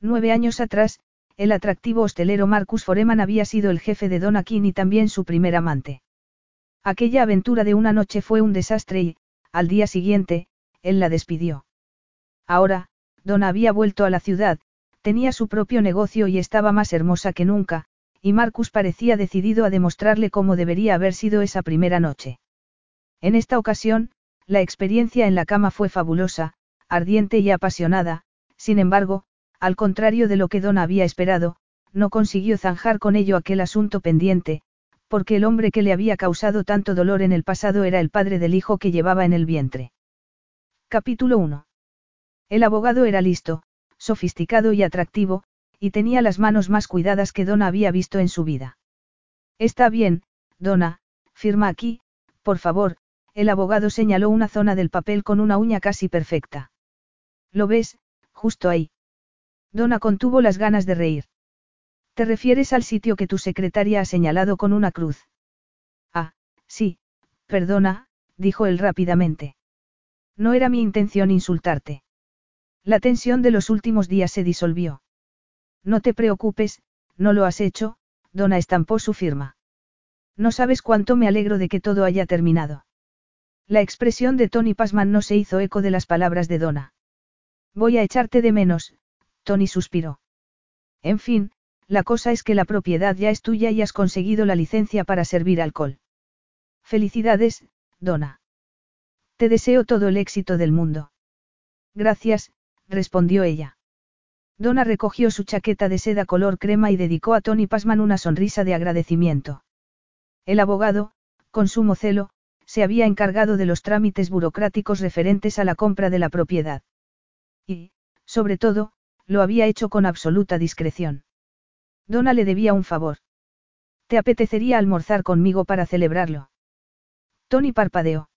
Nueve años atrás, el atractivo hostelero Marcus Foreman había sido el jefe de Donna King y también su primer amante. Aquella aventura de una noche fue un desastre y, al día siguiente, él la despidió. Ahora, Donna había vuelto a la ciudad, tenía su propio negocio y estaba más hermosa que nunca, y Marcus parecía decidido a demostrarle cómo debería haber sido esa primera noche. En esta ocasión, la experiencia en la cama fue fabulosa, ardiente y apasionada, sin embargo, al contrario de lo que Don había esperado, no consiguió zanjar con ello aquel asunto pendiente, porque el hombre que le había causado tanto dolor en el pasado era el padre del hijo que llevaba en el vientre. Capítulo 1. El abogado era listo, sofisticado y atractivo, y tenía las manos más cuidadas que Donna había visto en su vida. Está bien, Donna, firma aquí, por favor, el abogado señaló una zona del papel con una uña casi perfecta. ¿Lo ves, justo ahí? Donna contuvo las ganas de reír. ¿Te refieres al sitio que tu secretaria ha señalado con una cruz? Ah, sí, perdona, dijo él rápidamente. No era mi intención insultarte. La tensión de los últimos días se disolvió. No te preocupes, no lo has hecho, Donna estampó su firma. No sabes cuánto me alegro de que todo haya terminado. La expresión de Tony Pasman no se hizo eco de las palabras de Donna. Voy a echarte de menos, Tony suspiró. En fin, la cosa es que la propiedad ya es tuya y has conseguido la licencia para servir alcohol. Felicidades, Donna. Te deseo todo el éxito del mundo. Gracias, respondió ella. Donna recogió su chaqueta de seda color crema y dedicó a Tony Pasman una sonrisa de agradecimiento. El abogado, con sumo celo, se había encargado de los trámites burocráticos referentes a la compra de la propiedad. Y, sobre todo, lo había hecho con absoluta discreción. Donna le debía un favor. ¿Te apetecería almorzar conmigo para celebrarlo? Tony parpadeó.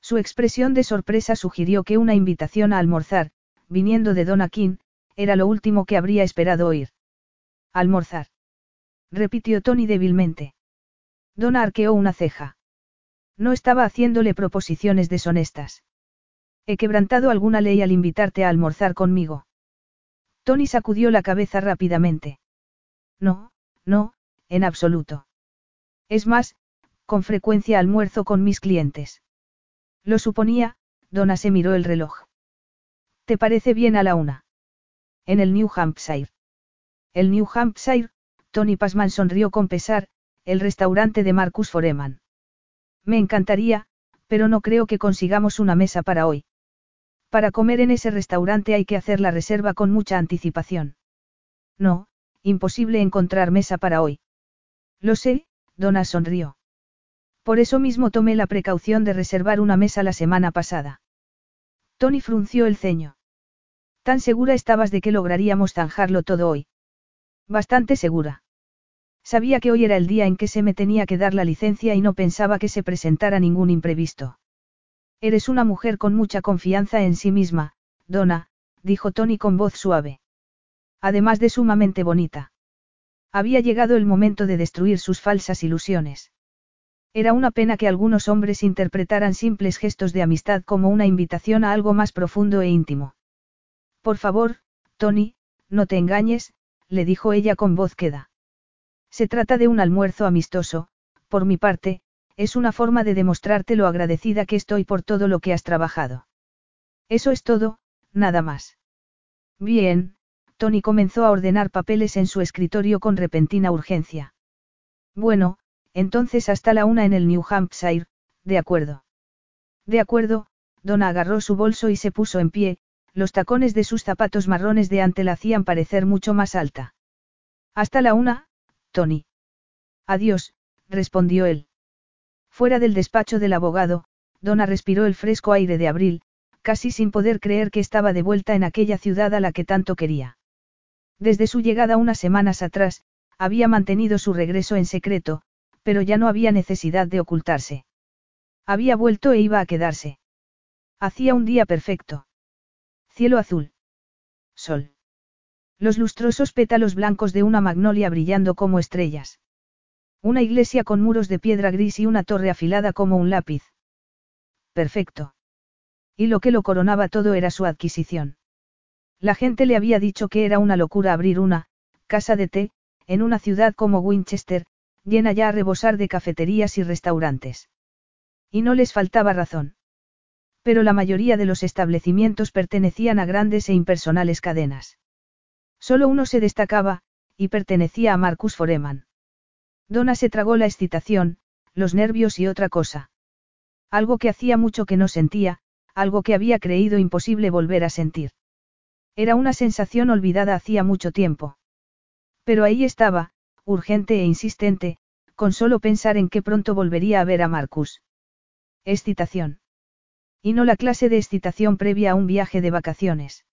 Su expresión de sorpresa sugirió que una invitación a almorzar, viniendo de Donna King, era lo último que habría esperado oír. Almorzar. Repitió Tony débilmente. Donna arqueó una ceja. No estaba haciéndole proposiciones deshonestas. He quebrantado alguna ley al invitarte a almorzar conmigo. Tony sacudió la cabeza rápidamente. No, no, en absoluto. Es más, con frecuencia almuerzo con mis clientes. Lo suponía, Donna se miró el reloj. ¿Te parece bien a la una? En el New Hampshire. El New Hampshire, Tony Pasman sonrió con pesar, el restaurante de Marcus Foreman. Me encantaría, pero no creo que consigamos una mesa para hoy. Para comer en ese restaurante hay que hacer la reserva con mucha anticipación. No, imposible encontrar mesa para hoy. Lo sé, Donna sonrió. Por eso mismo tomé la precaución de reservar una mesa la semana pasada. Tony frunció el ceño. ¿Tan segura estabas de que lograríamos zanjarlo todo hoy? Bastante segura. Sabía que hoy era el día en que se me tenía que dar la licencia y no pensaba que se presentara ningún imprevisto. Eres una mujer con mucha confianza en sí misma, Donna, dijo Tony con voz suave. Además de sumamente bonita. Había llegado el momento de destruir sus falsas ilusiones. Era una pena que algunos hombres interpretaran simples gestos de amistad como una invitación a algo más profundo e íntimo. Por favor, Tony, no te engañes, le dijo ella con voz queda. Se trata de un almuerzo amistoso, por mi parte, es una forma de demostrarte lo agradecida que estoy por todo lo que has trabajado. Eso es todo, nada más. Bien, Tony comenzó a ordenar papeles en su escritorio con repentina urgencia. Bueno, entonces hasta la una en el New Hampshire, de acuerdo. De acuerdo, Donna agarró su bolso y se puso en pie, los tacones de sus zapatos marrones de ante la hacían parecer mucho más alta. Hasta la una, Tony. Adiós, respondió él. Fuera del despacho del abogado, Donna respiró el fresco aire de abril, casi sin poder creer que estaba de vuelta en aquella ciudad a la que tanto quería. Desde su llegada unas semanas atrás, había mantenido su regreso en secreto, pero ya no había necesidad de ocultarse. Había vuelto e iba a quedarse. Hacía un día perfecto. Cielo azul. Sol. Los lustrosos pétalos blancos de una magnolia brillando como estrellas. Una iglesia con muros de piedra gris y una torre afilada como un lápiz. Perfecto. Y lo que lo coronaba todo era su adquisición. La gente le había dicho que era una locura abrir una, casa de té, en una ciudad como Winchester, llena ya a rebosar de cafeterías y restaurantes. Y no les faltaba razón. Pero la mayoría de los establecimientos pertenecían a grandes e impersonales cadenas. Solo uno se destacaba, y pertenecía a Marcus Foreman. Donna se tragó la excitación, los nervios y otra cosa. Algo que hacía mucho que no sentía, algo que había creído imposible volver a sentir. Era una sensación olvidada hacía mucho tiempo. Pero ahí estaba, urgente e insistente, con solo pensar en que pronto volvería a ver a Marcus. Excitación. Y no la clase de excitación previa a un viaje de vacaciones.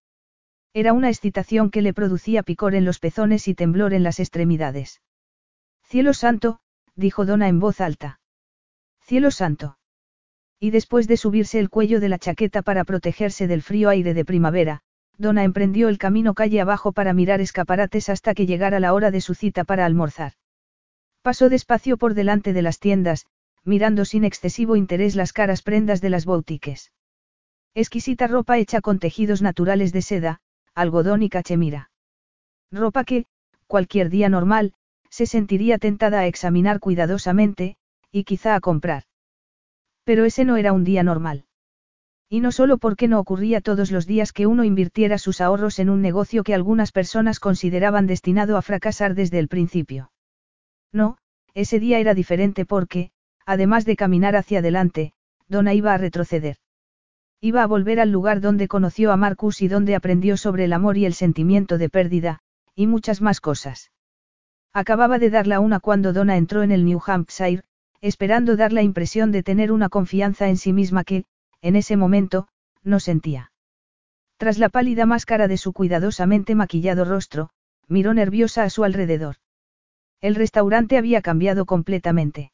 Era una excitación que le producía picor en los pezones y temblor en las extremidades. Cielo santo, dijo Donna en voz alta. Cielo santo. Y después de subirse el cuello de la chaqueta para protegerse del frío aire de primavera, Donna emprendió el camino calle abajo para mirar escaparates hasta que llegara la hora de su cita para almorzar. Pasó despacio por delante de las tiendas, mirando sin excesivo interés las caras prendas de las boutiques. Exquisita ropa hecha con tejidos naturales de seda, algodón y cachemira. Ropa que, cualquier día normal, se sentiría tentada a examinar cuidadosamente, y quizá a comprar. Pero ese no era un día normal. Y no solo porque no ocurría todos los días que uno invirtiera sus ahorros en un negocio que algunas personas consideraban destinado a fracasar desde el principio. No, ese día era diferente porque, además de caminar hacia adelante, Donna iba a retroceder. Iba a volver al lugar donde conoció a Marcus y donde aprendió sobre el amor y el sentimiento de pérdida, y muchas más cosas. Acababa de dar la una cuando Donna entró en el New Hampshire, esperando dar la impresión de tener una confianza en sí misma que, en ese momento, no sentía. Tras la pálida máscara de su cuidadosamente maquillado rostro, miró nerviosa a su alrededor. El restaurante había cambiado completamente.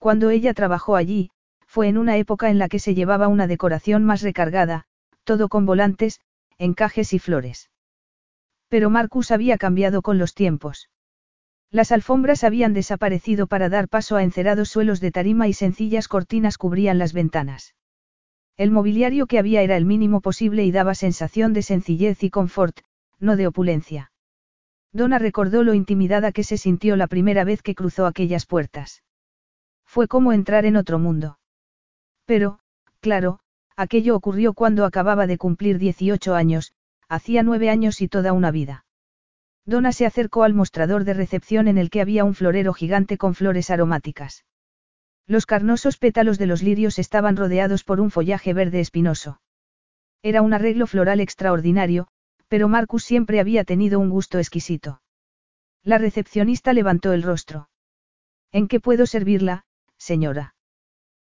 Cuando ella trabajó allí, fue en una época en la que se llevaba una decoración más recargada, todo con volantes, encajes y flores. Pero Marcus había cambiado con los tiempos. Las alfombras habían desaparecido para dar paso a encerados suelos de tarima y sencillas cortinas cubrían las ventanas. El mobiliario que había era el mínimo posible y daba sensación de sencillez y confort, no de opulencia. Donna recordó lo intimidada que se sintió la primera vez que cruzó aquellas puertas. Fue como entrar en otro mundo. Pero, claro, aquello ocurrió cuando acababa de cumplir 18 años, hacía nueve años y toda una vida. Donna se acercó al mostrador de recepción en el que había un florero gigante con flores aromáticas. Los carnosos pétalos de los lirios estaban rodeados por un follaje verde espinoso. Era un arreglo floral extraordinario, pero Marcus siempre había tenido un gusto exquisito. La recepcionista levantó el rostro. ¿En qué puedo servirla, señora?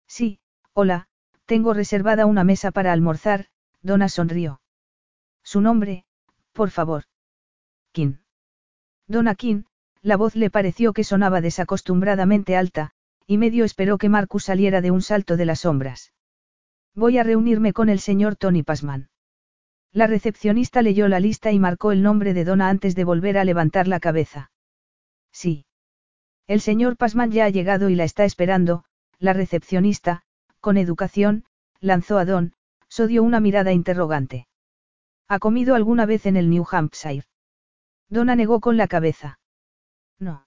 Sí, Hola, tengo reservada una mesa para almorzar, Donna sonrió. Su nombre, por favor. Kim. Donna Kim, la voz le pareció que sonaba desacostumbradamente alta, y medio esperó que Marcus saliera de un salto de las sombras. Voy a reunirme con el señor Tony Pasman. La recepcionista leyó la lista y marcó el nombre de Donna antes de volver a levantar la cabeza. Sí. El señor Pasman ya ha llegado y la está esperando, la recepcionista, con educación, lanzó a Don, Sodio una mirada interrogante. ¿Ha comido alguna vez en el New Hampshire? Donna negó con la cabeza. No.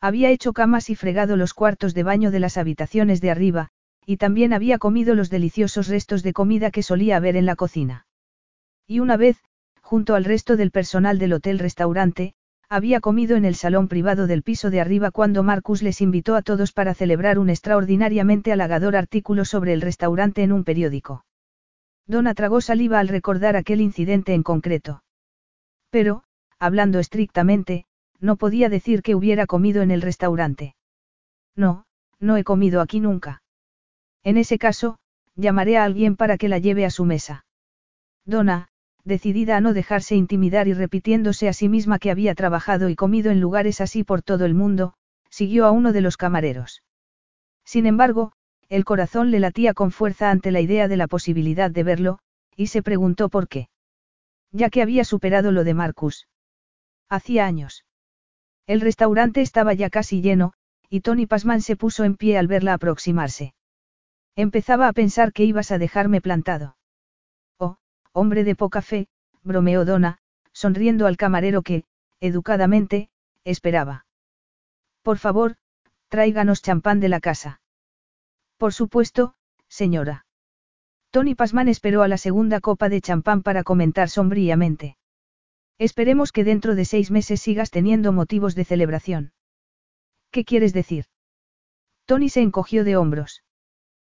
Había hecho camas y fregado los cuartos de baño de las habitaciones de arriba, y también había comido los deliciosos restos de comida que solía haber en la cocina. Y una vez, junto al resto del personal del hotel-restaurante, había comido en el salón privado del piso de arriba cuando Marcus les invitó a todos para celebrar un extraordinariamente halagador artículo sobre el restaurante en un periódico. Donna tragó saliva al recordar aquel incidente en concreto. Pero, hablando estrictamente, no podía decir que hubiera comido en el restaurante. No, no he comido aquí nunca. En ese caso, llamaré a alguien para que la lleve a su mesa. Donna, decidida a no dejarse intimidar y repitiéndose a sí misma que había trabajado y comido en lugares así por todo el mundo, siguió a uno de los camareros. Sin embargo, el corazón le latía con fuerza ante la idea de la posibilidad de verlo, y se preguntó por qué. Ya que había superado lo de Marcus. Hacía años. El restaurante estaba ya casi lleno, y Tony Pasman se puso en pie al verla aproximarse. Empezaba a pensar que ibas a dejarme plantado. Oh, hombre de poca fe, bromeó Donna, sonriendo al camarero que, educadamente, esperaba. Por favor, tráiganos champán de la casa. Por supuesto, señora. Tony Pasman esperó a la segunda copa de champán para comentar sombríamente. Esperemos que dentro de seis meses sigas teniendo motivos de celebración. ¿Qué quieres decir? Tony se encogió de hombros.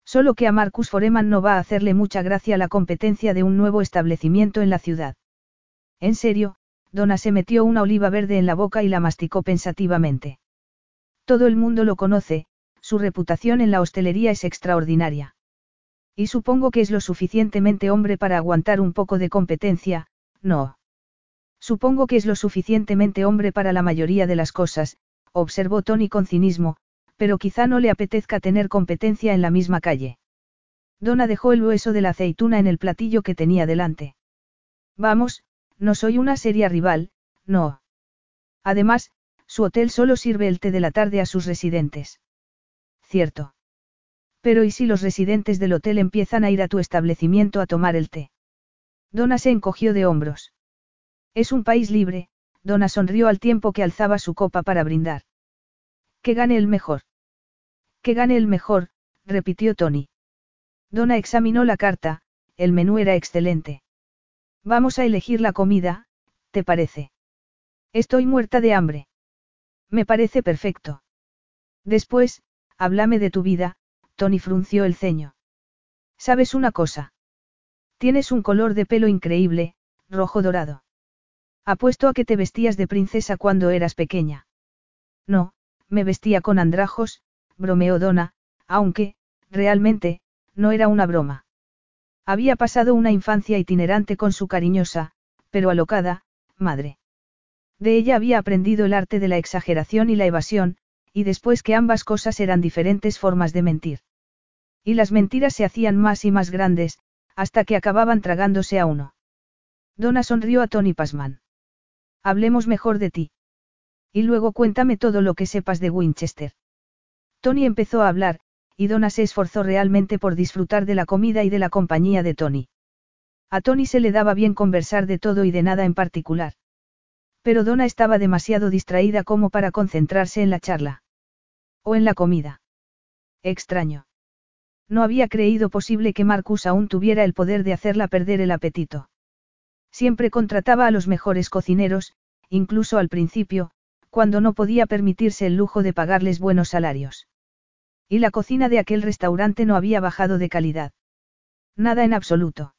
Solo que a Marcus Foreman no va a hacerle mucha gracia la competencia de un nuevo establecimiento en la ciudad. En serio, Donna se metió una oliva verde en la boca y la masticó pensativamente. Todo el mundo lo conoce, su reputación en la hostelería es extraordinaria. Y supongo que es lo suficientemente hombre para aguantar un poco de competencia, no. Supongo que es lo suficientemente hombre para la mayoría de las cosas, observó Tony con cinismo, pero quizá no le apetezca tener competencia en la misma calle. Donna dejó el hueso de la aceituna en el platillo que tenía delante. Vamos, no soy una seria rival, no. Además, su hotel solo sirve el té de la tarde a sus residentes. Cierto. Pero ¿y si los residentes del hotel empiezan a ir a tu establecimiento a tomar el té? Donna se encogió de hombros. Es un país libre, Donna sonrió al tiempo que alzaba su copa para brindar. Que gane el mejor. Que gane el mejor, repitió Tony. Donna examinó la carta, el menú era excelente. Vamos a elegir la comida, ¿te parece? Estoy muerta de hambre. Me parece perfecto. Después, háblame de tu vida, Tony frunció el ceño. ¿Sabes una cosa? Tienes un color de pelo increíble, rojo dorado. Apuesto a que te vestías de princesa cuando eras pequeña. No, me vestía con andrajos, bromeó Donna, aunque, realmente, no era una broma. Había pasado una infancia itinerante con su cariñosa, pero alocada, madre. De ella había aprendido el arte de la exageración y la evasión, y después que ambas cosas eran diferentes formas de mentir. Y las mentiras se hacían más y más grandes, hasta que acababan tragándose a uno. Donna sonrió a Tony Pasman. Hablemos mejor de ti. Y luego cuéntame todo lo que sepas de Winchester. Tony empezó a hablar, y Donna se esforzó realmente por disfrutar de la comida y de la compañía de Tony. A Tony se le daba bien conversar de todo y de nada en particular. Pero Donna estaba demasiado distraída como para concentrarse en la charla. O en la comida. Extraño. No había creído posible que Marcus aún tuviera el poder de hacerla perder el apetito. Siempre contrataba a los mejores cocineros, incluso al principio, cuando no podía permitirse el lujo de pagarles buenos salarios. Y la cocina de aquel restaurante no había bajado de calidad. Nada en absoluto.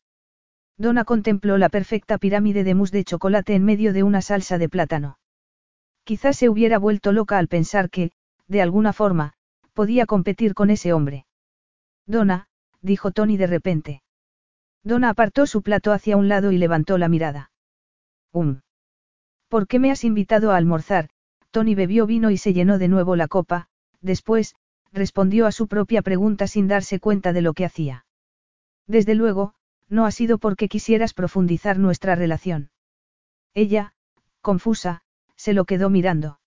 Donna contempló la perfecta pirámide de mousse de chocolate en medio de una salsa de plátano. Quizás se hubiera vuelto loca al pensar que, de alguna forma, podía competir con ese hombre. Donna, dijo Tony de repente. Donna apartó su plato hacia un lado y levantó la mirada. Um. ¿Por qué me has invitado a almorzar? Tony bebió vino y se llenó de nuevo la copa, después, respondió a su propia pregunta sin darse cuenta de lo que hacía. Desde luego, no ha sido porque quisieras profundizar nuestra relación. Ella, confusa, se lo quedó mirando.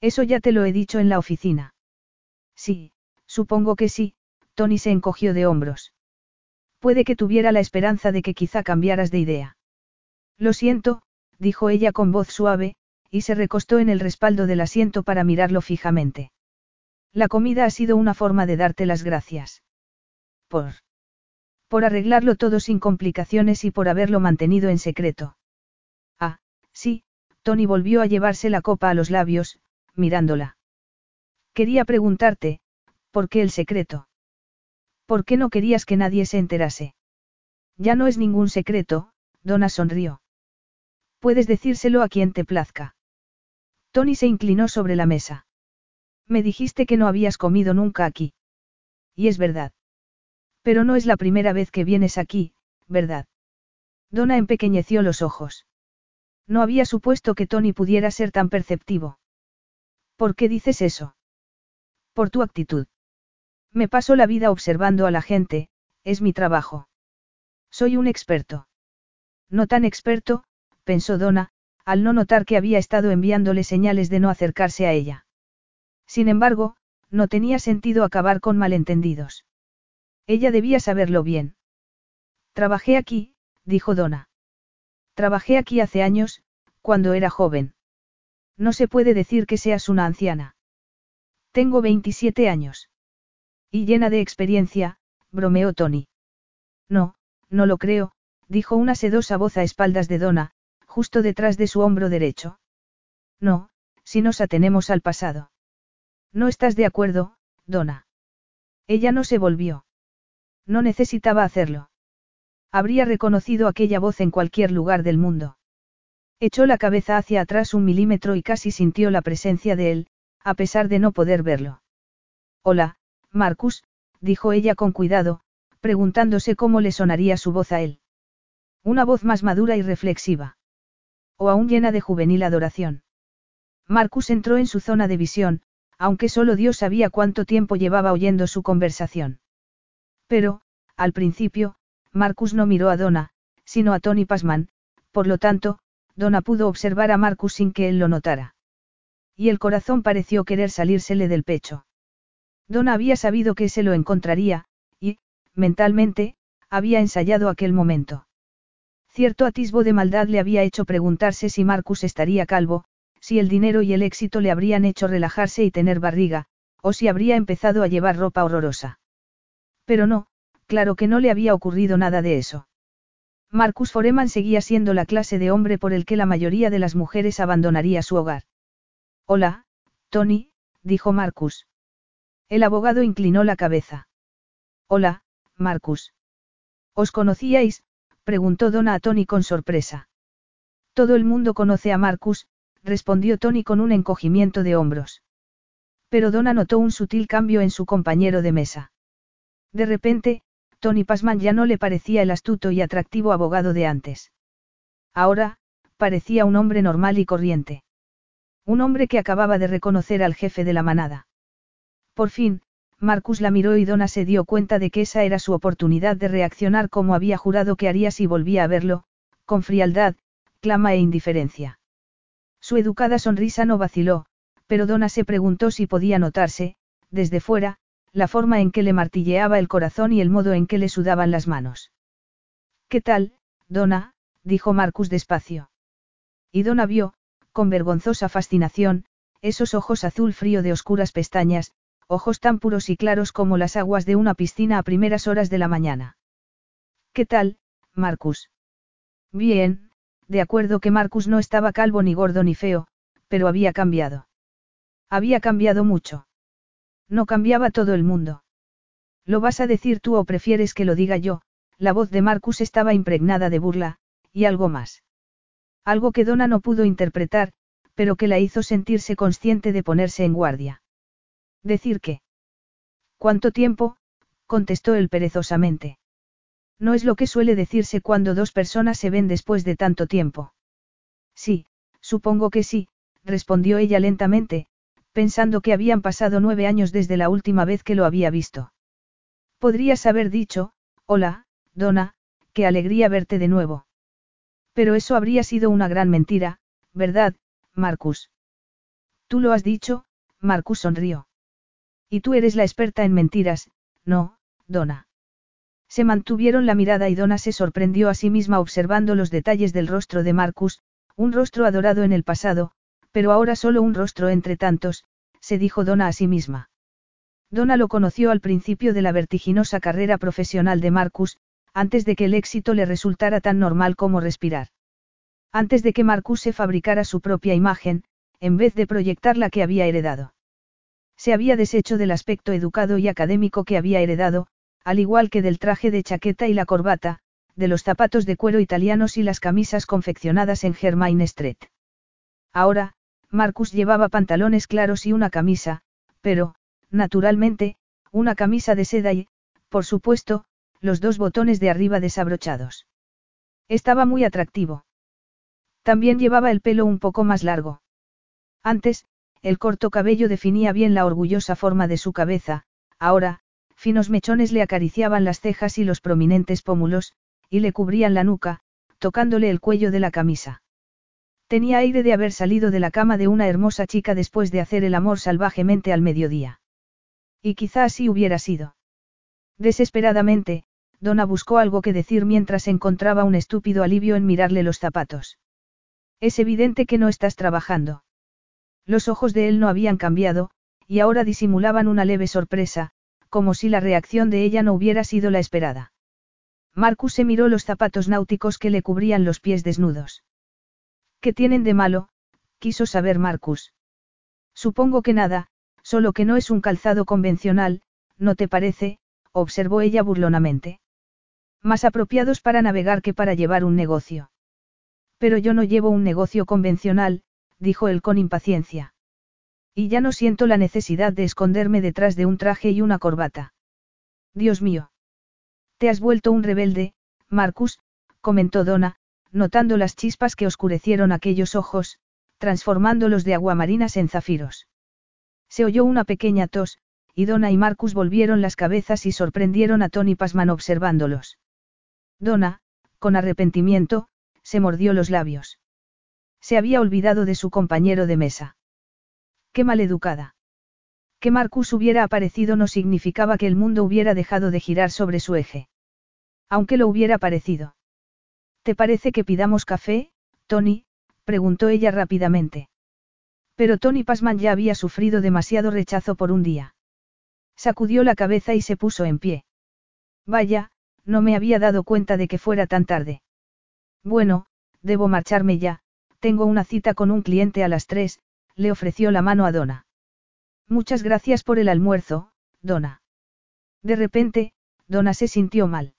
Eso ya te lo he dicho en la oficina. Sí, supongo que sí, Tony se encogió de hombros. Puede que tuviera la esperanza de que quizá cambiaras de idea. Lo siento, dijo ella con voz suave, y se recostó en el respaldo del asiento para mirarlo fijamente. La comida ha sido una forma de darte las gracias. Por. Por arreglarlo todo sin complicaciones y por haberlo mantenido en secreto. Ah, sí, Tony volvió a llevarse la copa a los labios, mirándola. Quería preguntarte, ¿por qué el secreto? ¿Por qué no querías que nadie se enterase? Ya no es ningún secreto, Donna sonrió. Puedes decírselo a quien te plazca. Tony se inclinó sobre la mesa. Me dijiste que no habías comido nunca aquí. Y es verdad. Pero no es la primera vez que vienes aquí, ¿verdad? Donna empequeñeció los ojos. No había supuesto que Tony pudiera ser tan perceptivo. ¿Por qué dices eso? Por tu actitud. Me paso la vida observando a la gente, es mi trabajo. Soy un experto. No tan experto, pensó Donna, al no notar que había estado enviándole señales de no acercarse a ella. Sin embargo, no tenía sentido acabar con malentendidos. Ella debía saberlo bien. Trabajé aquí, dijo Donna. Trabajé aquí hace años, cuando era joven. No se puede decir que seas una anciana. Tengo 27 años. Y llena de experiencia, bromeó Tony. No, no lo creo, dijo una sedosa voz a espaldas de Donna, justo detrás de su hombro derecho. No, si nos atenemos al pasado. No estás de acuerdo, Donna. Ella no se volvió. No necesitaba hacerlo. Habría reconocido aquella voz en cualquier lugar del mundo. Echó la cabeza hacia atrás un milímetro y casi sintió la presencia de él, a pesar de no poder verlo. Hola, Marcus, dijo ella con cuidado, preguntándose cómo le sonaría su voz a él. Una voz más madura y reflexiva. O aún llena de juvenil adoración. Marcus entró en su zona de visión, aunque solo Dios sabía cuánto tiempo llevaba oyendo su conversación. Pero, al principio, Marcus no miró a Donna, sino a Tony Pasman, por lo tanto, Donna pudo observar a Marcus sin que él lo notara. Y el corazón pareció querer salírsele del pecho. Donna había sabido que se lo encontraría, y, mentalmente, había ensayado aquel momento. Cierto atisbo de maldad le había hecho preguntarse si Marcus estaría calvo, si el dinero y el éxito le habrían hecho relajarse y tener barriga, o si habría empezado a llevar ropa horrorosa. Pero no, claro que no le había ocurrido nada de eso. Marcus Foreman seguía siendo la clase de hombre por el que la mayoría de las mujeres abandonaría su hogar. Hola, Tony, dijo Marcus. El abogado inclinó la cabeza. Hola, Marcus. ¿Os conocíais? preguntó Donna a Tony con sorpresa. Todo el mundo conoce a Marcus, respondió Tony con un encogimiento de hombros. Pero Donna notó un sutil cambio en su compañero de mesa. De repente, Tony Pasman ya no le parecía el astuto y atractivo abogado de antes. Ahora, parecía un hombre normal y corriente. Un hombre que acababa de reconocer al jefe de la manada. Por fin, Marcus la miró y Donna se dio cuenta de que esa era su oportunidad de reaccionar como había jurado que haría si volvía a verlo, con frialdad, clama e indiferencia. Su educada sonrisa no vaciló, pero Donna se preguntó si podía notarse, desde fuera, la forma en que le martilleaba el corazón y el modo en que le sudaban las manos. ¿Qué tal, Donna? dijo Marcus despacio. Y Donna vio, con vergonzosa fascinación, esos ojos azul frío de oscuras pestañas, ojos tan puros y claros como las aguas de una piscina a primeras horas de la mañana. ¿Qué tal, Marcus? Bien, de acuerdo que Marcus no estaba calvo ni gordo ni feo, pero había cambiado. Había cambiado mucho. No cambiaba todo el mundo. ¿Lo vas a decir tú o prefieres que lo diga yo? La voz de Marcus estaba impregnada de burla, y algo más. Algo que Donna no pudo interpretar, pero que la hizo sentirse consciente de ponerse en guardia. ¿Decir qué? ¿Cuánto tiempo? contestó él perezosamente. No es lo que suele decirse cuando dos personas se ven después de tanto tiempo. Sí, supongo que sí, respondió ella lentamente, pensando que habían pasado nueve años desde la última vez que lo había visto. Podrías haber dicho, hola, Donna, qué alegría verte de nuevo. Pero eso habría sido una gran mentira, ¿verdad, Marcus? Tú lo has dicho, Marcus sonrió. Y tú eres la experta en mentiras, no, Donna. Se mantuvieron la mirada y Donna se sorprendió a sí misma observando los detalles del rostro de Marcus, un rostro adorado en el pasado, pero ahora solo un rostro entre tantos, se dijo Donna a sí misma. Donna lo conoció al principio de la vertiginosa carrera profesional de Marcus, antes de que el éxito le resultara tan normal como respirar. Antes de que Marcus se fabricara su propia imagen, en vez de proyectar la que había heredado. Se había deshecho del aspecto educado y académico que había heredado, al igual que del traje de chaqueta y la corbata, de los zapatos de cuero italianos y las camisas confeccionadas en Germain Street. Ahora, Marcus llevaba pantalones claros y una camisa, pero, naturalmente, una camisa de seda y, por supuesto, los dos botones de arriba desabrochados. Estaba muy atractivo. También llevaba el pelo un poco más largo. Antes, el corto cabello definía bien la orgullosa forma de su cabeza, ahora, finos mechones le acariciaban las cejas y los prominentes pómulos, y le cubrían la nuca, tocándole el cuello de la camisa. Tenía aire de haber salido de la cama de una hermosa chica después de hacer el amor salvajemente al mediodía. Y quizá así hubiera sido. Desesperadamente, Donna buscó algo que decir mientras encontraba un estúpido alivio en mirarle los zapatos. Es evidente que no estás trabajando. Los ojos de él no habían cambiado, y ahora disimulaban una leve sorpresa, como si la reacción de ella no hubiera sido la esperada. Marcus se miró los zapatos náuticos que le cubrían los pies desnudos. ¿Qué tienen de malo? quiso saber Marcus. Supongo que nada, solo que no es un calzado convencional, ¿no te parece? observó ella burlonamente. Más apropiados para navegar que para llevar un negocio. Pero yo no llevo un negocio convencional, dijo él con impaciencia. Y ya no siento la necesidad de esconderme detrás de un traje y una corbata. Dios mío. Te has vuelto un rebelde, Marcus, comentó Donna, notando las chispas que oscurecieron aquellos ojos, transformándolos de aguamarinas en zafiros. Se oyó una pequeña tos, y Donna y Marcus volvieron las cabezas y sorprendieron a Tony Pasman observándolos. Donna, con arrepentimiento, se mordió los labios. Se había olvidado de su compañero de mesa. Qué maleducada. Que Marcus hubiera aparecido no significaba que el mundo hubiera dejado de girar sobre su eje. Aunque lo hubiera parecido. ¿Te parece que pidamos café, Tony? preguntó ella rápidamente. Pero Tony Pasman ya había sufrido demasiado rechazo por un día. Sacudió la cabeza y se puso en pie. Vaya, no me había dado cuenta de que fuera tan tarde. Bueno, debo marcharme ya, tengo una cita con un cliente a las tres, le ofreció la mano a Donna. Muchas gracias por el almuerzo, Donna. De repente, Donna se sintió mal.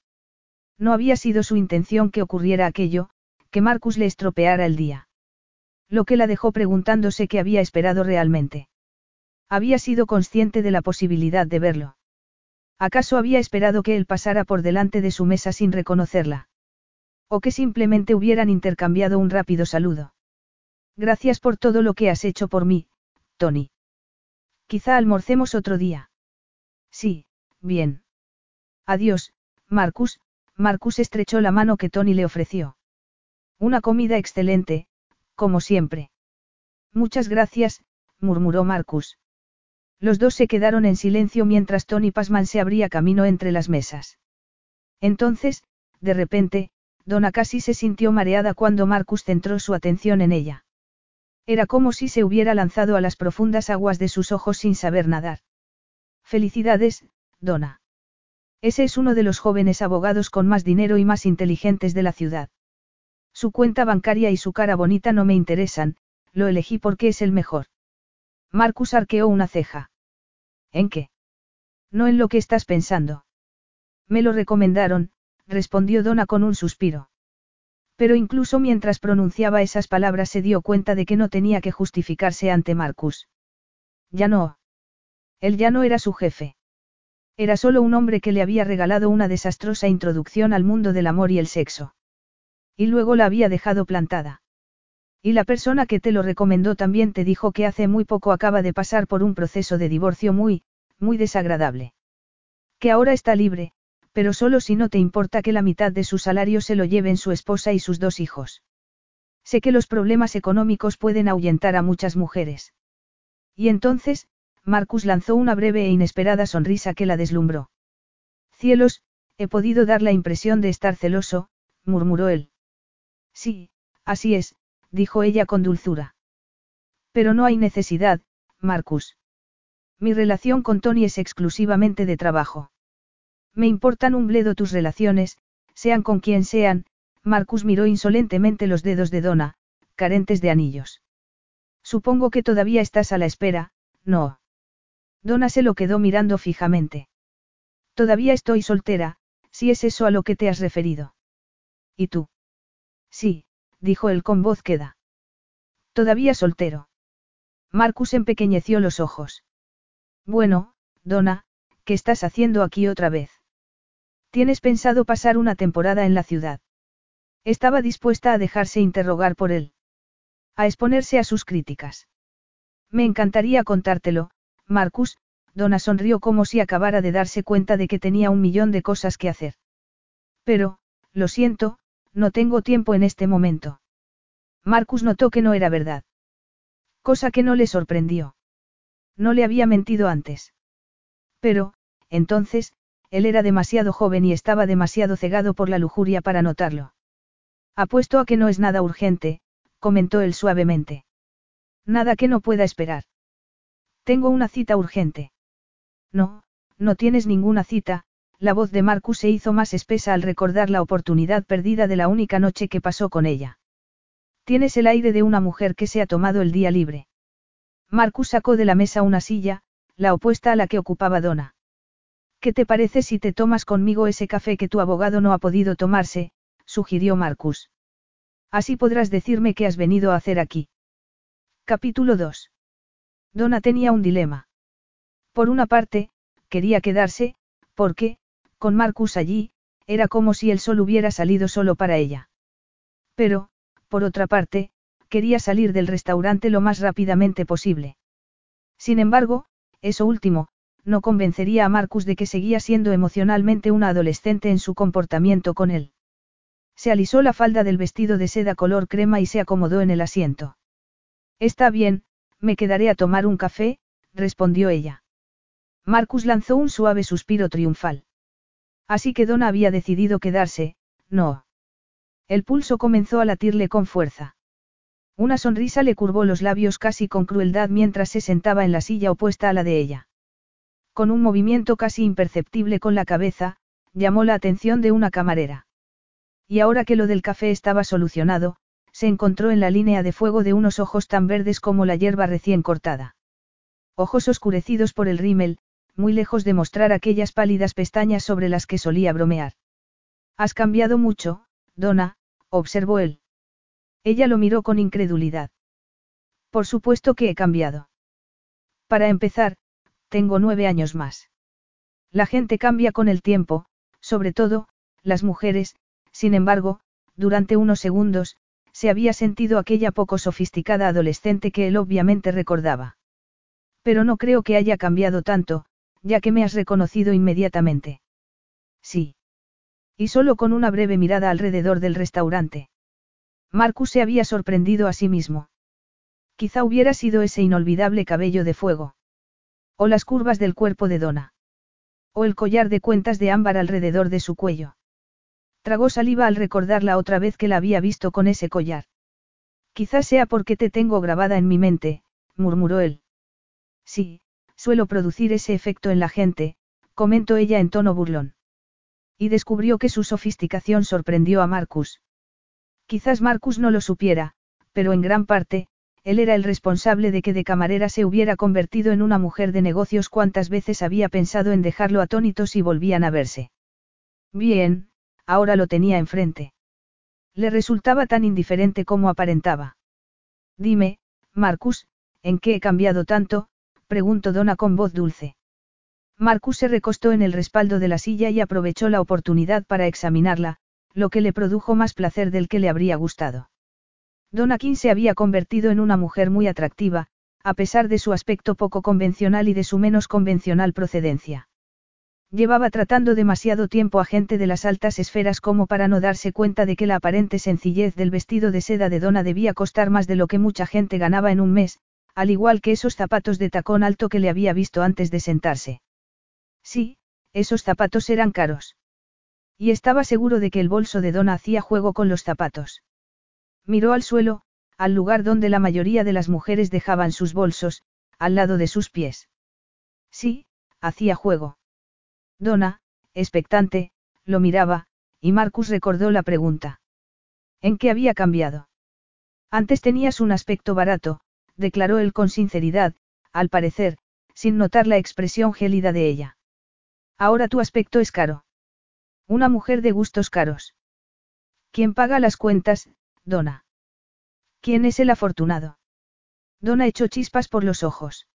No había sido su intención que ocurriera aquello, que Marcus le estropeara el día. Lo que la dejó preguntándose qué había esperado realmente. Había sido consciente de la posibilidad de verlo. ¿Acaso había esperado que él pasara por delante de su mesa sin reconocerla? O que simplemente hubieran intercambiado un rápido saludo. Gracias por todo lo que has hecho por mí, Tony. Quizá almorcemos otro día. Sí, bien. Adiós, Marcus, Marcus estrechó la mano que Tony le ofreció. Una comida excelente, como siempre. Muchas gracias, murmuró Marcus. Los dos se quedaron en silencio mientras Tony Pasman se abría camino entre las mesas. Entonces, de repente, Donna casi se sintió mareada cuando Marcus centró su atención en ella. Era como si se hubiera lanzado a las profundas aguas de sus ojos sin saber nadar. Felicidades, Donna. Ese es uno de los jóvenes abogados con más dinero y más inteligentes de la ciudad. Su cuenta bancaria y su cara bonita no me interesan, lo elegí porque es el mejor. Marcus arqueó una ceja. ¿En qué? No en lo que estás pensando. Me lo recomendaron, respondió Donna con un suspiro. Pero incluso mientras pronunciaba esas palabras se dio cuenta de que no tenía que justificarse ante Marcus. Ya no. Él ya no era su jefe. Era solo un hombre que le había regalado una desastrosa introducción al mundo del amor y el sexo. Y luego la había dejado plantada. Y la persona que te lo recomendó también te dijo que hace muy poco acaba de pasar por un proceso de divorcio muy, muy desagradable. Que ahora está libre, pero solo si no te importa que la mitad de su salario se lo lleven su esposa y sus dos hijos. Sé que los problemas económicos pueden ahuyentar a muchas mujeres. Y entonces, Marcus lanzó una breve e inesperada sonrisa que la deslumbró. Cielos, he podido dar la impresión de estar celoso, murmuró él. Sí, así es, dijo ella con dulzura. Pero no hay necesidad, Marcus. Mi relación con Tony es exclusivamente de trabajo. Me importan un bledo tus relaciones, sean con quien sean, Marcus miró insolentemente los dedos de Donna, carentes de anillos. Supongo que todavía estás a la espera, no. Donna se lo quedó mirando fijamente. Todavía estoy soltera, si es eso a lo que te has referido. ¿Y tú? Sí, dijo él con voz queda. Todavía soltero. Marcus empequeñeció los ojos. Bueno, Donna, ¿qué estás haciendo aquí otra vez? ¿Tienes pensado pasar una temporada en la ciudad? Estaba dispuesta a dejarse interrogar por él. A exponerse a sus críticas. Me encantaría contártelo, Marcus, Donna sonrió como si acabara de darse cuenta de que tenía un millón de cosas que hacer. Pero, lo siento, no tengo tiempo en este momento. Marcus notó que no era verdad. Cosa que no le sorprendió. No le había mentido antes. Pero, entonces, él era demasiado joven y estaba demasiado cegado por la lujuria para notarlo. Apuesto a que no es nada urgente, comentó él suavemente. Nada que no pueda esperar. Tengo una cita urgente. No, no tienes ninguna cita, la voz de Marcus se hizo más espesa al recordar la oportunidad perdida de la única noche que pasó con ella. Tienes el aire de una mujer que se ha tomado el día libre. Marcus sacó de la mesa una silla, la opuesta a la que ocupaba Donna. ¿Qué te parece si te tomas conmigo ese café que tu abogado no ha podido tomarse? sugirió Marcus. Así podrás decirme qué has venido a hacer aquí. Capítulo 2. Donna tenía un dilema. Por una parte, quería quedarse, porque, con Marcus allí, era como si el sol hubiera salido solo para ella. Pero, por otra parte, quería salir del restaurante lo más rápidamente posible. Sin embargo, eso último, no convencería a Marcus de que seguía siendo emocionalmente una adolescente en su comportamiento con él. Se alisó la falda del vestido de seda color crema y se acomodó en el asiento. Está bien, me quedaré a tomar un café, respondió ella. Marcus lanzó un suave suspiro triunfal. Así que Donna había decidido quedarse, no. El pulso comenzó a latirle con fuerza. Una sonrisa le curvó los labios casi con crueldad mientras se sentaba en la silla opuesta a la de ella. Con un movimiento casi imperceptible con la cabeza, llamó la atención de una camarera. Y ahora que lo del café estaba solucionado, se encontró en la línea de fuego de unos ojos tan verdes como la hierba recién cortada. Ojos oscurecidos por el rímel, muy lejos de mostrar aquellas pálidas pestañas sobre las que solía bromear. Has cambiado mucho, Donna, observó él. Ella lo miró con incredulidad. Por supuesto que he cambiado. Para empezar, tengo nueve años más. La gente cambia con el tiempo, sobre todo, las mujeres, sin embargo, durante unos segundos, se había sentido aquella poco sofisticada adolescente que él obviamente recordaba. Pero no creo que haya cambiado tanto, ya que me has reconocido inmediatamente. Sí. Y solo con una breve mirada alrededor del restaurante. Marcus se había sorprendido a sí mismo. Quizá hubiera sido ese inolvidable cabello de fuego. O las curvas del cuerpo de Donna. O el collar de cuentas de ámbar alrededor de su cuello. Tragó saliva al recordarla otra vez que la había visto con ese collar. Quizás sea porque te tengo grabada en mi mente, murmuró él. Sí, Suelo producir ese efecto en la gente, comentó ella en tono burlón. Y descubrió que su sofisticación sorprendió a Marcus. Quizás Marcus no lo supiera, pero en gran parte, él era el responsable de que de camarera se hubiera convertido en una mujer de negocios cuantas veces había pensado en dejarlo atónito si volvían a verse. Bien, ahora lo tenía enfrente. Le resultaba tan indiferente como aparentaba. Dime, Marcus, ¿en qué he cambiado tanto? preguntó Donna con voz dulce. Marcus se recostó en el respaldo de la silla y aprovechó la oportunidad para examinarla, lo que le produjo más placer del que le habría gustado. Donna King se había convertido en una mujer muy atractiva, a pesar de su aspecto poco convencional y de su menos convencional procedencia. Llevaba tratando demasiado tiempo a gente de las altas esferas como para no darse cuenta de que la aparente sencillez del vestido de seda de Donna debía costar más de lo que mucha gente ganaba en un mes, al igual que esos zapatos de tacón alto que le había visto antes de sentarse. Sí, esos zapatos eran caros. Y estaba seguro de que el bolso de Donna hacía juego con los zapatos. Miró al suelo, al lugar donde la mayoría de las mujeres dejaban sus bolsos, al lado de sus pies. Sí, hacía juego. Donna, expectante, lo miraba, y Marcus recordó la pregunta. ¿En qué había cambiado? Antes tenías un aspecto barato, declaró él con sinceridad, al parecer, sin notar la expresión gélida de ella. Ahora tu aspecto es caro. Una mujer de gustos caros. ¿Quién paga las cuentas, Donna? ¿Quién es el afortunado? Donna echó chispas por los ojos.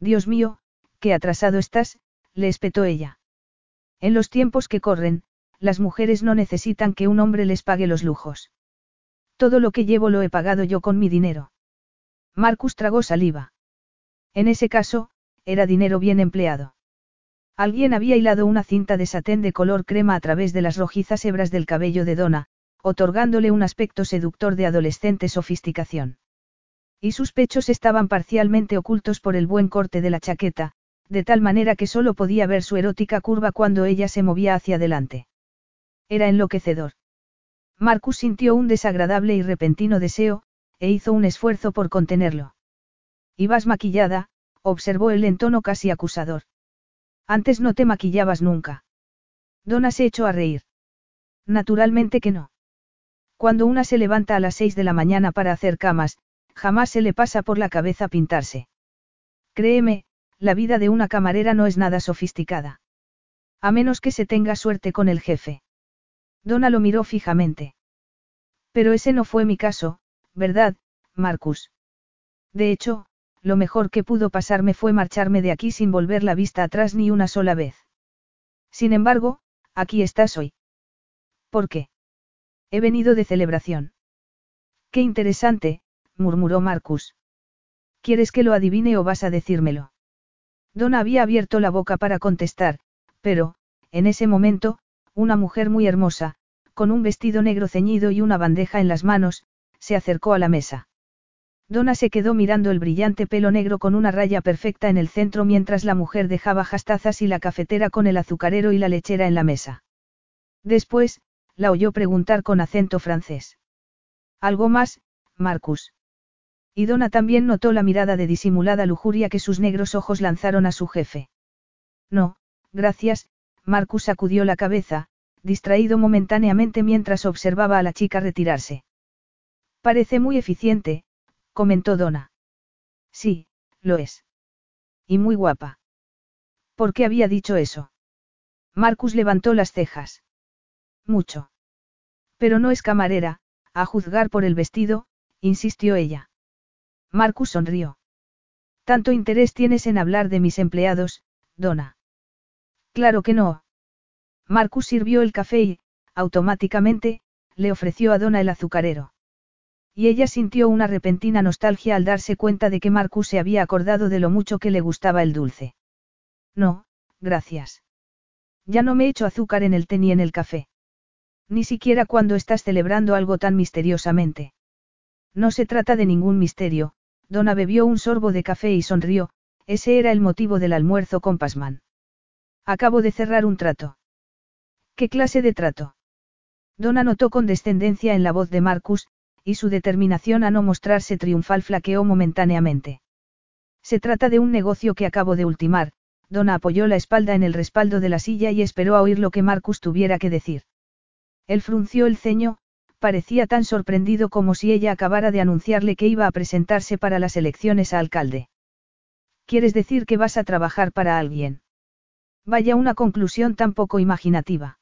Dios mío, qué atrasado estás, le espetó ella. En los tiempos que corren, las mujeres no necesitan que un hombre les pague los lujos. Todo lo que llevo lo he pagado yo con mi dinero. Marcus tragó saliva. En ese caso, era dinero bien empleado. Alguien había hilado una cinta de satén de color crema a través de las rojizas hebras del cabello de Donna, otorgándole un aspecto seductor de adolescente sofisticación. Y sus pechos estaban parcialmente ocultos por el buen corte de la chaqueta, de tal manera que solo podía ver su erótica curva cuando ella se movía hacia adelante. Era enloquecedor. Marcus sintió un desagradable y repentino deseo, e hizo un esfuerzo por contenerlo. Ibas maquillada, observó él en tono casi acusador. Antes no te maquillabas nunca. Donna se echó a reír. Naturalmente que no. Cuando una se levanta a las seis de la mañana para hacer camas, jamás se le pasa por la cabeza pintarse. Créeme, la vida de una camarera no es nada sofisticada. A menos que se tenga suerte con el jefe. Donna lo miró fijamente. Pero ese no fue mi caso, ¿verdad, Marcus? De hecho, lo mejor que pudo pasarme fue marcharme de aquí sin volver la vista atrás ni una sola vez. Sin embargo, aquí estás hoy. ¿Por qué? He venido de celebración. Qué interesante, murmuró Marcus. ¿Quieres que lo adivine o vas a decírmelo? Donna había abierto la boca para contestar, pero, en ese momento, una mujer muy hermosa, con un vestido negro ceñido y una bandeja en las manos, se acercó a la mesa. Donna se quedó mirando el brillante pelo negro con una raya perfecta en el centro mientras la mujer dejaba jastazas y la cafetera con el azucarero y la lechera en la mesa. Después, la oyó preguntar con acento francés. ¿Algo más, Marcus? Y Donna también notó la mirada de disimulada lujuria que sus negros ojos lanzaron a su jefe. No, gracias, Marcus sacudió la cabeza, distraído momentáneamente mientras observaba a la chica retirarse. Parece muy eficiente, comentó Donna. Sí, lo es. Y muy guapa. ¿Por qué había dicho eso? Marcus levantó las cejas. Mucho. Pero no es camarera, a juzgar por el vestido, insistió ella. Marcus sonrió. Tanto interés tienes en hablar de mis empleados, Donna. Claro que no. Marcus sirvió el café y, automáticamente, le ofreció a Donna el azucarero. Y ella sintió una repentina nostalgia al darse cuenta de que Marcus se había acordado de lo mucho que le gustaba el dulce. No, gracias. Ya no me echo azúcar en el té ni en el café. Ni siquiera cuando estás celebrando algo tan misteriosamente. No se trata de ningún misterio, Donna bebió un sorbo de café y sonrió, ese era el motivo del almuerzo con Pasman. Acabo de cerrar un trato. ¿Qué clase de trato? Donna notó condescendencia en la voz de Marcus, y su determinación a no mostrarse triunfal flaqueó momentáneamente. Se trata de un negocio que acabo de ultimar, Donna apoyó la espalda en el respaldo de la silla y esperó a oír lo que Marcus tuviera que decir. Él frunció el ceño, parecía tan sorprendido como si ella acabara de anunciarle que iba a presentarse para las elecciones a alcalde. ¿Quieres decir que vas a trabajar para alguien? Vaya una conclusión tan poco imaginativa.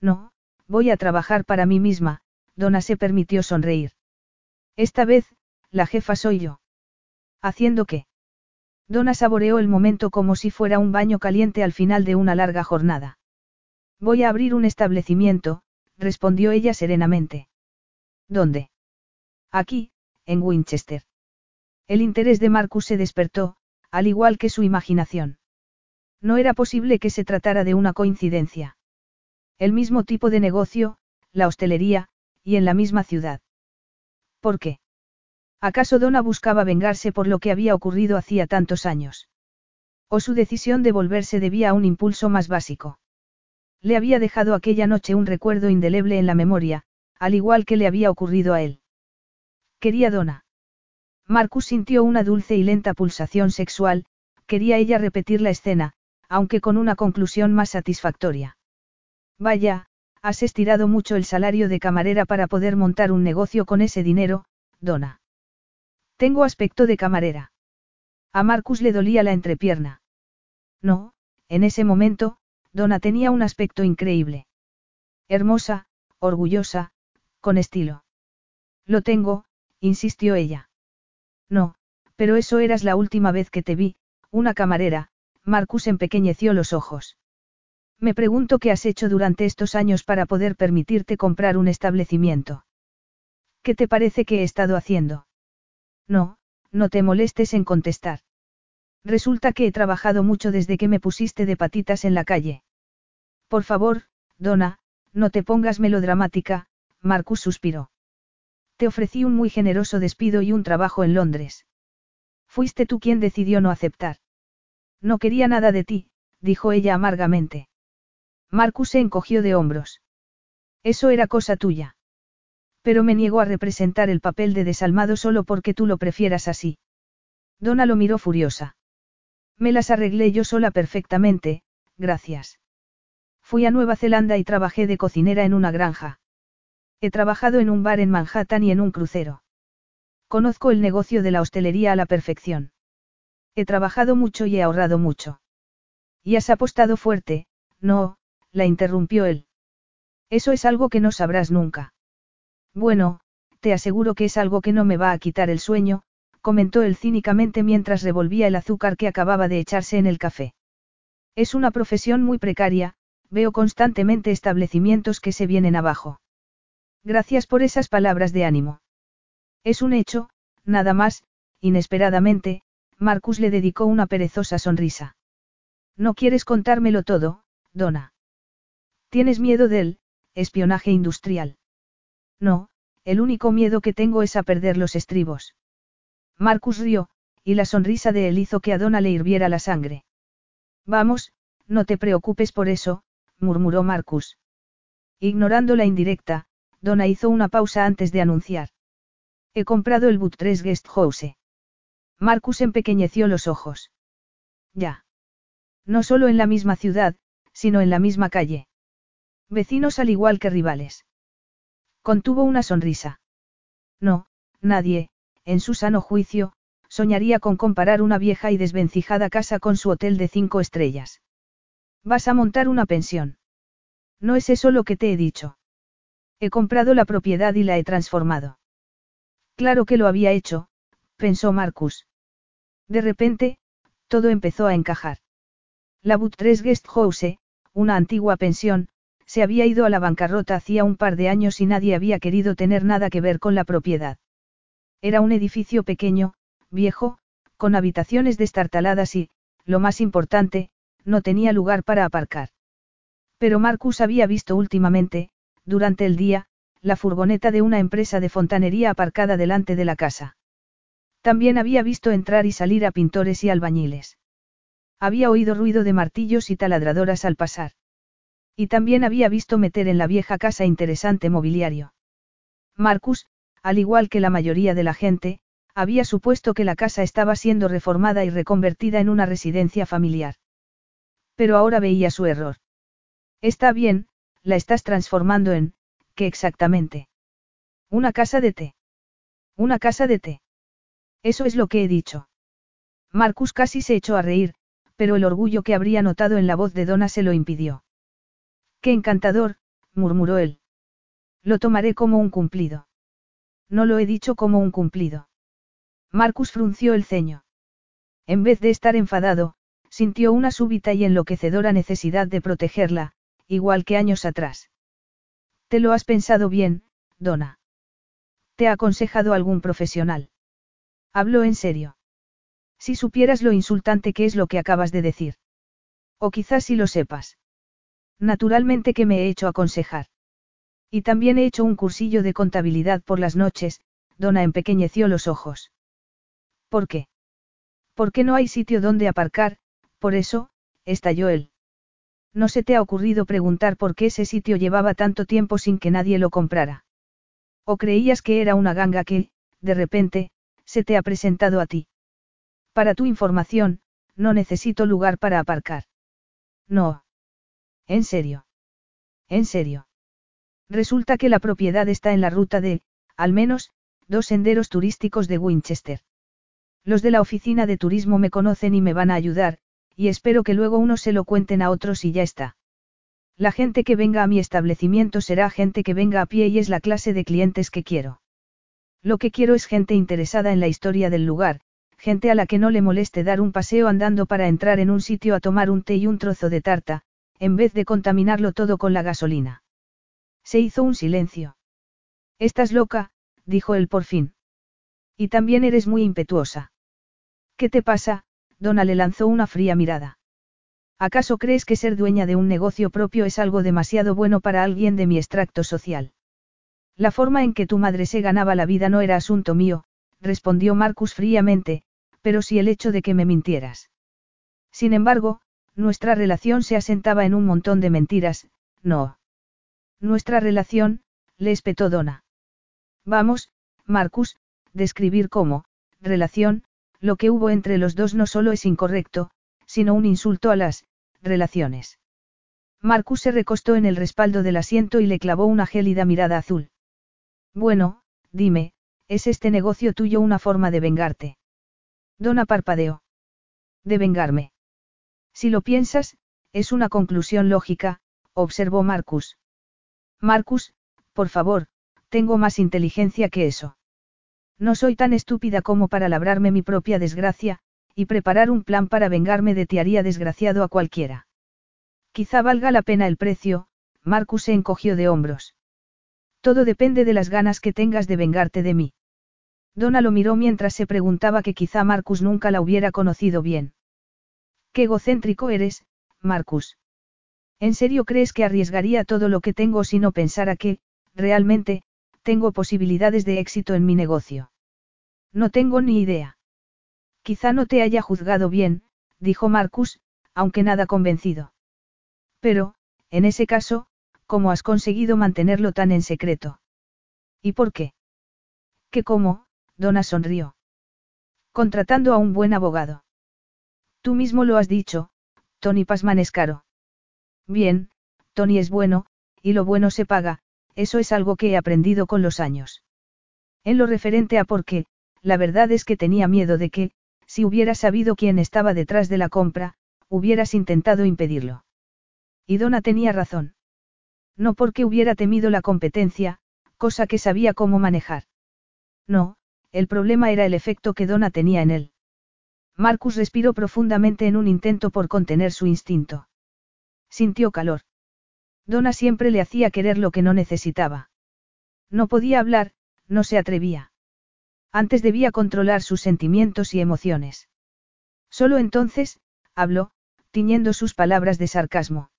No, voy a trabajar para mí misma, Donna se permitió sonreír. Esta vez, la jefa soy yo. ¿Haciendo qué? Donna saboreó el momento como si fuera un baño caliente al final de una larga jornada. Voy a abrir un establecimiento, respondió ella serenamente. ¿Dónde? Aquí, en Winchester. El interés de Marcus se despertó, al igual que su imaginación. No era posible que se tratara de una coincidencia. El mismo tipo de negocio, la hostelería, y en la misma ciudad. ¿Por qué? ¿Acaso Donna buscaba vengarse por lo que había ocurrido hacía tantos años? ¿O su decisión de volverse debía a un impulso más básico? Le había dejado aquella noche un recuerdo indeleble en la memoria, al igual que le había ocurrido a él. Quería Donna. Marcus sintió una dulce y lenta pulsación sexual, quería ella repetir la escena, aunque con una conclusión más satisfactoria. Vaya, has estirado mucho el salario de camarera para poder montar un negocio con ese dinero, Donna. Tengo aspecto de camarera. A Marcus le dolía la entrepierna. No, en ese momento, Donna tenía un aspecto increíble. Hermosa, orgullosa, con estilo. Lo tengo, insistió ella. No, pero eso eras la última vez que te vi, una camarera, Marcus empequeñeció los ojos. Me pregunto qué has hecho durante estos años para poder permitirte comprar un establecimiento. ¿Qué te parece que he estado haciendo? No, no te molestes en contestar. Resulta que he trabajado mucho desde que me pusiste de patitas en la calle. Por favor, Donna, no te pongas melodramática, Marcus suspiró. Te ofrecí un muy generoso despido y un trabajo en Londres. Fuiste tú quien decidió no aceptar. No quería nada de ti, dijo ella amargamente. Marcus se encogió de hombros. Eso era cosa tuya. Pero me niego a representar el papel de desalmado solo porque tú lo prefieras así. Donna lo miró furiosa. Me las arreglé yo sola perfectamente, gracias. Fui a Nueva Zelanda y trabajé de cocinera en una granja. He trabajado en un bar en Manhattan y en un crucero. Conozco el negocio de la hostelería a la perfección. He trabajado mucho y he ahorrado mucho. Y has apostado fuerte, no, la interrumpió él. Eso es algo que no sabrás nunca. Bueno, te aseguro que es algo que no me va a quitar el sueño, comentó él cínicamente mientras revolvía el azúcar que acababa de echarse en el café. Es una profesión muy precaria, veo constantemente establecimientos que se vienen abajo. Gracias por esas palabras de ánimo. Es un hecho, nada más, inesperadamente, Marcus le dedicó una perezosa sonrisa. No quieres contármelo todo, Donna. ¿Tienes miedo del espionaje industrial? No, el único miedo que tengo es a perder los estribos. Marcus rió, y la sonrisa de él hizo que a Donna le hirviera la sangre. Vamos, no te preocupes por eso, murmuró Marcus. Ignorando la indirecta, Donna hizo una pausa antes de anunciar. He comprado el Butres Guest House. Marcus empequeñeció los ojos. Ya. No solo en la misma ciudad, sino en la misma calle. Vecinos al igual que rivales. Contuvo una sonrisa. No, nadie, en su sano juicio, soñaría con comparar una vieja y desvencijada casa con su hotel de cinco estrellas. Vas a montar una pensión. No es eso lo que te he dicho. He comprado la propiedad y la he transformado. Claro que lo había hecho, pensó Marcus. De repente, todo empezó a encajar. La Butres Guest House, una antigua pensión, se había ido a la bancarrota hacía un par de años y nadie había querido tener nada que ver con la propiedad. Era un edificio pequeño, viejo, con habitaciones destartaladas y, lo más importante, no tenía lugar para aparcar. Pero Marcus había visto últimamente, durante el día, la furgoneta de una empresa de fontanería aparcada delante de la casa. También había visto entrar y salir a pintores y albañiles. Había oído ruido de martillos y taladradoras al pasar. Y también había visto meter en la vieja casa interesante mobiliario. Marcus, al igual que la mayoría de la gente, había supuesto que la casa estaba siendo reformada y reconvertida en una residencia familiar. Pero ahora veía su error. Está bien, la estás transformando en, ¿qué exactamente? Una casa de té. Una casa de té. Eso es lo que he dicho. Marcus casi se echó a reír, pero el orgullo que habría notado en la voz de Donna se lo impidió. Qué encantador, murmuró él. Lo tomaré como un cumplido. No lo he dicho como un cumplido. Marcus frunció el ceño. En vez de estar enfadado, sintió una súbita y enloquecedora necesidad de protegerla, igual que años atrás. ¿Te lo has pensado bien, Donna? ¿Te ha aconsejado algún profesional? Habló en serio. Si supieras lo insultante que es lo que acabas de decir. O quizás si lo sepas. Naturalmente que me he hecho aconsejar. Y también he hecho un cursillo de contabilidad por las noches, Donna empequeñeció los ojos. ¿Por qué? Porque no hay sitio donde aparcar, por eso, estalló él. ¿No se te ha ocurrido preguntar por qué ese sitio llevaba tanto tiempo sin que nadie lo comprara? ¿O creías que era una ganga que, de repente, se te ha presentado a ti? Para tu información, no necesito lugar para aparcar. No. ¿En serio? ¿En serio? Resulta que la propiedad está en la ruta de, al menos, dos senderos turísticos de Winchester. Los de la oficina de turismo me conocen y me van a ayudar, y espero que luego unos se lo cuenten a otros y ya está. La gente que venga a mi establecimiento será gente que venga a pie y es la clase de clientes que quiero. Lo que quiero es gente interesada en la historia del lugar, gente a la que no le moleste dar un paseo andando para entrar en un sitio a tomar un té y un trozo de tarta, en vez de contaminarlo todo con la gasolina. Se hizo un silencio. Estás loca, dijo él por fin. Y también eres muy impetuosa. ¿Qué te pasa? Donna le lanzó una fría mirada. ¿Acaso crees que ser dueña de un negocio propio es algo demasiado bueno para alguien de mi extracto social? La forma en que tu madre se ganaba la vida no era asunto mío, respondió Marcus fríamente, pero sí el hecho de que me mintieras. Sin embargo, nuestra relación se asentaba en un montón de mentiras, no. Nuestra relación, le espetó Donna. Vamos, Marcus, describir cómo, relación, lo que hubo entre los dos no solo es incorrecto, sino un insulto a las, relaciones. Marcus se recostó en el respaldo del asiento y le clavó una gélida mirada azul. Bueno, dime, ¿es este negocio tuyo una forma de vengarte? Donna parpadeó. De vengarme. Si lo piensas, es una conclusión lógica, observó Marcus. Marcus, por favor, tengo más inteligencia que eso. No soy tan estúpida como para labrarme mi propia desgracia, y preparar un plan para vengarme de ti haría desgraciado a cualquiera. Quizá valga la pena el precio, Marcus se encogió de hombros. Todo depende de las ganas que tengas de vengarte de mí. Donna lo miró mientras se preguntaba que quizá Marcus nunca la hubiera conocido bien. Qué egocéntrico eres, Marcus. ¿En serio crees que arriesgaría todo lo que tengo si no pensara que, realmente, tengo posibilidades de éxito en mi negocio? No tengo ni idea. Quizá no te haya juzgado bien, dijo Marcus, aunque nada convencido. Pero, en ese caso, ¿cómo has conseguido mantenerlo tan en secreto? ¿Y por qué? ¿Qué cómo? Donna sonrió. Contratando a un buen abogado. Tú mismo lo has dicho, Tony Pasman es caro. Bien, Tony es bueno, y lo bueno se paga, eso es algo que he aprendido con los años. En lo referente a por qué, la verdad es que tenía miedo de que, si hubieras sabido quién estaba detrás de la compra, hubieras intentado impedirlo. Y Donna tenía razón. No porque hubiera temido la competencia, cosa que sabía cómo manejar. No, el problema era el efecto que Donna tenía en él. Marcus respiró profundamente en un intento por contener su instinto. Sintió calor. Donna siempre le hacía querer lo que no necesitaba. No podía hablar, no se atrevía. Antes debía controlar sus sentimientos y emociones. Solo entonces, habló, tiñendo sus palabras de sarcasmo.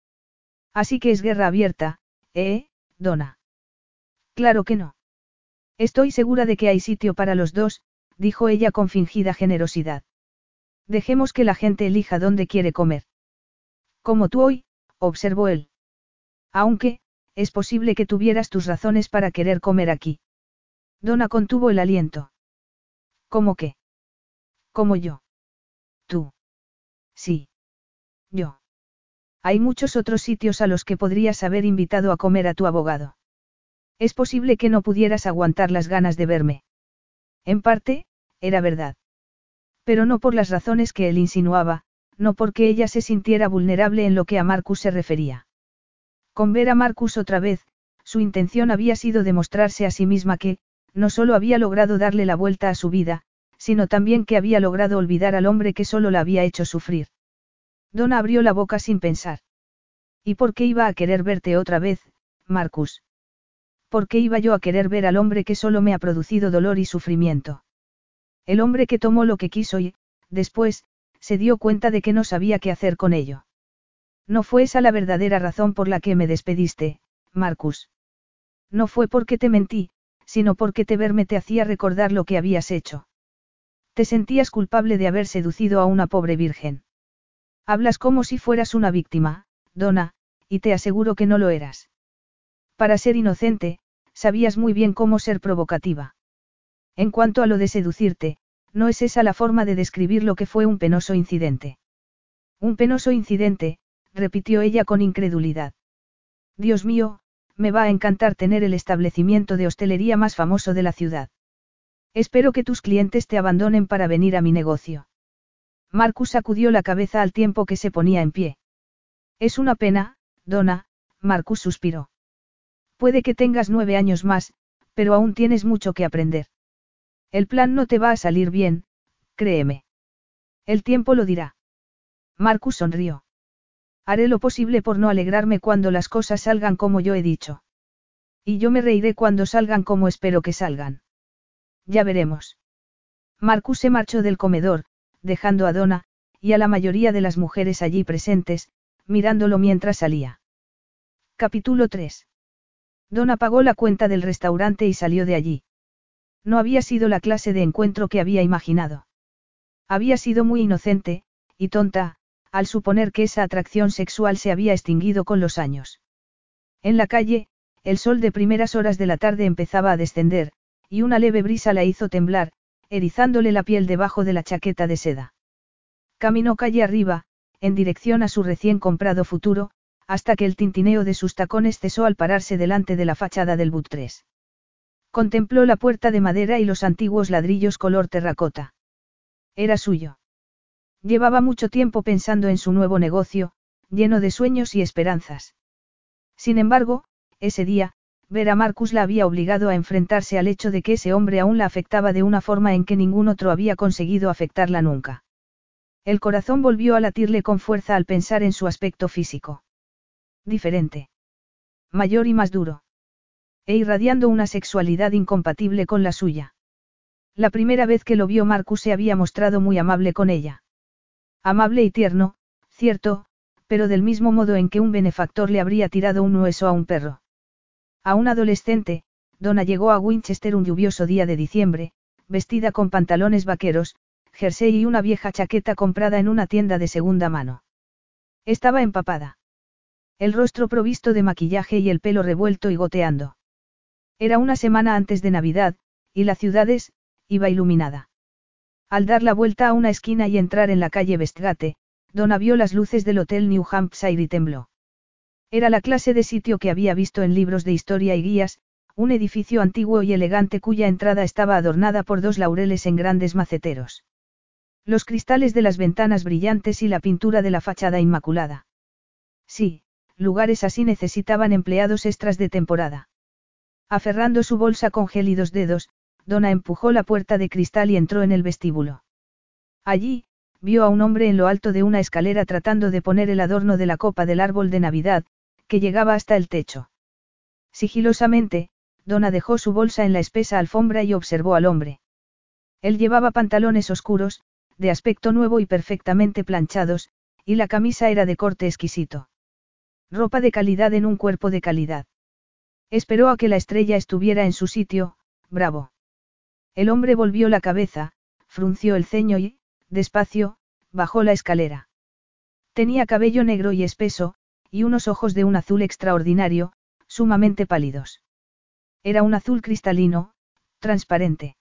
Así que es guerra abierta, ¿eh, Donna? Claro que no. Estoy segura de que hay sitio para los dos, dijo ella con fingida generosidad. Dejemos que la gente elija dónde quiere comer. Como tú hoy, observó él. Aunque, es posible que tuvieras tus razones para querer comer aquí. Donna contuvo el aliento. ¿Cómo qué? Como yo. Tú. Sí. Yo. Hay muchos otros sitios a los que podrías haber invitado a comer a tu abogado. Es posible que no pudieras aguantar las ganas de verme. En parte, era verdad. Pero no por las razones que él insinuaba, no porque ella se sintiera vulnerable en lo que a Marcus se refería. Con ver a Marcus otra vez, su intención había sido demostrarse a sí misma que, no solo había logrado darle la vuelta a su vida, sino también que había logrado olvidar al hombre que solo la había hecho sufrir. Donna abrió la boca sin pensar. ¿Y por qué iba a querer verte otra vez, Marcus? ¿Por qué iba yo a querer ver al hombre que solo me ha producido dolor y sufrimiento? El hombre que tomó lo que quiso y, después, se dio cuenta de que no sabía qué hacer con ello. No fue esa la verdadera razón por la que me despediste, Marcus. No fue porque te mentí, sino porque te verme te hacía recordar lo que habías hecho. Te sentías culpable de haber seducido a una pobre virgen. Hablas como si fueras una víctima, Donna, y te aseguro que no lo eras. Para ser inocente, sabías muy bien cómo ser provocativa. En cuanto a lo de seducirte, no es esa la forma de describir lo que fue un penoso incidente. Un penoso incidente, repitió ella con incredulidad. Dios mío, me va a encantar tener el establecimiento de hostelería más famoso de la ciudad. Espero que tus clientes te abandonen para venir a mi negocio. Marcus sacudió la cabeza al tiempo que se ponía en pie. Es una pena, Donna, Marcus suspiró. Puede que tengas nueve años más, pero aún tienes mucho que aprender. El plan no te va a salir bien, créeme. El tiempo lo dirá. Marcus sonrió. Haré lo posible por no alegrarme cuando las cosas salgan como yo he dicho. Y yo me reiré cuando salgan como espero que salgan. Ya veremos. Marcus se marchó del comedor, dejando a Donna, y a la mayoría de las mujeres allí presentes, mirándolo mientras salía. Capítulo 3. Donna pagó la cuenta del restaurante y salió de allí. No había sido la clase de encuentro que había imaginado. Había sido muy inocente, y tonta, al suponer que esa atracción sexual se había extinguido con los años. En la calle, el sol de primeras horas de la tarde empezaba a descender, y una leve brisa la hizo temblar, erizándole la piel debajo de la chaqueta de seda. Caminó calle arriba, en dirección a su recién comprado futuro, hasta que el tintineo de sus tacones cesó al pararse delante de la fachada del But 3. Contempló la puerta de madera y los antiguos ladrillos color terracota. Era suyo. Llevaba mucho tiempo pensando en su nuevo negocio, lleno de sueños y esperanzas. Sin embargo, ese día, ver a Marcus la había obligado a enfrentarse al hecho de que ese hombre aún la afectaba de una forma en que ningún otro había conseguido afectarla nunca. El corazón volvió a latirle con fuerza al pensar en su aspecto físico. Diferente. Mayor y más duro. E irradiando una sexualidad incompatible con la suya. La primera vez que lo vio Marcus se había mostrado muy amable con ella. Amable y tierno, cierto, pero del mismo modo en que un benefactor le habría tirado un hueso a un perro. A un adolescente, Donna llegó a Winchester un lluvioso día de diciembre, vestida con pantalones vaqueros, jersey y una vieja chaqueta comprada en una tienda de segunda mano. Estaba empapada. El rostro provisto de maquillaje y el pelo revuelto y goteando. Era una semana antes de Navidad, y la ciudad es, iba iluminada. Al dar la vuelta a una esquina y entrar en la calle Westgate, Donna vio las luces del Hotel New Hampshire y tembló. Era la clase de sitio que había visto en libros de historia y guías, un edificio antiguo y elegante cuya entrada estaba adornada por dos laureles en grandes maceteros. Los cristales de las ventanas brillantes y la pintura de la fachada inmaculada. Sí, lugares así necesitaban empleados extras de temporada. Aferrando su bolsa con gélidos dedos, Donna empujó la puerta de cristal y entró en el vestíbulo. Allí, vio a un hombre en lo alto de una escalera tratando de poner el adorno de la copa del árbol de Navidad, que llegaba hasta el techo. Sigilosamente, Donna dejó su bolsa en la espesa alfombra y observó al hombre. Él llevaba pantalones oscuros, de aspecto nuevo y perfectamente planchados, y la camisa era de corte exquisito. Ropa de calidad en un cuerpo de calidad. Esperó a que la estrella estuviera en su sitio, bravo. El hombre volvió la cabeza, frunció el ceño y, despacio, bajó la escalera. Tenía cabello negro y espeso, y unos ojos de un azul extraordinario, sumamente pálidos. Era un azul cristalino, transparente.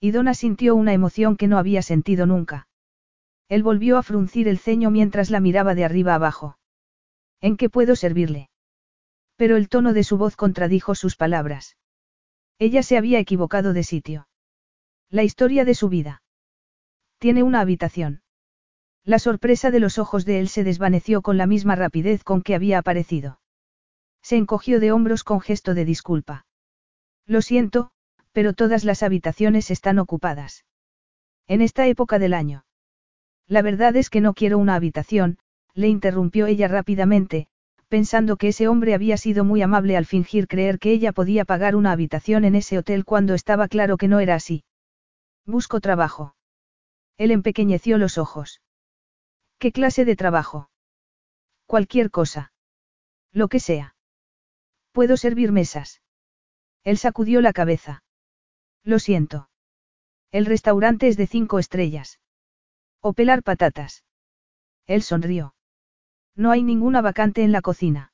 Y Donna sintió una emoción que no había sentido nunca. Él volvió a fruncir el ceño mientras la miraba de arriba abajo. ¿En qué puedo servirle? Pero el tono de su voz contradijo sus palabras. Ella se había equivocado de sitio. La historia de su vida. Tiene una habitación. La sorpresa de los ojos de él se desvaneció con la misma rapidez con que había aparecido. Se encogió de hombros con gesto de disculpa. Lo siento, pero todas las habitaciones están ocupadas. En esta época del año. La verdad es que no quiero una habitación, le interrumpió ella rápidamente, pensando que ese hombre había sido muy amable al fingir creer que ella podía pagar una habitación en ese hotel cuando estaba claro que no era así. Busco trabajo. Él empequeñeció los ojos. ¿Qué clase de trabajo? Cualquier cosa. Lo que sea. Puedo servir mesas. Él sacudió la cabeza. Lo siento. El restaurante es de cinco estrellas. O pelar patatas. Él sonrió. No hay ninguna vacante en la cocina.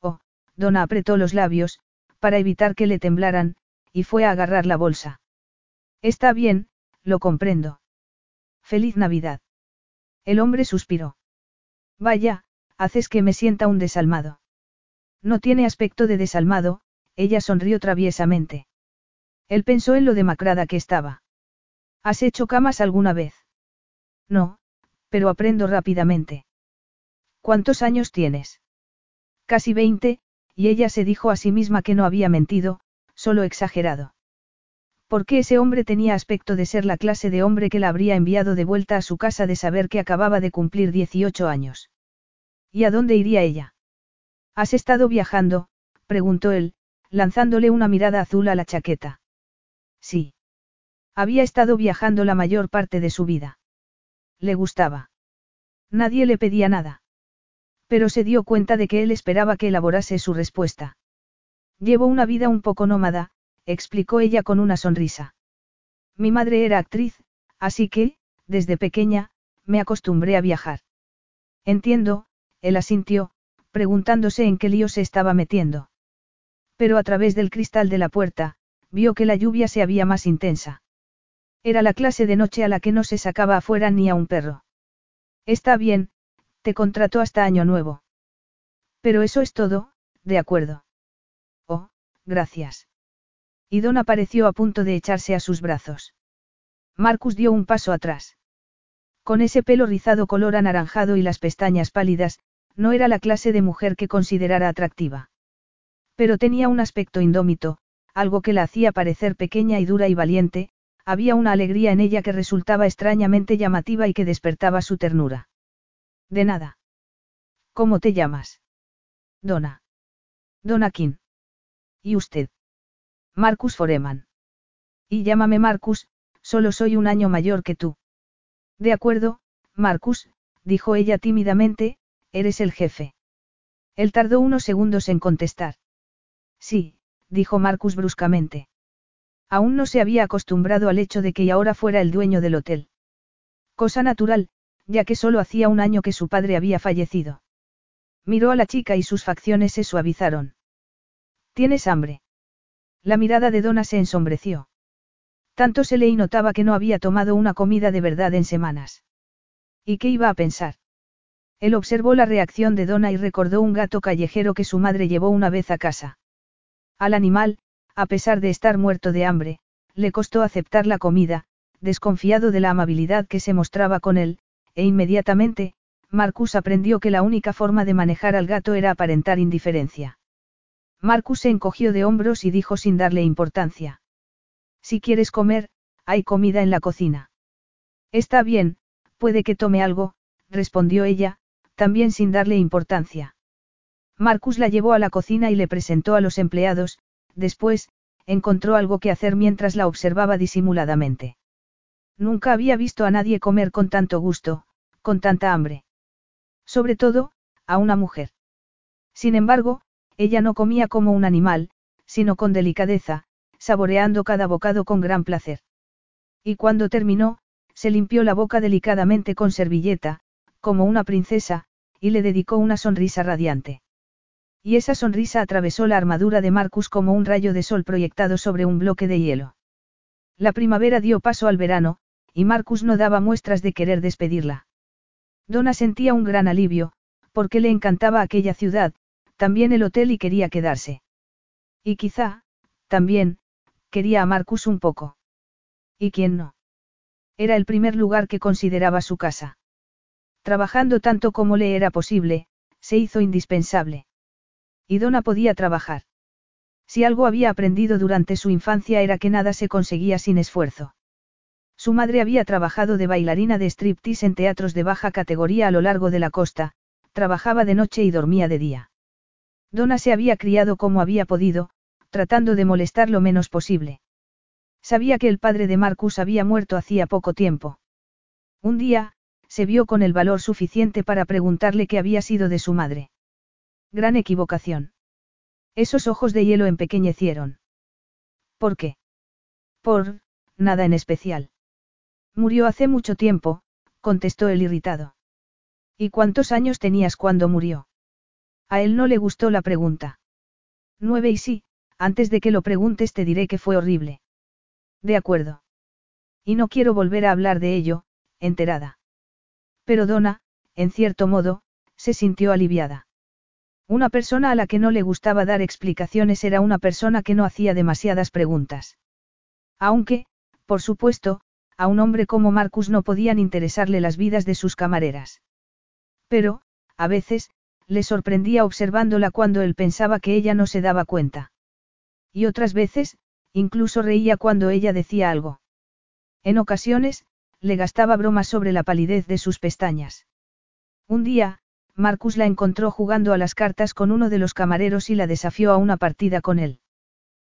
Oh, Donna apretó los labios, para evitar que le temblaran, y fue a agarrar la bolsa. Está bien, lo comprendo. Feliz Navidad. El hombre suspiró. Vaya, haces que me sienta un desalmado. No tiene aspecto de desalmado, ella sonrió traviesamente. Él pensó en lo demacrada que estaba. ¿Has hecho camas alguna vez? No, pero aprendo rápidamente. ¿Cuántos años tienes? Casi veinte, y ella se dijo a sí misma que no había mentido, solo exagerado. Porque ese hombre tenía aspecto de ser la clase de hombre que la habría enviado de vuelta a su casa de saber que acababa de cumplir 18 años. ¿Y a dónde iría ella? ¿Has estado viajando? preguntó él, lanzándole una mirada azul a la chaqueta. Sí. Había estado viajando la mayor parte de su vida. Le gustaba. Nadie le pedía nada. Pero se dio cuenta de que él esperaba que elaborase su respuesta. Llevo una vida un poco nómada, explicó ella con una sonrisa. Mi madre era actriz, así que, desde pequeña, me acostumbré a viajar. Entiendo, él asintió, preguntándose en qué lío se estaba metiendo. Pero a través del cristal de la puerta, vio que la lluvia se había más intensa. Era la clase de noche a la que no se sacaba afuera ni a un perro. Está bien, te contrató hasta año nuevo. Pero eso es todo, de acuerdo. Oh, gracias. Y Don apareció a punto de echarse a sus brazos. Marcus dio un paso atrás. Con ese pelo rizado color anaranjado y las pestañas pálidas, no era la clase de mujer que considerara atractiva. Pero tenía un aspecto indómito, algo que la hacía parecer pequeña y dura y valiente, había una alegría en ella que resultaba extrañamente llamativa y que despertaba su ternura. De nada. ¿Cómo te llamas? Donna. Donna King. ¿Y usted? Marcus Foreman. Y llámame Marcus, solo soy un año mayor que tú. De acuerdo, Marcus, dijo ella tímidamente, eres el jefe. Él tardó unos segundos en contestar. Sí, dijo Marcus bruscamente. Aún no se había acostumbrado al hecho de que ahora fuera el dueño del hotel. Cosa natural, ya que solo hacía un año que su padre había fallecido. Miró a la chica y sus facciones se suavizaron. ¿Tienes hambre? La mirada de Donna se ensombreció. Tanto se le notaba que no había tomado una comida de verdad en semanas. ¿Y qué iba a pensar? Él observó la reacción de Donna y recordó un gato callejero que su madre llevó una vez a casa. Al animal, a pesar de estar muerto de hambre, le costó aceptar la comida, desconfiado de la amabilidad que se mostraba con él, e inmediatamente, Marcus aprendió que la única forma de manejar al gato era aparentar indiferencia. Marcus se encogió de hombros y dijo sin darle importancia. Si quieres comer, hay comida en la cocina. Está bien, puede que tome algo, respondió ella, también sin darle importancia. Marcus la llevó a la cocina y le presentó a los empleados, después, encontró algo que hacer mientras la observaba disimuladamente. Nunca había visto a nadie comer con tanto gusto, con tanta hambre. Sobre todo, a una mujer. Sin embargo, ella no comía como un animal, sino con delicadeza, saboreando cada bocado con gran placer. Y cuando terminó, se limpió la boca delicadamente con servilleta, como una princesa, y le dedicó una sonrisa radiante. Y esa sonrisa atravesó la armadura de Marcus como un rayo de sol proyectado sobre un bloque de hielo. La primavera dio paso al verano, y Marcus no daba muestras de querer despedirla. Donna sentía un gran alivio, porque le encantaba aquella ciudad, también el hotel y quería quedarse. Y quizá, también, quería a Marcus un poco. ¿Y quién no? Era el primer lugar que consideraba su casa. Trabajando tanto como le era posible, se hizo indispensable. Y Donna podía trabajar. Si algo había aprendido durante su infancia era que nada se conseguía sin esfuerzo. Su madre había trabajado de bailarina de striptease en teatros de baja categoría a lo largo de la costa, trabajaba de noche y dormía de día. Donna se había criado como había podido, tratando de molestar lo menos posible. Sabía que el padre de Marcus había muerto hacía poco tiempo. Un día, se vio con el valor suficiente para preguntarle qué había sido de su madre. Gran equivocación. Esos ojos de hielo empequeñecieron. ¿Por qué? Por, nada en especial. Murió hace mucho tiempo, contestó el irritado. ¿Y cuántos años tenías cuando murió? A él no le gustó la pregunta. Nueve y sí, antes de que lo preguntes te diré que fue horrible. De acuerdo. Y no quiero volver a hablar de ello, enterada. Pero Donna, en cierto modo, se sintió aliviada. Una persona a la que no le gustaba dar explicaciones era una persona que no hacía demasiadas preguntas. Aunque, por supuesto, a un hombre como Marcus no podían interesarle las vidas de sus camareras. Pero, a veces, le sorprendía observándola cuando él pensaba que ella no se daba cuenta. Y otras veces, incluso reía cuando ella decía algo. En ocasiones, le gastaba bromas sobre la palidez de sus pestañas. Un día, Marcus la encontró jugando a las cartas con uno de los camareros y la desafió a una partida con él.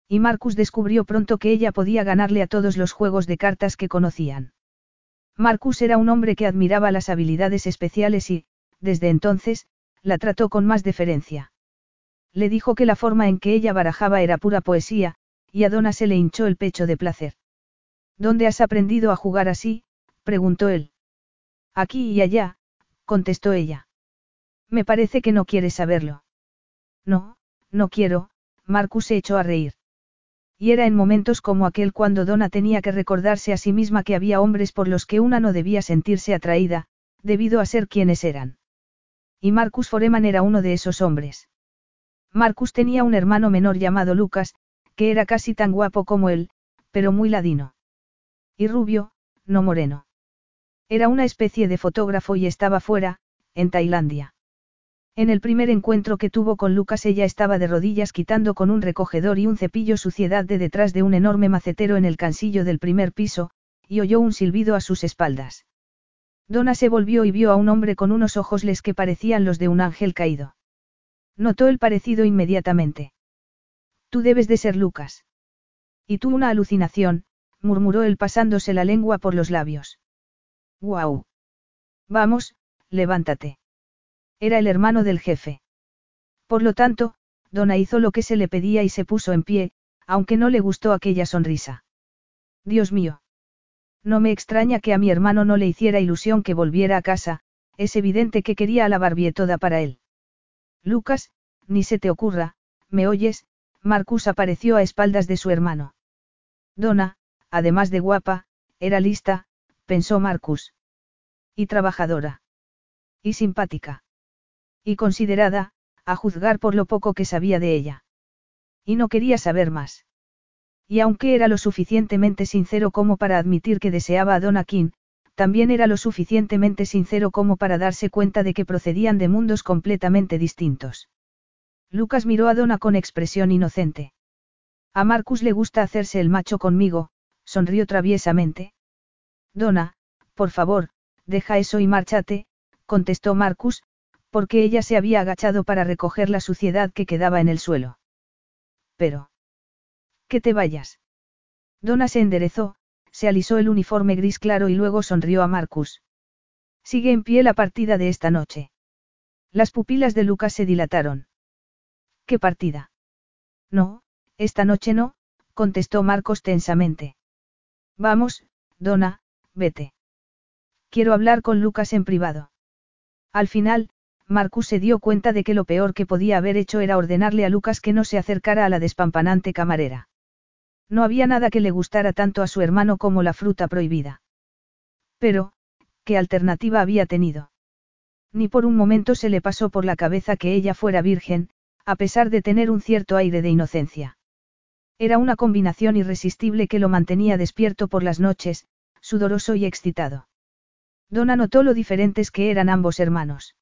Y Marcus descubrió pronto que ella podía ganarle a todos los juegos de cartas que conocían. Marcus era un hombre que admiraba las habilidades especiales y, desde entonces, la trató con más deferencia. Le dijo que la forma en que ella barajaba era pura poesía, y a Donna se le hinchó el pecho de placer. ¿Dónde has aprendido a jugar así? preguntó él. Aquí y allá, contestó ella. Me parece que no quieres saberlo. No, no quiero, Marcus se echó a reír. Y era en momentos como aquel cuando Donna tenía que recordarse a sí misma que había hombres por los que una no debía sentirse atraída, debido a ser quienes eran. Y Marcus Foreman era uno de esos hombres. Marcus tenía un hermano menor llamado Lucas, que era casi tan guapo como él, pero muy ladino. Y rubio, no moreno. Era una especie de fotógrafo y estaba fuera, en Tailandia. En el primer encuentro que tuvo con Lucas ella estaba de rodillas quitando con un recogedor y un cepillo suciedad de detrás de un enorme macetero en el cansillo del primer piso, y oyó un silbido a sus espaldas. Donna se volvió y vio a un hombre con unos ojos les que parecían los de un ángel caído. Notó el parecido inmediatamente. Tú debes de ser Lucas. Y tú una alucinación, murmuró él pasándose la lengua por los labios. ¡Guau! Vamos, levántate. Era el hermano del jefe. Por lo tanto, Donna hizo lo que se le pedía y se puso en pie, aunque no le gustó aquella sonrisa. Dios mío. No me extraña que a mi hermano no le hiciera ilusión que volviera a casa, es evidente que quería a la Barbie toda para él. Lucas, ni se te ocurra, ¿me oyes? Marcus apareció a espaldas de su hermano. Donna, además de guapa, era lista, pensó Marcus. Y trabajadora. Y simpática. Y considerada, a juzgar por lo poco que sabía de ella. Y no quería saber más. Y aunque era lo suficientemente sincero como para admitir que deseaba a Donna King, también era lo suficientemente sincero como para darse cuenta de que procedían de mundos completamente distintos. Lucas miró a Donna con expresión inocente. A Marcus le gusta hacerse el macho conmigo, sonrió traviesamente. Donna, por favor, deja eso y márchate, contestó Marcus, porque ella se había agachado para recoger la suciedad que quedaba en el suelo. Pero. Que te vayas. Donna se enderezó, se alisó el uniforme gris claro y luego sonrió a Marcus. Sigue en pie la partida de esta noche. Las pupilas de Lucas se dilataron. ¿Qué partida? No, esta noche no, contestó Marcos tensamente. Vamos, Donna, vete. Quiero hablar con Lucas en privado. Al final, Marcus se dio cuenta de que lo peor que podía haber hecho era ordenarle a Lucas que no se acercara a la despampanante camarera. No había nada que le gustara tanto a su hermano como la fruta prohibida. Pero, ¿qué alternativa había tenido? Ni por un momento se le pasó por la cabeza que ella fuera virgen, a pesar de tener un cierto aire de inocencia. Era una combinación irresistible que lo mantenía despierto por las noches, sudoroso y excitado. Donna notó lo diferentes que eran ambos hermanos.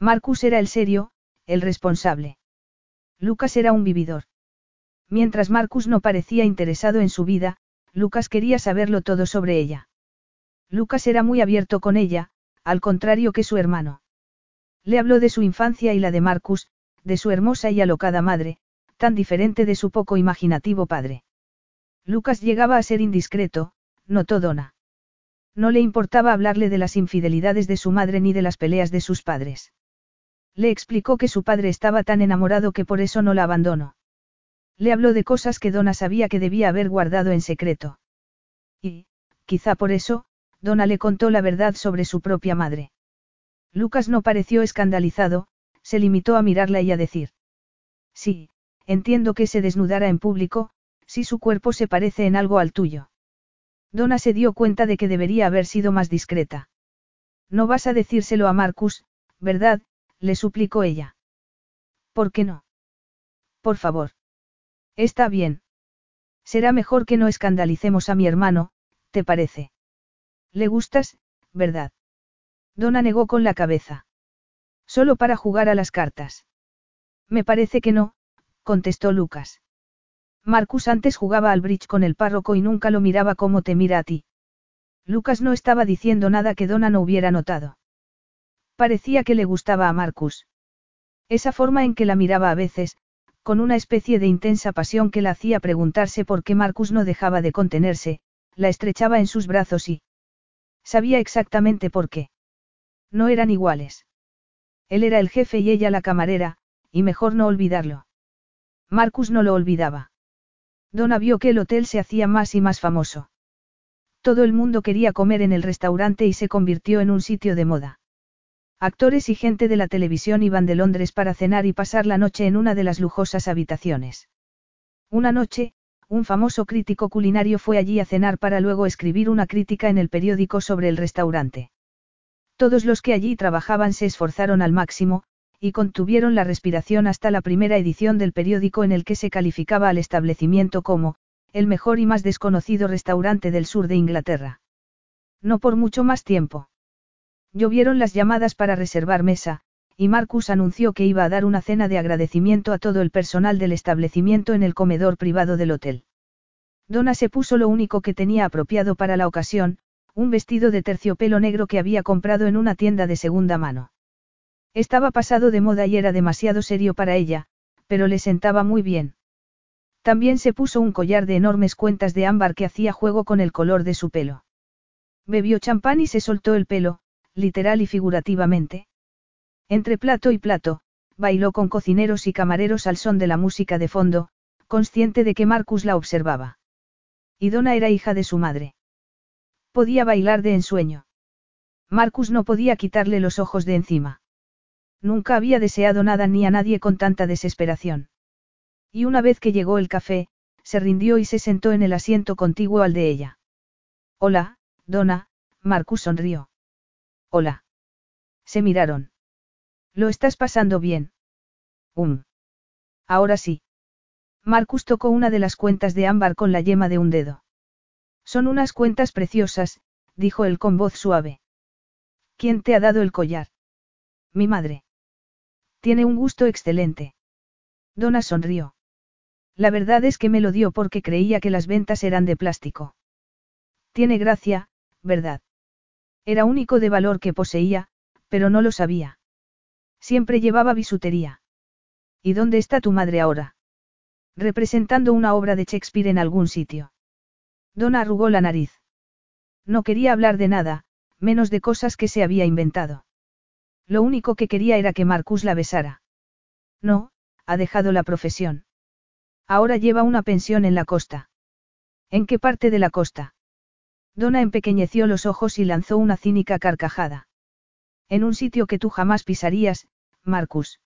Marcus era el serio, el responsable. Lucas era un vividor. Mientras Marcus no parecía interesado en su vida, Lucas quería saberlo todo sobre ella. Lucas era muy abierto con ella, al contrario que su hermano. Le habló de su infancia y la de Marcus, de su hermosa y alocada madre, tan diferente de su poco imaginativo padre. Lucas llegaba a ser indiscreto, notó Donna. No le importaba hablarle de las infidelidades de su madre ni de las peleas de sus padres. Le explicó que su padre estaba tan enamorado que por eso no la abandonó. Le habló de cosas que Donna sabía que debía haber guardado en secreto. Y, quizá por eso, Donna le contó la verdad sobre su propia madre. Lucas no pareció escandalizado, se limitó a mirarla y a decir. Sí, entiendo que se desnudara en público, si su cuerpo se parece en algo al tuyo. Donna se dio cuenta de que debería haber sido más discreta. No vas a decírselo a Marcus, ¿verdad? le suplicó ella. ¿Por qué no? Por favor. Está bien. Será mejor que no escandalicemos a mi hermano, ¿te parece? Le gustas, ¿verdad? Donna negó con la cabeza. Solo para jugar a las cartas. Me parece que no, contestó Lucas. Marcus antes jugaba al bridge con el párroco y nunca lo miraba como te mira a ti. Lucas no estaba diciendo nada que Donna no hubiera notado. Parecía que le gustaba a Marcus. Esa forma en que la miraba a veces, con una especie de intensa pasión que la hacía preguntarse por qué Marcus no dejaba de contenerse, la estrechaba en sus brazos y... Sabía exactamente por qué. No eran iguales. Él era el jefe y ella la camarera, y mejor no olvidarlo. Marcus no lo olvidaba. Donna vio que el hotel se hacía más y más famoso. Todo el mundo quería comer en el restaurante y se convirtió en un sitio de moda. Actores y gente de la televisión iban de Londres para cenar y pasar la noche en una de las lujosas habitaciones. Una noche, un famoso crítico culinario fue allí a cenar para luego escribir una crítica en el periódico sobre el restaurante. Todos los que allí trabajaban se esforzaron al máximo, y contuvieron la respiración hasta la primera edición del periódico en el que se calificaba al establecimiento como, el mejor y más desconocido restaurante del sur de Inglaterra. No por mucho más tiempo. Llovieron las llamadas para reservar mesa, y Marcus anunció que iba a dar una cena de agradecimiento a todo el personal del establecimiento en el comedor privado del hotel. Donna se puso lo único que tenía apropiado para la ocasión, un vestido de terciopelo negro que había comprado en una tienda de segunda mano. Estaba pasado de moda y era demasiado serio para ella, pero le sentaba muy bien. También se puso un collar de enormes cuentas de ámbar que hacía juego con el color de su pelo. Bebió champán y se soltó el pelo, literal y figurativamente. Entre plato y plato, bailó con cocineros y camareros al son de la música de fondo, consciente de que Marcus la observaba. Y Donna era hija de su madre. Podía bailar de ensueño. Marcus no podía quitarle los ojos de encima. Nunca había deseado nada ni a nadie con tanta desesperación. Y una vez que llegó el café, se rindió y se sentó en el asiento contiguo al de ella. Hola, Donna, Marcus sonrió. Hola. Se miraron. ¿Lo estás pasando bien? Um. Ahora sí. Marcus tocó una de las cuentas de ámbar con la yema de un dedo. Son unas cuentas preciosas, dijo él con voz suave. ¿Quién te ha dado el collar? Mi madre. Tiene un gusto excelente. Donna sonrió. La verdad es que me lo dio porque creía que las ventas eran de plástico. Tiene gracia, ¿verdad? Era único de valor que poseía, pero no lo sabía. Siempre llevaba bisutería. ¿Y dónde está tu madre ahora? Representando una obra de Shakespeare en algún sitio. Donna arrugó la nariz. No quería hablar de nada, menos de cosas que se había inventado. Lo único que quería era que Marcus la besara. No, ha dejado la profesión. Ahora lleva una pensión en la costa. ¿En qué parte de la costa? Donna empequeñeció los ojos y lanzó una cínica carcajada. En un sitio que tú jamás pisarías, Marcus.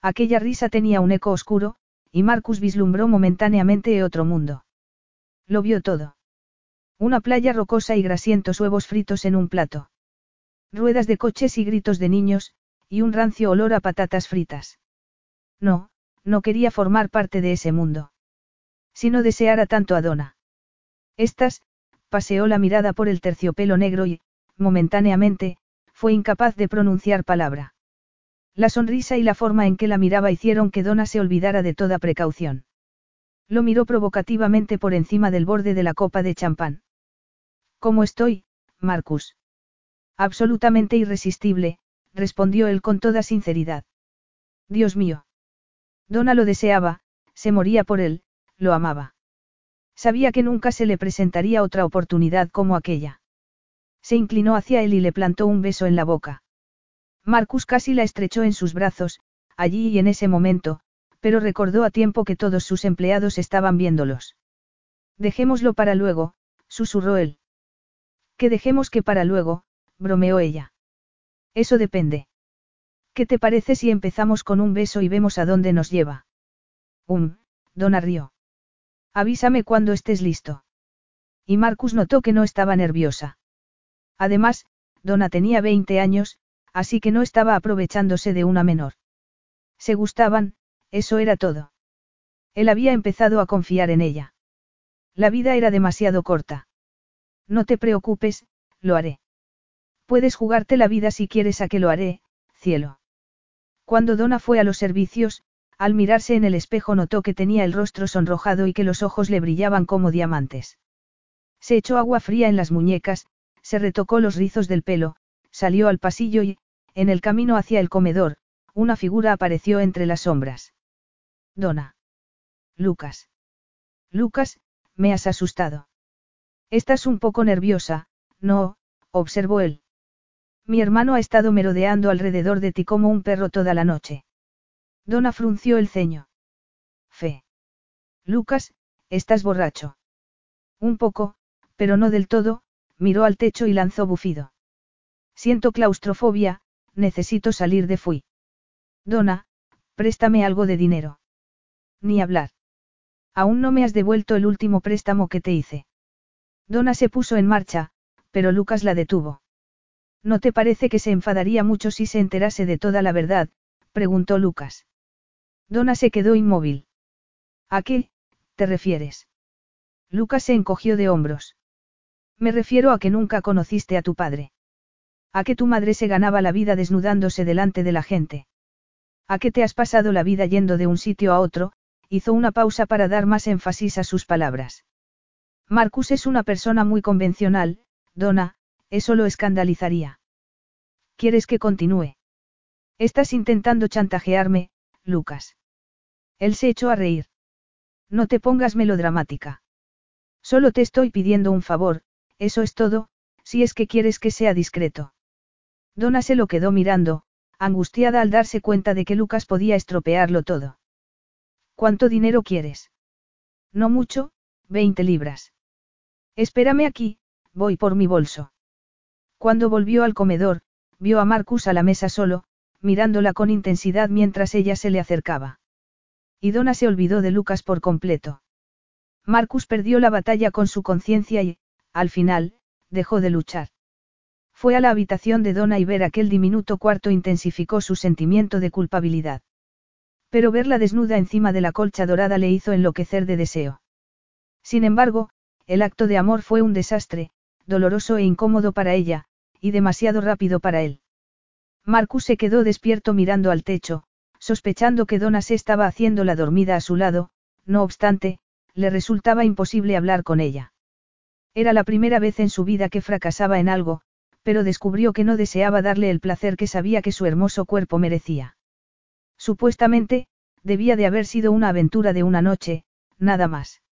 Aquella risa tenía un eco oscuro, y Marcus vislumbró momentáneamente otro mundo. Lo vio todo. Una playa rocosa y grasientos huevos fritos en un plato. Ruedas de coches y gritos de niños, y un rancio olor a patatas fritas. No, no quería formar parte de ese mundo. Si no deseara tanto a Donna. Estas, paseó la mirada por el terciopelo negro y, momentáneamente, fue incapaz de pronunciar palabra. La sonrisa y la forma en que la miraba hicieron que Donna se olvidara de toda precaución. Lo miró provocativamente por encima del borde de la copa de champán. ¿Cómo estoy, Marcus? Absolutamente irresistible, respondió él con toda sinceridad. Dios mío. Donna lo deseaba, se moría por él, lo amaba. Sabía que nunca se le presentaría otra oportunidad como aquella. Se inclinó hacia él y le plantó un beso en la boca. Marcus casi la estrechó en sus brazos, allí y en ese momento, pero recordó a tiempo que todos sus empleados estaban viéndolos. Dejémoslo para luego, susurró él. Que dejemos que para luego, bromeó ella. Eso depende. ¿Qué te parece si empezamos con un beso y vemos a dónde nos lleva? Um, Donna rió. Avísame cuando estés listo. Y Marcus notó que no estaba nerviosa. Además, Donna tenía 20 años, así que no estaba aprovechándose de una menor. Se gustaban, eso era todo. Él había empezado a confiar en ella. La vida era demasiado corta. No te preocupes, lo haré. Puedes jugarte la vida si quieres a que lo haré, cielo. Cuando Donna fue a los servicios, al mirarse en el espejo notó que tenía el rostro sonrojado y que los ojos le brillaban como diamantes. Se echó agua fría en las muñecas, se retocó los rizos del pelo, salió al pasillo y, en el camino hacia el comedor, una figura apareció entre las sombras. Donna. Lucas. Lucas, me has asustado. Estás un poco nerviosa, no, observó él. Mi hermano ha estado merodeando alrededor de ti como un perro toda la noche. Donna frunció el ceño. Fe. Lucas, estás borracho. Un poco, pero no del todo, miró al techo y lanzó bufido. Siento claustrofobia, necesito salir de fui. Donna, préstame algo de dinero. Ni hablar. Aún no me has devuelto el último préstamo que te hice. Donna se puso en marcha, pero Lucas la detuvo. ¿No te parece que se enfadaría mucho si se enterase de toda la verdad? preguntó Lucas. Donna se quedó inmóvil. ¿A qué, te refieres? Lucas se encogió de hombros. Me refiero a que nunca conociste a tu padre. A que tu madre se ganaba la vida desnudándose delante de la gente. A que te has pasado la vida yendo de un sitio a otro, hizo una pausa para dar más énfasis a sus palabras. Marcus es una persona muy convencional, Donna, eso lo escandalizaría. ¿Quieres que continúe? Estás intentando chantajearme, Lucas. Él se echó a reír. No te pongas melodramática. Solo te estoy pidiendo un favor, eso es todo, si es que quieres que sea discreto. Donna se lo quedó mirando, angustiada al darse cuenta de que Lucas podía estropearlo todo. ¿Cuánto dinero quieres? No mucho, 20 libras. Espérame aquí, voy por mi bolso. Cuando volvió al comedor, vio a Marcus a la mesa solo, mirándola con intensidad mientras ella se le acercaba. Y Donna se olvidó de Lucas por completo. Marcus perdió la batalla con su conciencia y, al final, dejó de luchar. Fue a la habitación de Donna y ver aquel diminuto cuarto intensificó su sentimiento de culpabilidad. Pero verla desnuda encima de la colcha dorada le hizo enloquecer de deseo. Sin embargo, el acto de amor fue un desastre, doloroso e incómodo para ella, y demasiado rápido para él. Marcus se quedó despierto mirando al techo, sospechando que Donna se estaba haciendo la dormida a su lado, no obstante, le resultaba imposible hablar con ella. Era la primera vez en su vida que fracasaba en algo, pero descubrió que no deseaba darle el placer que sabía que su hermoso cuerpo merecía. Supuestamente, debía de haber sido una aventura de una noche, nada más.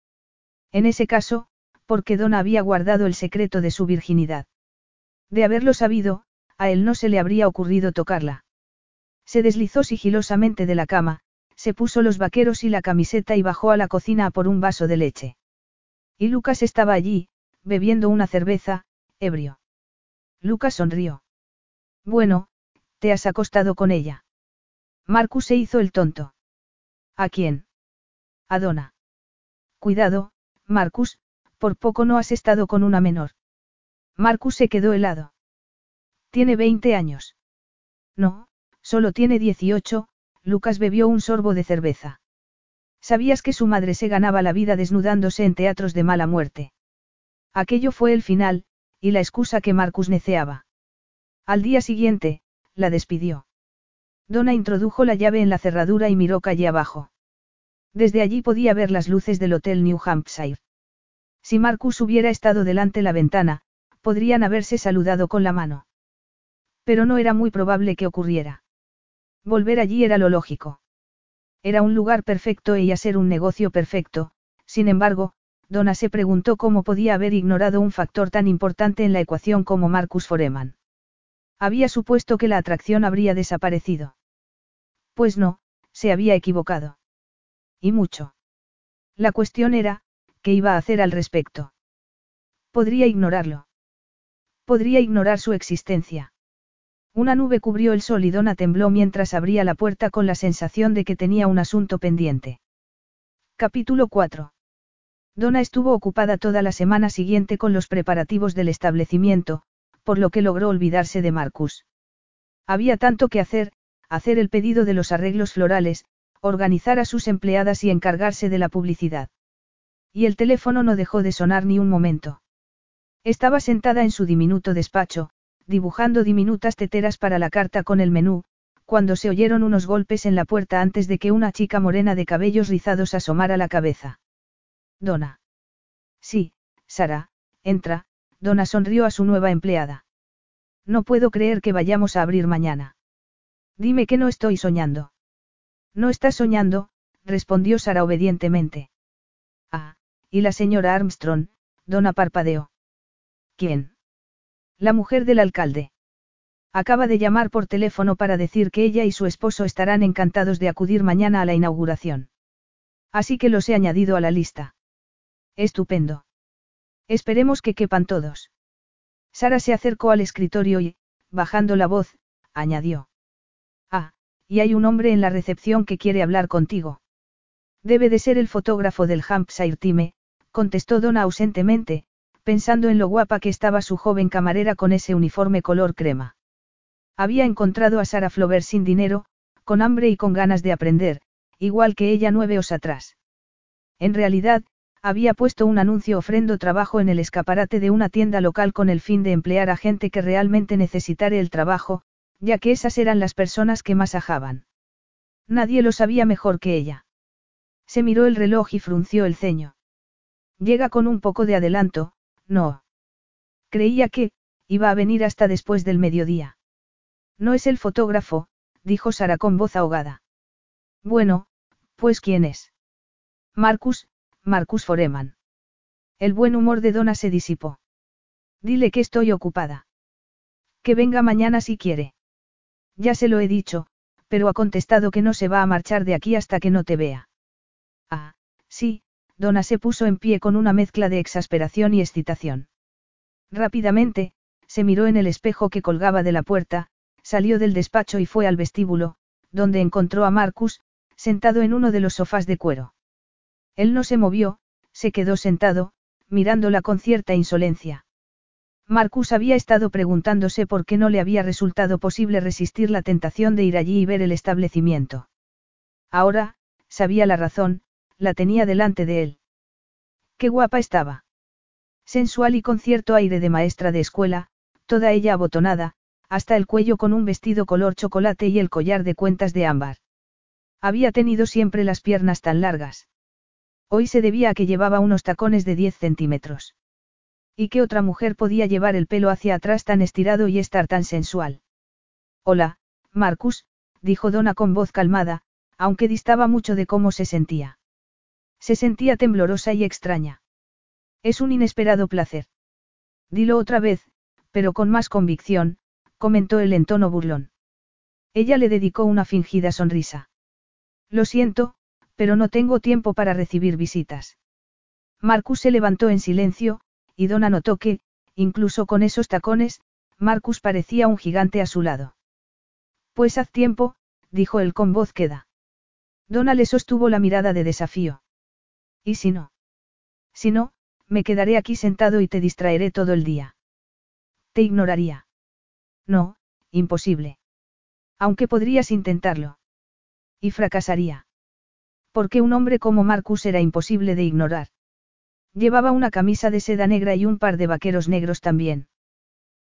En ese caso, porque Donna había guardado el secreto de su virginidad. De haberlo sabido, a él no se le habría ocurrido tocarla. Se deslizó sigilosamente de la cama, se puso los vaqueros y la camiseta y bajó a la cocina a por un vaso de leche. Y Lucas estaba allí, bebiendo una cerveza, ebrio. Lucas sonrió. Bueno, te has acostado con ella. Marcus se hizo el tonto. ¿A quién? A Donna. Cuidado, Marcus, por poco no has estado con una menor. Marcus se quedó helado. Tiene 20 años. No, solo tiene 18, Lucas bebió un sorbo de cerveza. ¿Sabías que su madre se ganaba la vida desnudándose en teatros de mala muerte? Aquello fue el final, y la excusa que Marcus neceaba. Al día siguiente, la despidió. Donna introdujo la llave en la cerradura y miró calle abajo. Desde allí podía ver las luces del Hotel New Hampshire. Si Marcus hubiera estado delante la ventana, podrían haberse saludado con la mano. Pero no era muy probable que ocurriera. Volver allí era lo lógico. Era un lugar perfecto a ser un negocio perfecto, sin embargo, Donna se preguntó cómo podía haber ignorado un factor tan importante en la ecuación como Marcus Foreman. Había supuesto que la atracción habría desaparecido. Pues no, se había equivocado. Y mucho. La cuestión era, ¿qué iba a hacer al respecto? Podría ignorarlo. Podría ignorar su existencia. Una nube cubrió el sol y Donna tembló mientras abría la puerta con la sensación de que tenía un asunto pendiente. Capítulo 4. Donna estuvo ocupada toda la semana siguiente con los preparativos del establecimiento, por lo que logró olvidarse de Marcus. Había tanto que hacer, hacer el pedido de los arreglos florales, organizar a sus empleadas y encargarse de la publicidad. Y el teléfono no dejó de sonar ni un momento. Estaba sentada en su diminuto despacho, dibujando diminutas teteras para la carta con el menú, cuando se oyeron unos golpes en la puerta antes de que una chica morena de cabellos rizados asomara la cabeza. Donna. Sí, Sara, entra, Donna sonrió a su nueva empleada. No puedo creer que vayamos a abrir mañana. Dime que no estoy soñando. No estás soñando, respondió Sara obedientemente. Ah, y la señora Armstrong, dona parpadeó. ¿Quién? La mujer del alcalde. Acaba de llamar por teléfono para decir que ella y su esposo estarán encantados de acudir mañana a la inauguración. Así que los he añadido a la lista. Estupendo. Esperemos que quepan todos. Sara se acercó al escritorio y, bajando la voz, añadió. Ah, y hay un hombre en la recepción que quiere hablar contigo. Debe de ser el fotógrafo del Hampshire Time, contestó Donna ausentemente, pensando en lo guapa que estaba su joven camarera con ese uniforme color crema. Había encontrado a Sara Flover sin dinero, con hambre y con ganas de aprender, igual que ella nueve os atrás. En realidad, había puesto un anuncio ofrendo trabajo en el escaparate de una tienda local con el fin de emplear a gente que realmente necesitara el trabajo, ya que esas eran las personas que más ajaban. Nadie lo sabía mejor que ella. Se miró el reloj y frunció el ceño. Llega con un poco de adelanto, no. Creía que, iba a venir hasta después del mediodía. No es el fotógrafo, dijo Sara con voz ahogada. Bueno, pues ¿quién es? Marcus, Marcus Foreman. El buen humor de Donna se disipó. Dile que estoy ocupada. Que venga mañana si quiere. Ya se lo he dicho, pero ha contestado que no se va a marchar de aquí hasta que no te vea. Ah, sí, Donna se puso en pie con una mezcla de exasperación y excitación. Rápidamente, se miró en el espejo que colgaba de la puerta, salió del despacho y fue al vestíbulo, donde encontró a Marcus, sentado en uno de los sofás de cuero. Él no se movió, se quedó sentado, mirándola con cierta insolencia. Marcus había estado preguntándose por qué no le había resultado posible resistir la tentación de ir allí y ver el establecimiento. Ahora, sabía la razón, la tenía delante de él. Qué guapa estaba. Sensual y con cierto aire de maestra de escuela, toda ella abotonada, hasta el cuello con un vestido color chocolate y el collar de cuentas de ámbar. Había tenido siempre las piernas tan largas. Hoy se debía a que llevaba unos tacones de 10 centímetros. ¿Y qué otra mujer podía llevar el pelo hacia atrás tan estirado y estar tan sensual? Hola, Marcus, dijo Donna con voz calmada, aunque distaba mucho de cómo se sentía. Se sentía temblorosa y extraña. Es un inesperado placer. Dilo otra vez, pero con más convicción, comentó él en tono burlón. Ella le dedicó una fingida sonrisa. Lo siento, pero no tengo tiempo para recibir visitas. Marcus se levantó en silencio, y Donna notó que, incluso con esos tacones, Marcus parecía un gigante a su lado. Pues haz tiempo, dijo él con voz queda. Donna le sostuvo la mirada de desafío. ¿Y si no? Si no, me quedaré aquí sentado y te distraeré todo el día. Te ignoraría. No, imposible. Aunque podrías intentarlo. Y fracasaría. Porque un hombre como Marcus era imposible de ignorar. Llevaba una camisa de seda negra y un par de vaqueros negros también.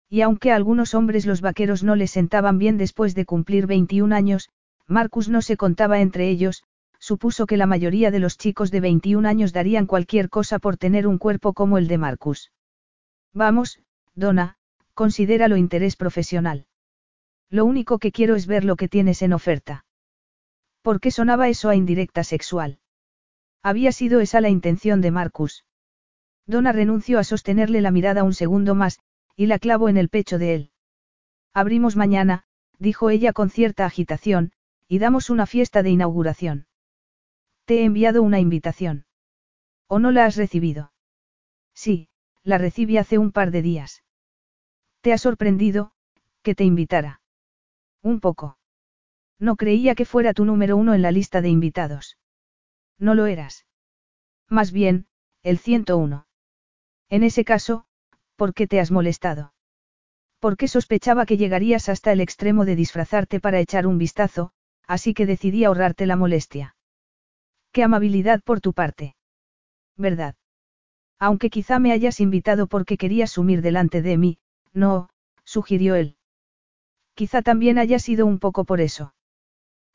Y aunque a algunos hombres los vaqueros no les sentaban bien después de cumplir 21 años, Marcus no se contaba entre ellos, supuso que la mayoría de los chicos de 21 años darían cualquier cosa por tener un cuerpo como el de Marcus. Vamos, Donna, Considéralo interés profesional. Lo único que quiero es ver lo que tienes en oferta. ¿Por qué sonaba eso a indirecta sexual? Había sido esa la intención de Marcus. Donna renunció a sostenerle la mirada un segundo más, y la clavó en el pecho de él. Abrimos mañana, dijo ella con cierta agitación, y damos una fiesta de inauguración. Te he enviado una invitación. ¿O no la has recibido? Sí, la recibí hace un par de días. ¿Te ha sorprendido, que te invitara? Un poco. No creía que fuera tu número uno en la lista de invitados. No lo eras. Más bien, el 101. En ese caso, ¿por qué te has molestado? Porque sospechaba que llegarías hasta el extremo de disfrazarte para echar un vistazo, así que decidí ahorrarte la molestia. Qué amabilidad por tu parte. ¿Verdad? Aunque quizá me hayas invitado porque querías sumir delante de mí, no, sugirió él. Quizá también haya sido un poco por eso.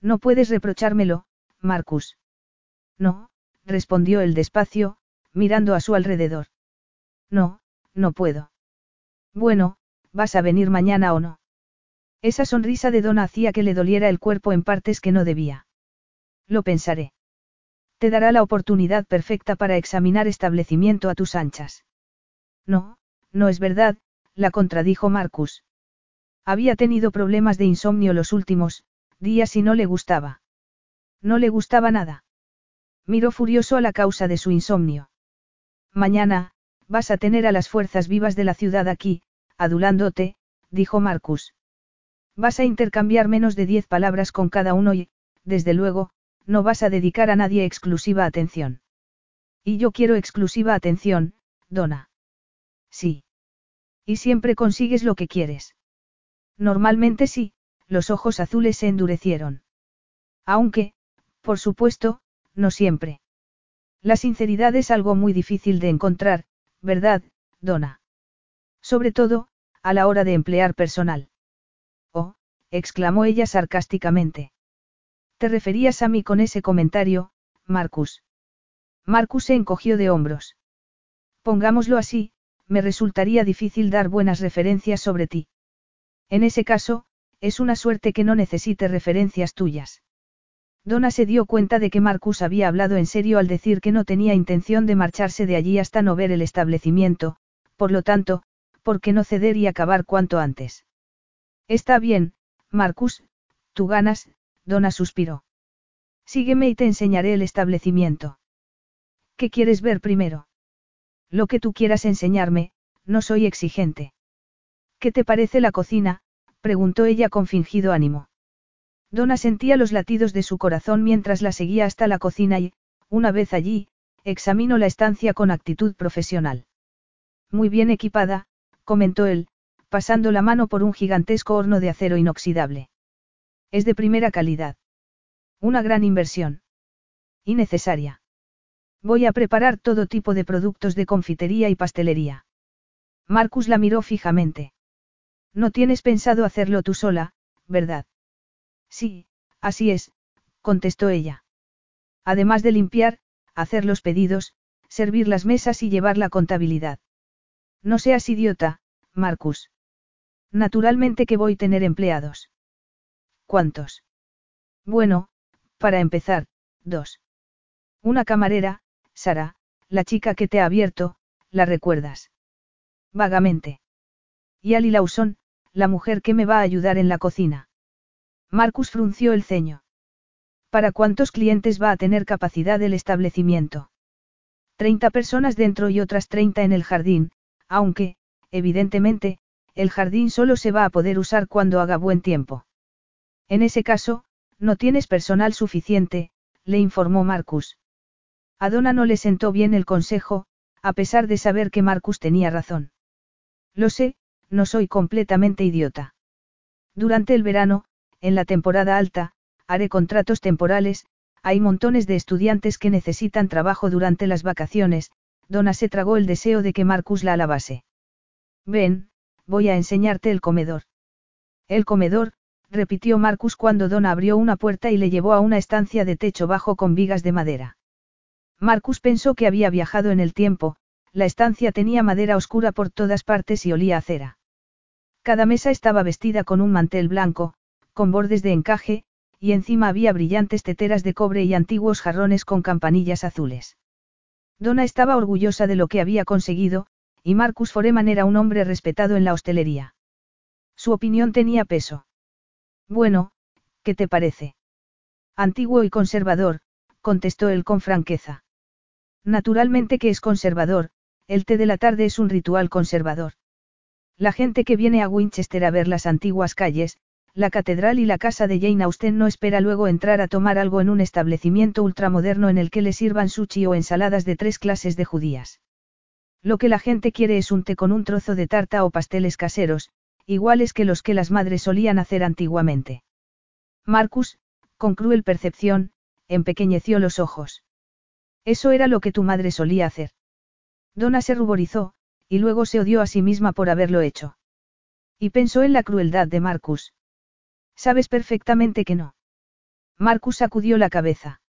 No puedes reprochármelo, Marcus. No, respondió él despacio, mirando a su alrededor. No, no puedo. Bueno, ¿vas a venir mañana o no? Esa sonrisa de Donna hacía que le doliera el cuerpo en partes que no debía. Lo pensaré. Te dará la oportunidad perfecta para examinar establecimiento a tus anchas. No, no es verdad, la contradijo Marcus. Había tenido problemas de insomnio los últimos días y no le gustaba. No le gustaba nada. Miró furioso a la causa de su insomnio. Mañana, vas a tener a las fuerzas vivas de la ciudad aquí, adulándote, dijo Marcus. Vas a intercambiar menos de diez palabras con cada uno y, desde luego, no vas a dedicar a nadie exclusiva atención. Y yo quiero exclusiva atención, Donna. Sí. Y siempre consigues lo que quieres. Normalmente sí, los ojos azules se endurecieron. Aunque, por supuesto, no siempre. La sinceridad es algo muy difícil de encontrar, ¿verdad, Donna? Sobre todo, a la hora de emplear personal. Oh, exclamó ella sarcásticamente. ¿Te referías a mí con ese comentario, Marcus? Marcus se encogió de hombros. Pongámoslo así, me resultaría difícil dar buenas referencias sobre ti. En ese caso, es una suerte que no necesite referencias tuyas. Donna se dio cuenta de que Marcus había hablado en serio al decir que no tenía intención de marcharse de allí hasta no ver el establecimiento, por lo tanto, ¿por qué no ceder y acabar cuanto antes? Está bien, Marcus, tú ganas, Donna suspiró. Sígueme y te enseñaré el establecimiento. ¿Qué quieres ver primero? Lo que tú quieras enseñarme, no soy exigente. ¿Qué te parece la cocina? preguntó ella con fingido ánimo. Donna sentía los latidos de su corazón mientras la seguía hasta la cocina y, una vez allí, examinó la estancia con actitud profesional. Muy bien equipada, comentó él, pasando la mano por un gigantesco horno de acero inoxidable. Es de primera calidad. Una gran inversión. Y necesaria. Voy a preparar todo tipo de productos de confitería y pastelería. Marcus la miró fijamente. No tienes pensado hacerlo tú sola, ¿verdad? Sí, así es, contestó ella. Además de limpiar, hacer los pedidos, servir las mesas y llevar la contabilidad. No seas idiota, Marcus. Naturalmente que voy a tener empleados. ¿Cuántos? Bueno, para empezar, dos. Una camarera, Sara, la chica que te ha abierto, ¿la recuerdas? Vagamente. Y Ali Lawson, la mujer que me va a ayudar en la cocina. Marcus frunció el ceño. ¿Para cuántos clientes va a tener capacidad el establecimiento? Treinta personas dentro y otras treinta en el jardín, aunque, evidentemente, el jardín solo se va a poder usar cuando haga buen tiempo. En ese caso, no tienes personal suficiente, le informó Marcus. A Donna no le sentó bien el consejo, a pesar de saber que Marcus tenía razón. Lo sé, no soy completamente idiota. Durante el verano, en la temporada alta, haré contratos temporales, hay montones de estudiantes que necesitan trabajo durante las vacaciones, Donna se tragó el deseo de que Marcus la alabase. Ven, voy a enseñarte el comedor. El comedor, repitió Marcus cuando Donna abrió una puerta y le llevó a una estancia de techo bajo con vigas de madera. Marcus pensó que había viajado en el tiempo, la estancia tenía madera oscura por todas partes y olía a cera. Cada mesa estaba vestida con un mantel blanco, con bordes de encaje, y encima había brillantes teteras de cobre y antiguos jarrones con campanillas azules. Donna estaba orgullosa de lo que había conseguido, y Marcus Foreman era un hombre respetado en la hostelería. Su opinión tenía peso. Bueno, ¿qué te parece? Antiguo y conservador, contestó él con franqueza. Naturalmente que es conservador, el té de la tarde es un ritual conservador. La gente que viene a Winchester a ver las antiguas calles, la catedral y la casa de Jane Austen no espera luego entrar a tomar algo en un establecimiento ultramoderno en el que le sirvan sushi o ensaladas de tres clases de judías. Lo que la gente quiere es un té con un trozo de tarta o pasteles caseros, iguales que los que las madres solían hacer antiguamente. Marcus, con cruel percepción, empequeñeció los ojos. Eso era lo que tu madre solía hacer. Donna se ruborizó, y luego se odió a sí misma por haberlo hecho. Y pensó en la crueldad de Marcus. Sabes perfectamente que no. Marcus sacudió la cabeza.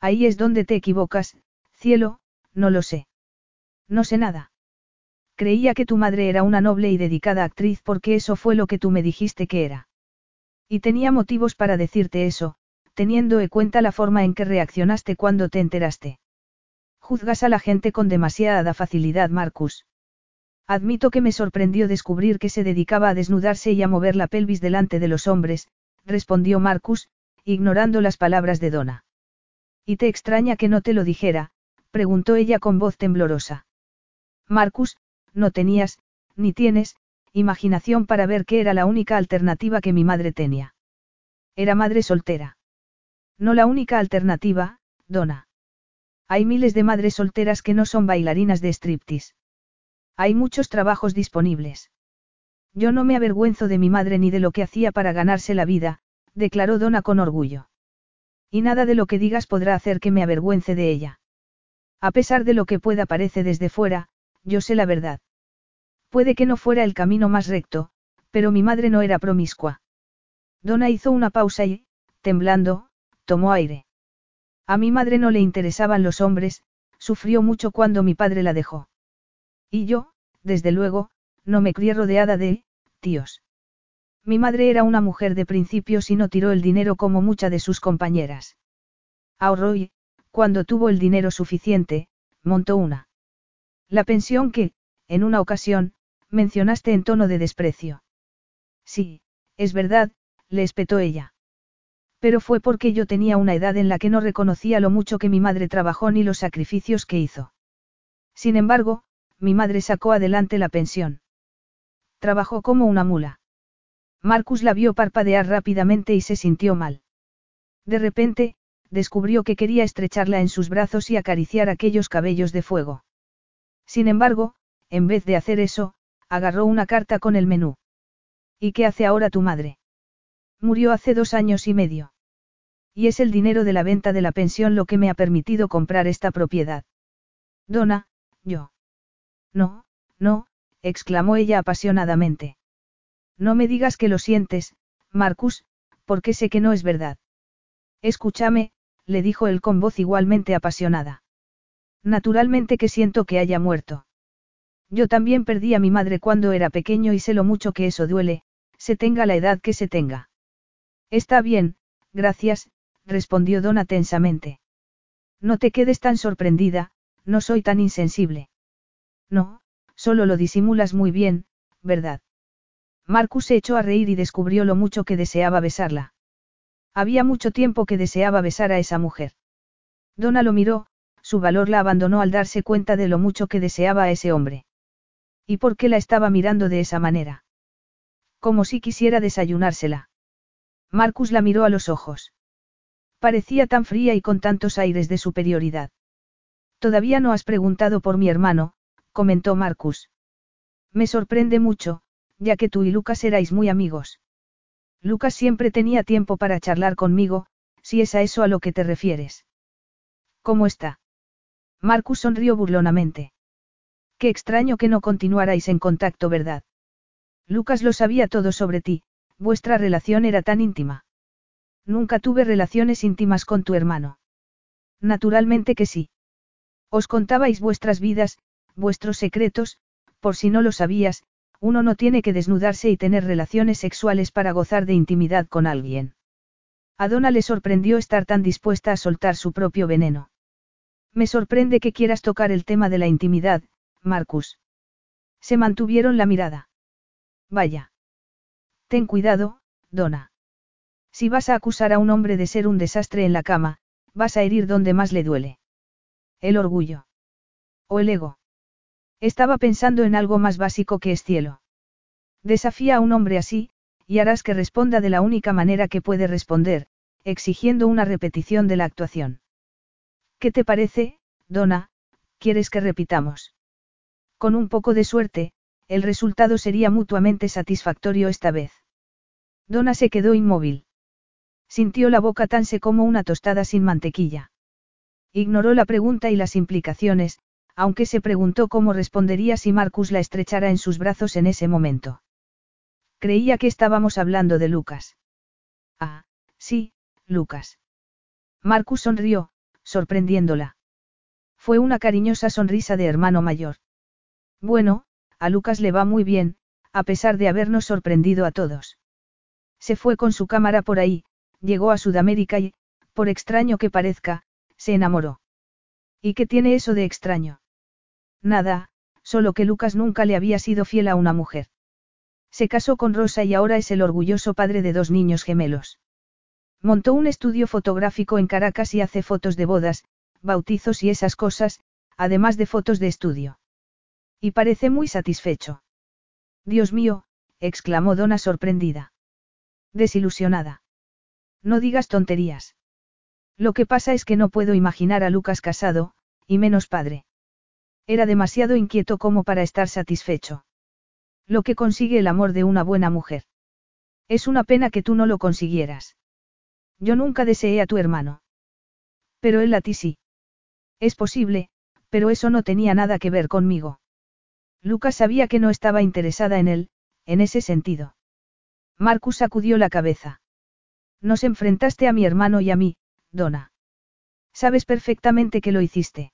Ahí es donde te equivocas, cielo, no lo sé. No sé nada. Creía que tu madre era una noble y dedicada actriz porque eso fue lo que tú me dijiste que era. Y tenía motivos para decirte eso, teniendo en cuenta la forma en que reaccionaste cuando te enteraste. Juzgas a la gente con demasiada facilidad, Marcus. Admito que me sorprendió descubrir que se dedicaba a desnudarse y a mover la pelvis delante de los hombres, respondió Marcus, ignorando las palabras de Donna. ¿Y te extraña que no te lo dijera? preguntó ella con voz temblorosa. Marcus, no tenías, ni tienes, imaginación para ver que era la única alternativa que mi madre tenía. Era madre soltera. No la única alternativa, Donna. Hay miles de madres solteras que no son bailarinas de striptease. Hay muchos trabajos disponibles. Yo no me avergüenzo de mi madre ni de lo que hacía para ganarse la vida, declaró Donna con orgullo. Y nada de lo que digas podrá hacer que me avergüence de ella. A pesar de lo que pueda parecer desde fuera, yo sé la verdad. Puede que no fuera el camino más recto, pero mi madre no era promiscua. Donna hizo una pausa y, temblando, tomó aire. A mi madre no le interesaban los hombres, sufrió mucho cuando mi padre la dejó. Y yo, desde luego, no me crié rodeada de, tíos. Mi madre era una mujer de principios y no tiró el dinero como muchas de sus compañeras. Ahorró y, cuando tuvo el dinero suficiente, montó una. La pensión que, en una ocasión, mencionaste en tono de desprecio. Sí, es verdad, le espetó ella. Pero fue porque yo tenía una edad en la que no reconocía lo mucho que mi madre trabajó ni los sacrificios que hizo. Sin embargo, mi madre sacó adelante la pensión. Trabajó como una mula. Marcus la vio parpadear rápidamente y se sintió mal. De repente, descubrió que quería estrecharla en sus brazos y acariciar aquellos cabellos de fuego. Sin embargo, en vez de hacer eso, agarró una carta con el menú. ¿Y qué hace ahora tu madre? Murió hace dos años y medio. Y es el dinero de la venta de la pensión lo que me ha permitido comprar esta propiedad. Dona, yo. No, no, exclamó ella apasionadamente. No me digas que lo sientes, Marcus, porque sé que no es verdad. Escúchame, le dijo él con voz igualmente apasionada. Naturalmente que siento que haya muerto. Yo también perdí a mi madre cuando era pequeño y sé lo mucho que eso duele, se tenga la edad que se tenga. Está bien, gracias, respondió Donna tensamente. No te quedes tan sorprendida, no soy tan insensible. No, solo lo disimulas muy bien, ¿verdad? Marcus se echó a reír y descubrió lo mucho que deseaba besarla. Había mucho tiempo que deseaba besar a esa mujer. Donna lo miró, su valor la abandonó al darse cuenta de lo mucho que deseaba a ese hombre. ¿Y por qué la estaba mirando de esa manera? Como si quisiera desayunársela. Marcus la miró a los ojos. Parecía tan fría y con tantos aires de superioridad. Todavía no has preguntado por mi hermano, comentó Marcus. Me sorprende mucho, ya que tú y Lucas erais muy amigos. Lucas siempre tenía tiempo para charlar conmigo, si es a eso a lo que te refieres. ¿Cómo está? Marcus sonrió burlonamente. Qué extraño que no continuarais en contacto, ¿verdad? Lucas lo sabía todo sobre ti, vuestra relación era tan íntima. Nunca tuve relaciones íntimas con tu hermano. Naturalmente que sí. Os contabais vuestras vidas, vuestros secretos, por si no lo sabías, uno no tiene que desnudarse y tener relaciones sexuales para gozar de intimidad con alguien. A Donna le sorprendió estar tan dispuesta a soltar su propio veneno. Me sorprende que quieras tocar el tema de la intimidad, Marcus. Se mantuvieron la mirada. Vaya. Ten cuidado, Donna. Si vas a acusar a un hombre de ser un desastre en la cama, vas a herir donde más le duele. El orgullo. O el ego. Estaba pensando en algo más básico que es cielo. Desafía a un hombre así, y harás que responda de la única manera que puede responder, exigiendo una repetición de la actuación. ¿Qué te parece, Donna? ¿Quieres que repitamos? Con un poco de suerte, el resultado sería mutuamente satisfactorio esta vez. Donna se quedó inmóvil. Sintió la boca tan seca como una tostada sin mantequilla. Ignoró la pregunta y las implicaciones, aunque se preguntó cómo respondería si Marcus la estrechara en sus brazos en ese momento. Creía que estábamos hablando de Lucas. Ah, sí, Lucas. Marcus sonrió, sorprendiéndola. Fue una cariñosa sonrisa de hermano mayor. Bueno, a Lucas le va muy bien, a pesar de habernos sorprendido a todos. Se fue con su cámara por ahí, llegó a Sudamérica y, por extraño que parezca, se enamoró. ¿Y qué tiene eso de extraño? Nada, solo que Lucas nunca le había sido fiel a una mujer. Se casó con Rosa y ahora es el orgulloso padre de dos niños gemelos. Montó un estudio fotográfico en Caracas y hace fotos de bodas, bautizos y esas cosas, además de fotos de estudio. Y parece muy satisfecho. Dios mío, exclamó Donna sorprendida. Desilusionada. No digas tonterías. Lo que pasa es que no puedo imaginar a Lucas casado, y menos padre. Era demasiado inquieto como para estar satisfecho. Lo que consigue el amor de una buena mujer. Es una pena que tú no lo consiguieras. Yo nunca deseé a tu hermano. Pero él a ti sí. Es posible, pero eso no tenía nada que ver conmigo. Lucas sabía que no estaba interesada en él, en ese sentido. Marcus sacudió la cabeza. Nos enfrentaste a mi hermano y a mí, Donna. Sabes perfectamente que lo hiciste.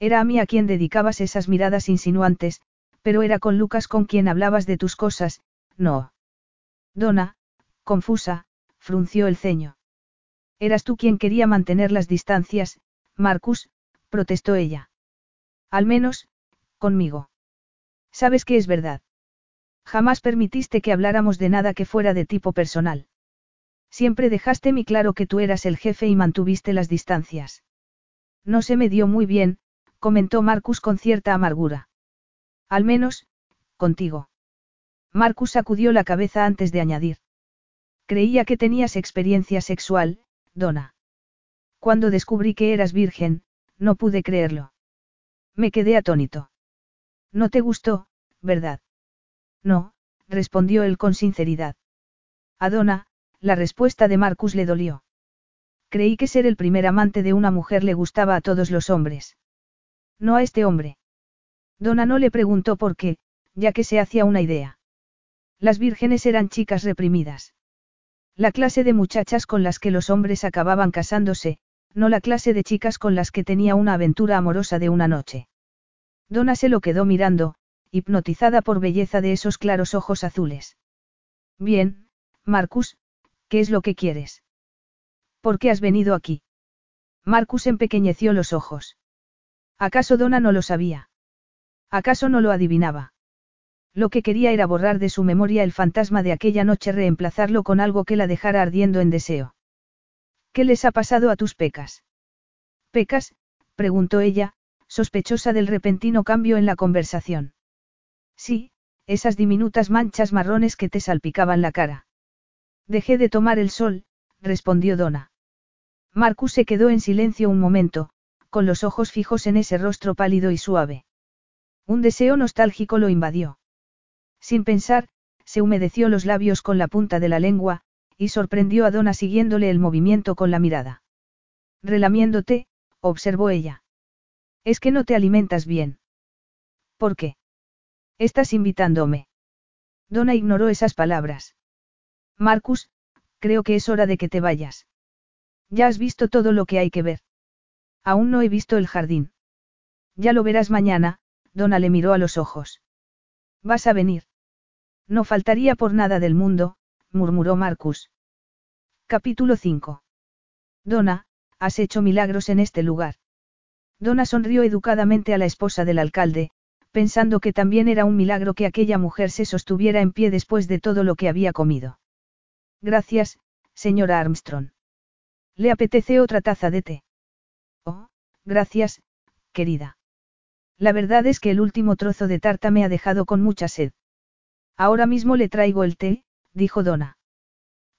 Era a mí a quien dedicabas esas miradas insinuantes, pero era con Lucas con quien hablabas de tus cosas, no. Donna, confusa, frunció el ceño. Eras tú quien quería mantener las distancias, Marcus, protestó ella. Al menos, conmigo. Sabes que es verdad. Jamás permitiste que habláramos de nada que fuera de tipo personal. Siempre dejaste mi claro que tú eras el jefe y mantuviste las distancias. No se me dio muy bien, comentó Marcus con cierta amargura. Al menos, contigo. Marcus sacudió la cabeza antes de añadir. Creía que tenías experiencia sexual, Donna. Cuando descubrí que eras virgen, no pude creerlo. Me quedé atónito. No te gustó, ¿verdad? No, respondió él con sinceridad. A Donna, la respuesta de Marcus le dolió. Creí que ser el primer amante de una mujer le gustaba a todos los hombres. No a este hombre. Donna no le preguntó por qué, ya que se hacía una idea. Las vírgenes eran chicas reprimidas. La clase de muchachas con las que los hombres acababan casándose, no la clase de chicas con las que tenía una aventura amorosa de una noche. Donna se lo quedó mirando, hipnotizada por belleza de esos claros ojos azules. Bien, Marcus, ¿qué es lo que quieres? ¿Por qué has venido aquí? Marcus empequeñeció los ojos. ¿Acaso Donna no lo sabía? ¿Acaso no lo adivinaba? Lo que quería era borrar de su memoria el fantasma de aquella noche, reemplazarlo con algo que la dejara ardiendo en deseo. ¿Qué les ha pasado a tus pecas? ¿Pecas? preguntó ella, sospechosa del repentino cambio en la conversación. Sí, esas diminutas manchas marrones que te salpicaban la cara. Dejé de tomar el sol, respondió Donna. Marcus se quedó en silencio un momento, con los ojos fijos en ese rostro pálido y suave. Un deseo nostálgico lo invadió. Sin pensar, se humedeció los labios con la punta de la lengua, y sorprendió a Donna siguiéndole el movimiento con la mirada. Relamiéndote, observó ella. Es que no te alimentas bien. ¿Por qué? Estás invitándome. Donna ignoró esas palabras. Marcus, creo que es hora de que te vayas. Ya has visto todo lo que hay que ver. Aún no he visto el jardín. Ya lo verás mañana, Donna le miró a los ojos. ¿Vas a venir? No faltaría por nada del mundo, murmuró Marcus. Capítulo 5. Donna, has hecho milagros en este lugar. Donna sonrió educadamente a la esposa del alcalde, pensando que también era un milagro que aquella mujer se sostuviera en pie después de todo lo que había comido. Gracias, señora Armstrong. ¿Le apetece otra taza de té? Oh, gracias, querida. La verdad es que el último trozo de tarta me ha dejado con mucha sed. Ahora mismo le traigo el té, dijo Donna.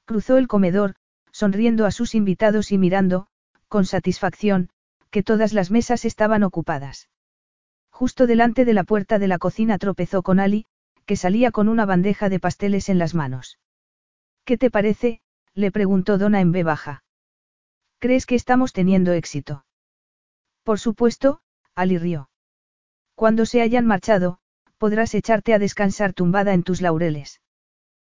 Cruzó el comedor, sonriendo a sus invitados y mirando, con satisfacción, que todas las mesas estaban ocupadas. Justo delante de la puerta de la cocina tropezó con Ali, que salía con una bandeja de pasteles en las manos. ¿Qué te parece? le preguntó Donna en B baja. ¿Crees que estamos teniendo éxito? Por supuesto, Ali rió. Cuando se hayan marchado, podrás echarte a descansar tumbada en tus laureles.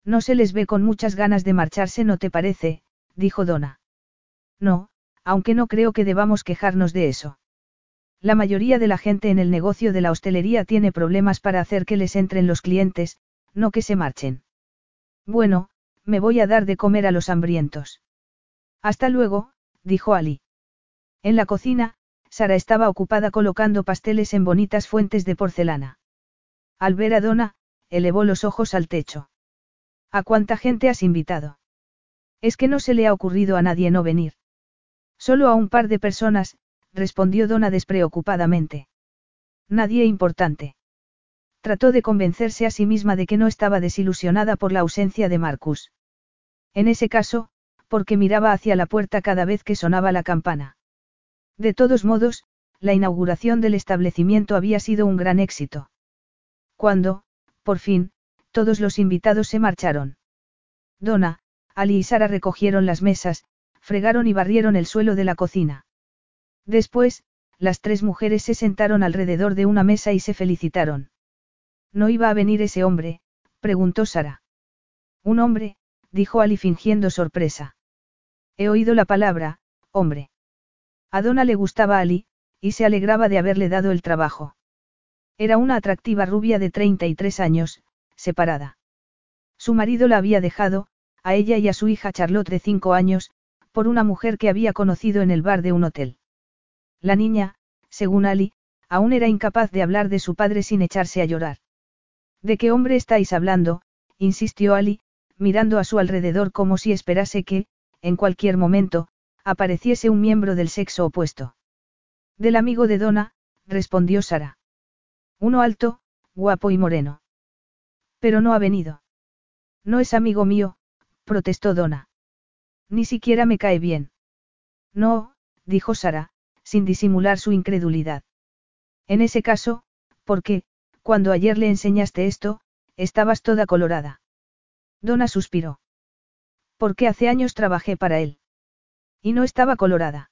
No se les ve con muchas ganas de marcharse, ¿no te parece? dijo Donna. No, aunque no creo que debamos quejarnos de eso. La mayoría de la gente en el negocio de la hostelería tiene problemas para hacer que les entren los clientes, no que se marchen. Bueno, me voy a dar de comer a los hambrientos. Hasta luego, dijo Ali. En la cocina, Sara estaba ocupada colocando pasteles en bonitas fuentes de porcelana. Al ver a Donna, elevó los ojos al techo. ¿A cuánta gente has invitado? Es que no se le ha ocurrido a nadie no venir. Solo a un par de personas, respondió Donna despreocupadamente. Nadie importante. Trató de convencerse a sí misma de que no estaba desilusionada por la ausencia de Marcus. En ese caso, porque miraba hacia la puerta cada vez que sonaba la campana. De todos modos, la inauguración del establecimiento había sido un gran éxito. Cuando, por fin, todos los invitados se marcharon. Donna, Ali y Sara recogieron las mesas, fregaron y barrieron el suelo de la cocina. Después, las tres mujeres se sentaron alrededor de una mesa y se felicitaron. ¿No iba a venir ese hombre? preguntó Sara. Un hombre, dijo Ali fingiendo sorpresa. He oído la palabra, hombre. A Donna le gustaba Ali, y se alegraba de haberle dado el trabajo. Era una atractiva rubia de 33 años, separada. Su marido la había dejado, a ella y a su hija Charlotte de 5 años, por una mujer que había conocido en el bar de un hotel. La niña, según Ali, aún era incapaz de hablar de su padre sin echarse a llorar. ¿De qué hombre estáis hablando? insistió Ali, mirando a su alrededor como si esperase que, en cualquier momento, apareciese un miembro del sexo opuesto. Del amigo de Donna, respondió Sara. Uno alto, guapo y moreno. Pero no ha venido. No es amigo mío, protestó Donna. Ni siquiera me cae bien. No, dijo Sara, sin disimular su incredulidad. En ese caso, ¿por qué, cuando ayer le enseñaste esto, estabas toda colorada? Donna suspiró. Porque hace años trabajé para él. Y no estaba colorada.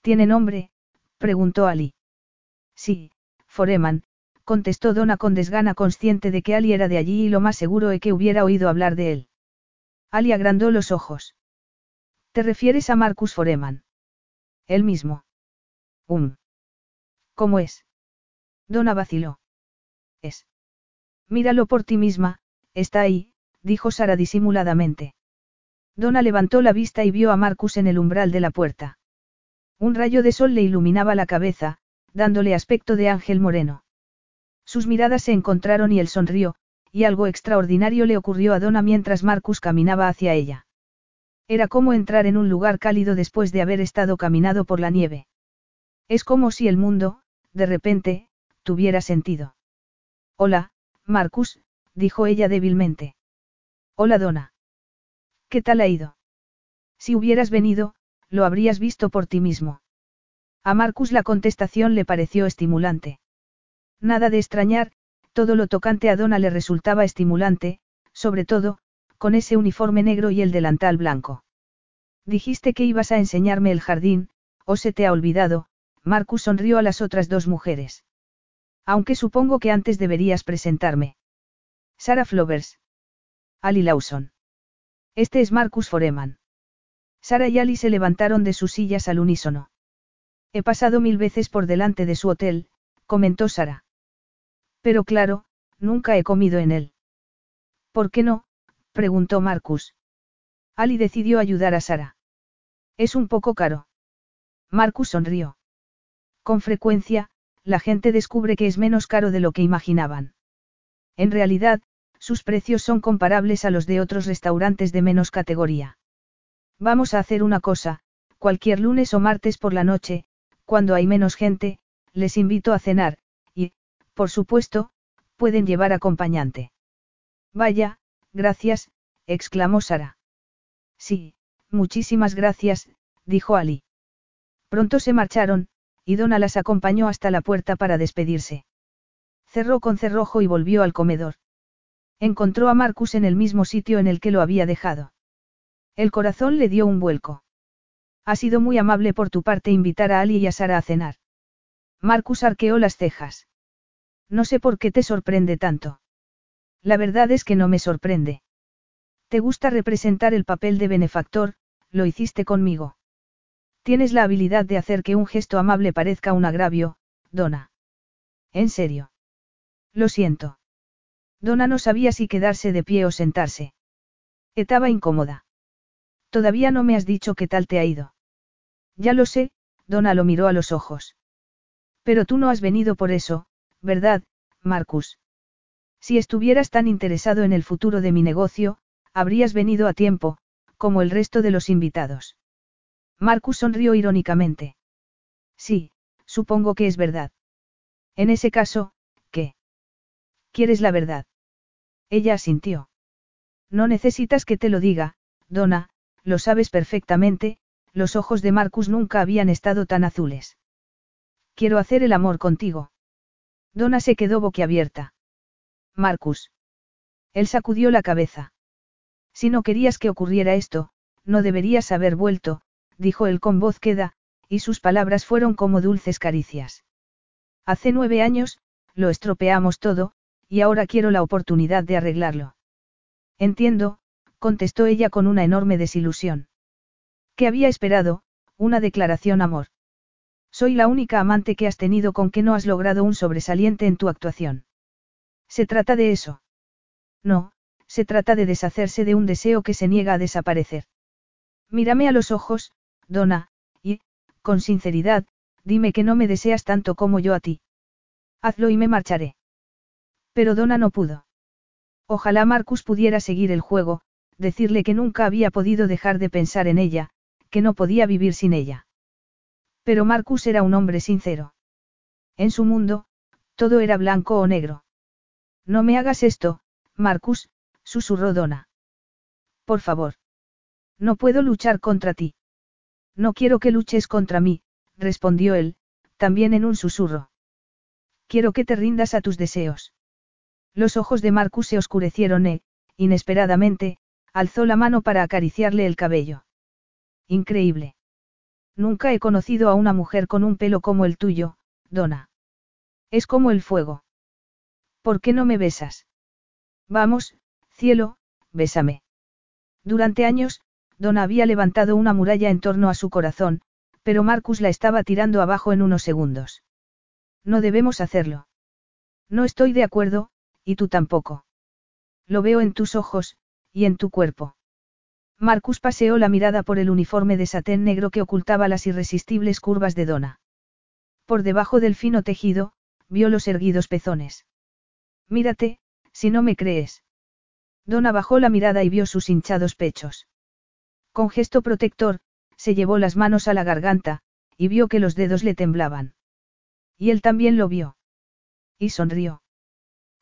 ¿Tiene nombre? preguntó Ali. Sí, Foreman, contestó Donna con desgana consciente de que Ali era de allí y lo más seguro es que hubiera oído hablar de él. Ali agrandó los ojos. ¿Te refieres a Marcus Foreman? Él mismo. Um. ¿Cómo es? Donna vaciló. Es. Míralo por ti misma, está ahí, dijo Sara disimuladamente. Donna levantó la vista y vio a Marcus en el umbral de la puerta. Un rayo de sol le iluminaba la cabeza, dándole aspecto de ángel moreno. Sus miradas se encontraron y él sonrió, y algo extraordinario le ocurrió a Donna mientras Marcus caminaba hacia ella. Era como entrar en un lugar cálido después de haber estado caminado por la nieve. Es como si el mundo, de repente, tuviera sentido. Hola, Marcus, dijo ella débilmente. Hola, Donna. ¿Qué tal ha ido? Si hubieras venido, lo habrías visto por ti mismo. A Marcus la contestación le pareció estimulante. Nada de extrañar, todo lo tocante a Donna le resultaba estimulante, sobre todo, con ese uniforme negro y el delantal blanco. Dijiste que ibas a enseñarme el jardín, o se te ha olvidado, Marcus sonrió a las otras dos mujeres. Aunque supongo que antes deberías presentarme. Sarah Flovers. Ali Lawson. Este es Marcus Foreman. Sara y Ali se levantaron de sus sillas al unísono. He pasado mil veces por delante de su hotel, comentó Sara. Pero claro, nunca he comido en él. ¿Por qué no? Preguntó Marcus. Ali decidió ayudar a Sara. Es un poco caro. Marcus sonrió. Con frecuencia, la gente descubre que es menos caro de lo que imaginaban. En realidad, sus precios son comparables a los de otros restaurantes de menos categoría. Vamos a hacer una cosa, cualquier lunes o martes por la noche, cuando hay menos gente, les invito a cenar, y, por supuesto, pueden llevar acompañante. Vaya, gracias, exclamó Sara. Sí, muchísimas gracias, dijo Ali. Pronto se marcharon, y Donna las acompañó hasta la puerta para despedirse. Cerró con cerrojo y volvió al comedor. Encontró a Marcus en el mismo sitio en el que lo había dejado. El corazón le dio un vuelco. Ha sido muy amable por tu parte invitar a Ali y a Sara a cenar. Marcus arqueó las cejas. No sé por qué te sorprende tanto. La verdad es que no me sorprende. Te gusta representar el papel de benefactor, lo hiciste conmigo. Tienes la habilidad de hacer que un gesto amable parezca un agravio, Donna. ¿En serio? Lo siento. Donna no sabía si quedarse de pie o sentarse. Estaba incómoda. Todavía no me has dicho qué tal te ha ido. Ya lo sé, Donna lo miró a los ojos. Pero tú no has venido por eso, ¿verdad, Marcus? Si estuvieras tan interesado en el futuro de mi negocio, habrías venido a tiempo, como el resto de los invitados. Marcus sonrió irónicamente. Sí, supongo que es verdad. En ese caso, ¿qué? ¿Quieres la verdad? Ella asintió. No necesitas que te lo diga, Donna, lo sabes perfectamente, los ojos de Marcus nunca habían estado tan azules. Quiero hacer el amor contigo. Donna se quedó boquiabierta. Marcus. Él sacudió la cabeza. Si no querías que ocurriera esto, no deberías haber vuelto, dijo él con voz queda, y sus palabras fueron como dulces caricias. Hace nueve años, lo estropeamos todo, y ahora quiero la oportunidad de arreglarlo. Entiendo, contestó ella con una enorme desilusión. ¿Qué había esperado? Una declaración amor. Soy la única amante que has tenido con que no has logrado un sobresaliente en tu actuación. ¿Se trata de eso? No, se trata de deshacerse de un deseo que se niega a desaparecer. Mírame a los ojos, Donna, y, con sinceridad, dime que no me deseas tanto como yo a ti. Hazlo y me marcharé. Pero Donna no pudo. Ojalá Marcus pudiera seguir el juego, decirle que nunca había podido dejar de pensar en ella, que no podía vivir sin ella. Pero Marcus era un hombre sincero. En su mundo, todo era blanco o negro. No me hagas esto, Marcus, susurró Donna. Por favor. No puedo luchar contra ti. No quiero que luches contra mí, respondió él, también en un susurro. Quiero que te rindas a tus deseos. Los ojos de Marcus se oscurecieron e, inesperadamente, alzó la mano para acariciarle el cabello. Increíble. Nunca he conocido a una mujer con un pelo como el tuyo, Donna. Es como el fuego. ¿Por qué no me besas? Vamos, cielo, bésame. Durante años, Donna había levantado una muralla en torno a su corazón, pero Marcus la estaba tirando abajo en unos segundos. No debemos hacerlo. No estoy de acuerdo, y tú tampoco. Lo veo en tus ojos, y en tu cuerpo. Marcus paseó la mirada por el uniforme de satén negro que ocultaba las irresistibles curvas de Donna. Por debajo del fino tejido, vio los erguidos pezones. Mírate, si no me crees. Donna bajó la mirada y vio sus hinchados pechos. Con gesto protector, se llevó las manos a la garganta, y vio que los dedos le temblaban. Y él también lo vio. Y sonrió.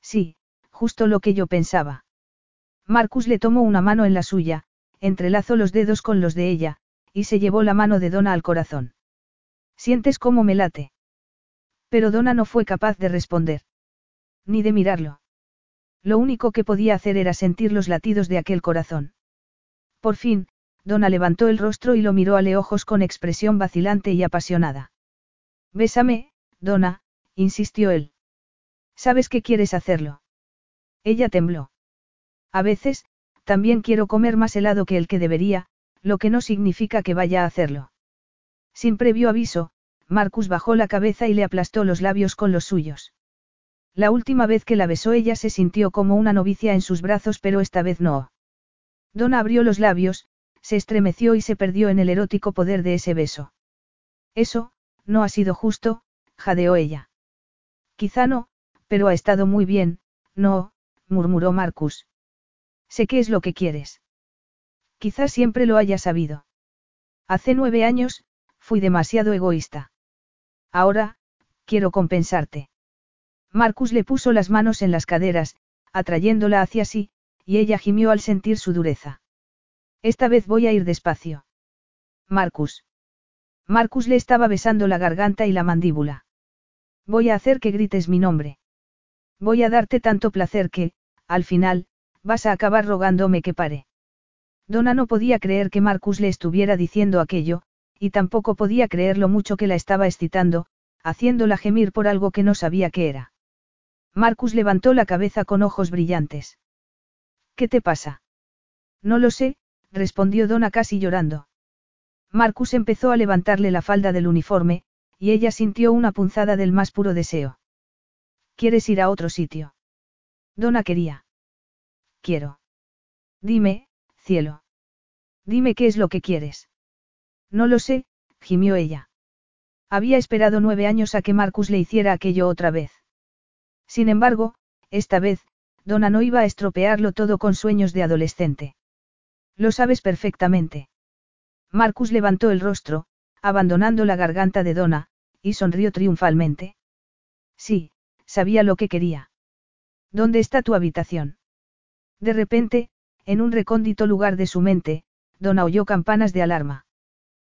Sí, justo lo que yo pensaba. Marcus le tomó una mano en la suya, entrelazó los dedos con los de ella, y se llevó la mano de Donna al corazón. ¿Sientes cómo me late? Pero Donna no fue capaz de responder. Ni de mirarlo. Lo único que podía hacer era sentir los latidos de aquel corazón. Por fin, Donna levantó el rostro y lo miró a le ojos con expresión vacilante y apasionada. Bésame, Donna, insistió él. Sabes que quieres hacerlo. Ella tembló. A veces, también quiero comer más helado que el que debería, lo que no significa que vaya a hacerlo. Sin previo aviso, Marcus bajó la cabeza y le aplastó los labios con los suyos. La última vez que la besó ella se sintió como una novicia en sus brazos, pero esta vez no. Donna abrió los labios, se estremeció y se perdió en el erótico poder de ese beso. Eso, no ha sido justo, jadeó ella. Quizá no, pero ha estado muy bien, no, murmuró Marcus. Sé qué es lo que quieres. Quizás siempre lo haya sabido. Hace nueve años, fui demasiado egoísta. Ahora, quiero compensarte. Marcus le puso las manos en las caderas, atrayéndola hacia sí, y ella gimió al sentir su dureza. Esta vez voy a ir despacio. Marcus. Marcus le estaba besando la garganta y la mandíbula. Voy a hacer que grites mi nombre. Voy a darte tanto placer que, al final, vas a acabar rogándome que pare. Donna no podía creer que Marcus le estuviera diciendo aquello, y tampoco podía creer lo mucho que la estaba excitando, haciéndola gemir por algo que no sabía qué era. Marcus levantó la cabeza con ojos brillantes. ¿Qué te pasa? No lo sé, respondió Donna casi llorando. Marcus empezó a levantarle la falda del uniforme, y ella sintió una punzada del más puro deseo. ¿Quieres ir a otro sitio? Donna quería. Quiero. Dime, cielo. Dime qué es lo que quieres. No lo sé, gimió ella. Había esperado nueve años a que Marcus le hiciera aquello otra vez. Sin embargo, esta vez, Donna no iba a estropearlo todo con sueños de adolescente. Lo sabes perfectamente. Marcus levantó el rostro, abandonando la garganta de Donna, y sonrió triunfalmente. Sí, sabía lo que quería. ¿Dónde está tu habitación? De repente, en un recóndito lugar de su mente, Donna oyó campanas de alarma.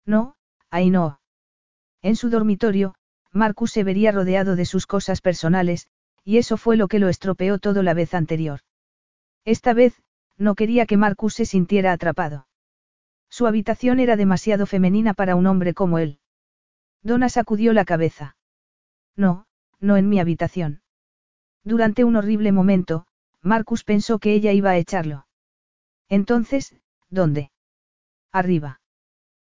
No, ahí no. En su dormitorio, Marcus se vería rodeado de sus cosas personales, y eso fue lo que lo estropeó todo la vez anterior. Esta vez, no quería que Marcus se sintiera atrapado. Su habitación era demasiado femenina para un hombre como él. Donna sacudió la cabeza. No, no en mi habitación. Durante un horrible momento, Marcus pensó que ella iba a echarlo. Entonces, ¿dónde? Arriba.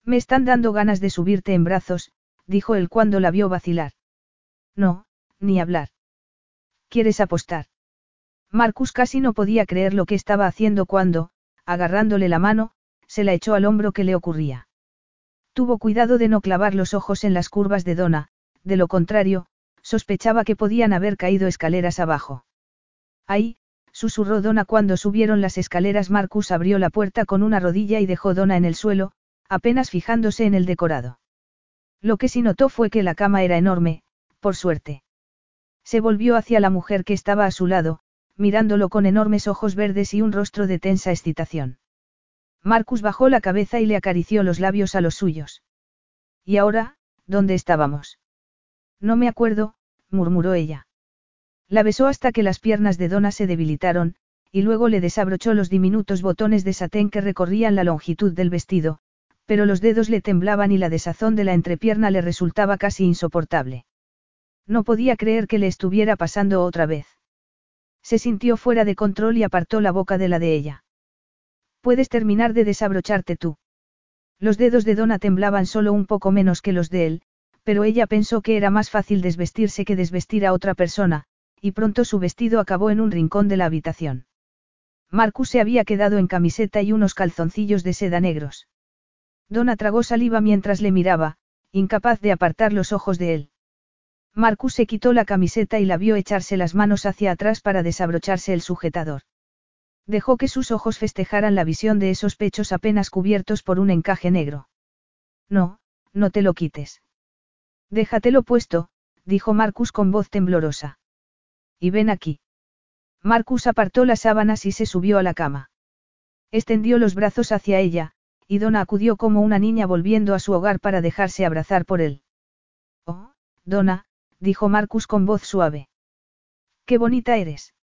Me están dando ganas de subirte en brazos, dijo él cuando la vio vacilar. No, ni hablar. ¿Quieres apostar? Marcus casi no podía creer lo que estaba haciendo cuando, agarrándole la mano, se la echó al hombro que le ocurría. Tuvo cuidado de no clavar los ojos en las curvas de Donna, de lo contrario, sospechaba que podían haber caído escaleras abajo. Ahí, susurró Donna cuando subieron las escaleras. Marcus abrió la puerta con una rodilla y dejó Donna en el suelo, apenas fijándose en el decorado. Lo que sí notó fue que la cama era enorme, por suerte. Se volvió hacia la mujer que estaba a su lado, mirándolo con enormes ojos verdes y un rostro de tensa excitación. Marcus bajó la cabeza y le acarició los labios a los suyos. ¿Y ahora, dónde estábamos? No me acuerdo, murmuró ella. La besó hasta que las piernas de Donna se debilitaron, y luego le desabrochó los diminutos botones de satén que recorrían la longitud del vestido, pero los dedos le temblaban y la desazón de la entrepierna le resultaba casi insoportable. No podía creer que le estuviera pasando otra vez. Se sintió fuera de control y apartó la boca de la de ella. Puedes terminar de desabrocharte tú. Los dedos de Donna temblaban solo un poco menos que los de él, pero ella pensó que era más fácil desvestirse que desvestir a otra persona, y pronto su vestido acabó en un rincón de la habitación. Marcus se había quedado en camiseta y unos calzoncillos de seda negros. Donna tragó saliva mientras le miraba, incapaz de apartar los ojos de él. Marcus se quitó la camiseta y la vio echarse las manos hacia atrás para desabrocharse el sujetador. Dejó que sus ojos festejaran la visión de esos pechos apenas cubiertos por un encaje negro. No, no te lo quites. Déjatelo puesto, dijo Marcus con voz temblorosa. Y ven aquí. Marcus apartó las sábanas y se subió a la cama. Extendió los brazos hacia ella, y Donna acudió como una niña volviendo a su hogar para dejarse abrazar por él. Oh, Donna, dijo Marcus con voz suave. Qué bonita eres.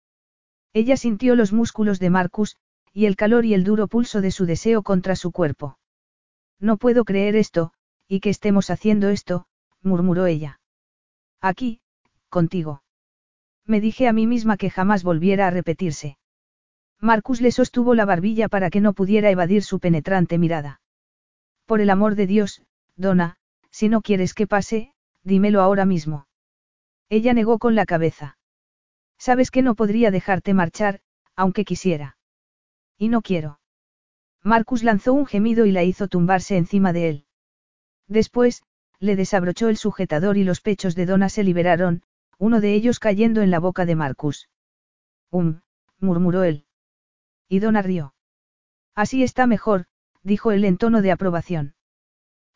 Ella sintió los músculos de Marcus, y el calor y el duro pulso de su deseo contra su cuerpo. No puedo creer esto, y que estemos haciendo esto, murmuró ella. Aquí, contigo. Me dije a mí misma que jamás volviera a repetirse. Marcus le sostuvo la barbilla para que no pudiera evadir su penetrante mirada. Por el amor de Dios, Donna, si no quieres que pase, dímelo ahora mismo. Ella negó con la cabeza. Sabes que no podría dejarte marchar, aunque quisiera. Y no quiero. Marcus lanzó un gemido y la hizo tumbarse encima de él. Después, le desabrochó el sujetador y los pechos de Donna se liberaron, uno de ellos cayendo en la boca de Marcus. Um, murmuró él. Y Donna rió. Así está mejor, dijo él en tono de aprobación.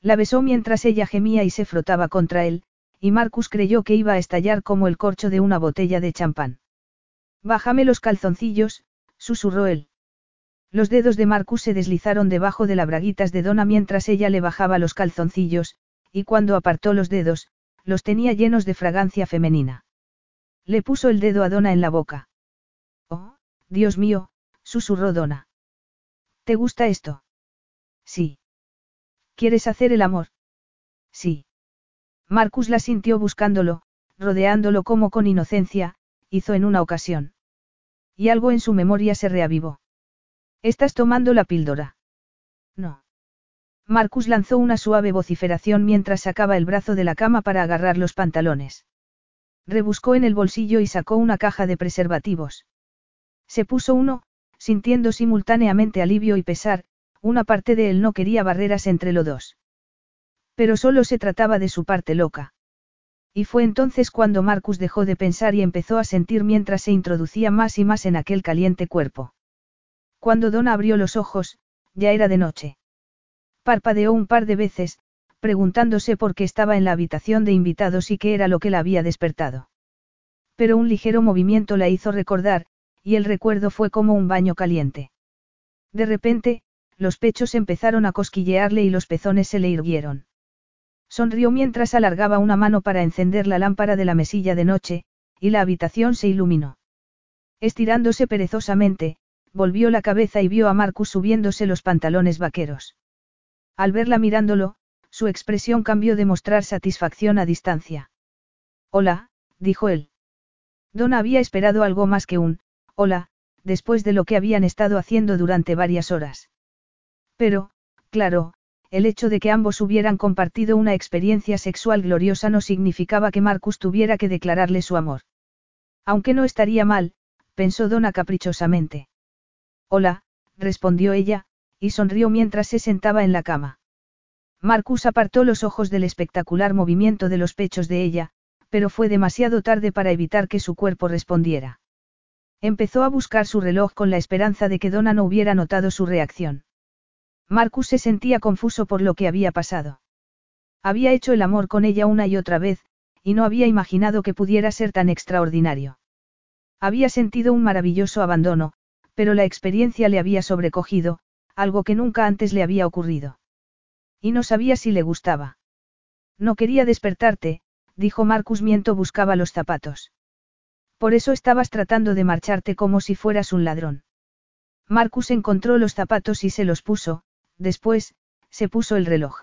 La besó mientras ella gemía y se frotaba contra él, y Marcus creyó que iba a estallar como el corcho de una botella de champán. Bájame los calzoncillos, susurró él. Los dedos de Marcus se deslizaron debajo de las braguitas de Donna mientras ella le bajaba los calzoncillos, y cuando apartó los dedos, los tenía llenos de fragancia femenina. Le puso el dedo a Donna en la boca. Oh, Dios mío, susurró Donna. ¿Te gusta esto? Sí. ¿Quieres hacer el amor? Sí. Marcus la sintió buscándolo, rodeándolo como con inocencia, hizo en una ocasión. Y algo en su memoria se reavivó. ¿Estás tomando la píldora? No. Marcus lanzó una suave vociferación mientras sacaba el brazo de la cama para agarrar los pantalones. Rebuscó en el bolsillo y sacó una caja de preservativos. Se puso uno, sintiendo simultáneamente alivio y pesar, una parte de él no quería barreras entre los dos. Pero solo se trataba de su parte loca. Y fue entonces cuando Marcus dejó de pensar y empezó a sentir mientras se introducía más y más en aquel caliente cuerpo. Cuando Donna abrió los ojos, ya era de noche. Parpadeó un par de veces, preguntándose por qué estaba en la habitación de invitados y qué era lo que la había despertado. Pero un ligero movimiento la hizo recordar, y el recuerdo fue como un baño caliente. De repente, los pechos empezaron a cosquillearle y los pezones se le irguieron. Sonrió mientras alargaba una mano para encender la lámpara de la mesilla de noche, y la habitación se iluminó. Estirándose perezosamente, volvió la cabeza y vio a Marcus subiéndose los pantalones vaqueros. Al verla mirándolo, su expresión cambió de mostrar satisfacción a distancia. Hola, dijo él. Don había esperado algo más que un, hola, después de lo que habían estado haciendo durante varias horas. Pero, claro, el hecho de que ambos hubieran compartido una experiencia sexual gloriosa no significaba que Marcus tuviera que declararle su amor. Aunque no estaría mal, pensó Donna caprichosamente. Hola, respondió ella, y sonrió mientras se sentaba en la cama. Marcus apartó los ojos del espectacular movimiento de los pechos de ella, pero fue demasiado tarde para evitar que su cuerpo respondiera. Empezó a buscar su reloj con la esperanza de que Donna no hubiera notado su reacción. Marcus se sentía confuso por lo que había pasado. Había hecho el amor con ella una y otra vez, y no había imaginado que pudiera ser tan extraordinario. Había sentido un maravilloso abandono, pero la experiencia le había sobrecogido, algo que nunca antes le había ocurrido. Y no sabía si le gustaba. No quería despertarte, dijo Marcus mientras buscaba los zapatos. Por eso estabas tratando de marcharte como si fueras un ladrón. Marcus encontró los zapatos y se los puso, Después, se puso el reloj.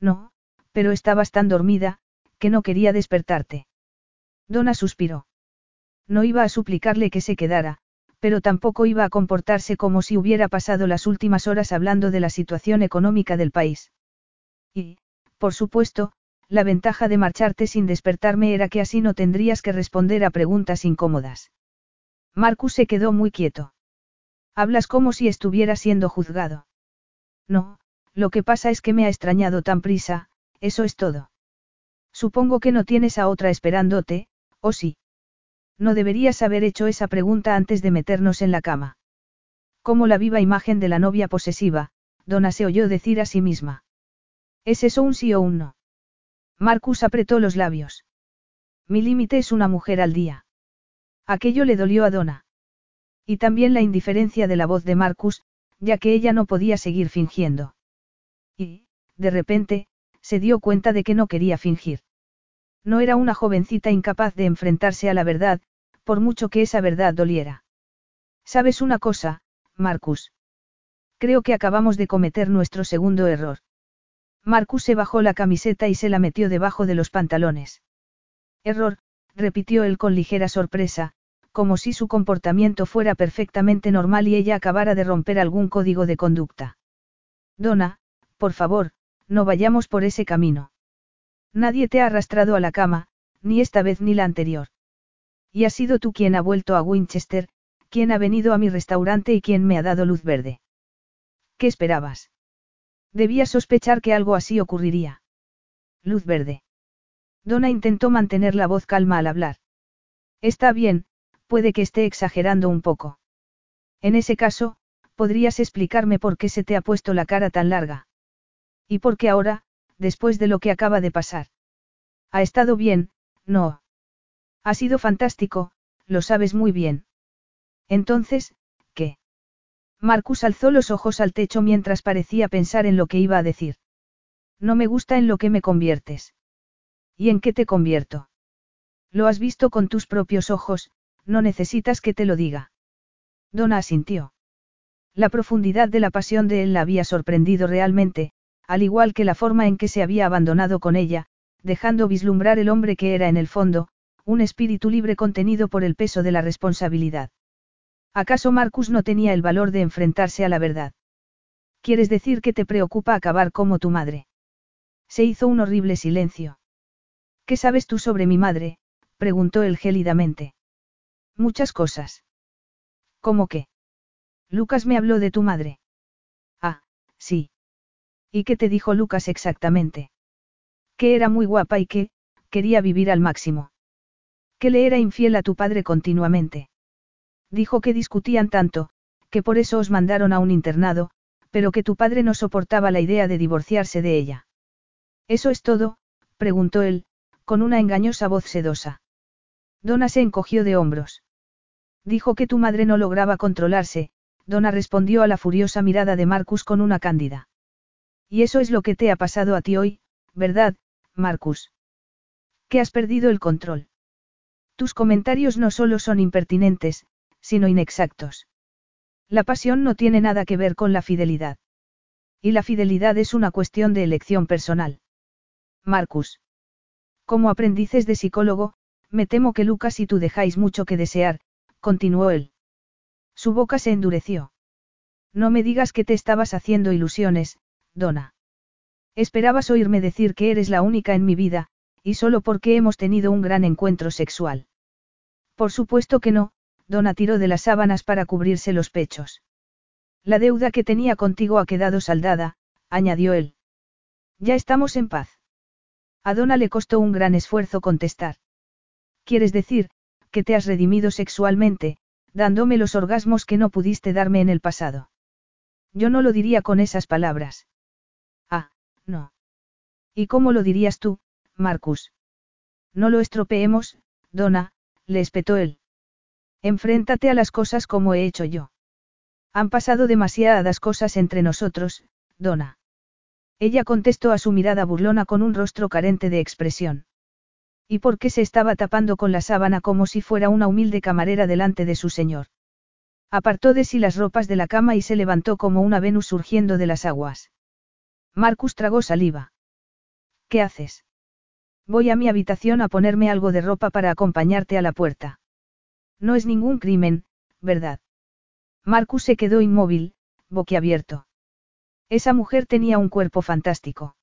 No, pero estabas tan dormida, que no quería despertarte. Donna suspiró. No iba a suplicarle que se quedara, pero tampoco iba a comportarse como si hubiera pasado las últimas horas hablando de la situación económica del país. Y, por supuesto, la ventaja de marcharte sin despertarme era que así no tendrías que responder a preguntas incómodas. Marcus se quedó muy quieto. Hablas como si estuviera siendo juzgado. No, lo que pasa es que me ha extrañado tan prisa, eso es todo. Supongo que no tienes a otra esperándote, ¿o sí? No deberías haber hecho esa pregunta antes de meternos en la cama. Como la viva imagen de la novia posesiva, Donna se oyó decir a sí misma. ¿Es eso un sí o un no? Marcus apretó los labios. Mi límite es una mujer al día. Aquello le dolió a Donna. Y también la indiferencia de la voz de Marcus, ya que ella no podía seguir fingiendo. Y, de repente, se dio cuenta de que no quería fingir. No era una jovencita incapaz de enfrentarse a la verdad, por mucho que esa verdad doliera. ¿Sabes una cosa, Marcus? Creo que acabamos de cometer nuestro segundo error. Marcus se bajó la camiseta y se la metió debajo de los pantalones. Error, repitió él con ligera sorpresa, como si su comportamiento fuera perfectamente normal y ella acabara de romper algún código de conducta. Donna, por favor, no vayamos por ese camino. Nadie te ha arrastrado a la cama, ni esta vez ni la anterior. Y has sido tú quien ha vuelto a Winchester, quien ha venido a mi restaurante y quien me ha dado luz verde. ¿Qué esperabas? Debía sospechar que algo así ocurriría. Luz verde. Donna intentó mantener la voz calma al hablar. Está bien, puede que esté exagerando un poco. En ese caso, podrías explicarme por qué se te ha puesto la cara tan larga. Y por qué ahora, después de lo que acaba de pasar. Ha estado bien, no. Ha sido fantástico, lo sabes muy bien. Entonces, ¿qué? Marcus alzó los ojos al techo mientras parecía pensar en lo que iba a decir. No me gusta en lo que me conviertes. ¿Y en qué te convierto? Lo has visto con tus propios ojos, no necesitas que te lo diga. Donna asintió. La profundidad de la pasión de él la había sorprendido realmente, al igual que la forma en que se había abandonado con ella, dejando vislumbrar el hombre que era en el fondo, un espíritu libre contenido por el peso de la responsabilidad. ¿Acaso Marcus no tenía el valor de enfrentarse a la verdad? ¿Quieres decir que te preocupa acabar como tu madre? Se hizo un horrible silencio. ¿Qué sabes tú sobre mi madre? preguntó él gélidamente. Muchas cosas. ¿Cómo qué? Lucas me habló de tu madre. Ah, sí. ¿Y qué te dijo Lucas exactamente? Que era muy guapa y que, quería vivir al máximo. Que le era infiel a tu padre continuamente. Dijo que discutían tanto, que por eso os mandaron a un internado, pero que tu padre no soportaba la idea de divorciarse de ella. ¿Eso es todo? preguntó él, con una engañosa voz sedosa. Donna se encogió de hombros. Dijo que tu madre no lograba controlarse, Donna respondió a la furiosa mirada de Marcus con una cándida. Y eso es lo que te ha pasado a ti hoy, ¿verdad, Marcus? Que has perdido el control. Tus comentarios no solo son impertinentes, sino inexactos. La pasión no tiene nada que ver con la fidelidad. Y la fidelidad es una cuestión de elección personal. Marcus. Como aprendices de psicólogo, me temo que Lucas y tú dejáis mucho que desear, continuó él. Su boca se endureció. No me digas que te estabas haciendo ilusiones, Donna. Esperabas oírme decir que eres la única en mi vida, y solo porque hemos tenido un gran encuentro sexual. Por supuesto que no, Donna tiró de las sábanas para cubrirse los pechos. La deuda que tenía contigo ha quedado saldada, añadió él. Ya estamos en paz. A Donna le costó un gran esfuerzo contestar. ¿Quieres decir, que te has redimido sexualmente, dándome los orgasmos que no pudiste darme en el pasado? Yo no lo diría con esas palabras. Ah, no. ¿Y cómo lo dirías tú, Marcus? No lo estropeemos, Donna, le espetó él. Enfréntate a las cosas como he hecho yo. Han pasado demasiadas cosas entre nosotros, Donna. Ella contestó a su mirada burlona con un rostro carente de expresión. ¿Y por qué se estaba tapando con la sábana como si fuera una humilde camarera delante de su señor? Apartó de sí las ropas de la cama y se levantó como una Venus surgiendo de las aguas. Marcus tragó saliva. ¿Qué haces? Voy a mi habitación a ponerme algo de ropa para acompañarte a la puerta. No es ningún crimen, ¿verdad? Marcus se quedó inmóvil, boquiabierto. Esa mujer tenía un cuerpo fantástico.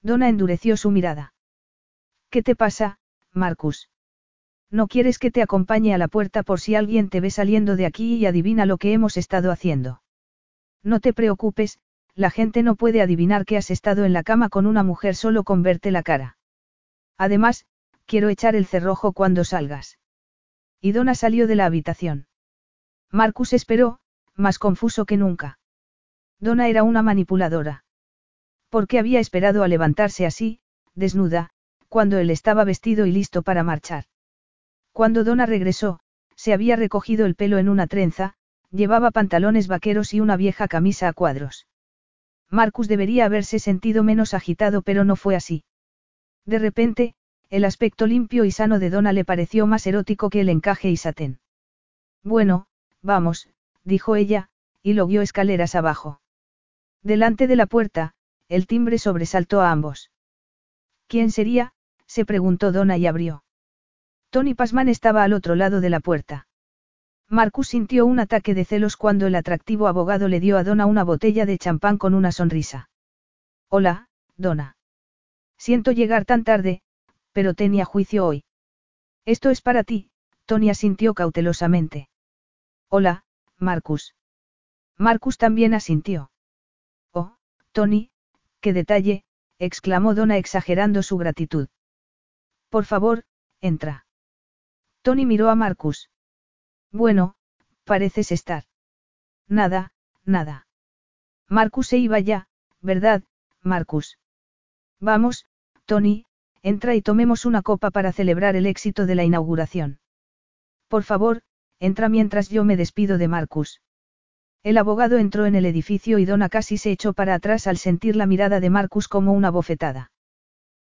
Donna endureció su mirada. ¿Qué te pasa, Marcus? ¿No quieres que te acompañe a la puerta por si alguien te ve saliendo de aquí y adivina lo que hemos estado haciendo? No te preocupes, la gente no puede adivinar que has estado en la cama con una mujer solo con verte la cara. Además, quiero echar el cerrojo cuando salgas. Y Donna salió de la habitación. Marcus esperó, más confuso que nunca. Donna era una manipuladora. ¿Por qué había esperado a levantarse así, desnuda, cuando él estaba vestido y listo para marchar? Cuando Donna regresó, se había recogido el pelo en una trenza, llevaba pantalones vaqueros y una vieja camisa a cuadros. Marcus debería haberse sentido menos agitado pero no fue así. De repente, el aspecto limpio y sano de Donna le pareció más erótico que el encaje y satén. Bueno, vamos, dijo ella, y lo vio escaleras abajo. Delante de la puerta, el timbre sobresaltó a ambos. ¿Quién sería? Se preguntó Donna y abrió. Tony Pasman estaba al otro lado de la puerta. Marcus sintió un ataque de celos cuando el atractivo abogado le dio a Donna una botella de champán con una sonrisa. Hola, Donna. Siento llegar tan tarde, pero tenía juicio hoy. Esto es para ti, Tony asintió cautelosamente. Hola, Marcus. Marcus también asintió. Oh, Tony, qué detalle, exclamó Donna exagerando su gratitud. Por favor, entra. Tony miró a Marcus. Bueno, pareces estar. Nada, nada. Marcus se iba ya, ¿verdad, Marcus? Vamos, Tony, entra y tomemos una copa para celebrar el éxito de la inauguración. Por favor, entra mientras yo me despido de Marcus. El abogado entró en el edificio y Donna casi se echó para atrás al sentir la mirada de Marcus como una bofetada.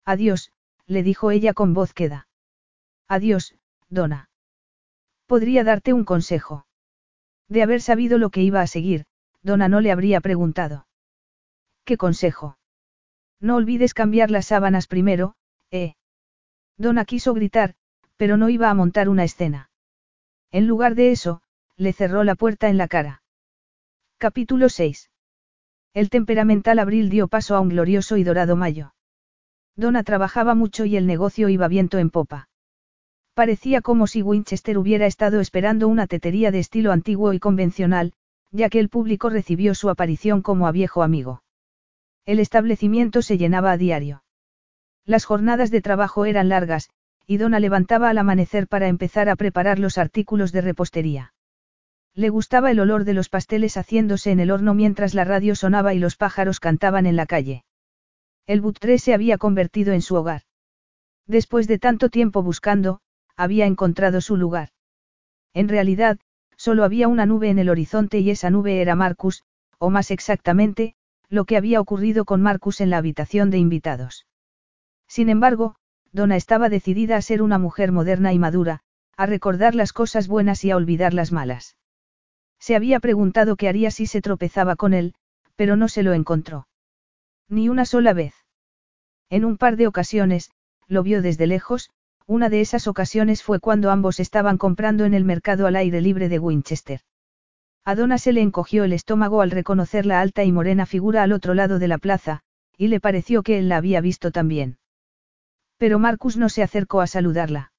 Adiós, le dijo ella con voz queda. Adiós, Donna. Podría darte un consejo. De haber sabido lo que iba a seguir, Donna no le habría preguntado. ¿Qué consejo? No olvides cambiar las sábanas primero, ¿eh? Donna quiso gritar, pero no iba a montar una escena. En lugar de eso, le cerró la puerta en la cara. Capítulo 6. El temperamental abril dio paso a un glorioso y dorado mayo. Donna trabajaba mucho y el negocio iba viento en popa. Parecía como si Winchester hubiera estado esperando una tetería de estilo antiguo y convencional, ya que el público recibió su aparición como a viejo amigo. El establecimiento se llenaba a diario. Las jornadas de trabajo eran largas, y Donna levantaba al amanecer para empezar a preparar los artículos de repostería. Le gustaba el olor de los pasteles haciéndose en el horno mientras la radio sonaba y los pájaros cantaban en la calle. El butré se había convertido en su hogar. Después de tanto tiempo buscando, había encontrado su lugar. En realidad, solo había una nube en el horizonte y esa nube era Marcus, o más exactamente, lo que había ocurrido con Marcus en la habitación de invitados. Sin embargo, Donna estaba decidida a ser una mujer moderna y madura, a recordar las cosas buenas y a olvidar las malas. Se había preguntado qué haría si se tropezaba con él, pero no se lo encontró. Ni una sola vez. En un par de ocasiones, lo vio desde lejos, una de esas ocasiones fue cuando ambos estaban comprando en el mercado al aire libre de Winchester. A Donna se le encogió el estómago al reconocer la alta y morena figura al otro lado de la plaza, y le pareció que él la había visto también. Pero Marcus no se acercó a saludarla.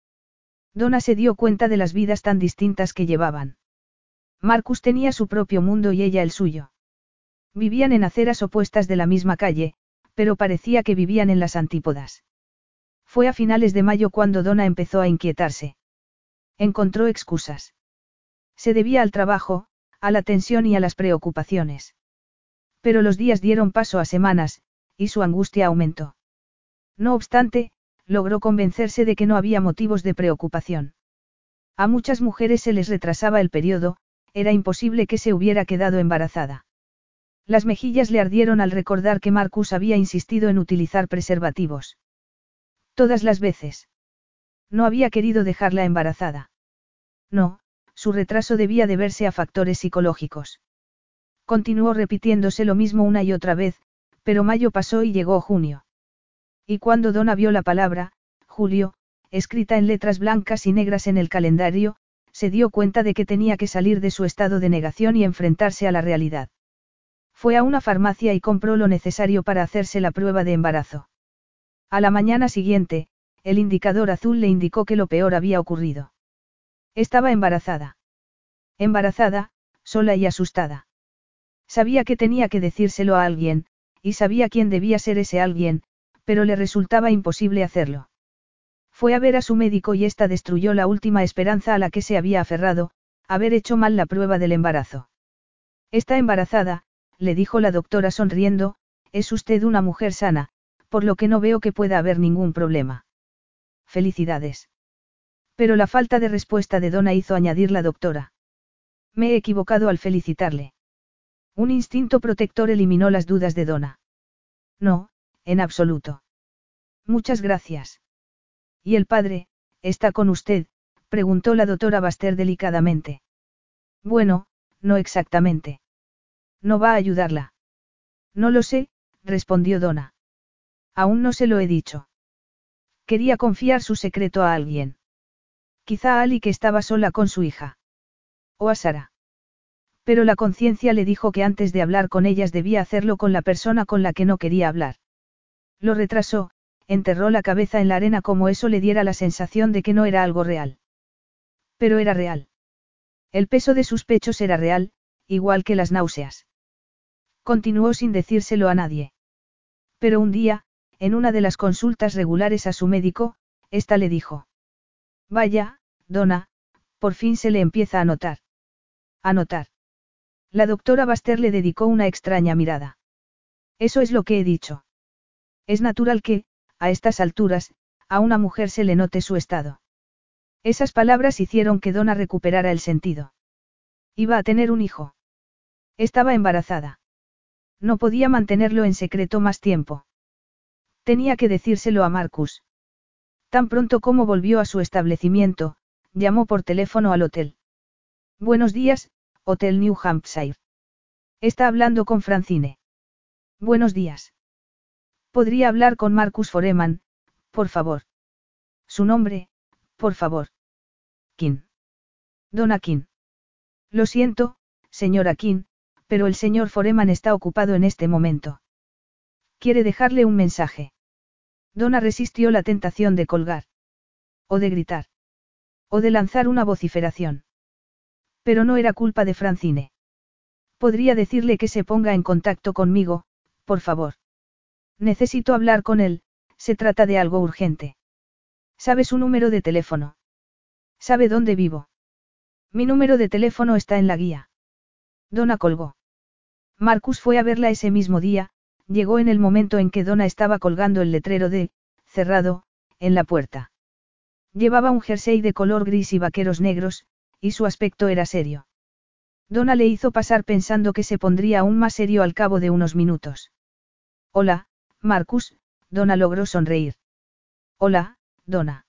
Donna se dio cuenta de las vidas tan distintas que llevaban. Marcus tenía su propio mundo y ella el suyo. Vivían en aceras opuestas de la misma calle, pero parecía que vivían en las antípodas. Fue a finales de mayo cuando Donna empezó a inquietarse. Encontró excusas. Se debía al trabajo, a la tensión y a las preocupaciones. Pero los días dieron paso a semanas, y su angustia aumentó. No obstante, logró convencerse de que no había motivos de preocupación. A muchas mujeres se les retrasaba el periodo, era imposible que se hubiera quedado embarazada. Las mejillas le ardieron al recordar que Marcus había insistido en utilizar preservativos. Todas las veces. No había querido dejarla embarazada. No, su retraso debía deberse a factores psicológicos. Continuó repitiéndose lo mismo una y otra vez, pero mayo pasó y llegó junio. Y cuando Donna vio la palabra, Julio, escrita en letras blancas y negras en el calendario, se dio cuenta de que tenía que salir de su estado de negación y enfrentarse a la realidad. Fue a una farmacia y compró lo necesario para hacerse la prueba de embarazo. A la mañana siguiente, el indicador azul le indicó que lo peor había ocurrido. Estaba embarazada. Embarazada, sola y asustada. Sabía que tenía que decírselo a alguien, y sabía quién debía ser ese alguien, pero le resultaba imposible hacerlo. Fue a ver a su médico y ésta destruyó la última esperanza a la que se había aferrado, haber hecho mal la prueba del embarazo. Está embarazada, le dijo la doctora sonriendo, es usted una mujer sana, por lo que no veo que pueda haber ningún problema. Felicidades. Pero la falta de respuesta de Donna hizo añadir la doctora. Me he equivocado al felicitarle. Un instinto protector eliminó las dudas de Donna. No, en absoluto. Muchas gracias. ¿Y el padre, está con usted? preguntó la doctora Baster delicadamente. Bueno, no exactamente. ¿No va a ayudarla? No lo sé, respondió Donna. Aún no se lo he dicho. Quería confiar su secreto a alguien. Quizá a Ali que estaba sola con su hija. O a Sara. Pero la conciencia le dijo que antes de hablar con ellas debía hacerlo con la persona con la que no quería hablar. Lo retrasó, enterró la cabeza en la arena como eso le diera la sensación de que no era algo real. Pero era real. El peso de sus pechos era real, igual que las náuseas. Continuó sin decírselo a nadie. Pero un día, en una de las consultas regulares a su médico, ésta le dijo. Vaya, dona, por fin se le empieza a notar. A notar. La doctora Baster le dedicó una extraña mirada. Eso es lo que he dicho. Es natural que, a estas alturas, a una mujer se le note su estado. Esas palabras hicieron que Donna recuperara el sentido. Iba a tener un hijo. Estaba embarazada. No podía mantenerlo en secreto más tiempo. Tenía que decírselo a Marcus. Tan pronto como volvió a su establecimiento, llamó por teléfono al hotel. Buenos días, Hotel New Hampshire. Está hablando con Francine. Buenos días. Podría hablar con Marcus Foreman, por favor. Su nombre, por favor. King. Donna King. Lo siento, señora King, pero el señor Foreman está ocupado en este momento. Quiere dejarle un mensaje. Donna resistió la tentación de colgar. O de gritar. O de lanzar una vociferación. Pero no era culpa de Francine. Podría decirle que se ponga en contacto conmigo, por favor. Necesito hablar con él, se trata de algo urgente. ¿Sabe su número de teléfono? ¿Sabe dónde vivo? Mi número de teléfono está en la guía. Donna colgó. Marcus fue a verla ese mismo día, llegó en el momento en que Donna estaba colgando el letrero de, cerrado, en la puerta. Llevaba un jersey de color gris y vaqueros negros, y su aspecto era serio. Donna le hizo pasar pensando que se pondría aún más serio al cabo de unos minutos. Hola, Marcus, Donna logró sonreír. Hola, Donna.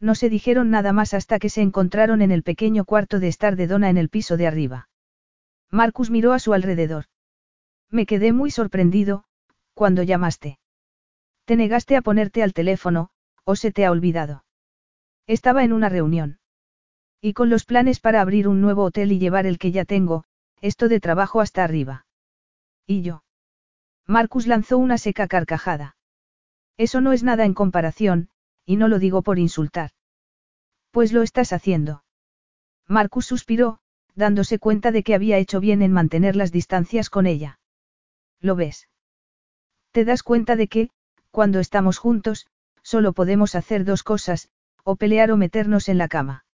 No se dijeron nada más hasta que se encontraron en el pequeño cuarto de estar de Donna en el piso de arriba. Marcus miró a su alrededor. Me quedé muy sorprendido, cuando llamaste. Te negaste a ponerte al teléfono, o se te ha olvidado. Estaba en una reunión. Y con los planes para abrir un nuevo hotel y llevar el que ya tengo, esto de trabajo hasta arriba. ¿Y yo? Marcus lanzó una seca carcajada. Eso no es nada en comparación, y no lo digo por insultar. Pues lo estás haciendo. Marcus suspiró, dándose cuenta de que había hecho bien en mantener las distancias con ella. ¿Lo ves? Te das cuenta de que, cuando estamos juntos, solo podemos hacer dos cosas, o pelear o meternos en la cama.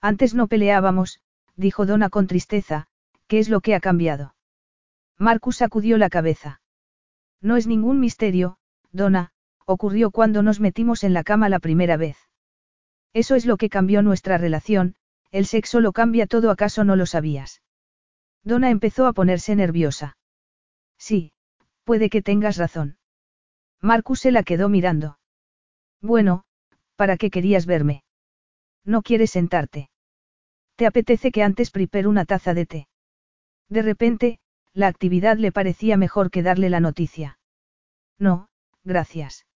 Antes no peleábamos, dijo Donna con tristeza, ¿qué es lo que ha cambiado? Marcus sacudió la cabeza. No es ningún misterio, Donna, ocurrió cuando nos metimos en la cama la primera vez. Eso es lo que cambió nuestra relación, el sexo lo cambia todo, ¿acaso no lo sabías? Donna empezó a ponerse nerviosa. Sí, puede que tengas razón. Marcus se la quedó mirando. Bueno, ¿para qué querías verme? No quieres sentarte. ¿Te apetece que antes prepare una taza de té? De repente, la actividad le parecía mejor que darle la noticia. No, gracias.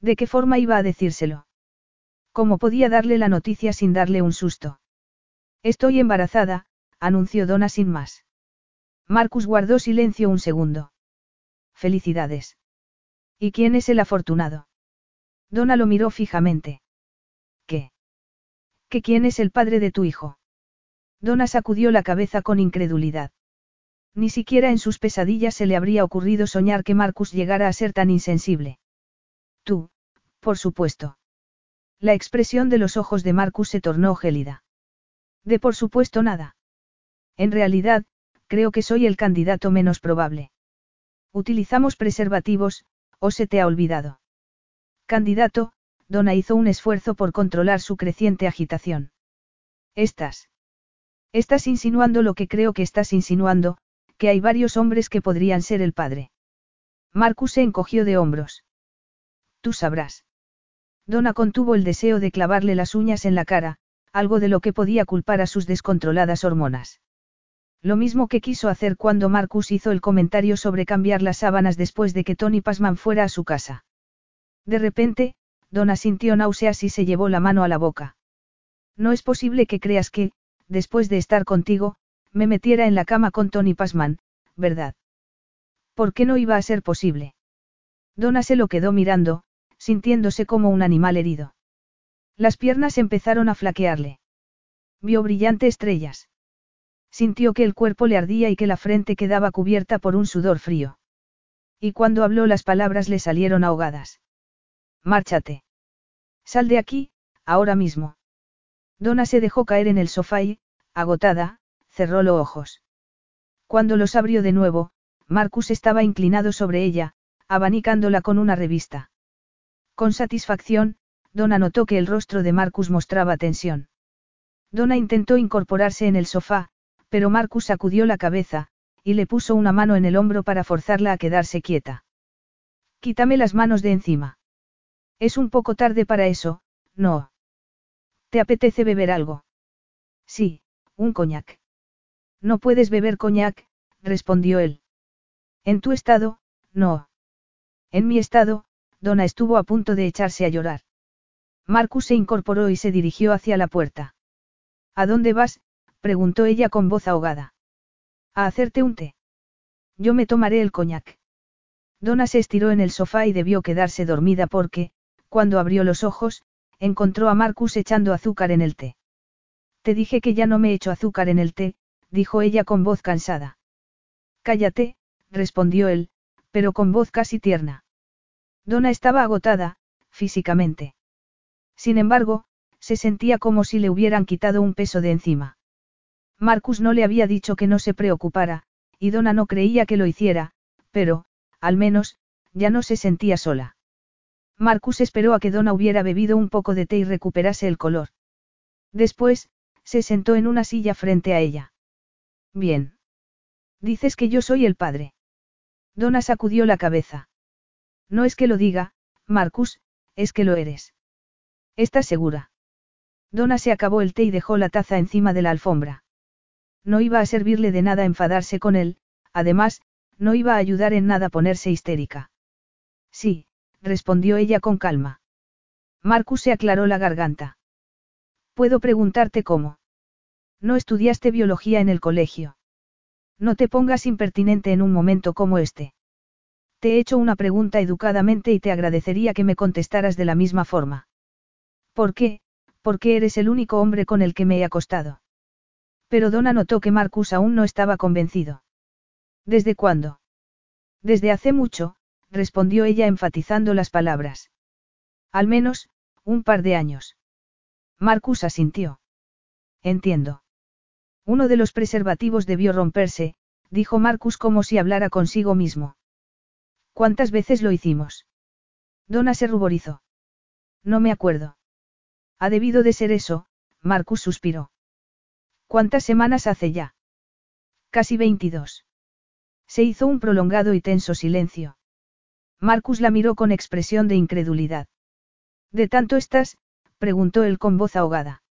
¿De qué forma iba a decírselo? ¿Cómo podía darle la noticia sin darle un susto? Estoy embarazada, anunció Donna sin más. Marcus guardó silencio un segundo. Felicidades. ¿Y quién es el afortunado? Donna lo miró fijamente. ¿Qué? ¿Que quién es el padre de tu hijo? Donna sacudió la cabeza con incredulidad. Ni siquiera en sus pesadillas se le habría ocurrido soñar que Marcus llegara a ser tan insensible. Tú, por supuesto. La expresión de los ojos de Marcus se tornó gélida. De por supuesto nada. En realidad, creo que soy el candidato menos probable. Utilizamos preservativos, o se te ha olvidado. Candidato, Donna hizo un esfuerzo por controlar su creciente agitación. Estás. Estás insinuando lo que creo que estás insinuando, que hay varios hombres que podrían ser el padre. Marcus se encogió de hombros. Tú sabrás. Donna contuvo el deseo de clavarle las uñas en la cara, algo de lo que podía culpar a sus descontroladas hormonas. Lo mismo que quiso hacer cuando Marcus hizo el comentario sobre cambiar las sábanas después de que Tony Pasman fuera a su casa. De repente, Donna sintió náuseas y se llevó la mano a la boca. No es posible que creas que, después de estar contigo, me metiera en la cama con Tony Pasman, ¿verdad? ¿Por qué no iba a ser posible? Donna se lo quedó mirando, sintiéndose como un animal herido. Las piernas empezaron a flaquearle. Vio brillantes estrellas. Sintió que el cuerpo le ardía y que la frente quedaba cubierta por un sudor frío. Y cuando habló las palabras le salieron ahogadas. Márchate. Sal de aquí, ahora mismo. Donna se dejó caer en el sofá y, agotada, cerró los ojos. Cuando los abrió de nuevo, Marcus estaba inclinado sobre ella, abanicándola con una revista. Con satisfacción, Donna notó que el rostro de Marcus mostraba tensión. Donna intentó incorporarse en el sofá, pero Marcus sacudió la cabeza, y le puso una mano en el hombro para forzarla a quedarse quieta. Quítame las manos de encima. Es un poco tarde para eso, no. ¿Te apetece beber algo? Sí, un coñac. No puedes beber coñac, respondió él. En tu estado, no. En mi estado, Donna estuvo a punto de echarse a llorar. Marcus se incorporó y se dirigió hacia la puerta. ¿A dónde vas? preguntó ella con voz ahogada. A hacerte un té. Yo me tomaré el coñac. Donna se estiró en el sofá y debió quedarse dormida porque, cuando abrió los ojos, encontró a Marcus echando azúcar en el té. Te dije que ya no me echo azúcar en el té, dijo ella con voz cansada. Cállate, respondió él, pero con voz casi tierna. Donna estaba agotada, físicamente. Sin embargo, se sentía como si le hubieran quitado un peso de encima. Marcus no le había dicho que no se preocupara, y Donna no creía que lo hiciera, pero, al menos, ya no se sentía sola. Marcus esperó a que Donna hubiera bebido un poco de té y recuperase el color. Después, se sentó en una silla frente a ella. Bien. Dices que yo soy el padre. Donna sacudió la cabeza. No es que lo diga, Marcus, es que lo eres. ¿Estás segura? Donna se acabó el té y dejó la taza encima de la alfombra. No iba a servirle de nada enfadarse con él, además, no iba a ayudar en nada ponerse histérica. Sí, respondió ella con calma. Marcus se aclaró la garganta. ¿Puedo preguntarte cómo? No estudiaste biología en el colegio. No te pongas impertinente en un momento como este. Te he hecho una pregunta educadamente y te agradecería que me contestaras de la misma forma. ¿Por qué? Porque eres el único hombre con el que me he acostado. Pero Donna notó que Marcus aún no estaba convencido. ¿Desde cuándo? Desde hace mucho, respondió ella enfatizando las palabras. Al menos, un par de años. Marcus asintió. Entiendo. Uno de los preservativos debió romperse, dijo Marcus como si hablara consigo mismo. ¿Cuántas veces lo hicimos? Donna se ruborizó. No me acuerdo. Ha debido de ser eso, Marcus suspiró. ¿Cuántas semanas hace ya? Casi veintidós. Se hizo un prolongado y tenso silencio. Marcus la miró con expresión de incredulidad. ¿De tanto estás? preguntó él con voz ahogada.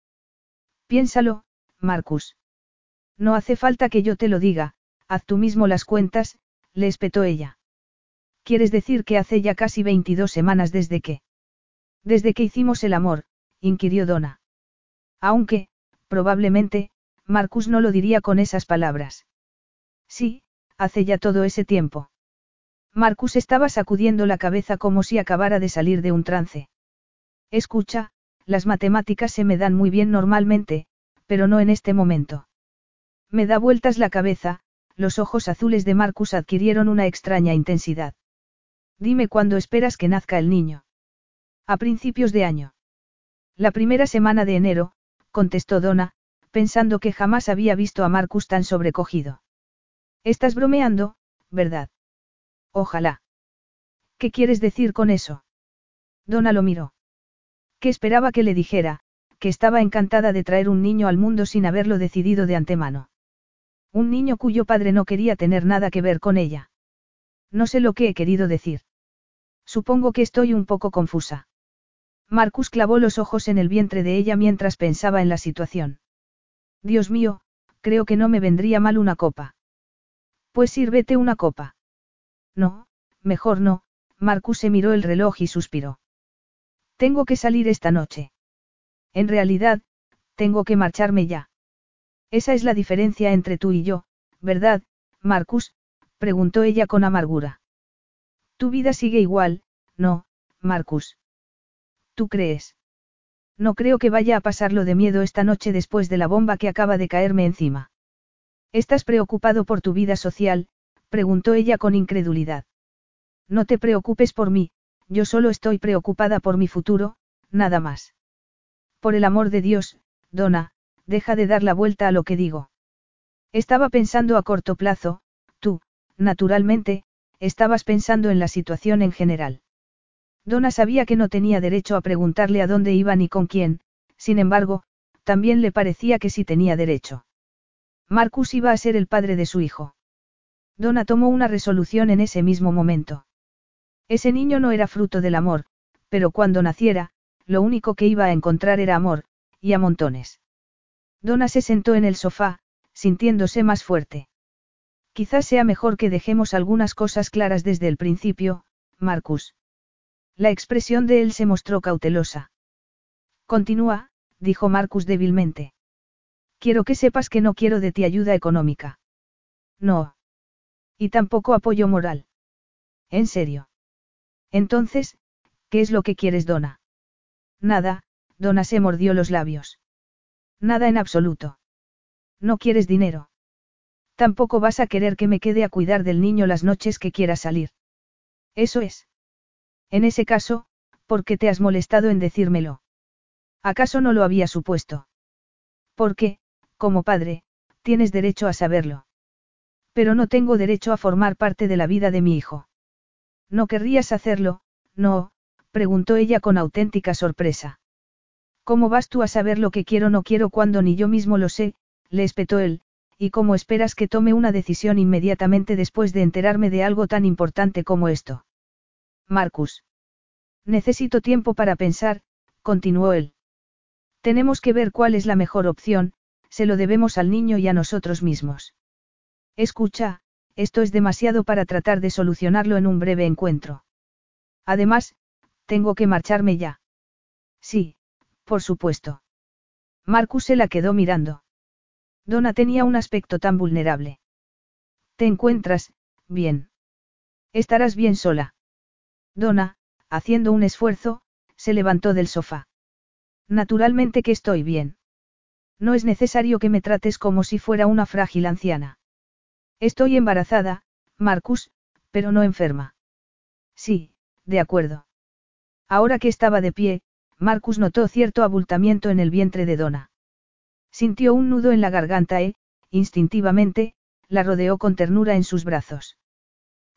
Piénsalo, Marcus. No hace falta que yo te lo diga, haz tú mismo las cuentas, le espetó ella. ¿Quieres decir que hace ya casi 22 semanas desde que? Desde que hicimos el amor, inquirió Donna. Aunque, probablemente, Marcus no lo diría con esas palabras. Sí, hace ya todo ese tiempo. Marcus estaba sacudiendo la cabeza como si acabara de salir de un trance. Escucha, las matemáticas se me dan muy bien normalmente, pero no en este momento. Me da vueltas la cabeza, los ojos azules de Marcus adquirieron una extraña intensidad. Dime cuándo esperas que nazca el niño. A principios de año. La primera semana de enero, contestó Donna, pensando que jamás había visto a Marcus tan sobrecogido. Estás bromeando, ¿verdad? Ojalá. ¿Qué quieres decir con eso? Donna lo miró. Que esperaba que le dijera, que estaba encantada de traer un niño al mundo sin haberlo decidido de antemano. Un niño cuyo padre no quería tener nada que ver con ella. No sé lo que he querido decir. Supongo que estoy un poco confusa. Marcus clavó los ojos en el vientre de ella mientras pensaba en la situación. Dios mío, creo que no me vendría mal una copa. Pues sírvete una copa. No, mejor no, Marcus se miró el reloj y suspiró. Tengo que salir esta noche. En realidad, tengo que marcharme ya. Esa es la diferencia entre tú y yo, ¿verdad, Marcus? preguntó ella con amargura. Tu vida sigue igual, no, Marcus. ¿Tú crees? No creo que vaya a pasarlo de miedo esta noche después de la bomba que acaba de caerme encima. ¿Estás preocupado por tu vida social? preguntó ella con incredulidad. No te preocupes por mí, yo solo estoy preocupada por mi futuro, nada más. Por el amor de Dios, Donna, deja de dar la vuelta a lo que digo. Estaba pensando a corto plazo, tú, naturalmente, estabas pensando en la situación en general. Donna sabía que no tenía derecho a preguntarle a dónde iba ni con quién, sin embargo, también le parecía que sí tenía derecho. Marcus iba a ser el padre de su hijo. Donna tomó una resolución en ese mismo momento. Ese niño no era fruto del amor, pero cuando naciera, lo único que iba a encontrar era amor, y a montones. Donna se sentó en el sofá, sintiéndose más fuerte. Quizás sea mejor que dejemos algunas cosas claras desde el principio, Marcus. La expresión de él se mostró cautelosa. Continúa, dijo Marcus débilmente. Quiero que sepas que no quiero de ti ayuda económica. No. Y tampoco apoyo moral. ¿En serio? Entonces, ¿qué es lo que quieres, Donna? Nada, Donna se mordió los labios. Nada en absoluto. No quieres dinero. Tampoco vas a querer que me quede a cuidar del niño las noches que quiera salir. Eso es. En ese caso, ¿por qué te has molestado en decírmelo? ¿Acaso no lo había supuesto? Porque, como padre, tienes derecho a saberlo. Pero no tengo derecho a formar parte de la vida de mi hijo. ¿No querrías hacerlo? No, preguntó ella con auténtica sorpresa. ¿Cómo vas tú a saber lo que quiero o no quiero cuando ni yo mismo lo sé? le espetó él, ¿y cómo esperas que tome una decisión inmediatamente después de enterarme de algo tan importante como esto? Marcus. Necesito tiempo para pensar, continuó él. Tenemos que ver cuál es la mejor opción, se lo debemos al niño y a nosotros mismos. Escucha, esto es demasiado para tratar de solucionarlo en un breve encuentro. Además, tengo que marcharme ya. Sí, por supuesto. Marcus se la quedó mirando. Donna tenía un aspecto tan vulnerable. ¿Te encuentras, bien? Estarás bien sola. Donna, haciendo un esfuerzo, se levantó del sofá. Naturalmente que estoy bien. No es necesario que me trates como si fuera una frágil anciana. Estoy embarazada, Marcus, pero no enferma. Sí, de acuerdo. Ahora que estaba de pie, Marcus notó cierto abultamiento en el vientre de Donna. Sintió un nudo en la garganta e, instintivamente, la rodeó con ternura en sus brazos.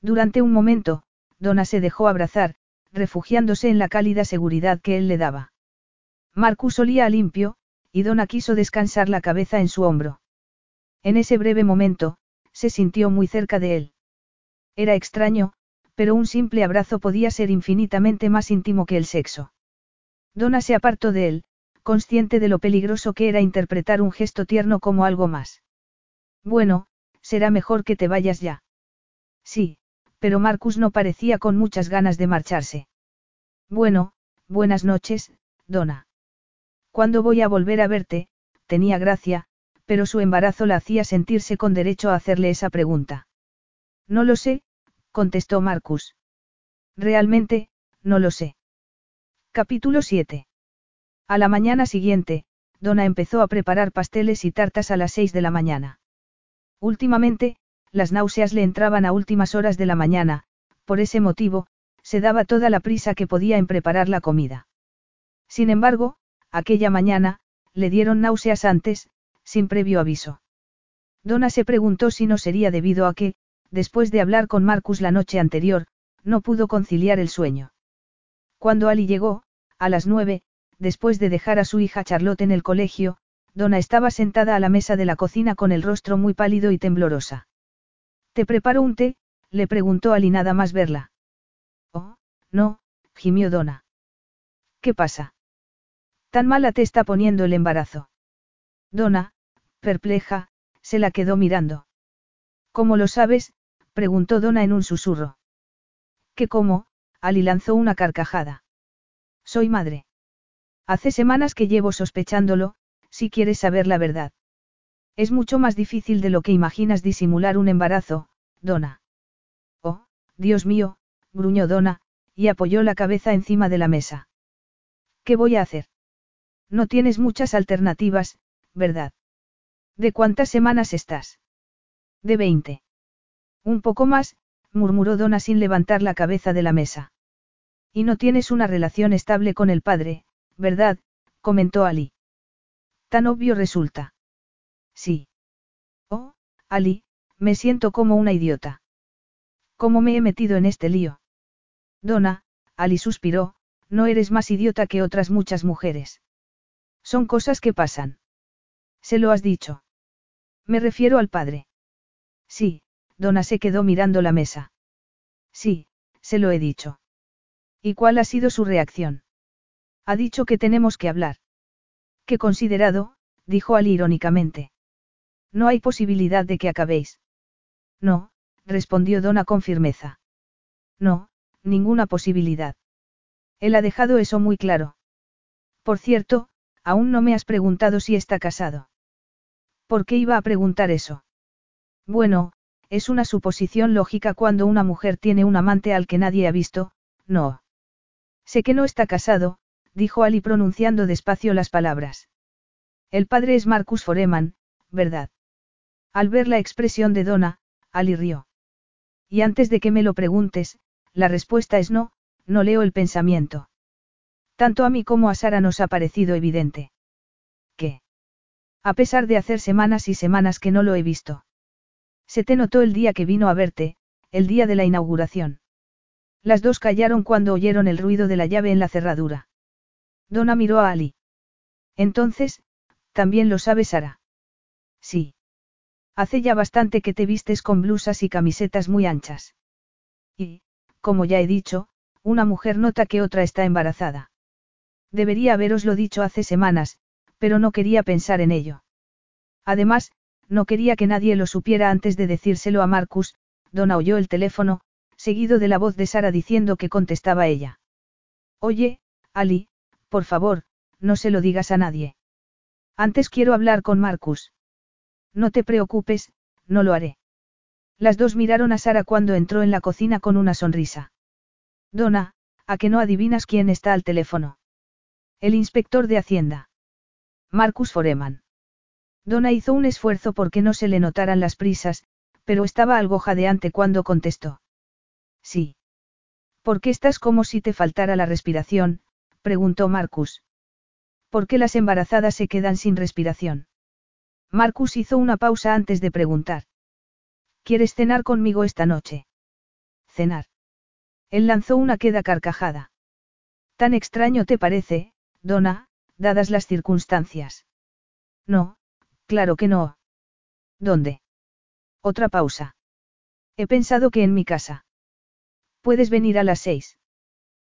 Durante un momento, Donna se dejó abrazar, refugiándose en la cálida seguridad que él le daba. Marcus olía a limpio, y Donna quiso descansar la cabeza en su hombro. En ese breve momento, se sintió muy cerca de él. Era extraño, pero un simple abrazo podía ser infinitamente más íntimo que el sexo. Donna se apartó de él, consciente de lo peligroso que era interpretar un gesto tierno como algo más. Bueno, será mejor que te vayas ya. Sí, pero Marcus no parecía con muchas ganas de marcharse. Bueno, buenas noches, Donna. ¿Cuándo voy a volver a verte? Tenía gracia, pero su embarazo la hacía sentirse con derecho a hacerle esa pregunta. No lo sé, contestó Marcus. Realmente, no lo sé. Capítulo 7. A la mañana siguiente, Donna empezó a preparar pasteles y tartas a las seis de la mañana. Últimamente, las náuseas le entraban a últimas horas de la mañana, por ese motivo, se daba toda la prisa que podía en preparar la comida. Sin embargo, aquella mañana, le dieron náuseas antes, sin previo aviso. Donna se preguntó si no sería debido a que, después de hablar con Marcus la noche anterior, no pudo conciliar el sueño. Cuando Ali llegó, a las nueve, después de dejar a su hija Charlotte en el colegio, Donna estaba sentada a la mesa de la cocina con el rostro muy pálido y temblorosa. ¿Te preparo un té? le preguntó Ali nada más verla. Oh, no, gimió Donna. ¿Qué pasa? Tan mala te está poniendo el embarazo. Donna, perpleja, se la quedó mirando. ¿Cómo lo sabes? preguntó Donna en un susurro. ¿Qué cómo? Ali lanzó una carcajada. Soy madre. Hace semanas que llevo sospechándolo, si quieres saber la verdad. Es mucho más difícil de lo que imaginas disimular un embarazo, Donna. Oh, Dios mío, gruñó Donna, y apoyó la cabeza encima de la mesa. ¿Qué voy a hacer? No tienes muchas alternativas, ¿verdad? ¿De cuántas semanas estás? De veinte. Un poco más, murmuró Donna sin levantar la cabeza de la mesa. Y no tienes una relación estable con el padre, ¿verdad? comentó Ali. Tan obvio resulta. Sí. Oh, Ali, me siento como una idiota. ¿Cómo me he metido en este lío? Donna, Ali suspiró, no eres más idiota que otras muchas mujeres. Son cosas que pasan. ¿Se lo has dicho? Me refiero al padre. Sí, Donna se quedó mirando la mesa. Sí, se lo he dicho. ¿Y cuál ha sido su reacción? Ha dicho que tenemos que hablar. Qué considerado, dijo Ali irónicamente. No hay posibilidad de que acabéis. No, respondió Donna con firmeza. No, ninguna posibilidad. Él ha dejado eso muy claro. Por cierto, Aún no me has preguntado si está casado. ¿Por qué iba a preguntar eso? Bueno, es una suposición lógica cuando una mujer tiene un amante al que nadie ha visto, no. Sé que no está casado, dijo Ali pronunciando despacio las palabras. El padre es Marcus Foreman, ¿verdad? Al ver la expresión de Donna, Ali rió. Y antes de que me lo preguntes, la respuesta es no, no leo el pensamiento. Tanto a mí como a Sara nos ha parecido evidente. ¿Qué? A pesar de hacer semanas y semanas que no lo he visto. Se te notó el día que vino a verte, el día de la inauguración. Las dos callaron cuando oyeron el ruido de la llave en la cerradura. Donna miró a Ali. Entonces, ¿también lo sabe Sara? Sí. Hace ya bastante que te vistes con blusas y camisetas muy anchas. Y, como ya he dicho, una mujer nota que otra está embarazada. Debería haberoslo dicho hace semanas, pero no quería pensar en ello. Además, no quería que nadie lo supiera antes de decírselo a Marcus, Donna oyó el teléfono, seguido de la voz de Sara diciendo que contestaba ella. Oye, Ali, por favor, no se lo digas a nadie. Antes quiero hablar con Marcus. No te preocupes, no lo haré. Las dos miraron a Sara cuando entró en la cocina con una sonrisa. Donna, ¿a que no adivinas quién está al teléfono? El inspector de Hacienda. Marcus Foreman. Donna hizo un esfuerzo porque no se le notaran las prisas, pero estaba algo jadeante cuando contestó. Sí. ¿Por qué estás como si te faltara la respiración? preguntó Marcus. ¿Por qué las embarazadas se quedan sin respiración? Marcus hizo una pausa antes de preguntar. ¿Quieres cenar conmigo esta noche? Cenar. Él lanzó una queda carcajada. Tan extraño te parece, Donna, dadas las circunstancias. No, claro que no. ¿Dónde? Otra pausa. He pensado que en mi casa. ¿Puedes venir a las seis?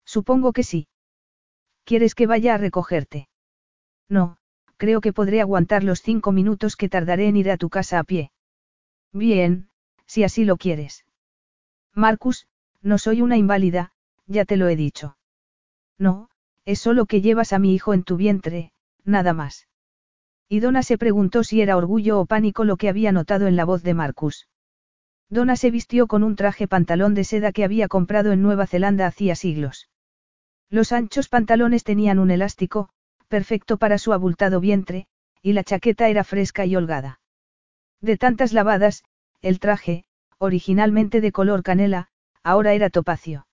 Supongo que sí. ¿Quieres que vaya a recogerte? No, creo que podré aguantar los cinco minutos que tardaré en ir a tu casa a pie. Bien, si así lo quieres. Marcus, no soy una inválida, ya te lo he dicho. No, es solo que llevas a mi hijo en tu vientre, nada más. Y Donna se preguntó si era orgullo o pánico lo que había notado en la voz de Marcus. Donna se vistió con un traje pantalón de seda que había comprado en Nueva Zelanda hacía siglos. Los anchos pantalones tenían un elástico, perfecto para su abultado vientre, y la chaqueta era fresca y holgada. De tantas lavadas, el traje, originalmente de color canela, ahora era topacio.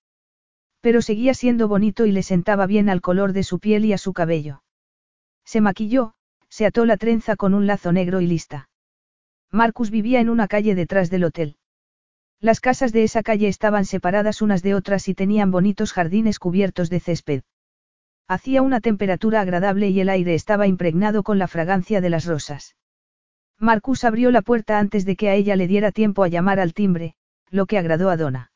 Pero seguía siendo bonito y le sentaba bien al color de su piel y a su cabello. Se maquilló, se ató la trenza con un lazo negro y lista. Marcus vivía en una calle detrás del hotel. Las casas de esa calle estaban separadas unas de otras y tenían bonitos jardines cubiertos de césped. Hacía una temperatura agradable y el aire estaba impregnado con la fragancia de las rosas. Marcus abrió la puerta antes de que a ella le diera tiempo a llamar al timbre, lo que agradó a Donna.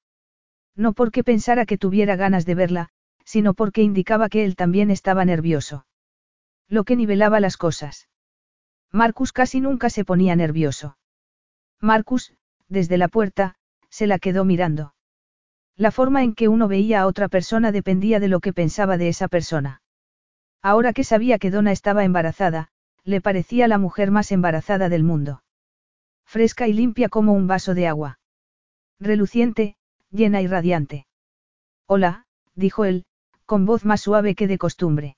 No porque pensara que tuviera ganas de verla, sino porque indicaba que él también estaba nervioso. Lo que nivelaba las cosas. Marcus casi nunca se ponía nervioso. Marcus, desde la puerta, se la quedó mirando. La forma en que uno veía a otra persona dependía de lo que pensaba de esa persona. Ahora que sabía que Donna estaba embarazada, le parecía la mujer más embarazada del mundo. Fresca y limpia como un vaso de agua. Reluciente, llena y radiante. Hola, dijo él, con voz más suave que de costumbre.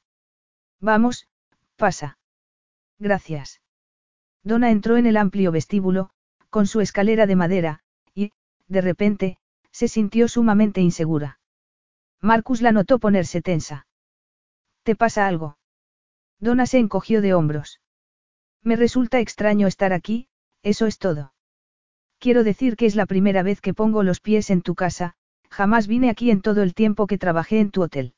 Vamos, pasa. Gracias. Donna entró en el amplio vestíbulo, con su escalera de madera, y, de repente, se sintió sumamente insegura. Marcus la notó ponerse tensa. ¿Te pasa algo? Donna se encogió de hombros. Me resulta extraño estar aquí, eso es todo. Quiero decir que es la primera vez que pongo los pies en tu casa, jamás vine aquí en todo el tiempo que trabajé en tu hotel.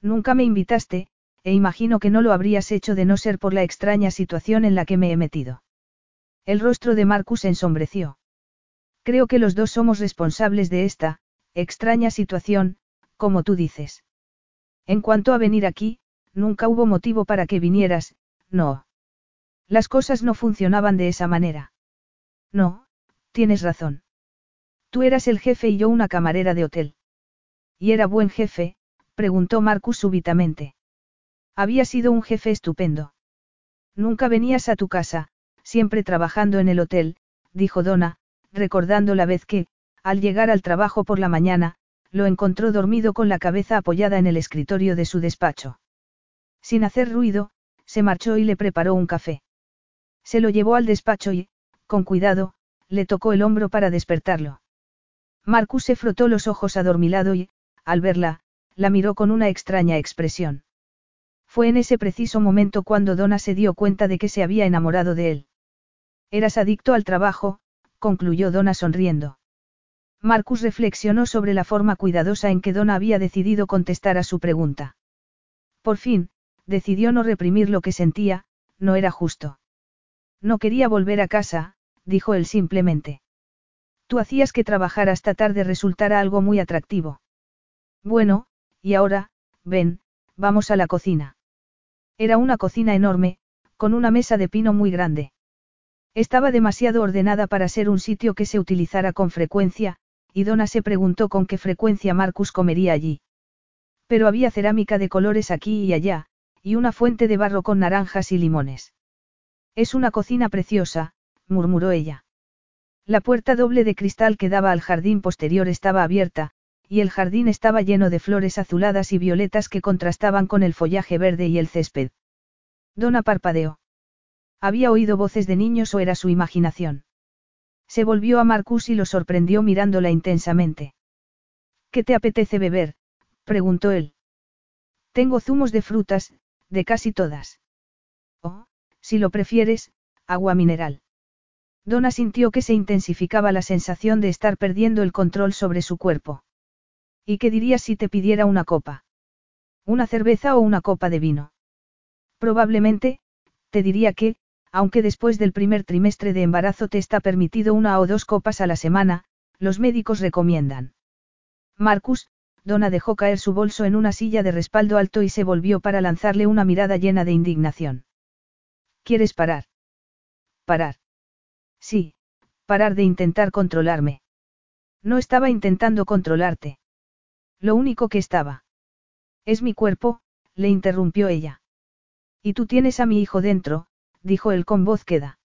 Nunca me invitaste, e imagino que no lo habrías hecho de no ser por la extraña situación en la que me he metido. El rostro de Marcus ensombreció. Creo que los dos somos responsables de esta, extraña situación, como tú dices. En cuanto a venir aquí, nunca hubo motivo para que vinieras, no. Las cosas no funcionaban de esa manera. No, tienes razón. Tú eras el jefe y yo una camarera de hotel. ¿Y era buen jefe? preguntó Marcus súbitamente. Había sido un jefe estupendo. Nunca venías a tu casa, siempre trabajando en el hotel, dijo Donna, recordando la vez que, al llegar al trabajo por la mañana, lo encontró dormido con la cabeza apoyada en el escritorio de su despacho. Sin hacer ruido, se marchó y le preparó un café. Se lo llevó al despacho y, con cuidado, le tocó el hombro para despertarlo. Marcus se frotó los ojos adormilado y, al verla, la miró con una extraña expresión. Fue en ese preciso momento cuando Donna se dio cuenta de que se había enamorado de él. Eras adicto al trabajo, concluyó Donna sonriendo. Marcus reflexionó sobre la forma cuidadosa en que Donna había decidido contestar a su pregunta. Por fin, decidió no reprimir lo que sentía, no era justo. No quería volver a casa, dijo él simplemente. Tú hacías que trabajar hasta tarde resultara algo muy atractivo. Bueno, y ahora, ven, vamos a la cocina. Era una cocina enorme, con una mesa de pino muy grande. Estaba demasiado ordenada para ser un sitio que se utilizara con frecuencia, y Donna se preguntó con qué frecuencia Marcus comería allí. Pero había cerámica de colores aquí y allá, y una fuente de barro con naranjas y limones. Es una cocina preciosa, murmuró ella. La puerta doble de cristal que daba al jardín posterior estaba abierta, y el jardín estaba lleno de flores azuladas y violetas que contrastaban con el follaje verde y el césped. Donna parpadeó. ¿Había oído voces de niños o era su imaginación? Se volvió a Marcus y lo sorprendió mirándola intensamente. ¿Qué te apetece beber? preguntó él. Tengo zumos de frutas, de casi todas. Oh, si lo prefieres, agua mineral. Donna sintió que se intensificaba la sensación de estar perdiendo el control sobre su cuerpo. ¿Y qué dirías si te pidiera una copa? ¿Una cerveza o una copa de vino? Probablemente, te diría que, aunque después del primer trimestre de embarazo te está permitido una o dos copas a la semana, los médicos recomiendan. Marcus, Donna dejó caer su bolso en una silla de respaldo alto y se volvió para lanzarle una mirada llena de indignación. ¿Quieres parar? Parar. Sí, parar de intentar controlarme. No estaba intentando controlarte. Lo único que estaba. Es mi cuerpo, le interrumpió ella. Y tú tienes a mi hijo dentro, dijo él con voz queda.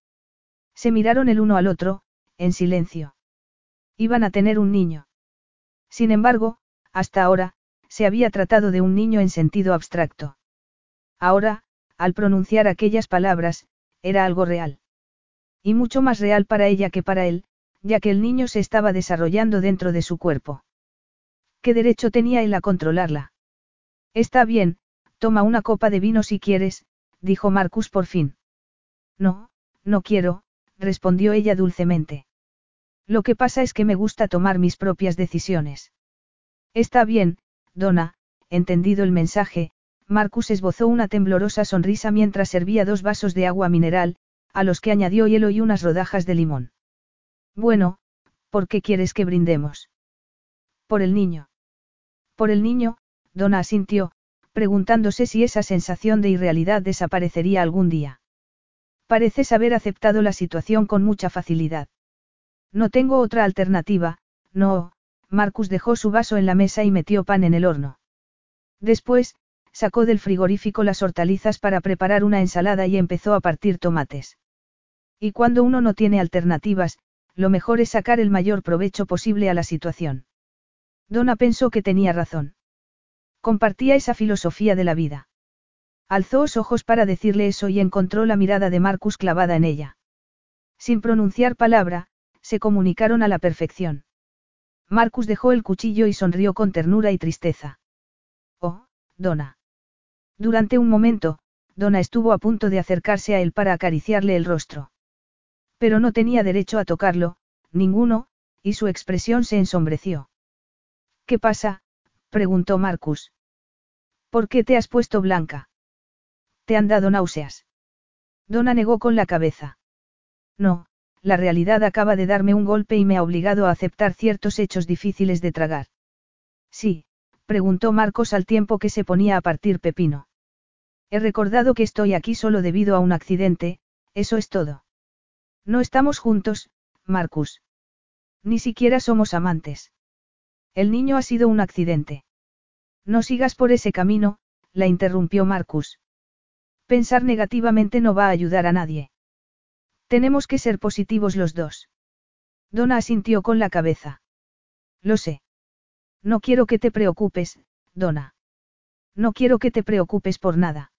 Se miraron el uno al otro, en silencio. Iban a tener un niño. Sin embargo, hasta ahora, se había tratado de un niño en sentido abstracto. Ahora, al pronunciar aquellas palabras, era algo real. Y mucho más real para ella que para él, ya que el niño se estaba desarrollando dentro de su cuerpo. ¿Qué derecho tenía él a controlarla? Está bien, toma una copa de vino si quieres, dijo Marcus por fin. No, no quiero, respondió ella dulcemente. Lo que pasa es que me gusta tomar mis propias decisiones. Está bien, Donna, entendido el mensaje, Marcus esbozó una temblorosa sonrisa mientras servía dos vasos de agua mineral, a los que añadió hielo y unas rodajas de limón. Bueno, ¿por qué quieres que brindemos? Por el niño. Por el niño, Donna asintió, preguntándose si esa sensación de irrealidad desaparecería algún día. Pareces haber aceptado la situación con mucha facilidad. No tengo otra alternativa, no, Marcus dejó su vaso en la mesa y metió pan en el horno. Después, sacó del frigorífico las hortalizas para preparar una ensalada y empezó a partir tomates. Y cuando uno no tiene alternativas, lo mejor es sacar el mayor provecho posible a la situación. Donna pensó que tenía razón. Compartía esa filosofía de la vida. Alzó los ojos para decirle eso y encontró la mirada de Marcus clavada en ella. Sin pronunciar palabra, se comunicaron a la perfección. Marcus dejó el cuchillo y sonrió con ternura y tristeza. Oh, Donna. Durante un momento, Donna estuvo a punto de acercarse a él para acariciarle el rostro. Pero no tenía derecho a tocarlo, ninguno, y su expresión se ensombreció. ¿Qué pasa? preguntó Marcus. ¿Por qué te has puesto blanca? ¿Te han dado náuseas? Donna negó con la cabeza. No, la realidad acaba de darme un golpe y me ha obligado a aceptar ciertos hechos difíciles de tragar. Sí, preguntó Marcos al tiempo que se ponía a partir pepino. He recordado que estoy aquí solo debido a un accidente, eso es todo. No estamos juntos, Marcus. Ni siquiera somos amantes. El niño ha sido un accidente. No sigas por ese camino, la interrumpió Marcus. Pensar negativamente no va a ayudar a nadie. Tenemos que ser positivos los dos. Donna asintió con la cabeza. Lo sé. No quiero que te preocupes, Donna. No quiero que te preocupes por nada.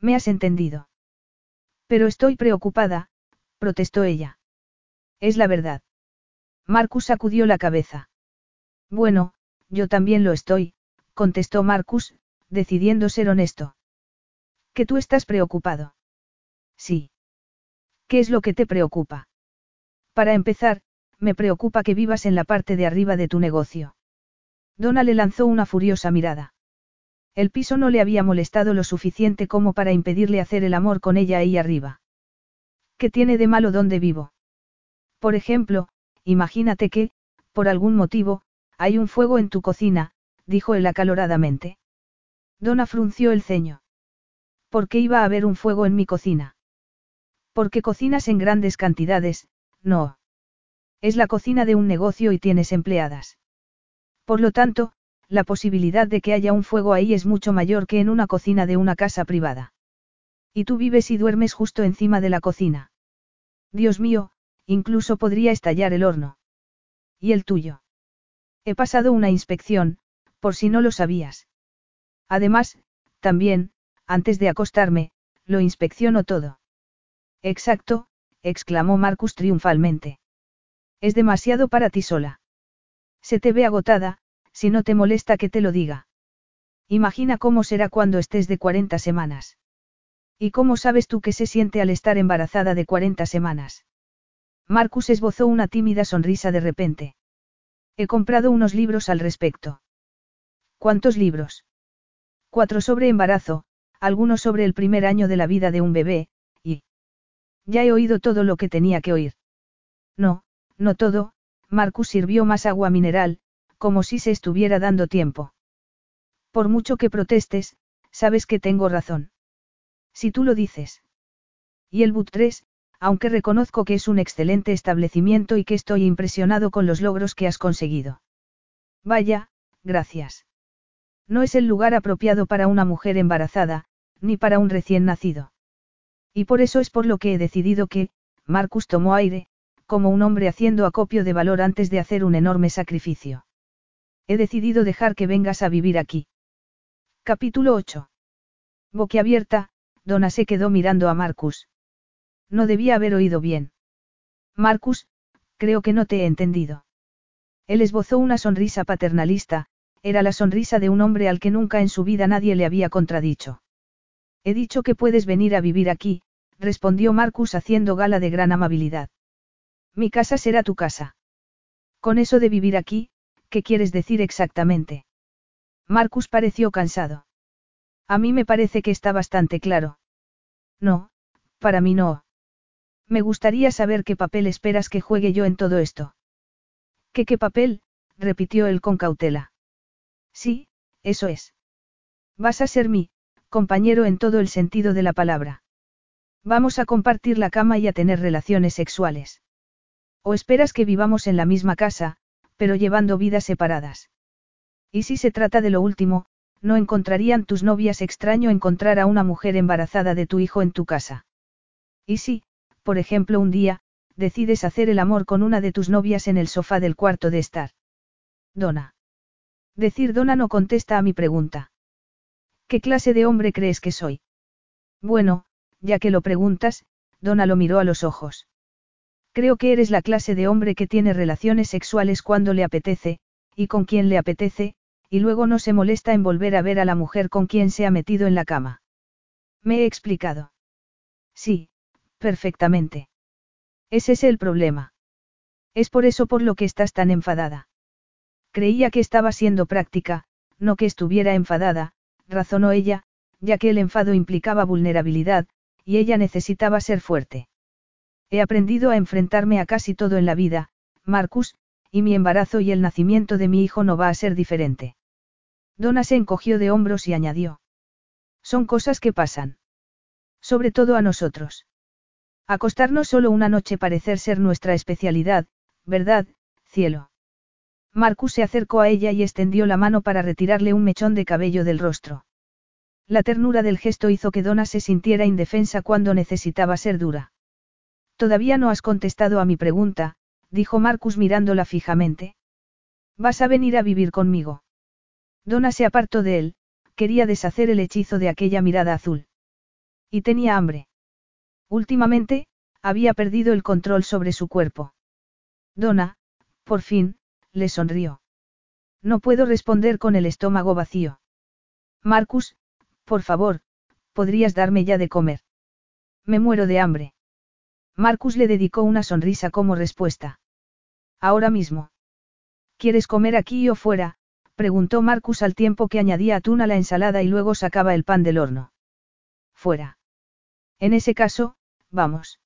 ¿Me has entendido? Pero estoy preocupada, protestó ella. Es la verdad. Marcus sacudió la cabeza. Bueno, yo también lo estoy, contestó Marcus, decidiendo ser honesto. ¿Que tú estás preocupado? Sí. ¿Qué es lo que te preocupa? Para empezar, me preocupa que vivas en la parte de arriba de tu negocio. Donna le lanzó una furiosa mirada. El piso no le había molestado lo suficiente como para impedirle hacer el amor con ella ahí arriba. ¿Qué tiene de malo donde vivo? Por ejemplo, imagínate que, por algún motivo, hay un fuego en tu cocina, dijo él acaloradamente. Donna frunció el ceño. ¿Por qué iba a haber un fuego en mi cocina? Porque cocinas en grandes cantidades, no. Es la cocina de un negocio y tienes empleadas. Por lo tanto, la posibilidad de que haya un fuego ahí es mucho mayor que en una cocina de una casa privada. Y tú vives y duermes justo encima de la cocina. Dios mío, incluso podría estallar el horno. ¿Y el tuyo? He pasado una inspección, por si no lo sabías. Además, también, antes de acostarme, lo inspecciono todo. Exacto, exclamó Marcus triunfalmente. Es demasiado para ti sola. Se te ve agotada, si no te molesta que te lo diga. Imagina cómo será cuando estés de 40 semanas. ¿Y cómo sabes tú que se siente al estar embarazada de 40 semanas? Marcus esbozó una tímida sonrisa de repente. He comprado unos libros al respecto. ¿Cuántos libros? Cuatro sobre embarazo, algunos sobre el primer año de la vida de un bebé, y... Ya he oído todo lo que tenía que oír. No, no todo, Marcus sirvió más agua mineral, como si se estuviera dando tiempo. Por mucho que protestes, sabes que tengo razón. Si tú lo dices. Y el BUT 3, aunque reconozco que es un excelente establecimiento y que estoy impresionado con los logros que has conseguido. Vaya, gracias. No es el lugar apropiado para una mujer embarazada, ni para un recién nacido. Y por eso es por lo que he decidido que, Marcus tomó aire, como un hombre haciendo acopio de valor antes de hacer un enorme sacrificio. He decidido dejar que vengas a vivir aquí. Capítulo 8. Boquiabierta, Donna se quedó mirando a Marcus. No debía haber oído bien. Marcus, creo que no te he entendido. Él esbozó una sonrisa paternalista, era la sonrisa de un hombre al que nunca en su vida nadie le había contradicho. He dicho que puedes venir a vivir aquí, respondió Marcus haciendo gala de gran amabilidad. Mi casa será tu casa. Con eso de vivir aquí, ¿Qué quieres decir exactamente? Marcus pareció cansado. A mí me parece que está bastante claro. No, para mí no. Me gustaría saber qué papel esperas que juegue yo en todo esto. ¿Qué qué papel? repitió él con cautela. Sí, eso es. Vas a ser mi, compañero en todo el sentido de la palabra. Vamos a compartir la cama y a tener relaciones sexuales. ¿O esperas que vivamos en la misma casa, pero llevando vidas separadas. Y si se trata de lo último, no encontrarían tus novias extraño encontrar a una mujer embarazada de tu hijo en tu casa. Y si, por ejemplo, un día, decides hacer el amor con una de tus novias en el sofá del cuarto de estar. Dona. Decir Dona no contesta a mi pregunta. ¿Qué clase de hombre crees que soy? Bueno, ya que lo preguntas, Dona lo miró a los ojos. Creo que eres la clase de hombre que tiene relaciones sexuales cuando le apetece, y con quien le apetece, y luego no se molesta en volver a ver a la mujer con quien se ha metido en la cama. ¿Me he explicado? Sí, perfectamente. Ese es el problema. Es por eso por lo que estás tan enfadada. Creía que estaba siendo práctica, no que estuviera enfadada, razonó ella, ya que el enfado implicaba vulnerabilidad, y ella necesitaba ser fuerte. He aprendido a enfrentarme a casi todo en la vida, Marcus, y mi embarazo y el nacimiento de mi hijo no va a ser diferente. Donna se encogió de hombros y añadió. Son cosas que pasan. Sobre todo a nosotros. Acostarnos solo una noche parecer ser nuestra especialidad, ¿verdad, cielo? Marcus se acercó a ella y extendió la mano para retirarle un mechón de cabello del rostro. La ternura del gesto hizo que Donna se sintiera indefensa cuando necesitaba ser dura. Todavía no has contestado a mi pregunta, dijo Marcus mirándola fijamente. Vas a venir a vivir conmigo. Donna se apartó de él, quería deshacer el hechizo de aquella mirada azul. Y tenía hambre. Últimamente, había perdido el control sobre su cuerpo. Donna, por fin, le sonrió. No puedo responder con el estómago vacío. Marcus, por favor, podrías darme ya de comer. Me muero de hambre. Marcus le dedicó una sonrisa como respuesta. Ahora mismo. ¿Quieres comer aquí o fuera? preguntó Marcus al tiempo que añadía atún a la ensalada y luego sacaba el pan del horno. Fuera. En ese caso, vamos.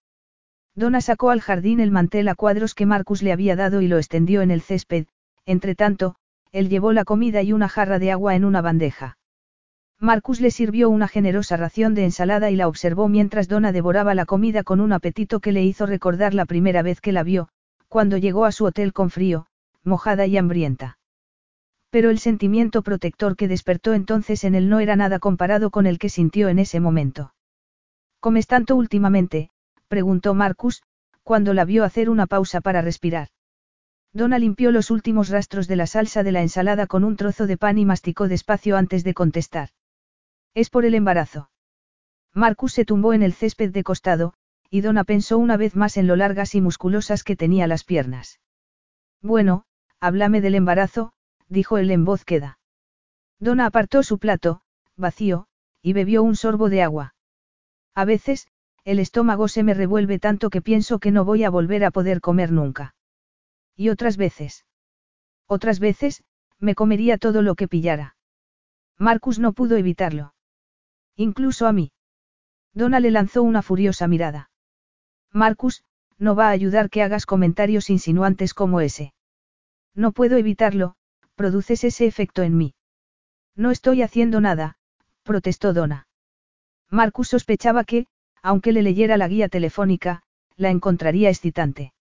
Donna sacó al jardín el mantel a cuadros que Marcus le había dado y lo extendió en el césped, entre tanto, él llevó la comida y una jarra de agua en una bandeja. Marcus le sirvió una generosa ración de ensalada y la observó mientras Donna devoraba la comida con un apetito que le hizo recordar la primera vez que la vio, cuando llegó a su hotel con frío, mojada y hambrienta. Pero el sentimiento protector que despertó entonces en él no era nada comparado con el que sintió en ese momento. ¿Comes tanto últimamente? Preguntó Marcus, cuando la vio hacer una pausa para respirar. Donna limpió los últimos rastros de la salsa de la ensalada con un trozo de pan y masticó despacio antes de contestar. Es por el embarazo. Marcus se tumbó en el césped de costado, y Donna pensó una vez más en lo largas y musculosas que tenía las piernas. Bueno, háblame del embarazo, dijo él en voz queda. Donna apartó su plato, vacío, y bebió un sorbo de agua. A veces, el estómago se me revuelve tanto que pienso que no voy a volver a poder comer nunca. Y otras veces. Otras veces, me comería todo lo que pillara. Marcus no pudo evitarlo. Incluso a mí. Donna le lanzó una furiosa mirada. Marcus, no va a ayudar que hagas comentarios insinuantes como ese. No puedo evitarlo, produces ese efecto en mí. No estoy haciendo nada, protestó Donna. Marcus sospechaba que, aunque le leyera la guía telefónica, la encontraría excitante.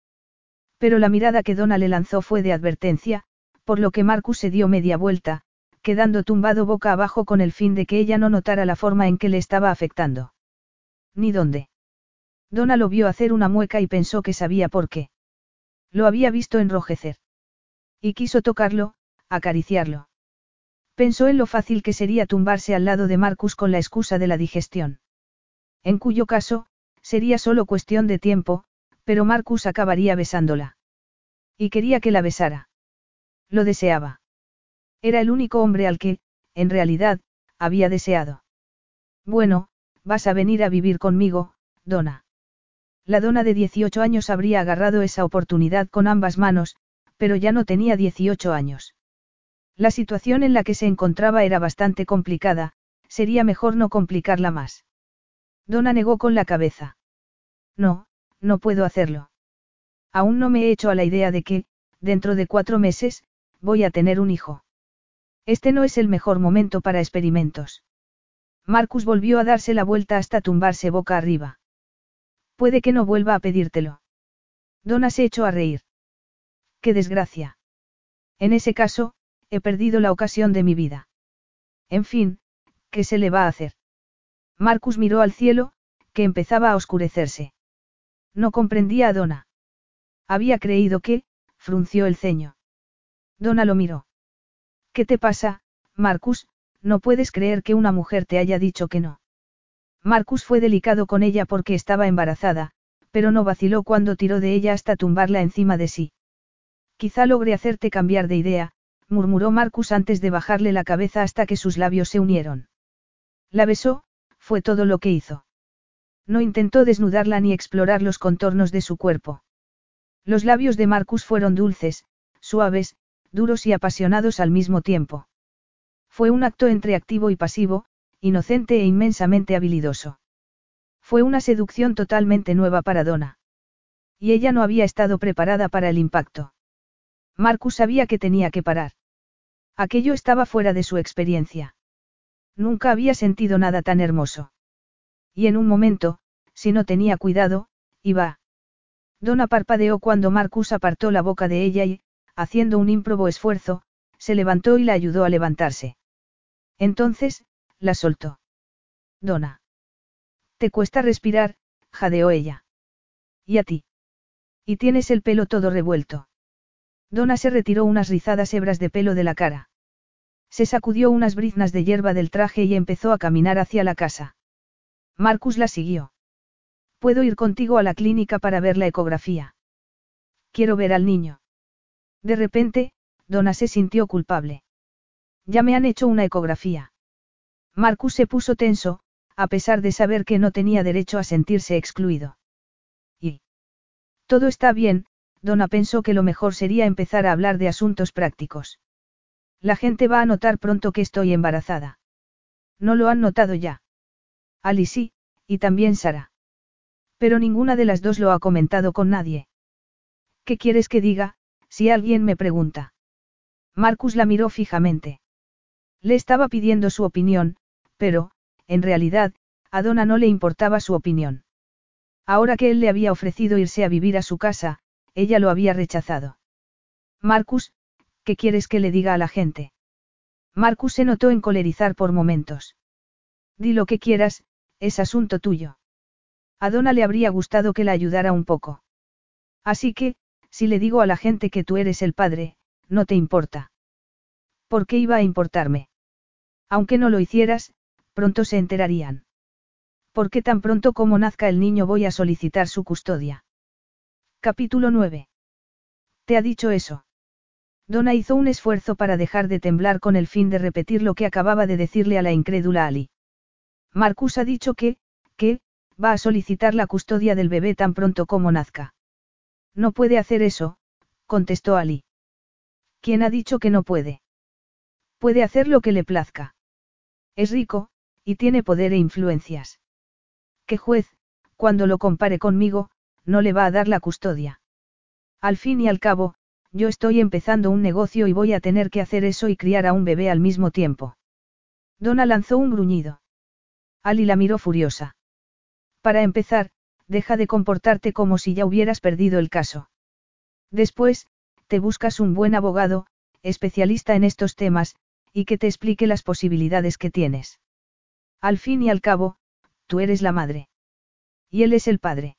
Pero la mirada que Donna le lanzó fue de advertencia, por lo que Marcus se dio media vuelta, quedando tumbado boca abajo con el fin de que ella no notara la forma en que le estaba afectando. Ni dónde. Donna lo vio hacer una mueca y pensó que sabía por qué. Lo había visto enrojecer. Y quiso tocarlo, acariciarlo. Pensó en lo fácil que sería tumbarse al lado de Marcus con la excusa de la digestión. En cuyo caso, sería solo cuestión de tiempo, pero Marcus acabaría besándola. Y quería que la besara. Lo deseaba. Era el único hombre al que, en realidad, había deseado. Bueno, vas a venir a vivir conmigo, Donna. La dona de 18 años habría agarrado esa oportunidad con ambas manos, pero ya no tenía 18 años. La situación en la que se encontraba era bastante complicada, sería mejor no complicarla más. Donna negó con la cabeza. No, no puedo hacerlo. Aún no me he hecho a la idea de que, dentro de cuatro meses, voy a tener un hijo. Este no es el mejor momento para experimentos. Marcus volvió a darse la vuelta hasta tumbarse boca arriba. Puede que no vuelva a pedírtelo. Donna se echó a reír. ¡Qué desgracia! En ese caso, he perdido la ocasión de mi vida. En fin, ¿qué se le va a hacer? Marcus miró al cielo, que empezaba a oscurecerse. No comprendía a Donna. Había creído que, frunció el ceño. Donna lo miró. ¿Qué te pasa, Marcus? No puedes creer que una mujer te haya dicho que no. Marcus fue delicado con ella porque estaba embarazada, pero no vaciló cuando tiró de ella hasta tumbarla encima de sí. Quizá logre hacerte cambiar de idea, murmuró Marcus antes de bajarle la cabeza hasta que sus labios se unieron. La besó, fue todo lo que hizo. No intentó desnudarla ni explorar los contornos de su cuerpo. Los labios de Marcus fueron dulces, suaves, duros y apasionados al mismo tiempo. Fue un acto entre activo y pasivo, inocente e inmensamente habilidoso. Fue una seducción totalmente nueva para Donna. Y ella no había estado preparada para el impacto. Marcus sabía que tenía que parar. Aquello estaba fuera de su experiencia. Nunca había sentido nada tan hermoso. Y en un momento, si no tenía cuidado, iba. Donna parpadeó cuando Marcus apartó la boca de ella y, haciendo un ímprobo esfuerzo, se levantó y la ayudó a levantarse. Entonces, la soltó. Donna. Te cuesta respirar, jadeó ella. ¿Y a ti? Y tienes el pelo todo revuelto. Donna se retiró unas rizadas hebras de pelo de la cara. Se sacudió unas briznas de hierba del traje y empezó a caminar hacia la casa. Marcus la siguió. Puedo ir contigo a la clínica para ver la ecografía. Quiero ver al niño. De repente, Donna se sintió culpable. Ya me han hecho una ecografía. Marcus se puso tenso, a pesar de saber que no tenía derecho a sentirse excluido. Y. Todo está bien, Donna pensó que lo mejor sería empezar a hablar de asuntos prácticos. La gente va a notar pronto que estoy embarazada. No lo han notado ya. Ali sí, y también Sara. Pero ninguna de las dos lo ha comentado con nadie. ¿Qué quieres que diga, si alguien me pregunta? Marcus la miró fijamente. Le estaba pidiendo su opinión, pero, en realidad, a Donna no le importaba su opinión. Ahora que él le había ofrecido irse a vivir a su casa, ella lo había rechazado. Marcus, ¿qué quieres que le diga a la gente? Marcus se notó encolerizar por momentos. Di lo que quieras, es asunto tuyo. A Donna le habría gustado que la ayudara un poco. Así que, si le digo a la gente que tú eres el padre, no te importa. ¿Por qué iba a importarme? Aunque no lo hicieras, pronto se enterarían. ¿Por qué tan pronto como nazca el niño voy a solicitar su custodia? Capítulo 9. ¿Te ha dicho eso? Donna hizo un esfuerzo para dejar de temblar con el fin de repetir lo que acababa de decirle a la incrédula Ali. Marcus ha dicho que, que, va a solicitar la custodia del bebé tan pronto como nazca. No puede hacer eso, contestó Ali. ¿Quién ha dicho que no puede? Puede hacer lo que le plazca. Es rico, y tiene poder e influencias. ¿Qué juez, cuando lo compare conmigo, no le va a dar la custodia? Al fin y al cabo, yo estoy empezando un negocio y voy a tener que hacer eso y criar a un bebé al mismo tiempo. Donna lanzó un gruñido. Ali la miró furiosa. Para empezar, deja de comportarte como si ya hubieras perdido el caso. Después, te buscas un buen abogado, especialista en estos temas, y que te explique las posibilidades que tienes. Al fin y al cabo, tú eres la madre. Y él es el padre.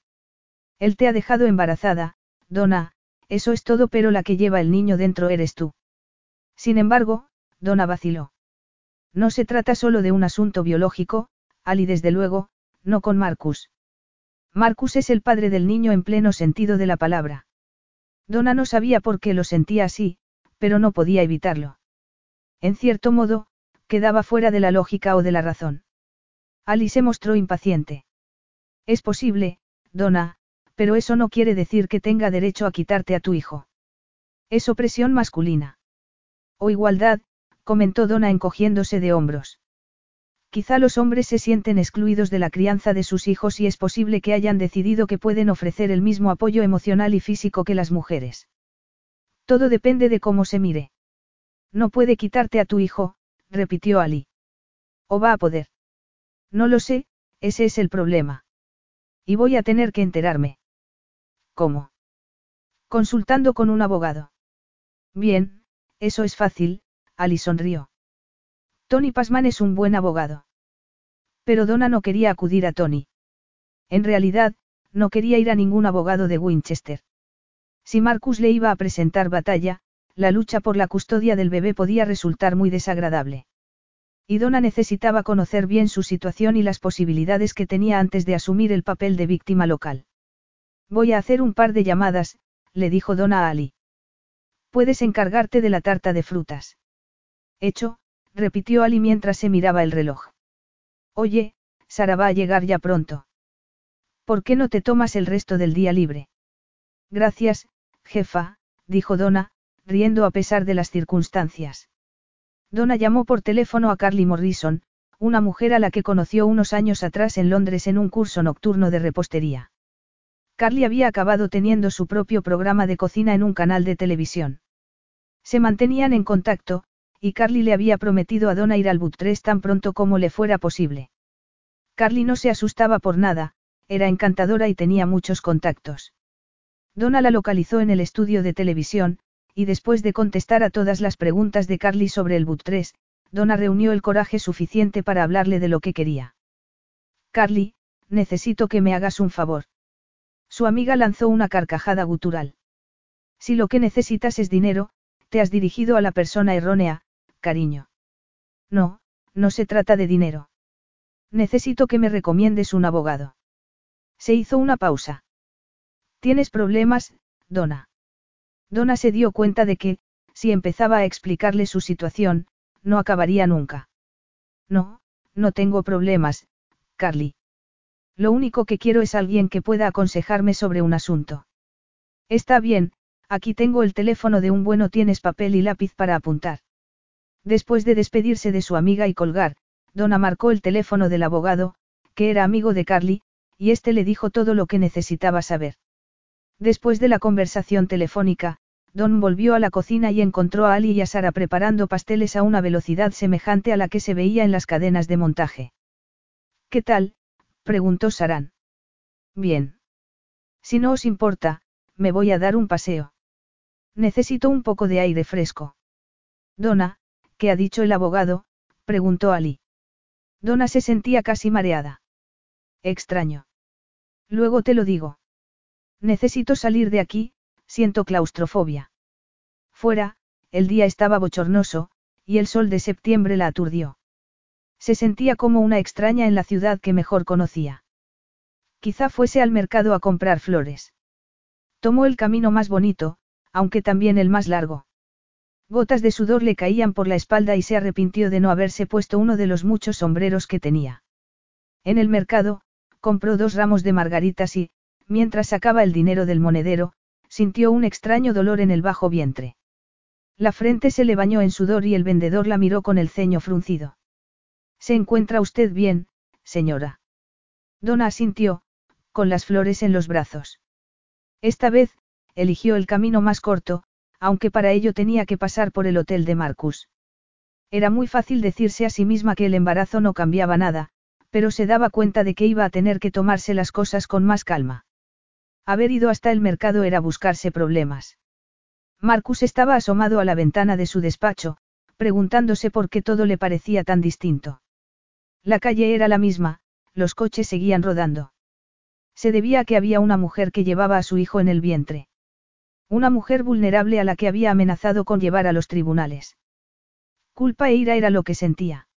Él te ha dejado embarazada, Donna, eso es todo, pero la que lleva el niño dentro eres tú. Sin embargo, Donna vaciló. No se trata solo de un asunto biológico, Ali desde luego, no con Marcus. Marcus es el padre del niño en pleno sentido de la palabra. Donna no sabía por qué lo sentía así, pero no podía evitarlo. En cierto modo, quedaba fuera de la lógica o de la razón. Ali se mostró impaciente. Es posible, Donna, pero eso no quiere decir que tenga derecho a quitarte a tu hijo. Es opresión masculina. O igualdad, comentó Donna encogiéndose de hombros. Quizá los hombres se sienten excluidos de la crianza de sus hijos y es posible que hayan decidido que pueden ofrecer el mismo apoyo emocional y físico que las mujeres. Todo depende de cómo se mire. No puede quitarte a tu hijo, repitió Ali. ¿O va a poder? No lo sé, ese es el problema. Y voy a tener que enterarme. ¿Cómo? Consultando con un abogado. Bien, eso es fácil, Ali sonrió. Tony Pasman es un buen abogado. Pero Donna no quería acudir a Tony. En realidad, no quería ir a ningún abogado de Winchester. Si Marcus le iba a presentar batalla, la lucha por la custodia del bebé podía resultar muy desagradable. Y Donna necesitaba conocer bien su situación y las posibilidades que tenía antes de asumir el papel de víctima local. Voy a hacer un par de llamadas, le dijo Donna a Ali. Puedes encargarte de la tarta de frutas. Hecho, repitió Ali mientras se miraba el reloj. Oye, Sara va a llegar ya pronto. ¿Por qué no te tomas el resto del día libre? Gracias, jefa, dijo Donna, riendo a pesar de las circunstancias. Donna llamó por teléfono a Carly Morrison, una mujer a la que conoció unos años atrás en Londres en un curso nocturno de repostería. Carly había acabado teniendo su propio programa de cocina en un canal de televisión. Se mantenían en contacto, y Carly le había prometido a Donna ir al Butres tan pronto como le fuera posible. Carly no se asustaba por nada, era encantadora y tenía muchos contactos. Donna la localizó en el estudio de televisión, y después de contestar a todas las preguntas de Carly sobre el Butres, Donna reunió el coraje suficiente para hablarle de lo que quería. Carly, necesito que me hagas un favor. Su amiga lanzó una carcajada gutural. Si lo que necesitas es dinero, te has dirigido a la persona errónea, cariño. No, no se trata de dinero. Necesito que me recomiendes un abogado. Se hizo una pausa. ¿Tienes problemas, Donna? Donna se dio cuenta de que, si empezaba a explicarle su situación, no acabaría nunca. No, no tengo problemas, Carly. Lo único que quiero es alguien que pueda aconsejarme sobre un asunto. Está bien, aquí tengo el teléfono de un bueno, tienes papel y lápiz para apuntar. Después de despedirse de su amiga y colgar, Donna marcó el teléfono del abogado, que era amigo de Carly, y éste le dijo todo lo que necesitaba saber. Después de la conversación telefónica, Don volvió a la cocina y encontró a Ali y a Sara preparando pasteles a una velocidad semejante a la que se veía en las cadenas de montaje. ¿Qué tal? Preguntó Saran. Bien. Si no os importa, me voy a dar un paseo. Necesito un poco de aire fresco. Donna, ¿qué ha dicho el abogado? preguntó Ali. Donna se sentía casi mareada. Extraño. Luego te lo digo. Necesito salir de aquí, siento claustrofobia. Fuera, el día estaba bochornoso, y el sol de septiembre la aturdió. Se sentía como una extraña en la ciudad que mejor conocía. Quizá fuese al mercado a comprar flores. Tomó el camino más bonito, aunque también el más largo. Gotas de sudor le caían por la espalda y se arrepintió de no haberse puesto uno de los muchos sombreros que tenía. En el mercado, compró dos ramos de margaritas y, mientras sacaba el dinero del monedero, sintió un extraño dolor en el bajo vientre. La frente se le bañó en sudor y el vendedor la miró con el ceño fruncido. ¿Se encuentra usted bien, señora? Donna asintió, con las flores en los brazos. Esta vez, eligió el camino más corto, aunque para ello tenía que pasar por el hotel de Marcus. Era muy fácil decirse a sí misma que el embarazo no cambiaba nada, pero se daba cuenta de que iba a tener que tomarse las cosas con más calma. Haber ido hasta el mercado era buscarse problemas. Marcus estaba asomado a la ventana de su despacho, preguntándose por qué todo le parecía tan distinto. La calle era la misma, los coches seguían rodando. Se debía a que había una mujer que llevaba a su hijo en el vientre. Una mujer vulnerable a la que había amenazado con llevar a los tribunales. Culpa e ira era lo que sentía.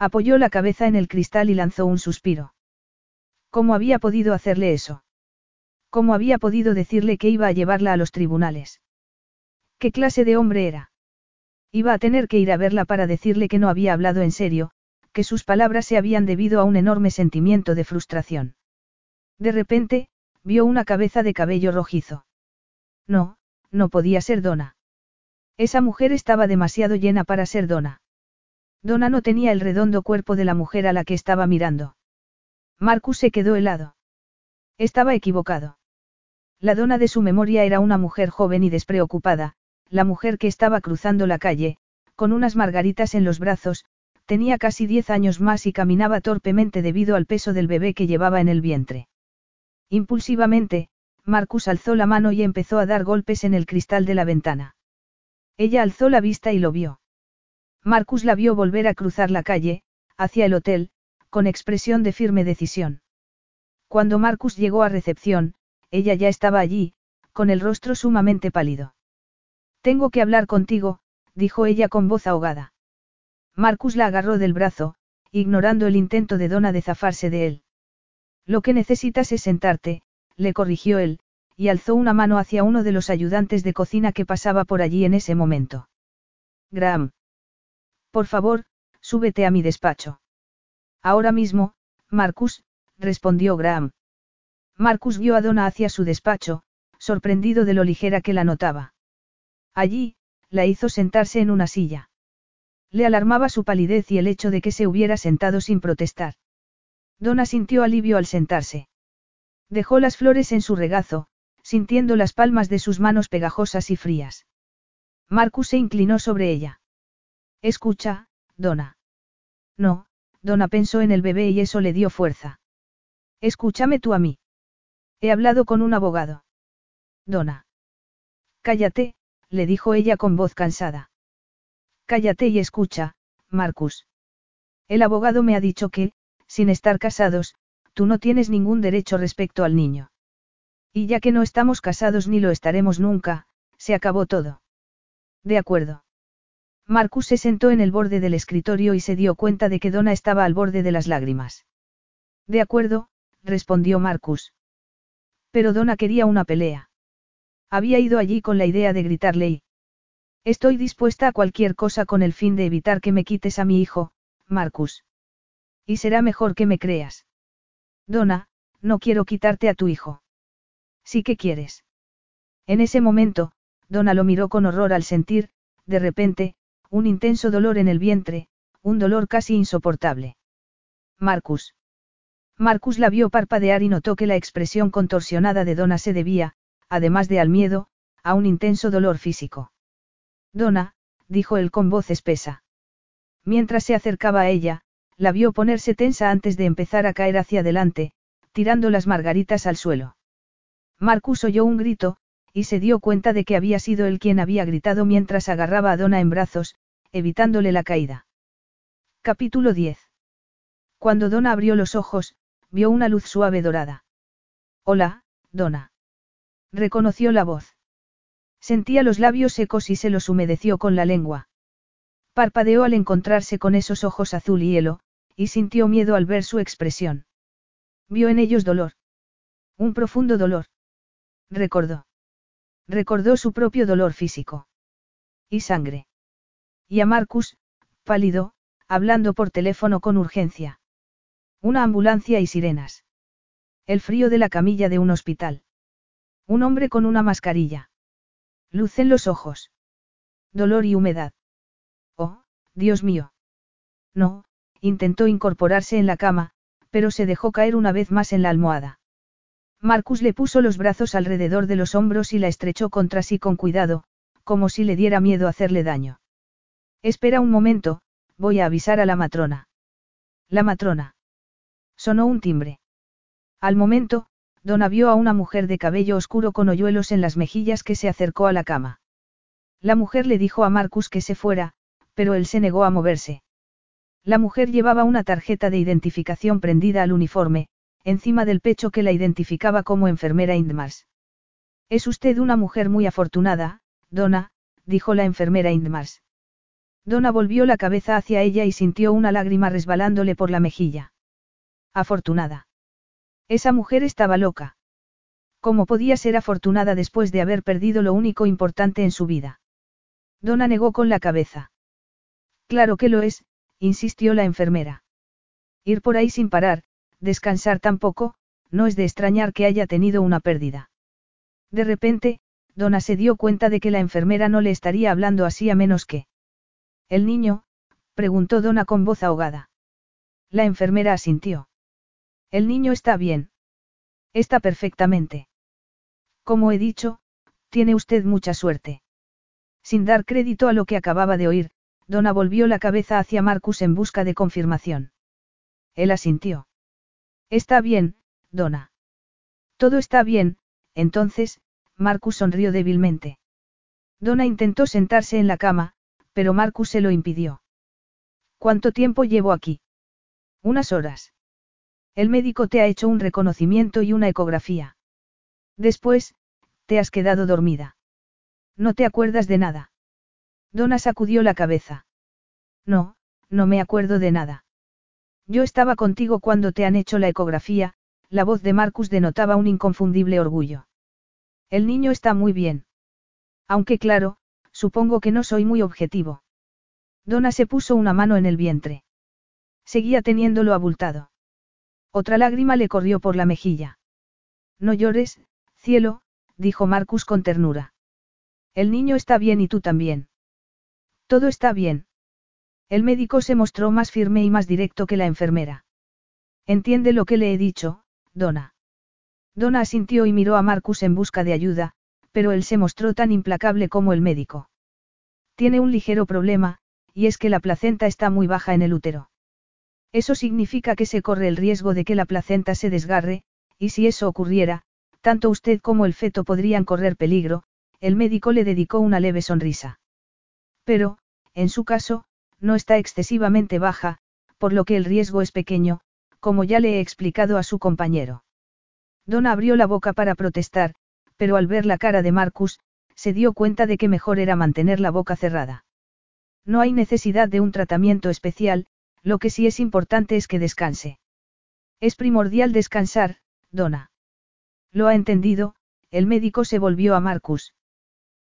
Apoyó la cabeza en el cristal y lanzó un suspiro. ¿Cómo había podido hacerle eso? ¿Cómo había podido decirle que iba a llevarla a los tribunales? ¿Qué clase de hombre era? Iba a tener que ir a verla para decirle que no había hablado en serio, que sus palabras se habían debido a un enorme sentimiento de frustración. De repente, vio una cabeza de cabello rojizo. No, no podía ser Donna. Esa mujer estaba demasiado llena para ser Donna. Donna no tenía el redondo cuerpo de la mujer a la que estaba mirando. Marcus se quedó helado. Estaba equivocado. La dona de su memoria era una mujer joven y despreocupada, la mujer que estaba cruzando la calle, con unas margaritas en los brazos, tenía casi diez años más y caminaba torpemente debido al peso del bebé que llevaba en el vientre. Impulsivamente, Marcus alzó la mano y empezó a dar golpes en el cristal de la ventana. Ella alzó la vista y lo vio. Marcus la vio volver a cruzar la calle, hacia el hotel, con expresión de firme decisión. Cuando Marcus llegó a recepción, ella ya estaba allí, con el rostro sumamente pálido. Tengo que hablar contigo, dijo ella con voz ahogada. Marcus la agarró del brazo, ignorando el intento de Donna de zafarse de él. Lo que necesitas es sentarte, le corrigió él, y alzó una mano hacia uno de los ayudantes de cocina que pasaba por allí en ese momento. Graham. Por favor, súbete a mi despacho. Ahora mismo, Marcus, respondió Graham. Marcus vio a Donna hacia su despacho, sorprendido de lo ligera que la notaba. Allí, la hizo sentarse en una silla. Le alarmaba su palidez y el hecho de que se hubiera sentado sin protestar. Donna sintió alivio al sentarse. Dejó las flores en su regazo, sintiendo las palmas de sus manos pegajosas y frías. Marcus se inclinó sobre ella. Escucha, Donna. No, Donna pensó en el bebé y eso le dio fuerza. Escúchame tú a mí. He hablado con un abogado. Donna. Cállate, le dijo ella con voz cansada. Cállate y escucha, Marcus. El abogado me ha dicho que, sin estar casados, tú no tienes ningún derecho respecto al niño. Y ya que no estamos casados ni lo estaremos nunca, se acabó todo. De acuerdo. Marcus se sentó en el borde del escritorio y se dio cuenta de que Donna estaba al borde de las lágrimas. De acuerdo, respondió Marcus. Pero Donna quería una pelea. Había ido allí con la idea de gritarle y... Estoy dispuesta a cualquier cosa con el fin de evitar que me quites a mi hijo, Marcus. Y será mejor que me creas. Donna, no quiero quitarte a tu hijo. Sí que quieres. En ese momento, Donna lo miró con horror al sentir, de repente, un intenso dolor en el vientre, un dolor casi insoportable. Marcus. Marcus la vio parpadear y notó que la expresión contorsionada de Donna se debía, además de al miedo, a un intenso dolor físico. Donna, dijo él con voz espesa. Mientras se acercaba a ella, la vio ponerse tensa antes de empezar a caer hacia adelante, tirando las margaritas al suelo. Marcus oyó un grito, y se dio cuenta de que había sido él quien había gritado mientras agarraba a Donna en brazos, evitándole la caída. Capítulo 10. Cuando Donna abrió los ojos, vio una luz suave dorada. Hola, Donna. Reconoció la voz. Sentía los labios secos y se los humedeció con la lengua. Parpadeó al encontrarse con esos ojos azul y hielo, y sintió miedo al ver su expresión. Vio en ellos dolor. Un profundo dolor. Recordó. Recordó su propio dolor físico. Y sangre. Y a Marcus, pálido, hablando por teléfono con urgencia. Una ambulancia y sirenas. El frío de la camilla de un hospital. Un hombre con una mascarilla. Luz en los ojos. Dolor y humedad. Oh, Dios mío. No, intentó incorporarse en la cama, pero se dejó caer una vez más en la almohada. Marcus le puso los brazos alrededor de los hombros y la estrechó contra sí con cuidado, como si le diera miedo hacerle daño. Espera un momento, voy a avisar a la matrona. La matrona. Sonó un timbre. Al momento, Donna vio a una mujer de cabello oscuro con hoyuelos en las mejillas que se acercó a la cama. La mujer le dijo a Marcus que se fuera, pero él se negó a moverse. La mujer llevaba una tarjeta de identificación prendida al uniforme, encima del pecho que la identificaba como enfermera Indmars. Es usted una mujer muy afortunada, Donna, dijo la enfermera Indmars. Donna volvió la cabeza hacia ella y sintió una lágrima resbalándole por la mejilla. Afortunada. Esa mujer estaba loca. ¿Cómo podía ser afortunada después de haber perdido lo único importante en su vida? Donna negó con la cabeza. Claro que lo es, insistió la enfermera. Ir por ahí sin parar, descansar tampoco, no es de extrañar que haya tenido una pérdida. De repente, Donna se dio cuenta de que la enfermera no le estaría hablando así a menos que. ¿El niño? preguntó Donna con voz ahogada. La enfermera asintió. El niño está bien. Está perfectamente. Como he dicho, tiene usted mucha suerte. Sin dar crédito a lo que acababa de oír, Donna volvió la cabeza hacia Marcus en busca de confirmación. Él asintió. Está bien, Donna. Todo está bien, entonces, Marcus sonrió débilmente. Donna intentó sentarse en la cama, pero Marcus se lo impidió. ¿Cuánto tiempo llevo aquí? Unas horas. El médico te ha hecho un reconocimiento y una ecografía. Después, te has quedado dormida. No te acuerdas de nada. Donna sacudió la cabeza. No, no me acuerdo de nada. Yo estaba contigo cuando te han hecho la ecografía, la voz de Marcus denotaba un inconfundible orgullo. El niño está muy bien. Aunque claro, supongo que no soy muy objetivo. Donna se puso una mano en el vientre. Seguía teniéndolo abultado. Otra lágrima le corrió por la mejilla. No llores, cielo, dijo Marcus con ternura. El niño está bien y tú también. Todo está bien. El médico se mostró más firme y más directo que la enfermera. Entiende lo que le he dicho, Donna. Donna asintió y miró a Marcus en busca de ayuda, pero él se mostró tan implacable como el médico. Tiene un ligero problema, y es que la placenta está muy baja en el útero. Eso significa que se corre el riesgo de que la placenta se desgarre, y si eso ocurriera, tanto usted como el feto podrían correr peligro, el médico le dedicó una leve sonrisa. Pero, en su caso, no está excesivamente baja, por lo que el riesgo es pequeño, como ya le he explicado a su compañero. Donna abrió la boca para protestar, pero al ver la cara de Marcus, se dio cuenta de que mejor era mantener la boca cerrada. No hay necesidad de un tratamiento especial, lo que sí es importante es que descanse. Es primordial descansar, Donna. Lo ha entendido, el médico se volvió a Marcus.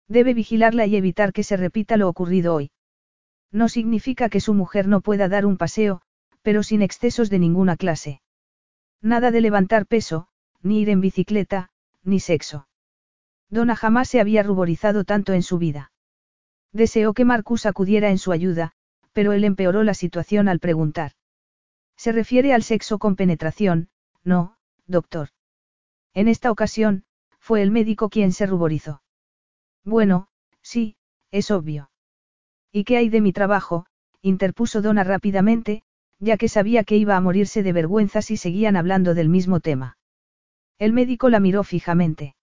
Debe vigilarla y evitar que se repita lo ocurrido hoy. No significa que su mujer no pueda dar un paseo, pero sin excesos de ninguna clase. Nada de levantar peso, ni ir en bicicleta, ni sexo. Donna jamás se había ruborizado tanto en su vida. Deseó que Marcus acudiera en su ayuda, pero él empeoró la situación al preguntar. Se refiere al sexo con penetración, no, doctor. En esta ocasión, fue el médico quien se ruborizó. Bueno, sí, es obvio. ¿Y qué hay de mi trabajo? interpuso Donna rápidamente, ya que sabía que iba a morirse de vergüenza si seguían hablando del mismo tema. El médico la miró fijamente.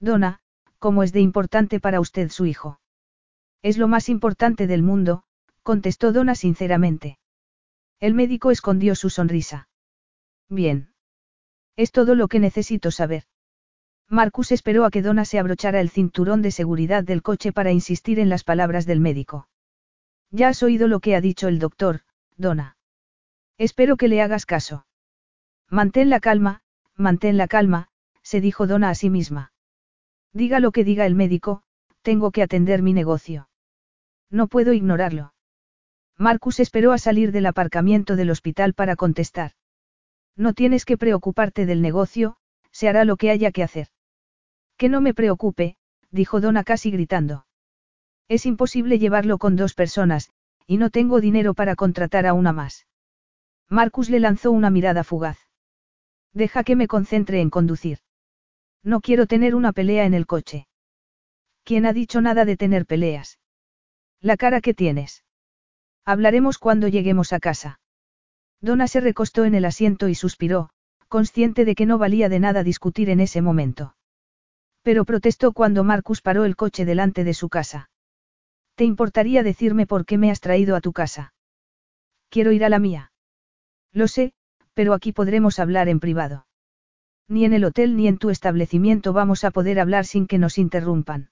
Donna, ¿cómo es de importante para usted su hijo? Es lo más importante del mundo, contestó Donna sinceramente. El médico escondió su sonrisa. Bien. Es todo lo que necesito saber. Marcus esperó a que Donna se abrochara el cinturón de seguridad del coche para insistir en las palabras del médico. Ya has oído lo que ha dicho el doctor, Donna. Espero que le hagas caso. Mantén la calma, mantén la calma, se dijo Donna a sí misma. Diga lo que diga el médico, tengo que atender mi negocio. No puedo ignorarlo. Marcus esperó a salir del aparcamiento del hospital para contestar. No tienes que preocuparte del negocio, se hará lo que haya que hacer. Que no me preocupe, dijo Donna casi gritando. Es imposible llevarlo con dos personas, y no tengo dinero para contratar a una más. Marcus le lanzó una mirada fugaz. Deja que me concentre en conducir. No quiero tener una pelea en el coche. ¿Quién ha dicho nada de tener peleas? La cara que tienes. Hablaremos cuando lleguemos a casa. Donna se recostó en el asiento y suspiró, consciente de que no valía de nada discutir en ese momento. Pero protestó cuando Marcus paró el coche delante de su casa. ¿Te importaría decirme por qué me has traído a tu casa? Quiero ir a la mía. Lo sé, pero aquí podremos hablar en privado. Ni en el hotel ni en tu establecimiento vamos a poder hablar sin que nos interrumpan.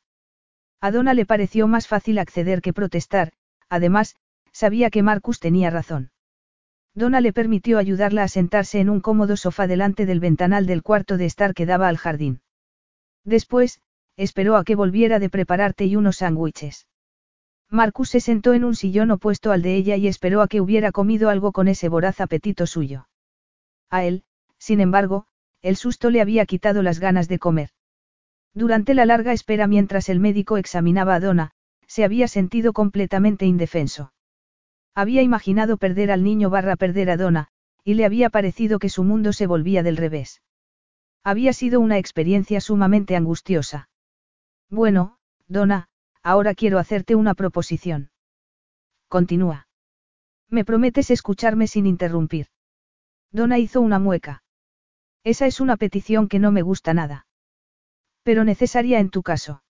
A Donna le pareció más fácil acceder que protestar, además, sabía que Marcus tenía razón. Donna le permitió ayudarla a sentarse en un cómodo sofá delante del ventanal del cuarto de estar que daba al jardín. Después, esperó a que volviera de prepararte y unos sándwiches. Marcus se sentó en un sillón opuesto al de ella y esperó a que hubiera comido algo con ese voraz apetito suyo. A él, sin embargo, el susto le había quitado las ganas de comer. Durante la larga espera mientras el médico examinaba a Donna, se había sentido completamente indefenso. Había imaginado perder al niño barra perder a Donna, y le había parecido que su mundo se volvía del revés. Había sido una experiencia sumamente angustiosa. Bueno, Donna, ahora quiero hacerte una proposición. Continúa. Me prometes escucharme sin interrumpir. Donna hizo una mueca. Esa es una petición que no me gusta nada. Pero necesaria en tu caso.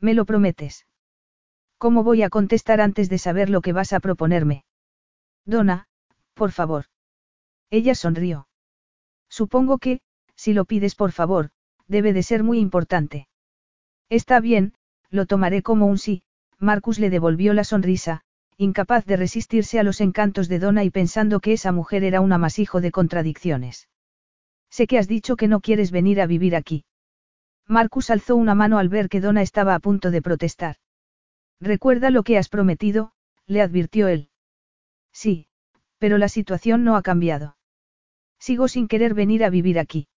¿Me lo prometes? ¿Cómo voy a contestar antes de saber lo que vas a proponerme? Donna, por favor. Ella sonrió. Supongo que, si lo pides por favor, debe de ser muy importante. Está bien, lo tomaré como un sí, Marcus le devolvió la sonrisa, incapaz de resistirse a los encantos de Donna y pensando que esa mujer era un amasijo de contradicciones. Sé que has dicho que no quieres venir a vivir aquí. Marcus alzó una mano al ver que Donna estaba a punto de protestar. Recuerda lo que has prometido, le advirtió él. Sí, pero la situación no ha cambiado. Sigo sin querer venir a vivir aquí.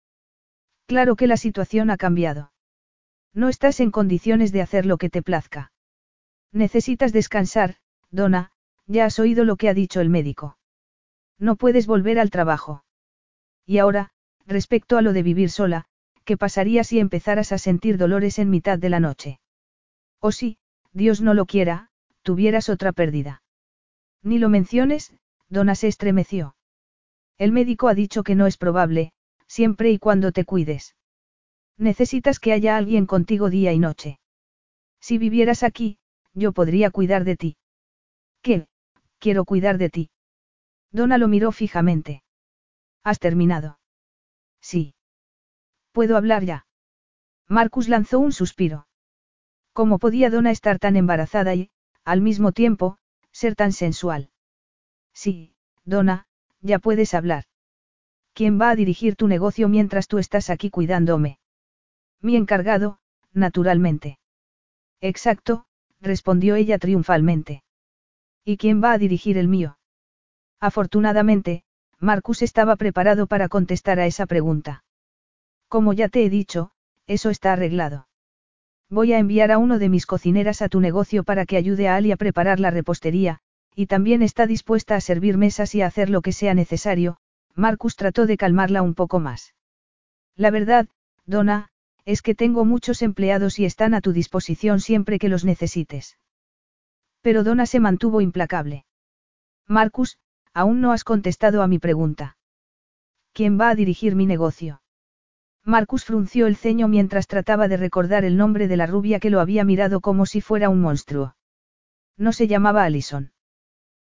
Claro que la situación ha cambiado. No estás en condiciones de hacer lo que te plazca. Necesitas descansar, Donna, ya has oído lo que ha dicho el médico. No puedes volver al trabajo. Y ahora, respecto a lo de vivir sola, ¿qué pasaría si empezaras a sentir dolores en mitad de la noche? O sí, Dios no lo quiera, tuvieras otra pérdida. Ni lo menciones, Donna se estremeció. El médico ha dicho que no es probable, siempre y cuando te cuides. Necesitas que haya alguien contigo día y noche. Si vivieras aquí, yo podría cuidar de ti. ¿Qué? Quiero cuidar de ti. Donna lo miró fijamente. ¿Has terminado? Sí. ¿Puedo hablar ya? Marcus lanzó un suspiro. ¿Cómo podía Donna estar tan embarazada y, al mismo tiempo, ser tan sensual? Sí, Donna, ya puedes hablar. ¿Quién va a dirigir tu negocio mientras tú estás aquí cuidándome? Mi encargado, naturalmente. Exacto, respondió ella triunfalmente. ¿Y quién va a dirigir el mío? Afortunadamente, Marcus estaba preparado para contestar a esa pregunta. Como ya te he dicho, eso está arreglado. Voy a enviar a uno de mis cocineras a tu negocio para que ayude a Ali a preparar la repostería, y también está dispuesta a servir mesas y a hacer lo que sea necesario, Marcus trató de calmarla un poco más. La verdad, Donna, es que tengo muchos empleados y están a tu disposición siempre que los necesites. Pero Donna se mantuvo implacable. Marcus, aún no has contestado a mi pregunta. ¿Quién va a dirigir mi negocio? Marcus frunció el ceño mientras trataba de recordar el nombre de la rubia que lo había mirado como si fuera un monstruo. No se llamaba Alison.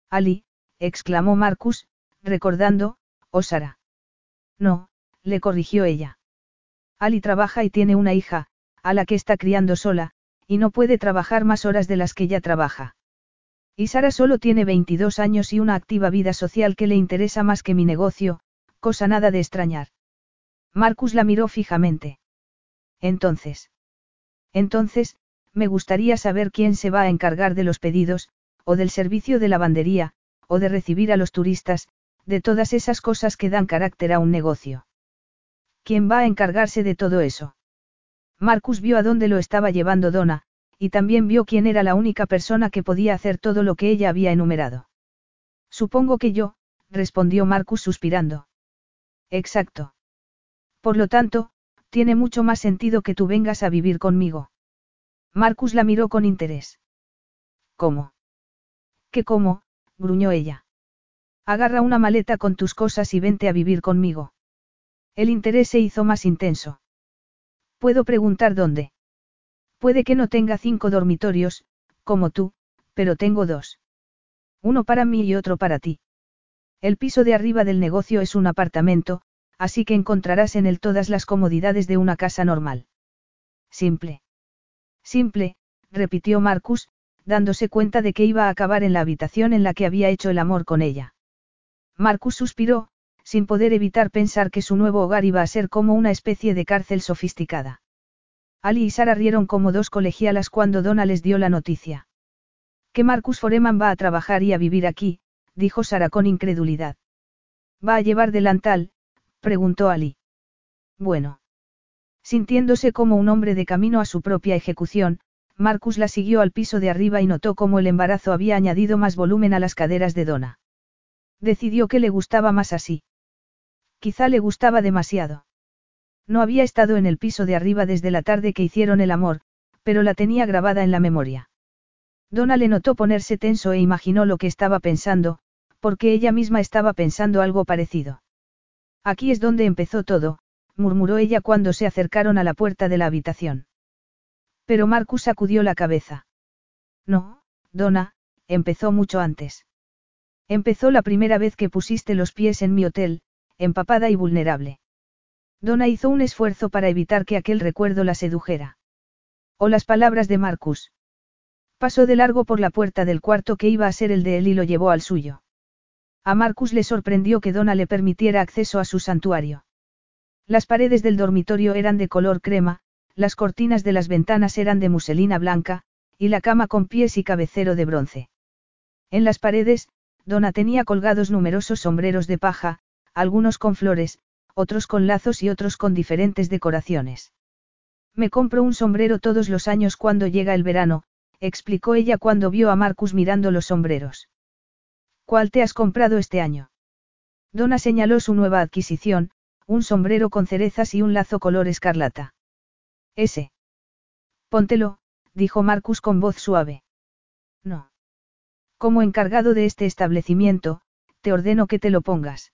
Ali, exclamó Marcus, recordando, o Sara. No, le corrigió ella. Ali trabaja y tiene una hija, a la que está criando sola, y no puede trabajar más horas de las que ya trabaja. Y Sara solo tiene 22 años y una activa vida social que le interesa más que mi negocio, cosa nada de extrañar. Marcus la miró fijamente. Entonces. Entonces, me gustaría saber quién se va a encargar de los pedidos, o del servicio de lavandería, o de recibir a los turistas, de todas esas cosas que dan carácter a un negocio. ¿Quién va a encargarse de todo eso? Marcus vio a dónde lo estaba llevando Donna, y también vio quién era la única persona que podía hacer todo lo que ella había enumerado. Supongo que yo, respondió Marcus suspirando. Exacto. Por lo tanto, tiene mucho más sentido que tú vengas a vivir conmigo. Marcus la miró con interés. ¿Cómo? ¿Qué cómo? gruñó ella. Agarra una maleta con tus cosas y vente a vivir conmigo. El interés se hizo más intenso. Puedo preguntar dónde. Puede que no tenga cinco dormitorios, como tú, pero tengo dos. Uno para mí y otro para ti. El piso de arriba del negocio es un apartamento, así que encontrarás en él todas las comodidades de una casa normal. Simple. Simple, repitió Marcus, dándose cuenta de que iba a acabar en la habitación en la que había hecho el amor con ella. Marcus suspiró, sin poder evitar pensar que su nuevo hogar iba a ser como una especie de cárcel sofisticada. Ali y Sara rieron como dos colegialas cuando Donna les dio la noticia. Que Marcus Foreman va a trabajar y a vivir aquí, dijo Sara con incredulidad. ¿Va a llevar delantal? Preguntó Ali. Bueno. Sintiéndose como un hombre de camino a su propia ejecución, Marcus la siguió al piso de arriba y notó cómo el embarazo había añadido más volumen a las caderas de Donna. Decidió que le gustaba más así. Quizá le gustaba demasiado. No había estado en el piso de arriba desde la tarde que hicieron el amor, pero la tenía grabada en la memoria. Donna le notó ponerse tenso e imaginó lo que estaba pensando, porque ella misma estaba pensando algo parecido. Aquí es donde empezó todo, murmuró ella cuando se acercaron a la puerta de la habitación. Pero Marcus sacudió la cabeza. No, Donna, empezó mucho antes. Empezó la primera vez que pusiste los pies en mi hotel, empapada y vulnerable. Donna hizo un esfuerzo para evitar que aquel recuerdo la sedujera. O las palabras de Marcus. Pasó de largo por la puerta del cuarto que iba a ser el de él y lo llevó al suyo. A Marcus le sorprendió que Donna le permitiera acceso a su santuario. Las paredes del dormitorio eran de color crema, las cortinas de las ventanas eran de muselina blanca, y la cama con pies y cabecero de bronce. En las paredes, Donna tenía colgados numerosos sombreros de paja, algunos con flores, otros con lazos y otros con diferentes decoraciones. Me compro un sombrero todos los años cuando llega el verano, explicó ella cuando vio a Marcus mirando los sombreros. ¿Cuál te has comprado este año? Donna señaló su nueva adquisición, un sombrero con cerezas y un lazo color escarlata. Ese. Póntelo, dijo Marcus con voz suave. No. Como encargado de este establecimiento, te ordeno que te lo pongas.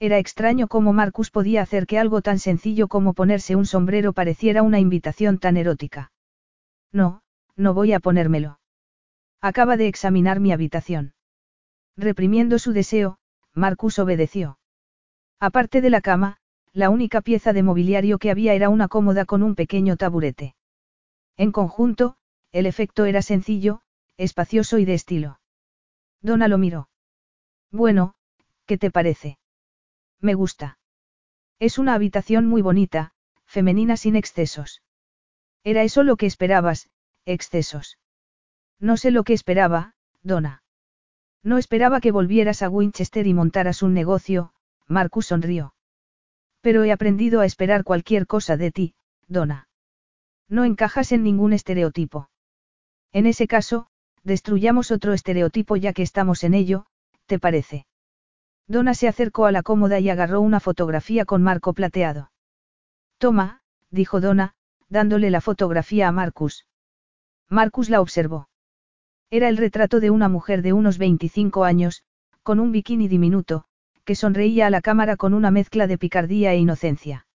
Era extraño cómo Marcus podía hacer que algo tan sencillo como ponerse un sombrero pareciera una invitación tan erótica. No, no voy a ponérmelo. Acaba de examinar mi habitación. Reprimiendo su deseo, Marcus obedeció. Aparte de la cama, la única pieza de mobiliario que había era una cómoda con un pequeño taburete. En conjunto, el efecto era sencillo, espacioso y de estilo. Donna lo miró. Bueno, ¿qué te parece? Me gusta. Es una habitación muy bonita, femenina sin excesos. Era eso lo que esperabas, excesos. No sé lo que esperaba, Donna. No esperaba que volvieras a Winchester y montaras un negocio, Marcus sonrió. Pero he aprendido a esperar cualquier cosa de ti, Donna. No encajas en ningún estereotipo. En ese caso, destruyamos otro estereotipo ya que estamos en ello, ¿te parece? Donna se acercó a la cómoda y agarró una fotografía con marco plateado. Toma, dijo Donna, dándole la fotografía a Marcus. Marcus la observó. Era el retrato de una mujer de unos 25 años, con un bikini diminuto, que sonreía a la cámara con una mezcla de picardía e inocencia.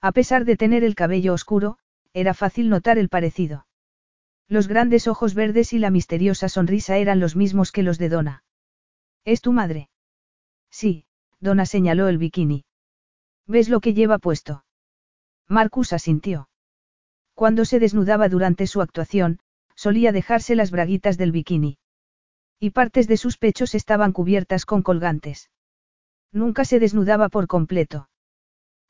A pesar de tener el cabello oscuro, era fácil notar el parecido. Los grandes ojos verdes y la misteriosa sonrisa eran los mismos que los de Donna. ¿Es tu madre? Sí, Donna señaló el bikini. ¿Ves lo que lleva puesto? Marcus asintió. Cuando se desnudaba durante su actuación, solía dejarse las braguitas del bikini. Y partes de sus pechos estaban cubiertas con colgantes. Nunca se desnudaba por completo.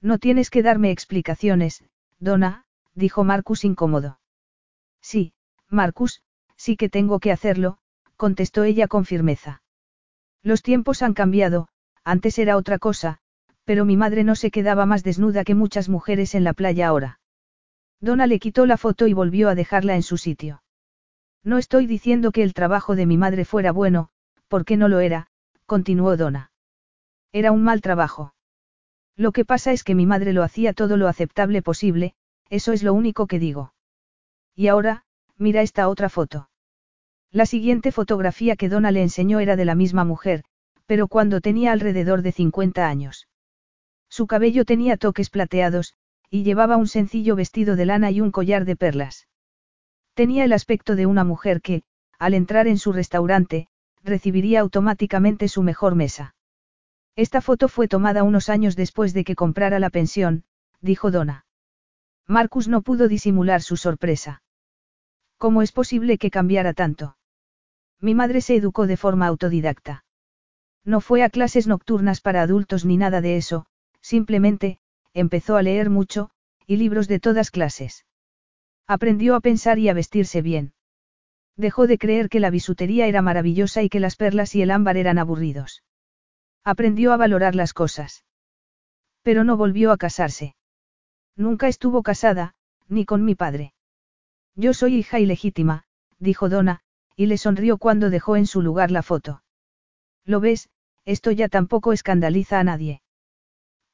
No tienes que darme explicaciones, Donna, dijo Marcus incómodo. Sí, Marcus, sí que tengo que hacerlo, contestó ella con firmeza. Los tiempos han cambiado, antes era otra cosa, pero mi madre no se quedaba más desnuda que muchas mujeres en la playa ahora. Donna le quitó la foto y volvió a dejarla en su sitio. No estoy diciendo que el trabajo de mi madre fuera bueno, porque no lo era, continuó Donna. Era un mal trabajo. Lo que pasa es que mi madre lo hacía todo lo aceptable posible, eso es lo único que digo. Y ahora, mira esta otra foto. La siguiente fotografía que Donna le enseñó era de la misma mujer, pero cuando tenía alrededor de 50 años. Su cabello tenía toques plateados, y llevaba un sencillo vestido de lana y un collar de perlas. Tenía el aspecto de una mujer que, al entrar en su restaurante, recibiría automáticamente su mejor mesa. Esta foto fue tomada unos años después de que comprara la pensión, dijo Donna. Marcus no pudo disimular su sorpresa. ¿Cómo es posible que cambiara tanto? Mi madre se educó de forma autodidacta. No fue a clases nocturnas para adultos ni nada de eso, simplemente, empezó a leer mucho, y libros de todas clases. Aprendió a pensar y a vestirse bien. Dejó de creer que la bisutería era maravillosa y que las perlas y el ámbar eran aburridos. Aprendió a valorar las cosas. Pero no volvió a casarse. Nunca estuvo casada, ni con mi padre. Yo soy hija ilegítima, dijo Donna, y le sonrió cuando dejó en su lugar la foto. Lo ves, esto ya tampoco escandaliza a nadie.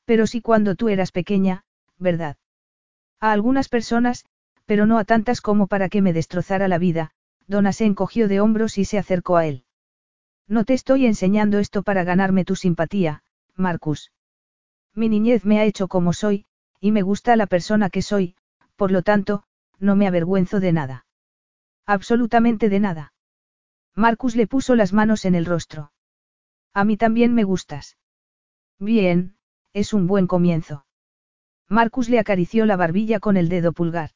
Pero sí cuando tú eras pequeña, ¿verdad? A algunas personas, pero no a tantas como para que me destrozara la vida, Donna se encogió de hombros y se acercó a él. No te estoy enseñando esto para ganarme tu simpatía, Marcus. Mi niñez me ha hecho como soy, y me gusta la persona que soy, por lo tanto, no me avergüenzo de nada. Absolutamente de nada. Marcus le puso las manos en el rostro. A mí también me gustas. Bien, es un buen comienzo. Marcus le acarició la barbilla con el dedo pulgar.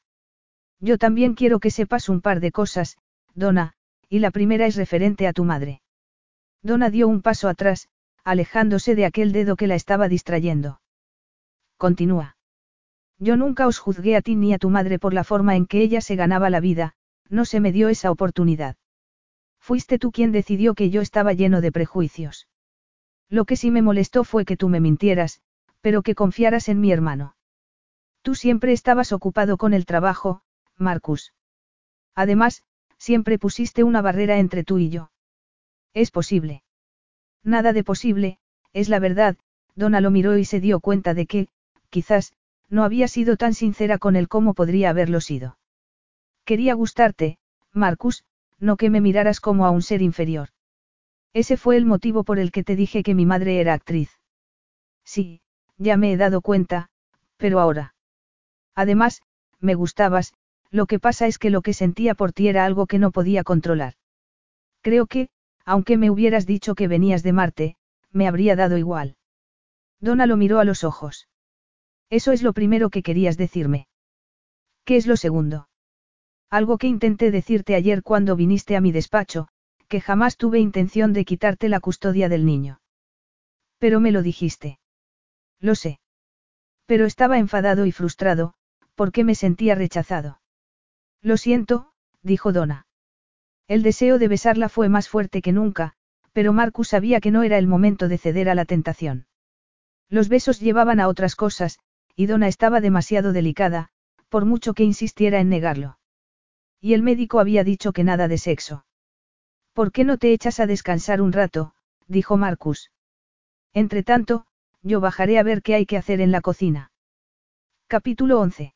Yo también quiero que sepas un par de cosas, Donna, y la primera es referente a tu madre. Donna dio un paso atrás, alejándose de aquel dedo que la estaba distrayendo. Continúa. Yo nunca os juzgué a ti ni a tu madre por la forma en que ella se ganaba la vida, no se me dio esa oportunidad. Fuiste tú quien decidió que yo estaba lleno de prejuicios. Lo que sí me molestó fue que tú me mintieras, pero que confiaras en mi hermano. Tú siempre estabas ocupado con el trabajo, Marcus. Además, siempre pusiste una barrera entre tú y yo. Es posible. Nada de posible, es la verdad, Donna lo miró y se dio cuenta de que, quizás, no había sido tan sincera con él como podría haberlo sido. Quería gustarte, Marcus, no que me miraras como a un ser inferior. Ese fue el motivo por el que te dije que mi madre era actriz. Sí, ya me he dado cuenta, pero ahora. Además, me gustabas, lo que pasa es que lo que sentía por ti era algo que no podía controlar. Creo que, aunque me hubieras dicho que venías de Marte, me habría dado igual. Donna lo miró a los ojos. Eso es lo primero que querías decirme. ¿Qué es lo segundo? Algo que intenté decirte ayer cuando viniste a mi despacho, que jamás tuve intención de quitarte la custodia del niño. Pero me lo dijiste. Lo sé. Pero estaba enfadado y frustrado, porque me sentía rechazado. Lo siento, dijo Donna. El deseo de besarla fue más fuerte que nunca, pero Marcus sabía que no era el momento de ceder a la tentación. Los besos llevaban a otras cosas, y Donna estaba demasiado delicada, por mucho que insistiera en negarlo. Y el médico había dicho que nada de sexo. ¿Por qué no te echas a descansar un rato? dijo Marcus. Entretanto, yo bajaré a ver qué hay que hacer en la cocina. Capítulo 11.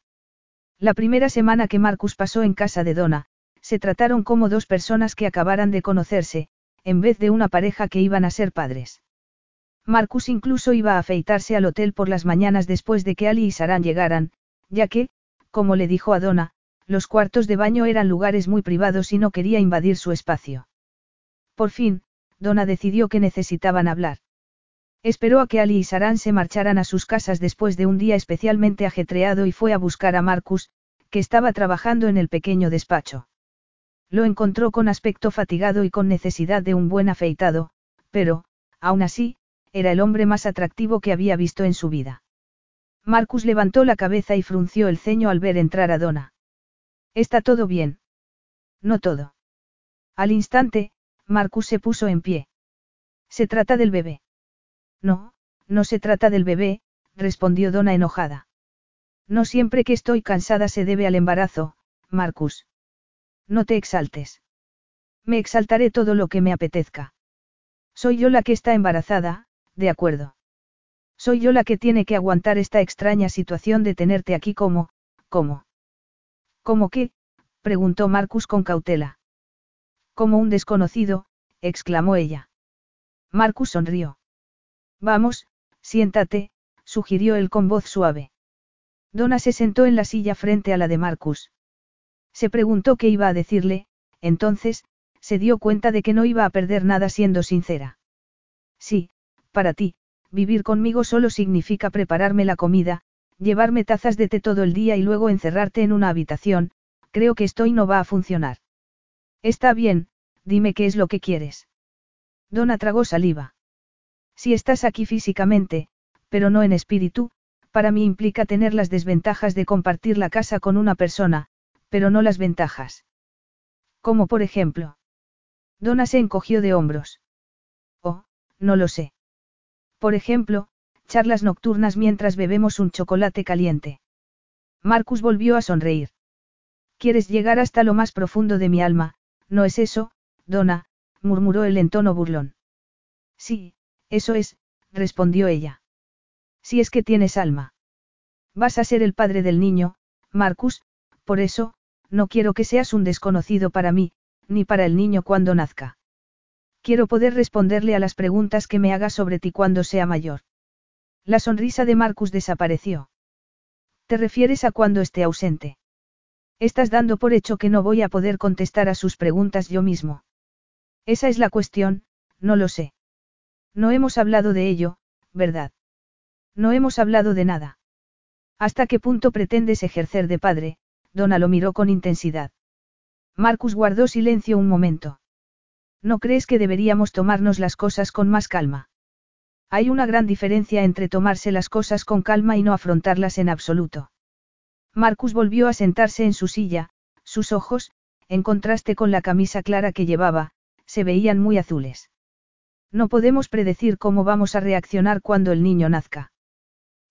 La primera semana que Marcus pasó en casa de Donna, se trataron como dos personas que acabaran de conocerse, en vez de una pareja que iban a ser padres. Marcus incluso iba a afeitarse al hotel por las mañanas después de que Ali y Saran llegaran, ya que, como le dijo a Donna, los cuartos de baño eran lugares muy privados y no quería invadir su espacio. Por fin, Donna decidió que necesitaban hablar. Esperó a que Ali y Saran se marcharan a sus casas después de un día especialmente ajetreado y fue a buscar a Marcus, que estaba trabajando en el pequeño despacho. Lo encontró con aspecto fatigado y con necesidad de un buen afeitado, pero, aún así, era el hombre más atractivo que había visto en su vida. Marcus levantó la cabeza y frunció el ceño al ver entrar a Donna. ¿Está todo bien? No todo. Al instante, Marcus se puso en pie. ¿Se trata del bebé? No, no se trata del bebé, respondió Donna enojada. No siempre que estoy cansada se debe al embarazo, Marcus. No te exaltes. Me exaltaré todo lo que me apetezca. Soy yo la que está embarazada, de acuerdo. Soy yo la que tiene que aguantar esta extraña situación de tenerte aquí como, como. ¿Cómo qué? preguntó Marcus con cautela. Como un desconocido, exclamó ella. Marcus sonrió. Vamos, siéntate, sugirió él con voz suave. Donna se sentó en la silla frente a la de Marcus. Se preguntó qué iba a decirle, entonces, se dio cuenta de que no iba a perder nada siendo sincera. Sí, para ti, vivir conmigo solo significa prepararme la comida, llevarme tazas de té todo el día y luego encerrarte en una habitación, creo que esto no va a funcionar. Está bien, dime qué es lo que quieres. Donna tragó saliva. Si estás aquí físicamente, pero no en espíritu, para mí implica tener las desventajas de compartir la casa con una persona, pero no las ventajas. Como por ejemplo. Donna se encogió de hombros. Oh, no lo sé. Por ejemplo, charlas nocturnas mientras bebemos un chocolate caliente. Marcus volvió a sonreír. Quieres llegar hasta lo más profundo de mi alma, ¿no es eso, Donna? murmuró él en tono burlón. Sí, eso es, respondió ella. Si es que tienes alma. Vas a ser el padre del niño, Marcus, por eso, no quiero que seas un desconocido para mí, ni para el niño cuando nazca. Quiero poder responderle a las preguntas que me haga sobre ti cuando sea mayor. La sonrisa de Marcus desapareció. ¿Te refieres a cuando esté ausente? Estás dando por hecho que no voy a poder contestar a sus preguntas yo mismo. Esa es la cuestión, no lo sé. No hemos hablado de ello, ¿verdad? No hemos hablado de nada. ¿Hasta qué punto pretendes ejercer de padre? Donna lo miró con intensidad. Marcus guardó silencio un momento. ¿No crees que deberíamos tomarnos las cosas con más calma? Hay una gran diferencia entre tomarse las cosas con calma y no afrontarlas en absoluto. Marcus volvió a sentarse en su silla, sus ojos, en contraste con la camisa clara que llevaba, se veían muy azules. No podemos predecir cómo vamos a reaccionar cuando el niño nazca.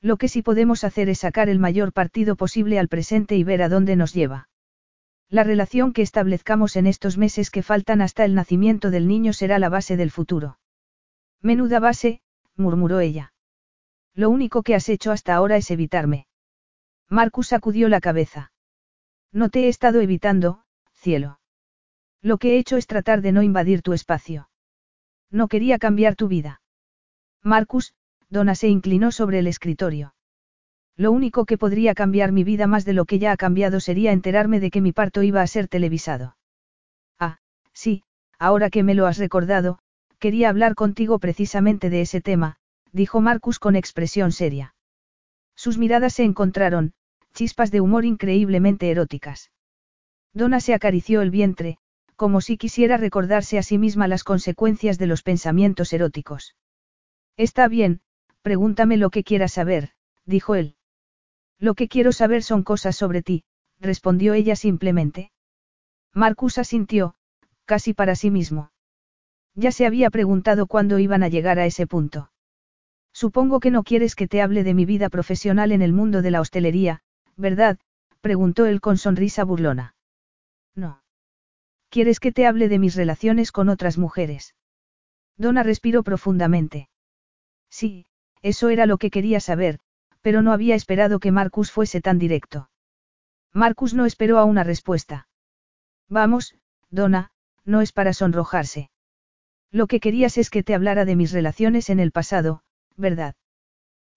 Lo que sí podemos hacer es sacar el mayor partido posible al presente y ver a dónde nos lleva. La relación que establezcamos en estos meses que faltan hasta el nacimiento del niño será la base del futuro. Menuda base, murmuró ella. Lo único que has hecho hasta ahora es evitarme. Marcus sacudió la cabeza. No te he estado evitando, cielo. Lo que he hecho es tratar de no invadir tu espacio. No quería cambiar tu vida. Marcus, Donna se inclinó sobre el escritorio. Lo único que podría cambiar mi vida más de lo que ya ha cambiado sería enterarme de que mi parto iba a ser televisado. Ah, sí, ahora que me lo has recordado, quería hablar contigo precisamente de ese tema, dijo Marcus con expresión seria. Sus miradas se encontraron, chispas de humor increíblemente eróticas. Donna se acarició el vientre, como si quisiera recordarse a sí misma las consecuencias de los pensamientos eróticos. Está bien, pregúntame lo que quieras saber, dijo él. Lo que quiero saber son cosas sobre ti, respondió ella simplemente. Marcus asintió, casi para sí mismo. Ya se había preguntado cuándo iban a llegar a ese punto. Supongo que no quieres que te hable de mi vida profesional en el mundo de la hostelería, ¿verdad? preguntó él con sonrisa burlona. No. ¿Quieres que te hable de mis relaciones con otras mujeres? Donna respiró profundamente. Sí, eso era lo que quería saber, pero no había esperado que Marcus fuese tan directo. Marcus no esperó a una respuesta. Vamos, Donna, no es para sonrojarse. Lo que querías es que te hablara de mis relaciones en el pasado, ¿verdad?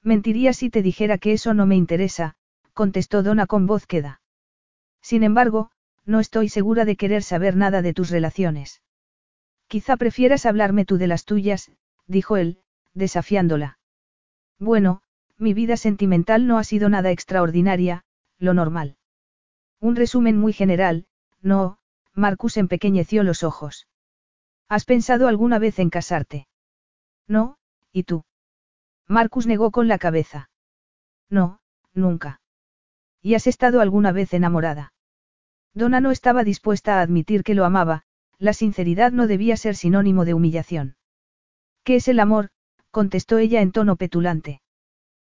Mentiría si te dijera que eso no me interesa, contestó Donna con voz queda. Sin embargo, no estoy segura de querer saber nada de tus relaciones. Quizá prefieras hablarme tú de las tuyas, dijo él, desafiándola. Bueno, mi vida sentimental no ha sido nada extraordinaria, lo normal. Un resumen muy general, no, Marcus empequeñeció los ojos. ¿Has pensado alguna vez en casarte? No, ¿y tú? Marcus negó con la cabeza. No, nunca. ¿Y has estado alguna vez enamorada? Donna no estaba dispuesta a admitir que lo amaba, la sinceridad no debía ser sinónimo de humillación. ¿Qué es el amor? contestó ella en tono petulante.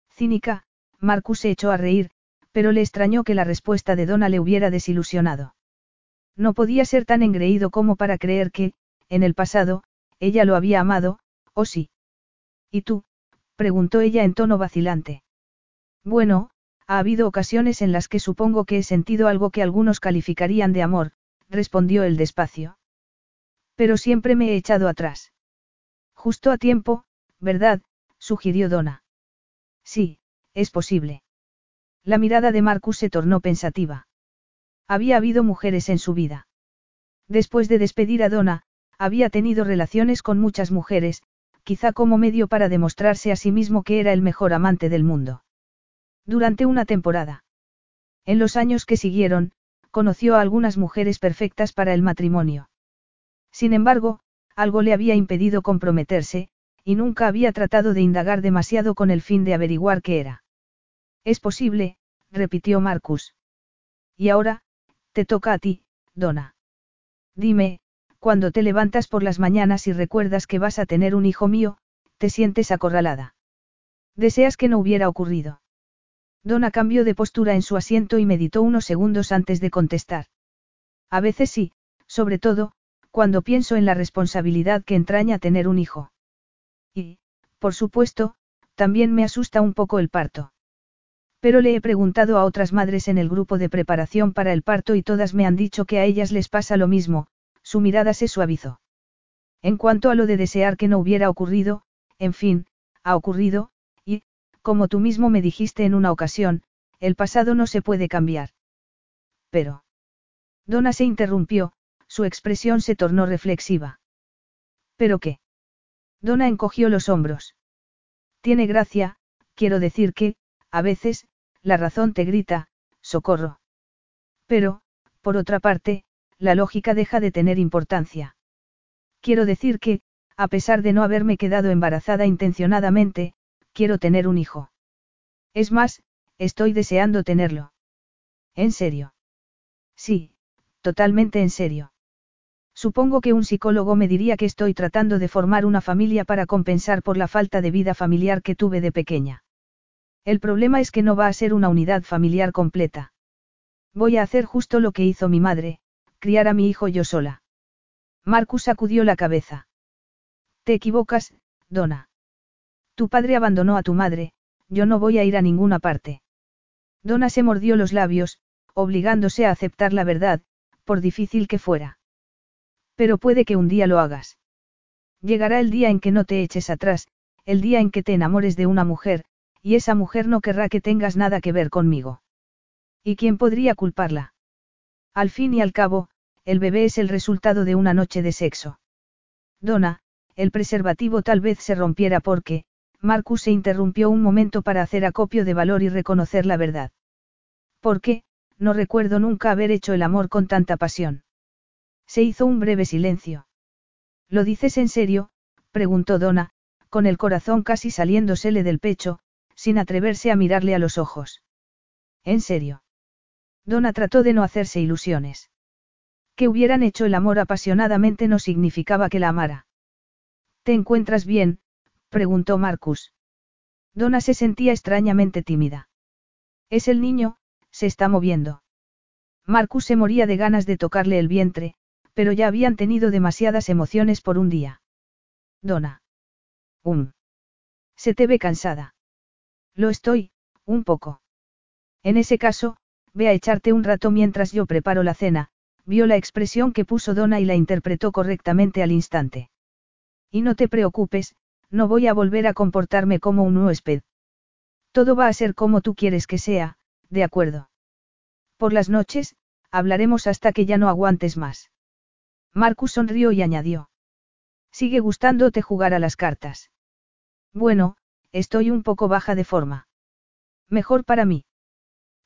Cínica, Marcus se echó a reír, pero le extrañó que la respuesta de Donna le hubiera desilusionado. No podía ser tan engreído como para creer que, en el pasado, ella lo había amado, ¿o sí? ¿Y tú? preguntó ella en tono vacilante. Bueno, ha habido ocasiones en las que supongo que he sentido algo que algunos calificarían de amor, respondió él despacio. Pero siempre me he echado atrás. Justo a tiempo, ¿verdad? sugirió Donna. Sí, es posible. La mirada de Marcus se tornó pensativa. Había habido mujeres en su vida. Después de despedir a Donna, había tenido relaciones con muchas mujeres, quizá como medio para demostrarse a sí mismo que era el mejor amante del mundo. Durante una temporada. En los años que siguieron, conoció a algunas mujeres perfectas para el matrimonio. Sin embargo, algo le había impedido comprometerse, y nunca había tratado de indagar demasiado con el fin de averiguar qué era. Es posible, repitió Marcus. Y ahora, te toca a ti, Donna. Dime, cuando te levantas por las mañanas y recuerdas que vas a tener un hijo mío, te sientes acorralada. Deseas que no hubiera ocurrido. Donna cambió de postura en su asiento y meditó unos segundos antes de contestar. A veces sí, sobre todo, cuando pienso en la responsabilidad que entraña tener un hijo. Y, por supuesto, también me asusta un poco el parto. Pero le he preguntado a otras madres en el grupo de preparación para el parto y todas me han dicho que a ellas les pasa lo mismo, su mirada se suavizó. En cuanto a lo de desear que no hubiera ocurrido, en fin, ha ocurrido, como tú mismo me dijiste en una ocasión, el pasado no se puede cambiar. Pero. Donna se interrumpió, su expresión se tornó reflexiva. ¿Pero qué? Donna encogió los hombros. Tiene gracia, quiero decir que, a veces, la razón te grita, socorro. Pero, por otra parte, la lógica deja de tener importancia. Quiero decir que, a pesar de no haberme quedado embarazada intencionadamente, quiero tener un hijo. Es más, estoy deseando tenerlo. ¿En serio? Sí, totalmente en serio. Supongo que un psicólogo me diría que estoy tratando de formar una familia para compensar por la falta de vida familiar que tuve de pequeña. El problema es que no va a ser una unidad familiar completa. Voy a hacer justo lo que hizo mi madre, criar a mi hijo yo sola. Marcus sacudió la cabeza. Te equivocas, Donna. Tu padre abandonó a tu madre, yo no voy a ir a ninguna parte. Donna se mordió los labios, obligándose a aceptar la verdad, por difícil que fuera. Pero puede que un día lo hagas. Llegará el día en que no te eches atrás, el día en que te enamores de una mujer, y esa mujer no querrá que tengas nada que ver conmigo. ¿Y quién podría culparla? Al fin y al cabo, el bebé es el resultado de una noche de sexo. Donna, el preservativo tal vez se rompiera porque, Marcus se interrumpió un momento para hacer acopio de valor y reconocer la verdad. ¿Por qué? No recuerdo nunca haber hecho el amor con tanta pasión. Se hizo un breve silencio. ¿Lo dices en serio? preguntó Donna, con el corazón casi saliéndosele del pecho, sin atreverse a mirarle a los ojos. ¿En serio? Donna trató de no hacerse ilusiones. Que hubieran hecho el amor apasionadamente no significaba que la amara. ¿Te encuentras bien? Preguntó Marcus. Donna se sentía extrañamente tímida. Es el niño, se está moviendo. Marcus se moría de ganas de tocarle el vientre, pero ya habían tenido demasiadas emociones por un día. Donna. Um. Se te ve cansada. Lo estoy, un poco. En ese caso, ve a echarte un rato mientras yo preparo la cena, vio la expresión que puso Donna y la interpretó correctamente al instante. Y no te preocupes, no voy a volver a comportarme como un huésped. Todo va a ser como tú quieres que sea, de acuerdo. Por las noches, hablaremos hasta que ya no aguantes más. Marcus sonrió y añadió. Sigue gustándote jugar a las cartas. Bueno, estoy un poco baja de forma. Mejor para mí.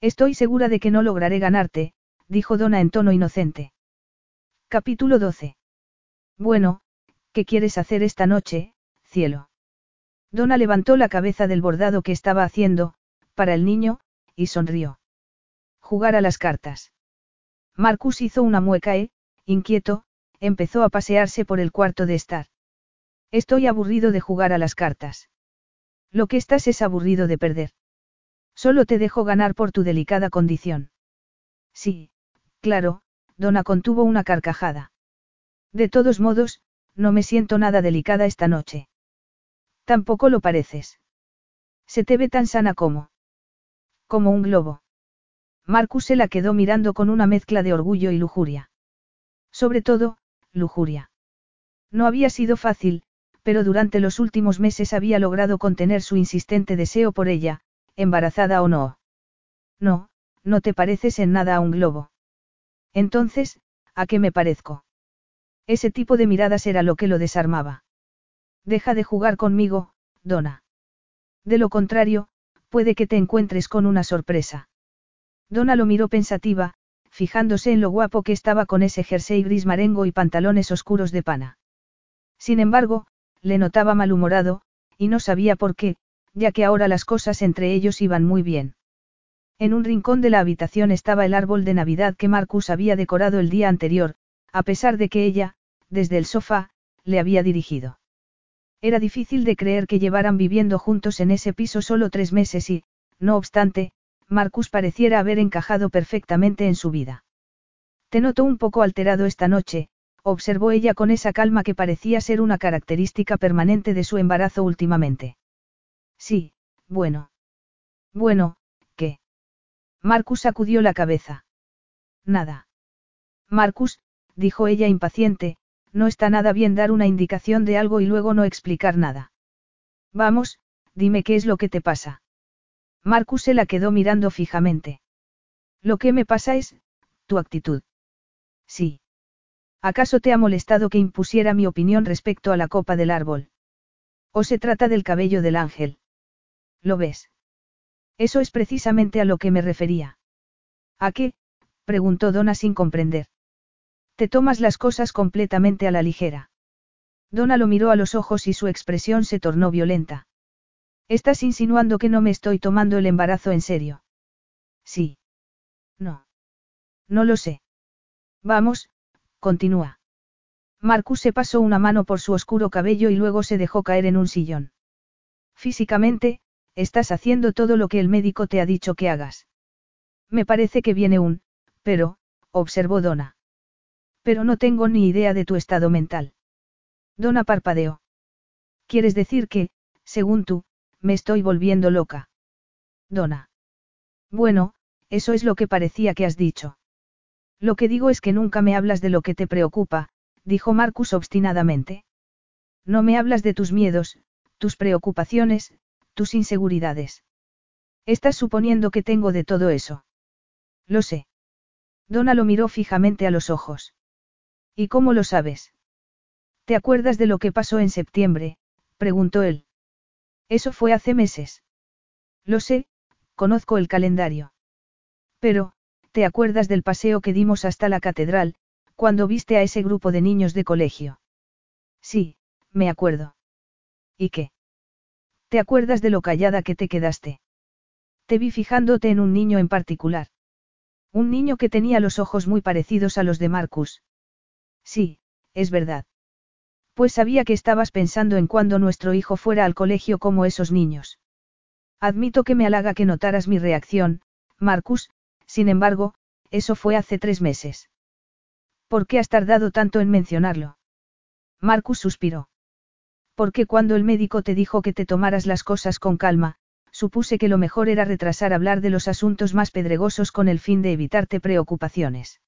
Estoy segura de que no lograré ganarte, dijo Donna en tono inocente. Capítulo 12. Bueno, ¿qué quieres hacer esta noche, cielo? Donna levantó la cabeza del bordado que estaba haciendo, para el niño, y sonrió. Jugar a las cartas. Marcus hizo una mueca e, inquieto, empezó a pasearse por el cuarto de estar. Estoy aburrido de jugar a las cartas. Lo que estás es aburrido de perder. Solo te dejo ganar por tu delicada condición. Sí, claro, Donna contuvo una carcajada. De todos modos, no me siento nada delicada esta noche. Tampoco lo pareces. Se te ve tan sana como. Como un globo. Marcus se la quedó mirando con una mezcla de orgullo y lujuria. Sobre todo, lujuria. No había sido fácil, pero durante los últimos meses había logrado contener su insistente deseo por ella, embarazada o no. No, no te pareces en nada a un globo. Entonces, ¿a qué me parezco? Ese tipo de miradas era lo que lo desarmaba. Deja de jugar conmigo, Donna. De lo contrario, puede que te encuentres con una sorpresa. Donna lo miró pensativa, fijándose en lo guapo que estaba con ese jersey gris marengo y pantalones oscuros de pana. Sin embargo, le notaba malhumorado, y no sabía por qué, ya que ahora las cosas entre ellos iban muy bien. En un rincón de la habitación estaba el árbol de Navidad que Marcus había decorado el día anterior, a pesar de que ella, desde el sofá, le había dirigido. Era difícil de creer que llevaran viviendo juntos en ese piso solo tres meses y, no obstante, Marcus pareciera haber encajado perfectamente en su vida. Te noto un poco alterado esta noche, observó ella con esa calma que parecía ser una característica permanente de su embarazo últimamente. Sí, bueno. Bueno, ¿qué? Marcus sacudió la cabeza. Nada. Marcus, dijo ella impaciente, no está nada bien dar una indicación de algo y luego no explicar nada. Vamos, dime qué es lo que te pasa. Marcus se la quedó mirando fijamente. Lo que me pasa es, tu actitud. Sí. ¿Acaso te ha molestado que impusiera mi opinión respecto a la copa del árbol? ¿O se trata del cabello del ángel? ¿Lo ves? Eso es precisamente a lo que me refería. ¿A qué? preguntó Donna sin comprender. Te tomas las cosas completamente a la ligera. Donna lo miró a los ojos y su expresión se tornó violenta. Estás insinuando que no me estoy tomando el embarazo en serio. Sí. No. No lo sé. Vamos, continúa. Marcus se pasó una mano por su oscuro cabello y luego se dejó caer en un sillón. Físicamente, estás haciendo todo lo que el médico te ha dicho que hagas. Me parece que viene un, pero, observó Donna. Pero no tengo ni idea de tu estado mental. Donna parpadeó. ¿Quieres decir que, según tú, me estoy volviendo loca? Donna. Bueno, eso es lo que parecía que has dicho. Lo que digo es que nunca me hablas de lo que te preocupa, dijo Marcus obstinadamente. No me hablas de tus miedos, tus preocupaciones, tus inseguridades. Estás suponiendo que tengo de todo eso. Lo sé. Donna lo miró fijamente a los ojos. ¿Y cómo lo sabes? ¿Te acuerdas de lo que pasó en septiembre? preguntó él. Eso fue hace meses. Lo sé, conozco el calendario. Pero, ¿te acuerdas del paseo que dimos hasta la catedral, cuando viste a ese grupo de niños de colegio? Sí, me acuerdo. ¿Y qué? ¿Te acuerdas de lo callada que te quedaste? Te vi fijándote en un niño en particular. Un niño que tenía los ojos muy parecidos a los de Marcus. Sí, es verdad. Pues sabía que estabas pensando en cuando nuestro hijo fuera al colegio como esos niños. Admito que me halaga que notaras mi reacción, Marcus, sin embargo, eso fue hace tres meses. ¿Por qué has tardado tanto en mencionarlo? Marcus suspiró. Porque cuando el médico te dijo que te tomaras las cosas con calma, supuse que lo mejor era retrasar hablar de los asuntos más pedregosos con el fin de evitarte preocupaciones.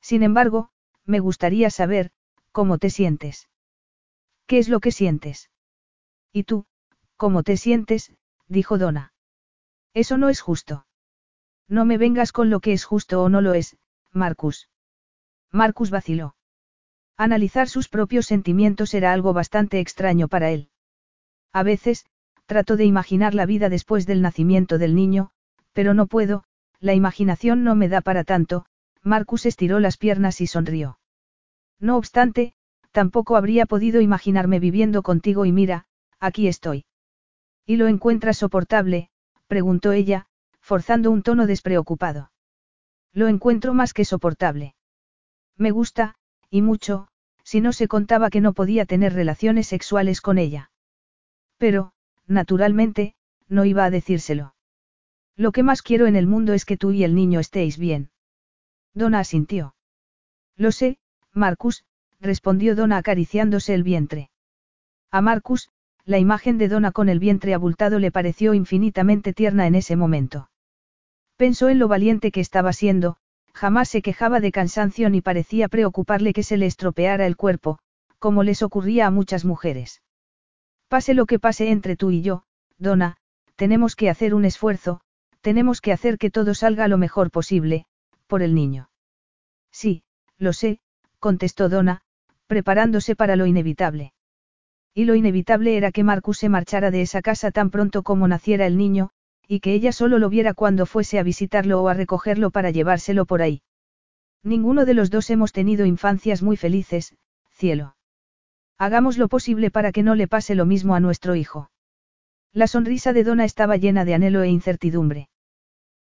Sin embargo, me gustaría saber, ¿cómo te sientes? ¿Qué es lo que sientes? ¿Y tú, cómo te sientes? dijo Donna. Eso no es justo. No me vengas con lo que es justo o no lo es, Marcus. Marcus vaciló. Analizar sus propios sentimientos era algo bastante extraño para él. A veces, trato de imaginar la vida después del nacimiento del niño, pero no puedo, la imaginación no me da para tanto, Marcus estiró las piernas y sonrió. No obstante, tampoco habría podido imaginarme viviendo contigo y mira, aquí estoy. ¿Y lo encuentras soportable? preguntó ella, forzando un tono despreocupado. Lo encuentro más que soportable. Me gusta, y mucho, si no se contaba que no podía tener relaciones sexuales con ella. Pero, naturalmente, no iba a decírselo. Lo que más quiero en el mundo es que tú y el niño estéis bien. Donna asintió. Lo sé, Marcus, respondió Donna acariciándose el vientre. A Marcus, la imagen de Donna con el vientre abultado le pareció infinitamente tierna en ese momento. Pensó en lo valiente que estaba siendo, Jamás se quejaba de cansancio ni parecía preocuparle que se le estropeara el cuerpo, como les ocurría a muchas mujeres. Pase lo que pase entre tú y yo, Donna, tenemos que hacer un esfuerzo, tenemos que hacer que todo salga lo mejor posible, por el niño. Sí, lo sé, contestó Donna, preparándose para lo inevitable. Y lo inevitable era que Marcus se marchara de esa casa tan pronto como naciera el niño, y que ella solo lo viera cuando fuese a visitarlo o a recogerlo para llevárselo por ahí. Ninguno de los dos hemos tenido infancias muy felices, cielo. Hagamos lo posible para que no le pase lo mismo a nuestro hijo. La sonrisa de Donna estaba llena de anhelo e incertidumbre.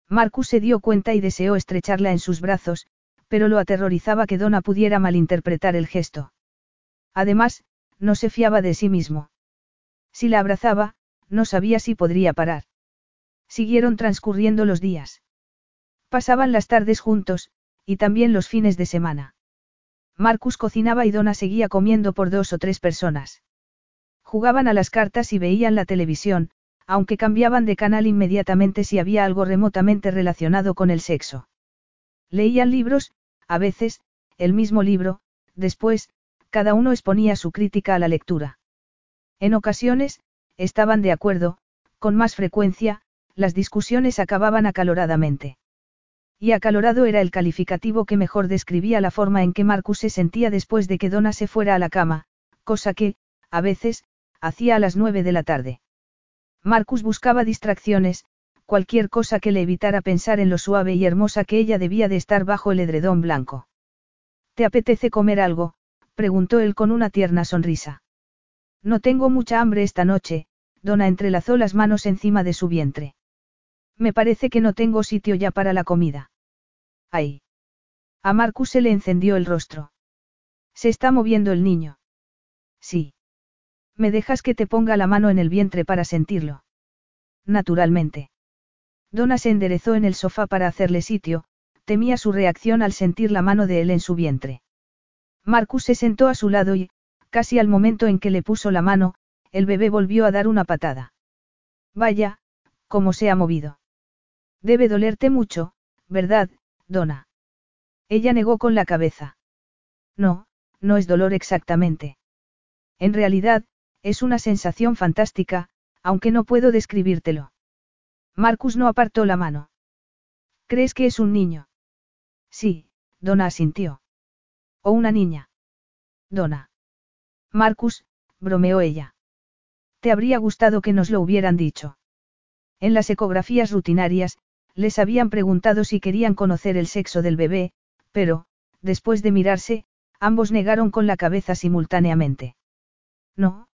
Marcus se dio cuenta y deseó estrecharla en sus brazos, pero lo aterrorizaba que Donna pudiera malinterpretar el gesto. Además, no se fiaba de sí mismo. Si la abrazaba, no sabía si podría parar. Siguieron transcurriendo los días. Pasaban las tardes juntos, y también los fines de semana. Marcus cocinaba y Donna seguía comiendo por dos o tres personas. Jugaban a las cartas y veían la televisión, aunque cambiaban de canal inmediatamente si había algo remotamente relacionado con el sexo. Leían libros, a veces, el mismo libro, después, cada uno exponía su crítica a la lectura. En ocasiones, estaban de acuerdo, con más frecuencia, las discusiones acababan acaloradamente. Y acalorado era el calificativo que mejor describía la forma en que Marcus se sentía después de que Donna se fuera a la cama, cosa que, a veces, hacía a las nueve de la tarde. Marcus buscaba distracciones, cualquier cosa que le evitara pensar en lo suave y hermosa que ella debía de estar bajo el edredón blanco. ¿Te apetece comer algo? preguntó él con una tierna sonrisa. No tengo mucha hambre esta noche, Donna entrelazó las manos encima de su vientre. Me parece que no tengo sitio ya para la comida. Ay. A Marcus se le encendió el rostro. Se está moviendo el niño. Sí. ¿Me dejas que te ponga la mano en el vientre para sentirlo? Naturalmente. Donna se enderezó en el sofá para hacerle sitio, temía su reacción al sentir la mano de él en su vientre. Marcus se sentó a su lado y, casi al momento en que le puso la mano, el bebé volvió a dar una patada. Vaya, cómo se ha movido. Debe dolerte mucho, ¿verdad, Donna? Ella negó con la cabeza. No, no es dolor exactamente. En realidad, es una sensación fantástica, aunque no puedo describírtelo. Marcus no apartó la mano. ¿Crees que es un niño? Sí, Donna asintió. ¿O una niña? Donna. Marcus, bromeó ella. Te habría gustado que nos lo hubieran dicho. En las ecografías rutinarias, les habían preguntado si querían conocer el sexo del bebé, pero, después de mirarse, ambos negaron con la cabeza simultáneamente. No,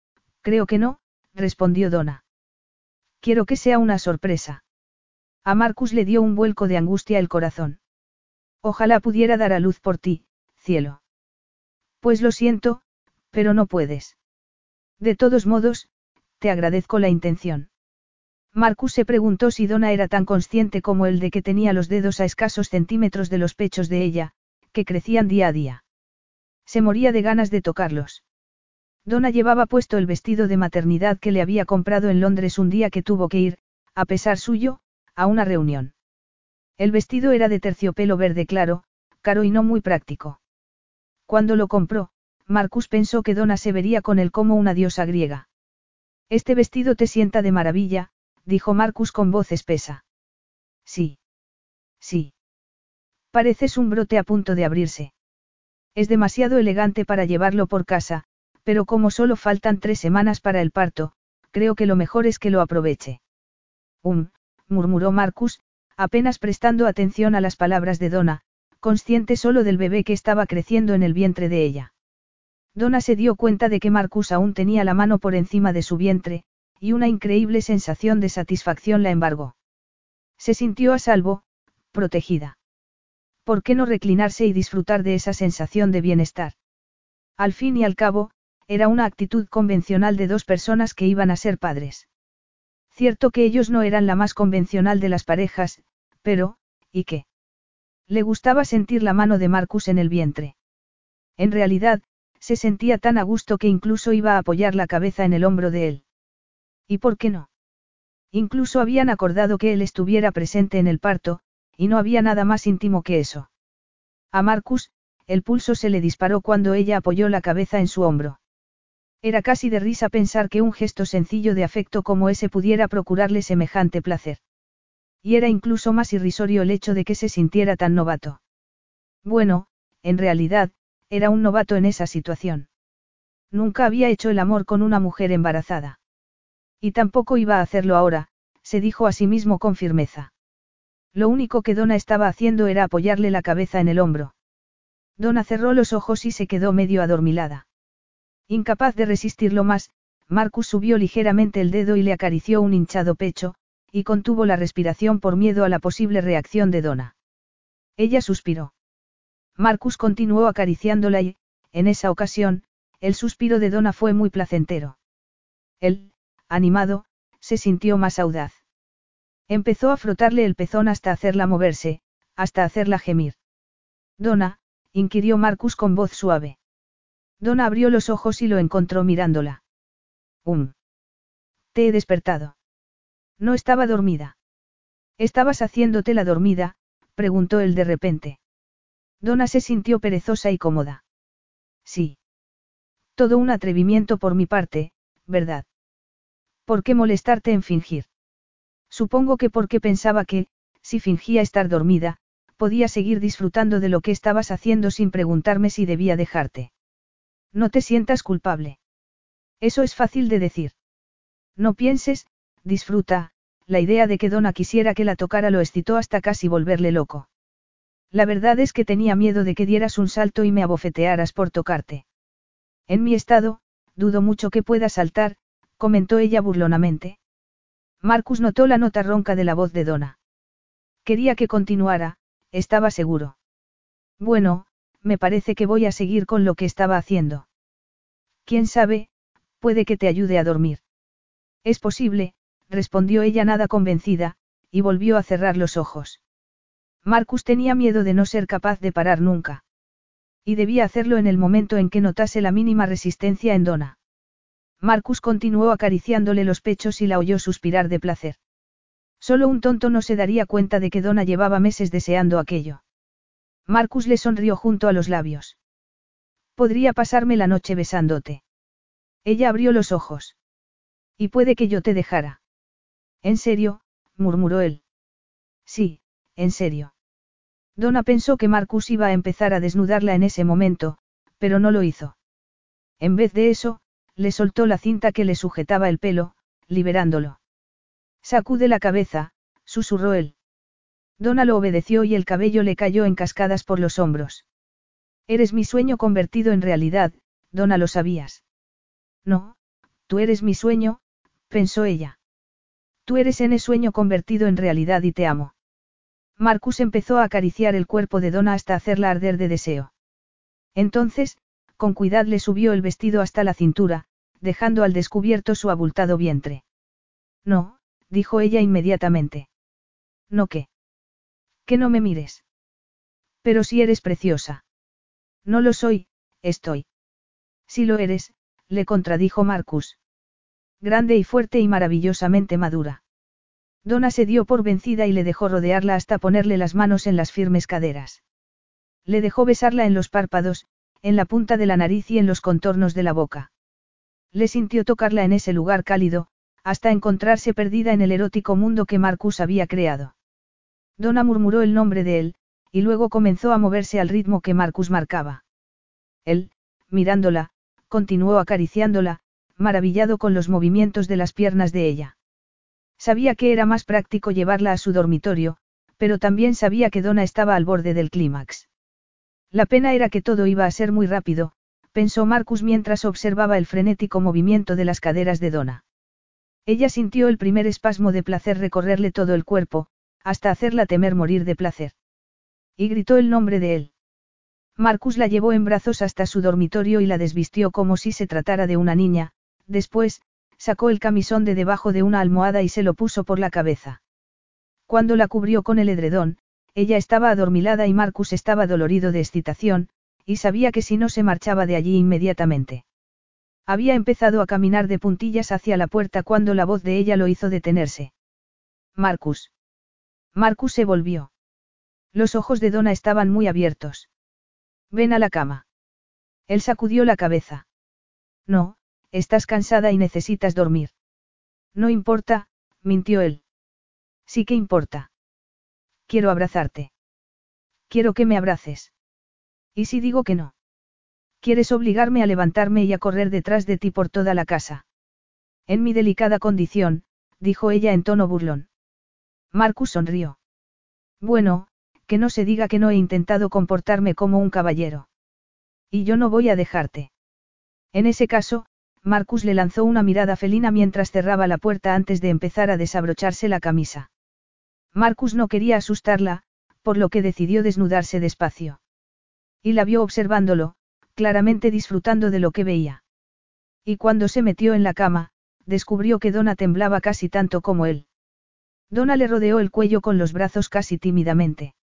creo que no, respondió Donna. Quiero que sea una sorpresa. A Marcus le dio un vuelco de angustia el corazón. Ojalá pudiera dar a luz por ti, cielo. Pues lo siento, pero no puedes. De todos modos, te agradezco la intención. Marcus se preguntó si Donna era tan consciente como él de que tenía los dedos a escasos centímetros de los pechos de ella, que crecían día a día. Se moría de ganas de tocarlos. Donna llevaba puesto el vestido de maternidad que le había comprado en Londres un día que tuvo que ir, a pesar suyo, a una reunión. El vestido era de terciopelo verde claro, caro y no muy práctico. Cuando lo compró, Marcus pensó que Donna se vería con él como una diosa griega. Este vestido te sienta de maravilla, dijo Marcus con voz espesa. Sí. Sí. Pareces un brote a punto de abrirse. Es demasiado elegante para llevarlo por casa, pero como solo faltan tres semanas para el parto, creo que lo mejor es que lo aproveche. Um, murmuró Marcus, apenas prestando atención a las palabras de Donna, consciente solo del bebé que estaba creciendo en el vientre de ella. Donna se dio cuenta de que Marcus aún tenía la mano por encima de su vientre, y una increíble sensación de satisfacción la embargó. Se sintió a salvo, protegida. ¿Por qué no reclinarse y disfrutar de esa sensación de bienestar? Al fin y al cabo, era una actitud convencional de dos personas que iban a ser padres. Cierto que ellos no eran la más convencional de las parejas, pero, ¿y qué? Le gustaba sentir la mano de Marcus en el vientre. En realidad, se sentía tan a gusto que incluso iba a apoyar la cabeza en el hombro de él. ¿Y por qué no? Incluso habían acordado que él estuviera presente en el parto, y no había nada más íntimo que eso. A Marcus, el pulso se le disparó cuando ella apoyó la cabeza en su hombro. Era casi de risa pensar que un gesto sencillo de afecto como ese pudiera procurarle semejante placer. Y era incluso más irrisorio el hecho de que se sintiera tan novato. Bueno, en realidad, era un novato en esa situación. Nunca había hecho el amor con una mujer embarazada. Y tampoco iba a hacerlo ahora, se dijo a sí mismo con firmeza. Lo único que Donna estaba haciendo era apoyarle la cabeza en el hombro. Donna cerró los ojos y se quedó medio adormilada. Incapaz de resistirlo más, Marcus subió ligeramente el dedo y le acarició un hinchado pecho, y contuvo la respiración por miedo a la posible reacción de Donna. Ella suspiró. Marcus continuó acariciándola y, en esa ocasión, el suspiro de Donna fue muy placentero. Él, animado, se sintió más audaz. Empezó a frotarle el pezón hasta hacerla moverse, hasta hacerla gemir. Donna, inquirió Marcus con voz suave. Donna abrió los ojos y lo encontró mirándola. Um. Te he despertado. No estaba dormida. ¿Estabas haciéndote la dormida? preguntó él de repente. Donna se sintió perezosa y cómoda. Sí. Todo un atrevimiento por mi parte, ¿verdad? ¿Por qué molestarte en fingir? Supongo que porque pensaba que, si fingía estar dormida, podía seguir disfrutando de lo que estabas haciendo sin preguntarme si debía dejarte. No te sientas culpable. Eso es fácil de decir. No pienses, disfruta, la idea de que Donna quisiera que la tocara lo excitó hasta casi volverle loco. La verdad es que tenía miedo de que dieras un salto y me abofetearas por tocarte. En mi estado, dudo mucho que pueda saltar, comentó ella burlonamente. Marcus notó la nota ronca de la voz de Donna. Quería que continuara, estaba seguro. Bueno, me parece que voy a seguir con lo que estaba haciendo. Quién sabe, puede que te ayude a dormir. Es posible, respondió ella nada convencida, y volvió a cerrar los ojos. Marcus tenía miedo de no ser capaz de parar nunca. Y debía hacerlo en el momento en que notase la mínima resistencia en Donna. Marcus continuó acariciándole los pechos y la oyó suspirar de placer. Solo un tonto no se daría cuenta de que Donna llevaba meses deseando aquello. Marcus le sonrió junto a los labios. Podría pasarme la noche besándote. Ella abrió los ojos. Y puede que yo te dejara. ¿En serio? murmuró él. Sí, en serio. Donna pensó que Marcus iba a empezar a desnudarla en ese momento, pero no lo hizo. En vez de eso, le soltó la cinta que le sujetaba el pelo, liberándolo. Sacude la cabeza, susurró él. Donna lo obedeció y el cabello le cayó en cascadas por los hombros. Eres mi sueño convertido en realidad, Donna lo sabías. No, tú eres mi sueño, pensó ella. Tú eres en sueño convertido en realidad y te amo. Marcus empezó a acariciar el cuerpo de Donna hasta hacerla arder de deseo. Entonces, con cuidado le subió el vestido hasta la cintura, dejando al descubierto su abultado vientre. No, dijo ella inmediatamente. ¿No qué? Que no me mires. Pero si eres preciosa. No lo soy, estoy. Si lo eres, le contradijo Marcus. Grande y fuerte y maravillosamente madura. Donna se dio por vencida y le dejó rodearla hasta ponerle las manos en las firmes caderas. Le dejó besarla en los párpados, en la punta de la nariz y en los contornos de la boca. Le sintió tocarla en ese lugar cálido, hasta encontrarse perdida en el erótico mundo que Marcus había creado. Donna murmuró el nombre de él, y luego comenzó a moverse al ritmo que Marcus marcaba. Él, mirándola, continuó acariciándola, maravillado con los movimientos de las piernas de ella. Sabía que era más práctico llevarla a su dormitorio, pero también sabía que Donna estaba al borde del clímax. La pena era que todo iba a ser muy rápido, pensó Marcus mientras observaba el frenético movimiento de las caderas de Donna. Ella sintió el primer espasmo de placer recorrerle todo el cuerpo, hasta hacerla temer morir de placer. Y gritó el nombre de él. Marcus la llevó en brazos hasta su dormitorio y la desvistió como si se tratara de una niña, después, sacó el camisón de debajo de una almohada y se lo puso por la cabeza. Cuando la cubrió con el edredón, ella estaba adormilada y Marcus estaba dolorido de excitación, y sabía que si no se marchaba de allí inmediatamente. Había empezado a caminar de puntillas hacia la puerta cuando la voz de ella lo hizo detenerse. Marcus. Marcus se volvió. Los ojos de Donna estaban muy abiertos. Ven a la cama. Él sacudió la cabeza. No, Estás cansada y necesitas dormir. No importa, mintió él. Sí que importa. Quiero abrazarte. Quiero que me abraces. ¿Y si digo que no? Quieres obligarme a levantarme y a correr detrás de ti por toda la casa. En mi delicada condición, dijo ella en tono burlón. Marcus sonrió. Bueno, que no se diga que no he intentado comportarme como un caballero. Y yo no voy a dejarte. En ese caso, Marcus le lanzó una mirada felina mientras cerraba la puerta antes de empezar a desabrocharse la camisa. Marcus no quería asustarla, por lo que decidió desnudarse despacio. Y la vio observándolo, claramente disfrutando de lo que veía. Y cuando se metió en la cama, descubrió que Donna temblaba casi tanto como él. Donna le rodeó el cuello con los brazos casi tímidamente.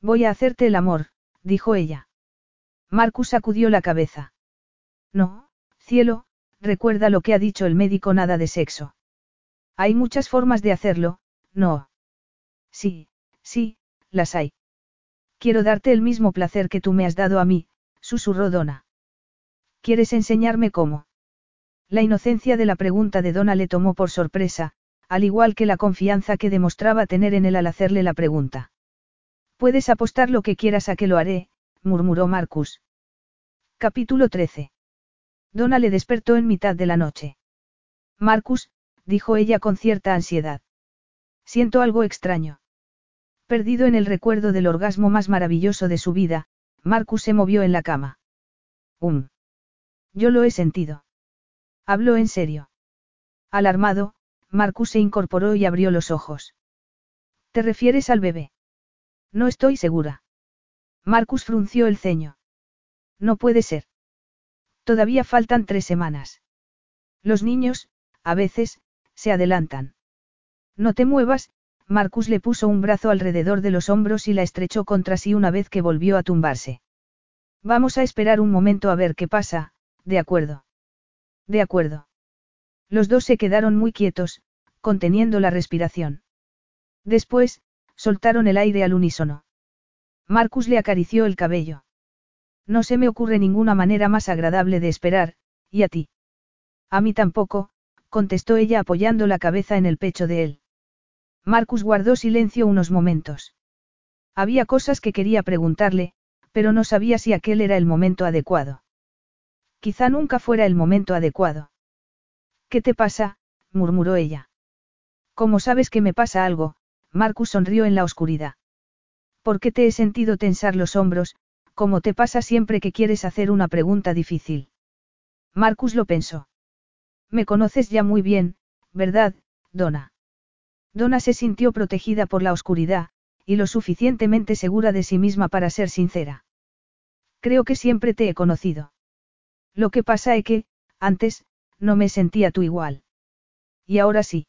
Voy a hacerte el amor, dijo ella. Marcus sacudió la cabeza. No, cielo, recuerda lo que ha dicho el médico nada de sexo. Hay muchas formas de hacerlo, no. Sí, sí, las hay. Quiero darte el mismo placer que tú me has dado a mí, susurró Donna. ¿Quieres enseñarme cómo? La inocencia de la pregunta de Donna le tomó por sorpresa, al igual que la confianza que demostraba tener en él al hacerle la pregunta. Puedes apostar lo que quieras a que lo haré, murmuró Marcus. Capítulo 13. Donna le despertó en mitad de la noche. Marcus, dijo ella con cierta ansiedad. Siento algo extraño. Perdido en el recuerdo del orgasmo más maravilloso de su vida, Marcus se movió en la cama. Um. Yo lo he sentido. Habló en serio. Alarmado, Marcus se incorporó y abrió los ojos. ¿Te refieres al bebé? No estoy segura. Marcus frunció el ceño. No puede ser. Todavía faltan tres semanas. Los niños, a veces, se adelantan. No te muevas, Marcus le puso un brazo alrededor de los hombros y la estrechó contra sí una vez que volvió a tumbarse. Vamos a esperar un momento a ver qué pasa, de acuerdo. De acuerdo. Los dos se quedaron muy quietos, conteniendo la respiración. Después, soltaron el aire al unísono. Marcus le acarició el cabello. No se me ocurre ninguna manera más agradable de esperar, ¿y a ti? A mí tampoco, contestó ella apoyando la cabeza en el pecho de él. Marcus guardó silencio unos momentos. Había cosas que quería preguntarle, pero no sabía si aquel era el momento adecuado. Quizá nunca fuera el momento adecuado. ¿Qué te pasa? murmuró ella. ¿Cómo sabes que me pasa algo? Marcus sonrió en la oscuridad. ¿Por qué te he sentido tensar los hombros, como te pasa siempre que quieres hacer una pregunta difícil? Marcus lo pensó. Me conoces ya muy bien, ¿verdad, Donna? Donna se sintió protegida por la oscuridad, y lo suficientemente segura de sí misma para ser sincera. Creo que siempre te he conocido. Lo que pasa es que, antes, no me sentía tú igual. Y ahora sí.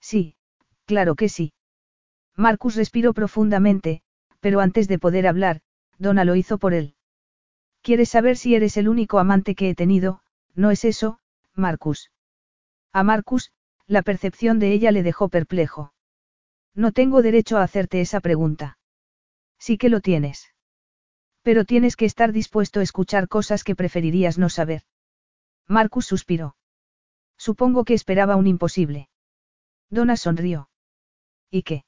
Sí, claro que sí. Marcus respiró profundamente, pero antes de poder hablar, Donna lo hizo por él. ¿Quieres saber si eres el único amante que he tenido? ¿No es eso, Marcus? A Marcus, la percepción de ella le dejó perplejo. No tengo derecho a hacerte esa pregunta. Sí que lo tienes. Pero tienes que estar dispuesto a escuchar cosas que preferirías no saber. Marcus suspiró. Supongo que esperaba un imposible. Donna sonrió. ¿Y qué?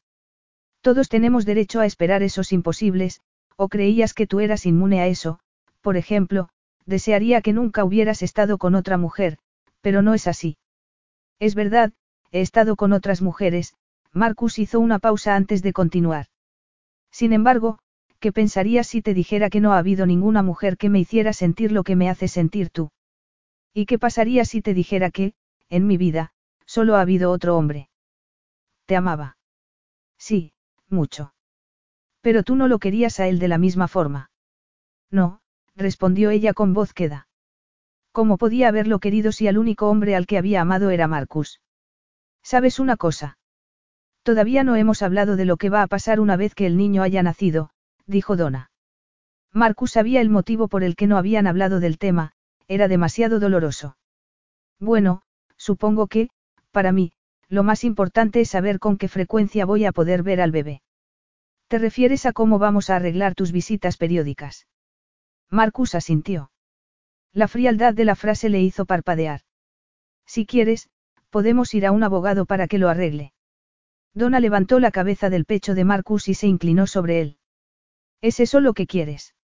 Todos tenemos derecho a esperar esos imposibles, o creías que tú eras inmune a eso, por ejemplo, desearía que nunca hubieras estado con otra mujer, pero no es así. Es verdad, he estado con otras mujeres, Marcus hizo una pausa antes de continuar. Sin embargo, ¿qué pensarías si te dijera que no ha habido ninguna mujer que me hiciera sentir lo que me hace sentir tú? ¿Y qué pasaría si te dijera que, en mi vida, solo ha habido otro hombre? Te amaba. Sí, mucho. Pero tú no lo querías a él de la misma forma. No, respondió ella con voz queda. ¿Cómo podía haberlo querido si el único hombre al que había amado era Marcus? ¿Sabes una cosa? Todavía no hemos hablado de lo que va a pasar una vez que el niño haya nacido, dijo Donna. Marcus sabía el motivo por el que no habían hablado del tema, era demasiado doloroso. Bueno, supongo que, para mí, lo más importante es saber con qué frecuencia voy a poder ver al bebé. ¿Te refieres a cómo vamos a arreglar tus visitas periódicas? Marcus asintió. La frialdad de la frase le hizo parpadear. Si quieres, podemos ir a un abogado para que lo arregle. Donna levantó la cabeza del pecho de Marcus y se inclinó sobre él. ¿Es eso lo que quieres?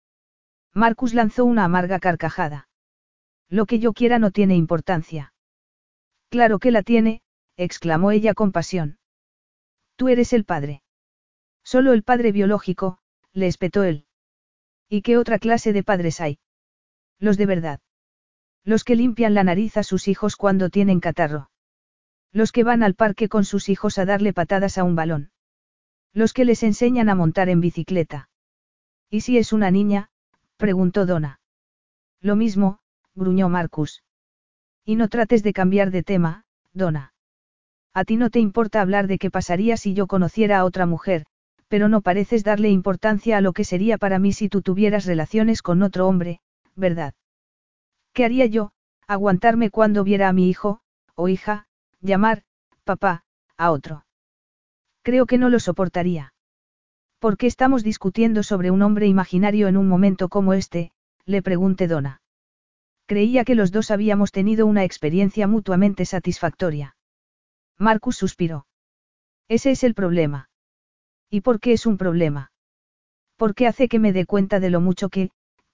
Marcus lanzó una amarga carcajada. Lo que yo quiera no tiene importancia. Claro que la tiene, exclamó ella con pasión. Tú eres el padre. Solo el padre biológico, le espetó él. ¿Y qué otra clase de padres hay? Los de verdad. Los que limpian la nariz a sus hijos cuando tienen catarro. Los que van al parque con sus hijos a darle patadas a un balón. Los que les enseñan a montar en bicicleta. ¿Y si es una niña? preguntó Donna. Lo mismo, gruñó Marcus. Y no trates de cambiar de tema, Donna. A ti no te importa hablar de qué pasaría si yo conociera a otra mujer, pero no pareces darle importancia a lo que sería para mí si tú tuvieras relaciones con otro hombre, ¿verdad? ¿Qué haría yo? Aguantarme cuando viera a mi hijo, o hija, llamar, papá, a otro. Creo que no lo soportaría. ¿Por qué estamos discutiendo sobre un hombre imaginario en un momento como este? le pregunté Donna. Creía que los dos habíamos tenido una experiencia mutuamente satisfactoria. Marcus suspiró. Ese es el problema. ¿Y por qué es un problema? Porque hace que me dé cuenta de lo mucho que,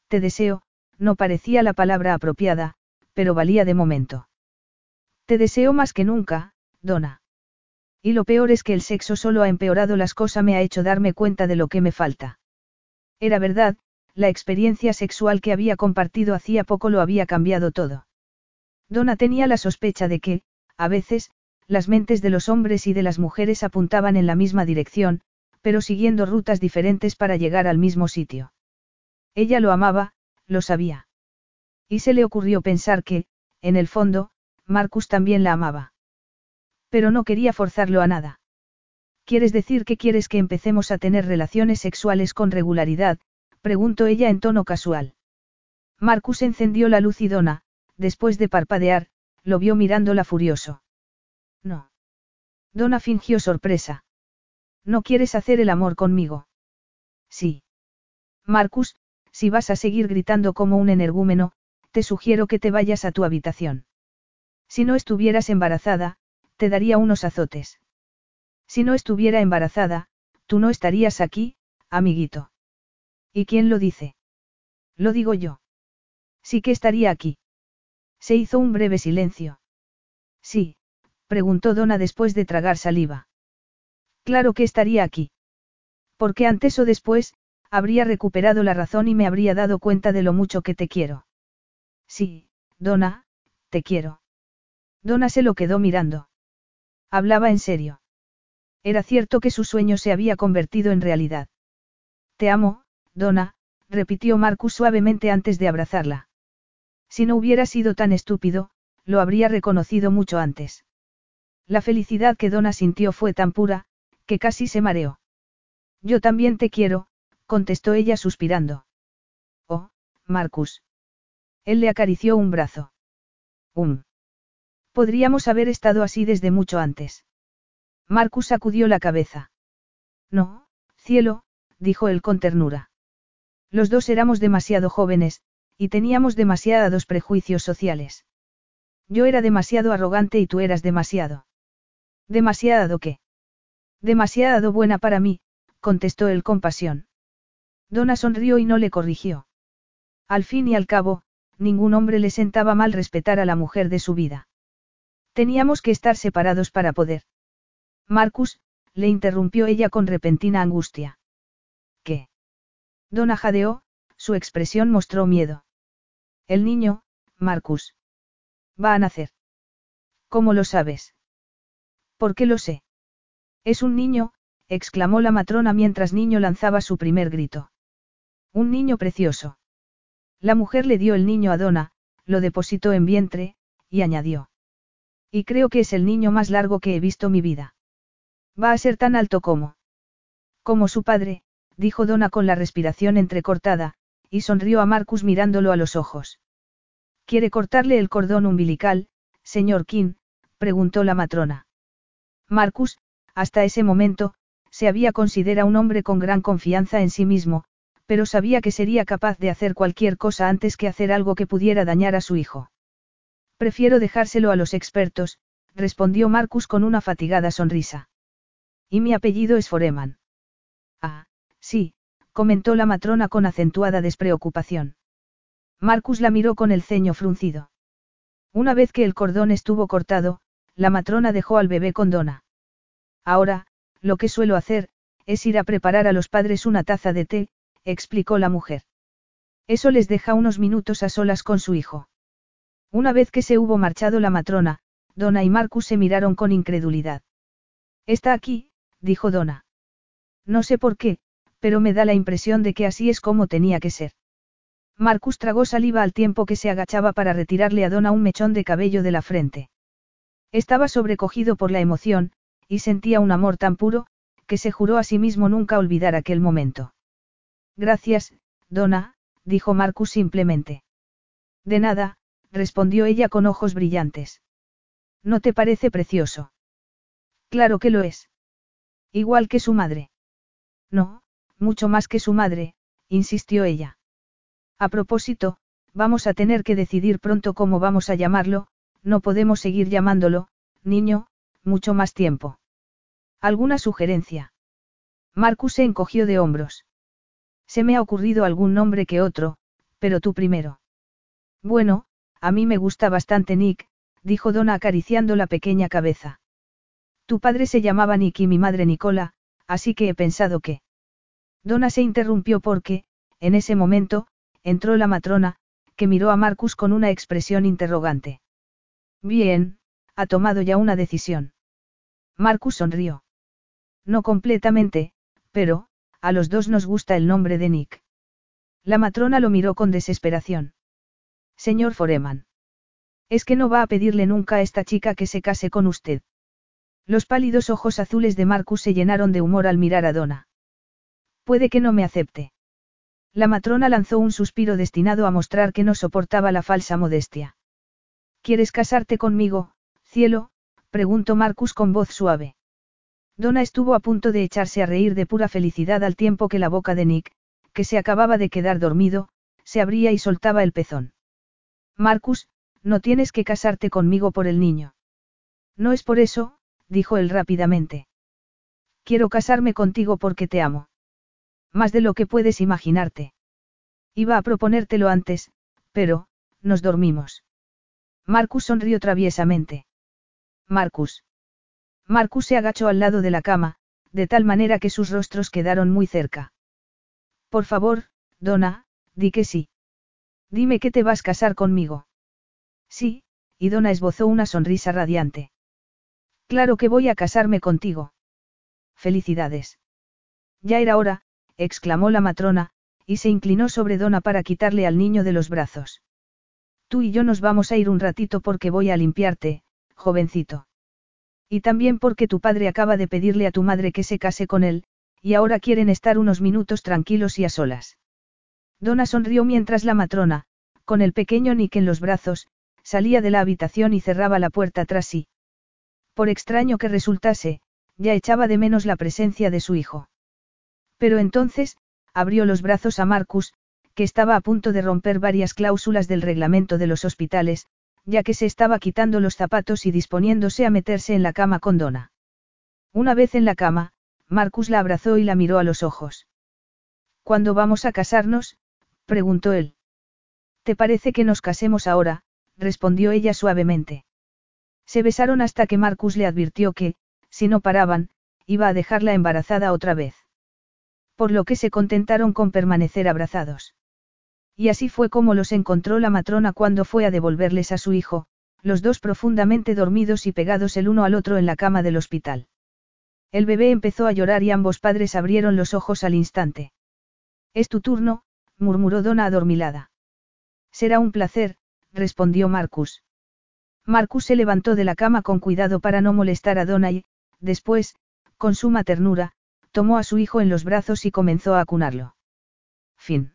te deseo, no parecía la palabra apropiada, pero valía de momento. Te deseo más que nunca, Donna. Y lo peor es que el sexo solo ha empeorado las cosas, me ha hecho darme cuenta de lo que me falta. Era verdad, la experiencia sexual que había compartido hacía poco lo había cambiado todo. Donna tenía la sospecha de que, a veces, las mentes de los hombres y de las mujeres apuntaban en la misma dirección, pero siguiendo rutas diferentes para llegar al mismo sitio. Ella lo amaba, lo sabía. Y se le ocurrió pensar que, en el fondo, Marcus también la amaba. Pero no quería forzarlo a nada. ¿Quieres decir que quieres que empecemos a tener relaciones sexuales con regularidad? Preguntó ella en tono casual. Marcus encendió la luz y Donna, después de parpadear, lo vio mirándola furioso. No. Donna fingió sorpresa. ¿No quieres hacer el amor conmigo? Sí. Marcus, si vas a seguir gritando como un energúmeno, te sugiero que te vayas a tu habitación. Si no estuvieras embarazada, te daría unos azotes. Si no estuviera embarazada, tú no estarías aquí, amiguito. ¿Y quién lo dice? Lo digo yo. Sí que estaría aquí. Se hizo un breve silencio. Sí, preguntó Donna después de tragar saliva. Claro que estaría aquí. Porque antes o después, habría recuperado la razón y me habría dado cuenta de lo mucho que te quiero. Sí, Donna, te quiero. Donna se lo quedó mirando. Hablaba en serio. Era cierto que su sueño se había convertido en realidad. Te amo, Donna, repitió Marcus suavemente antes de abrazarla. Si no hubiera sido tan estúpido, lo habría reconocido mucho antes. La felicidad que Donna sintió fue tan pura, que casi se mareó. Yo también te quiero, contestó ella suspirando. Oh, Marcus. Él le acarició un brazo. Um. Podríamos haber estado así desde mucho antes. Marcus sacudió la cabeza. No, cielo, dijo él con ternura. Los dos éramos demasiado jóvenes, y teníamos demasiados prejuicios sociales. Yo era demasiado arrogante y tú eras demasiado. ¿Demasiado qué? Demasiado buena para mí, contestó él con pasión. Donna sonrió y no le corrigió. Al fin y al cabo, ningún hombre le sentaba mal respetar a la mujer de su vida. Teníamos que estar separados para poder. Marcus, le interrumpió ella con repentina angustia. Donna jadeó, su expresión mostró miedo. El niño, Marcus. Va a nacer. ¿Cómo lo sabes? ¿Por qué lo sé? Es un niño, exclamó la matrona mientras niño lanzaba su primer grito. Un niño precioso. La mujer le dio el niño a Donna, lo depositó en vientre, y añadió. Y creo que es el niño más largo que he visto mi vida. Va a ser tan alto como. Como su padre, dijo Donna con la respiración entrecortada, y sonrió a Marcus mirándolo a los ojos. ¿Quiere cortarle el cordón umbilical, señor King? preguntó la matrona. Marcus, hasta ese momento, se había considerado un hombre con gran confianza en sí mismo, pero sabía que sería capaz de hacer cualquier cosa antes que hacer algo que pudiera dañar a su hijo. Prefiero dejárselo a los expertos, respondió Marcus con una fatigada sonrisa. Y mi apellido es Foreman. Ah, sí, comentó la matrona con acentuada despreocupación. Marcus la miró con el ceño fruncido. Una vez que el cordón estuvo cortado, la matrona dejó al bebé con Donna. Ahora, lo que suelo hacer, es ir a preparar a los padres una taza de té, explicó la mujer. Eso les deja unos minutos a solas con su hijo. Una vez que se hubo marchado la matrona, Donna y Marcus se miraron con incredulidad. Está aquí, dijo Donna. No sé por qué, pero me da la impresión de que así es como tenía que ser. Marcus tragó saliva al tiempo que se agachaba para retirarle a Donna un mechón de cabello de la frente. Estaba sobrecogido por la emoción, y sentía un amor tan puro, que se juró a sí mismo nunca olvidar aquel momento. Gracias, Donna, dijo Marcus simplemente. De nada, respondió ella con ojos brillantes. ¿No te parece precioso? Claro que lo es. Igual que su madre. No, mucho más que su madre, insistió ella. A propósito, vamos a tener que decidir pronto cómo vamos a llamarlo, no podemos seguir llamándolo, niño, mucho más tiempo. ¿Alguna sugerencia? Marcus se encogió de hombros. Se me ha ocurrido algún nombre que otro, pero tú primero. Bueno, a mí me gusta bastante Nick, dijo Donna acariciando la pequeña cabeza. Tu padre se llamaba Nick y mi madre Nicola, así que he pensado que... Donna se interrumpió porque, en ese momento, entró la matrona, que miró a Marcus con una expresión interrogante. Bien, ha tomado ya una decisión. Marcus sonrió. No completamente, pero, a los dos nos gusta el nombre de Nick. La matrona lo miró con desesperación. Señor Foreman. Es que no va a pedirle nunca a esta chica que se case con usted. Los pálidos ojos azules de Marcus se llenaron de humor al mirar a Donna. Puede que no me acepte. La matrona lanzó un suspiro destinado a mostrar que no soportaba la falsa modestia. ¿Quieres casarte conmigo, cielo? preguntó Marcus con voz suave. Donna estuvo a punto de echarse a reír de pura felicidad al tiempo que la boca de Nick, que se acababa de quedar dormido, se abría y soltaba el pezón. Marcus, no tienes que casarte conmigo por el niño. No es por eso, dijo él rápidamente. Quiero casarme contigo porque te amo. Más de lo que puedes imaginarte. Iba a proponértelo antes, pero, nos dormimos. Marcus sonrió traviesamente. Marcus. Marcus se agachó al lado de la cama, de tal manera que sus rostros quedaron muy cerca. Por favor, Donna, di que sí. Dime que te vas a casar conmigo. Sí, y Donna esbozó una sonrisa radiante. Claro que voy a casarme contigo. Felicidades. Ya era hora, exclamó la matrona, y se inclinó sobre Donna para quitarle al niño de los brazos. Tú y yo nos vamos a ir un ratito porque voy a limpiarte, jovencito. Y también porque tu padre acaba de pedirle a tu madre que se case con él, y ahora quieren estar unos minutos tranquilos y a solas. Donna sonrió mientras la matrona, con el pequeño Nick en los brazos, salía de la habitación y cerraba la puerta tras sí. Por extraño que resultase, ya echaba de menos la presencia de su hijo. Pero entonces, abrió los brazos a Marcus, que estaba a punto de romper varias cláusulas del reglamento de los hospitales, ya que se estaba quitando los zapatos y disponiéndose a meterse en la cama con Donna. Una vez en la cama, Marcus la abrazó y la miró a los ojos. ¿Cuándo vamos a casarnos? preguntó él. ¿Te parece que nos casemos ahora? respondió ella suavemente. Se besaron hasta que Marcus le advirtió que, si no paraban, iba a dejarla embarazada otra vez. Por lo que se contentaron con permanecer abrazados. Y así fue como los encontró la matrona cuando fue a devolverles a su hijo, los dos profundamente dormidos y pegados el uno al otro en la cama del hospital. El bebé empezó a llorar y ambos padres abrieron los ojos al instante. Es tu turno, murmuró Donna adormilada. Será un placer, respondió Marcus. Marcus se levantó de la cama con cuidado para no molestar a Donna y, después, con suma ternura, tomó a su hijo en los brazos y comenzó a acunarlo. Fin.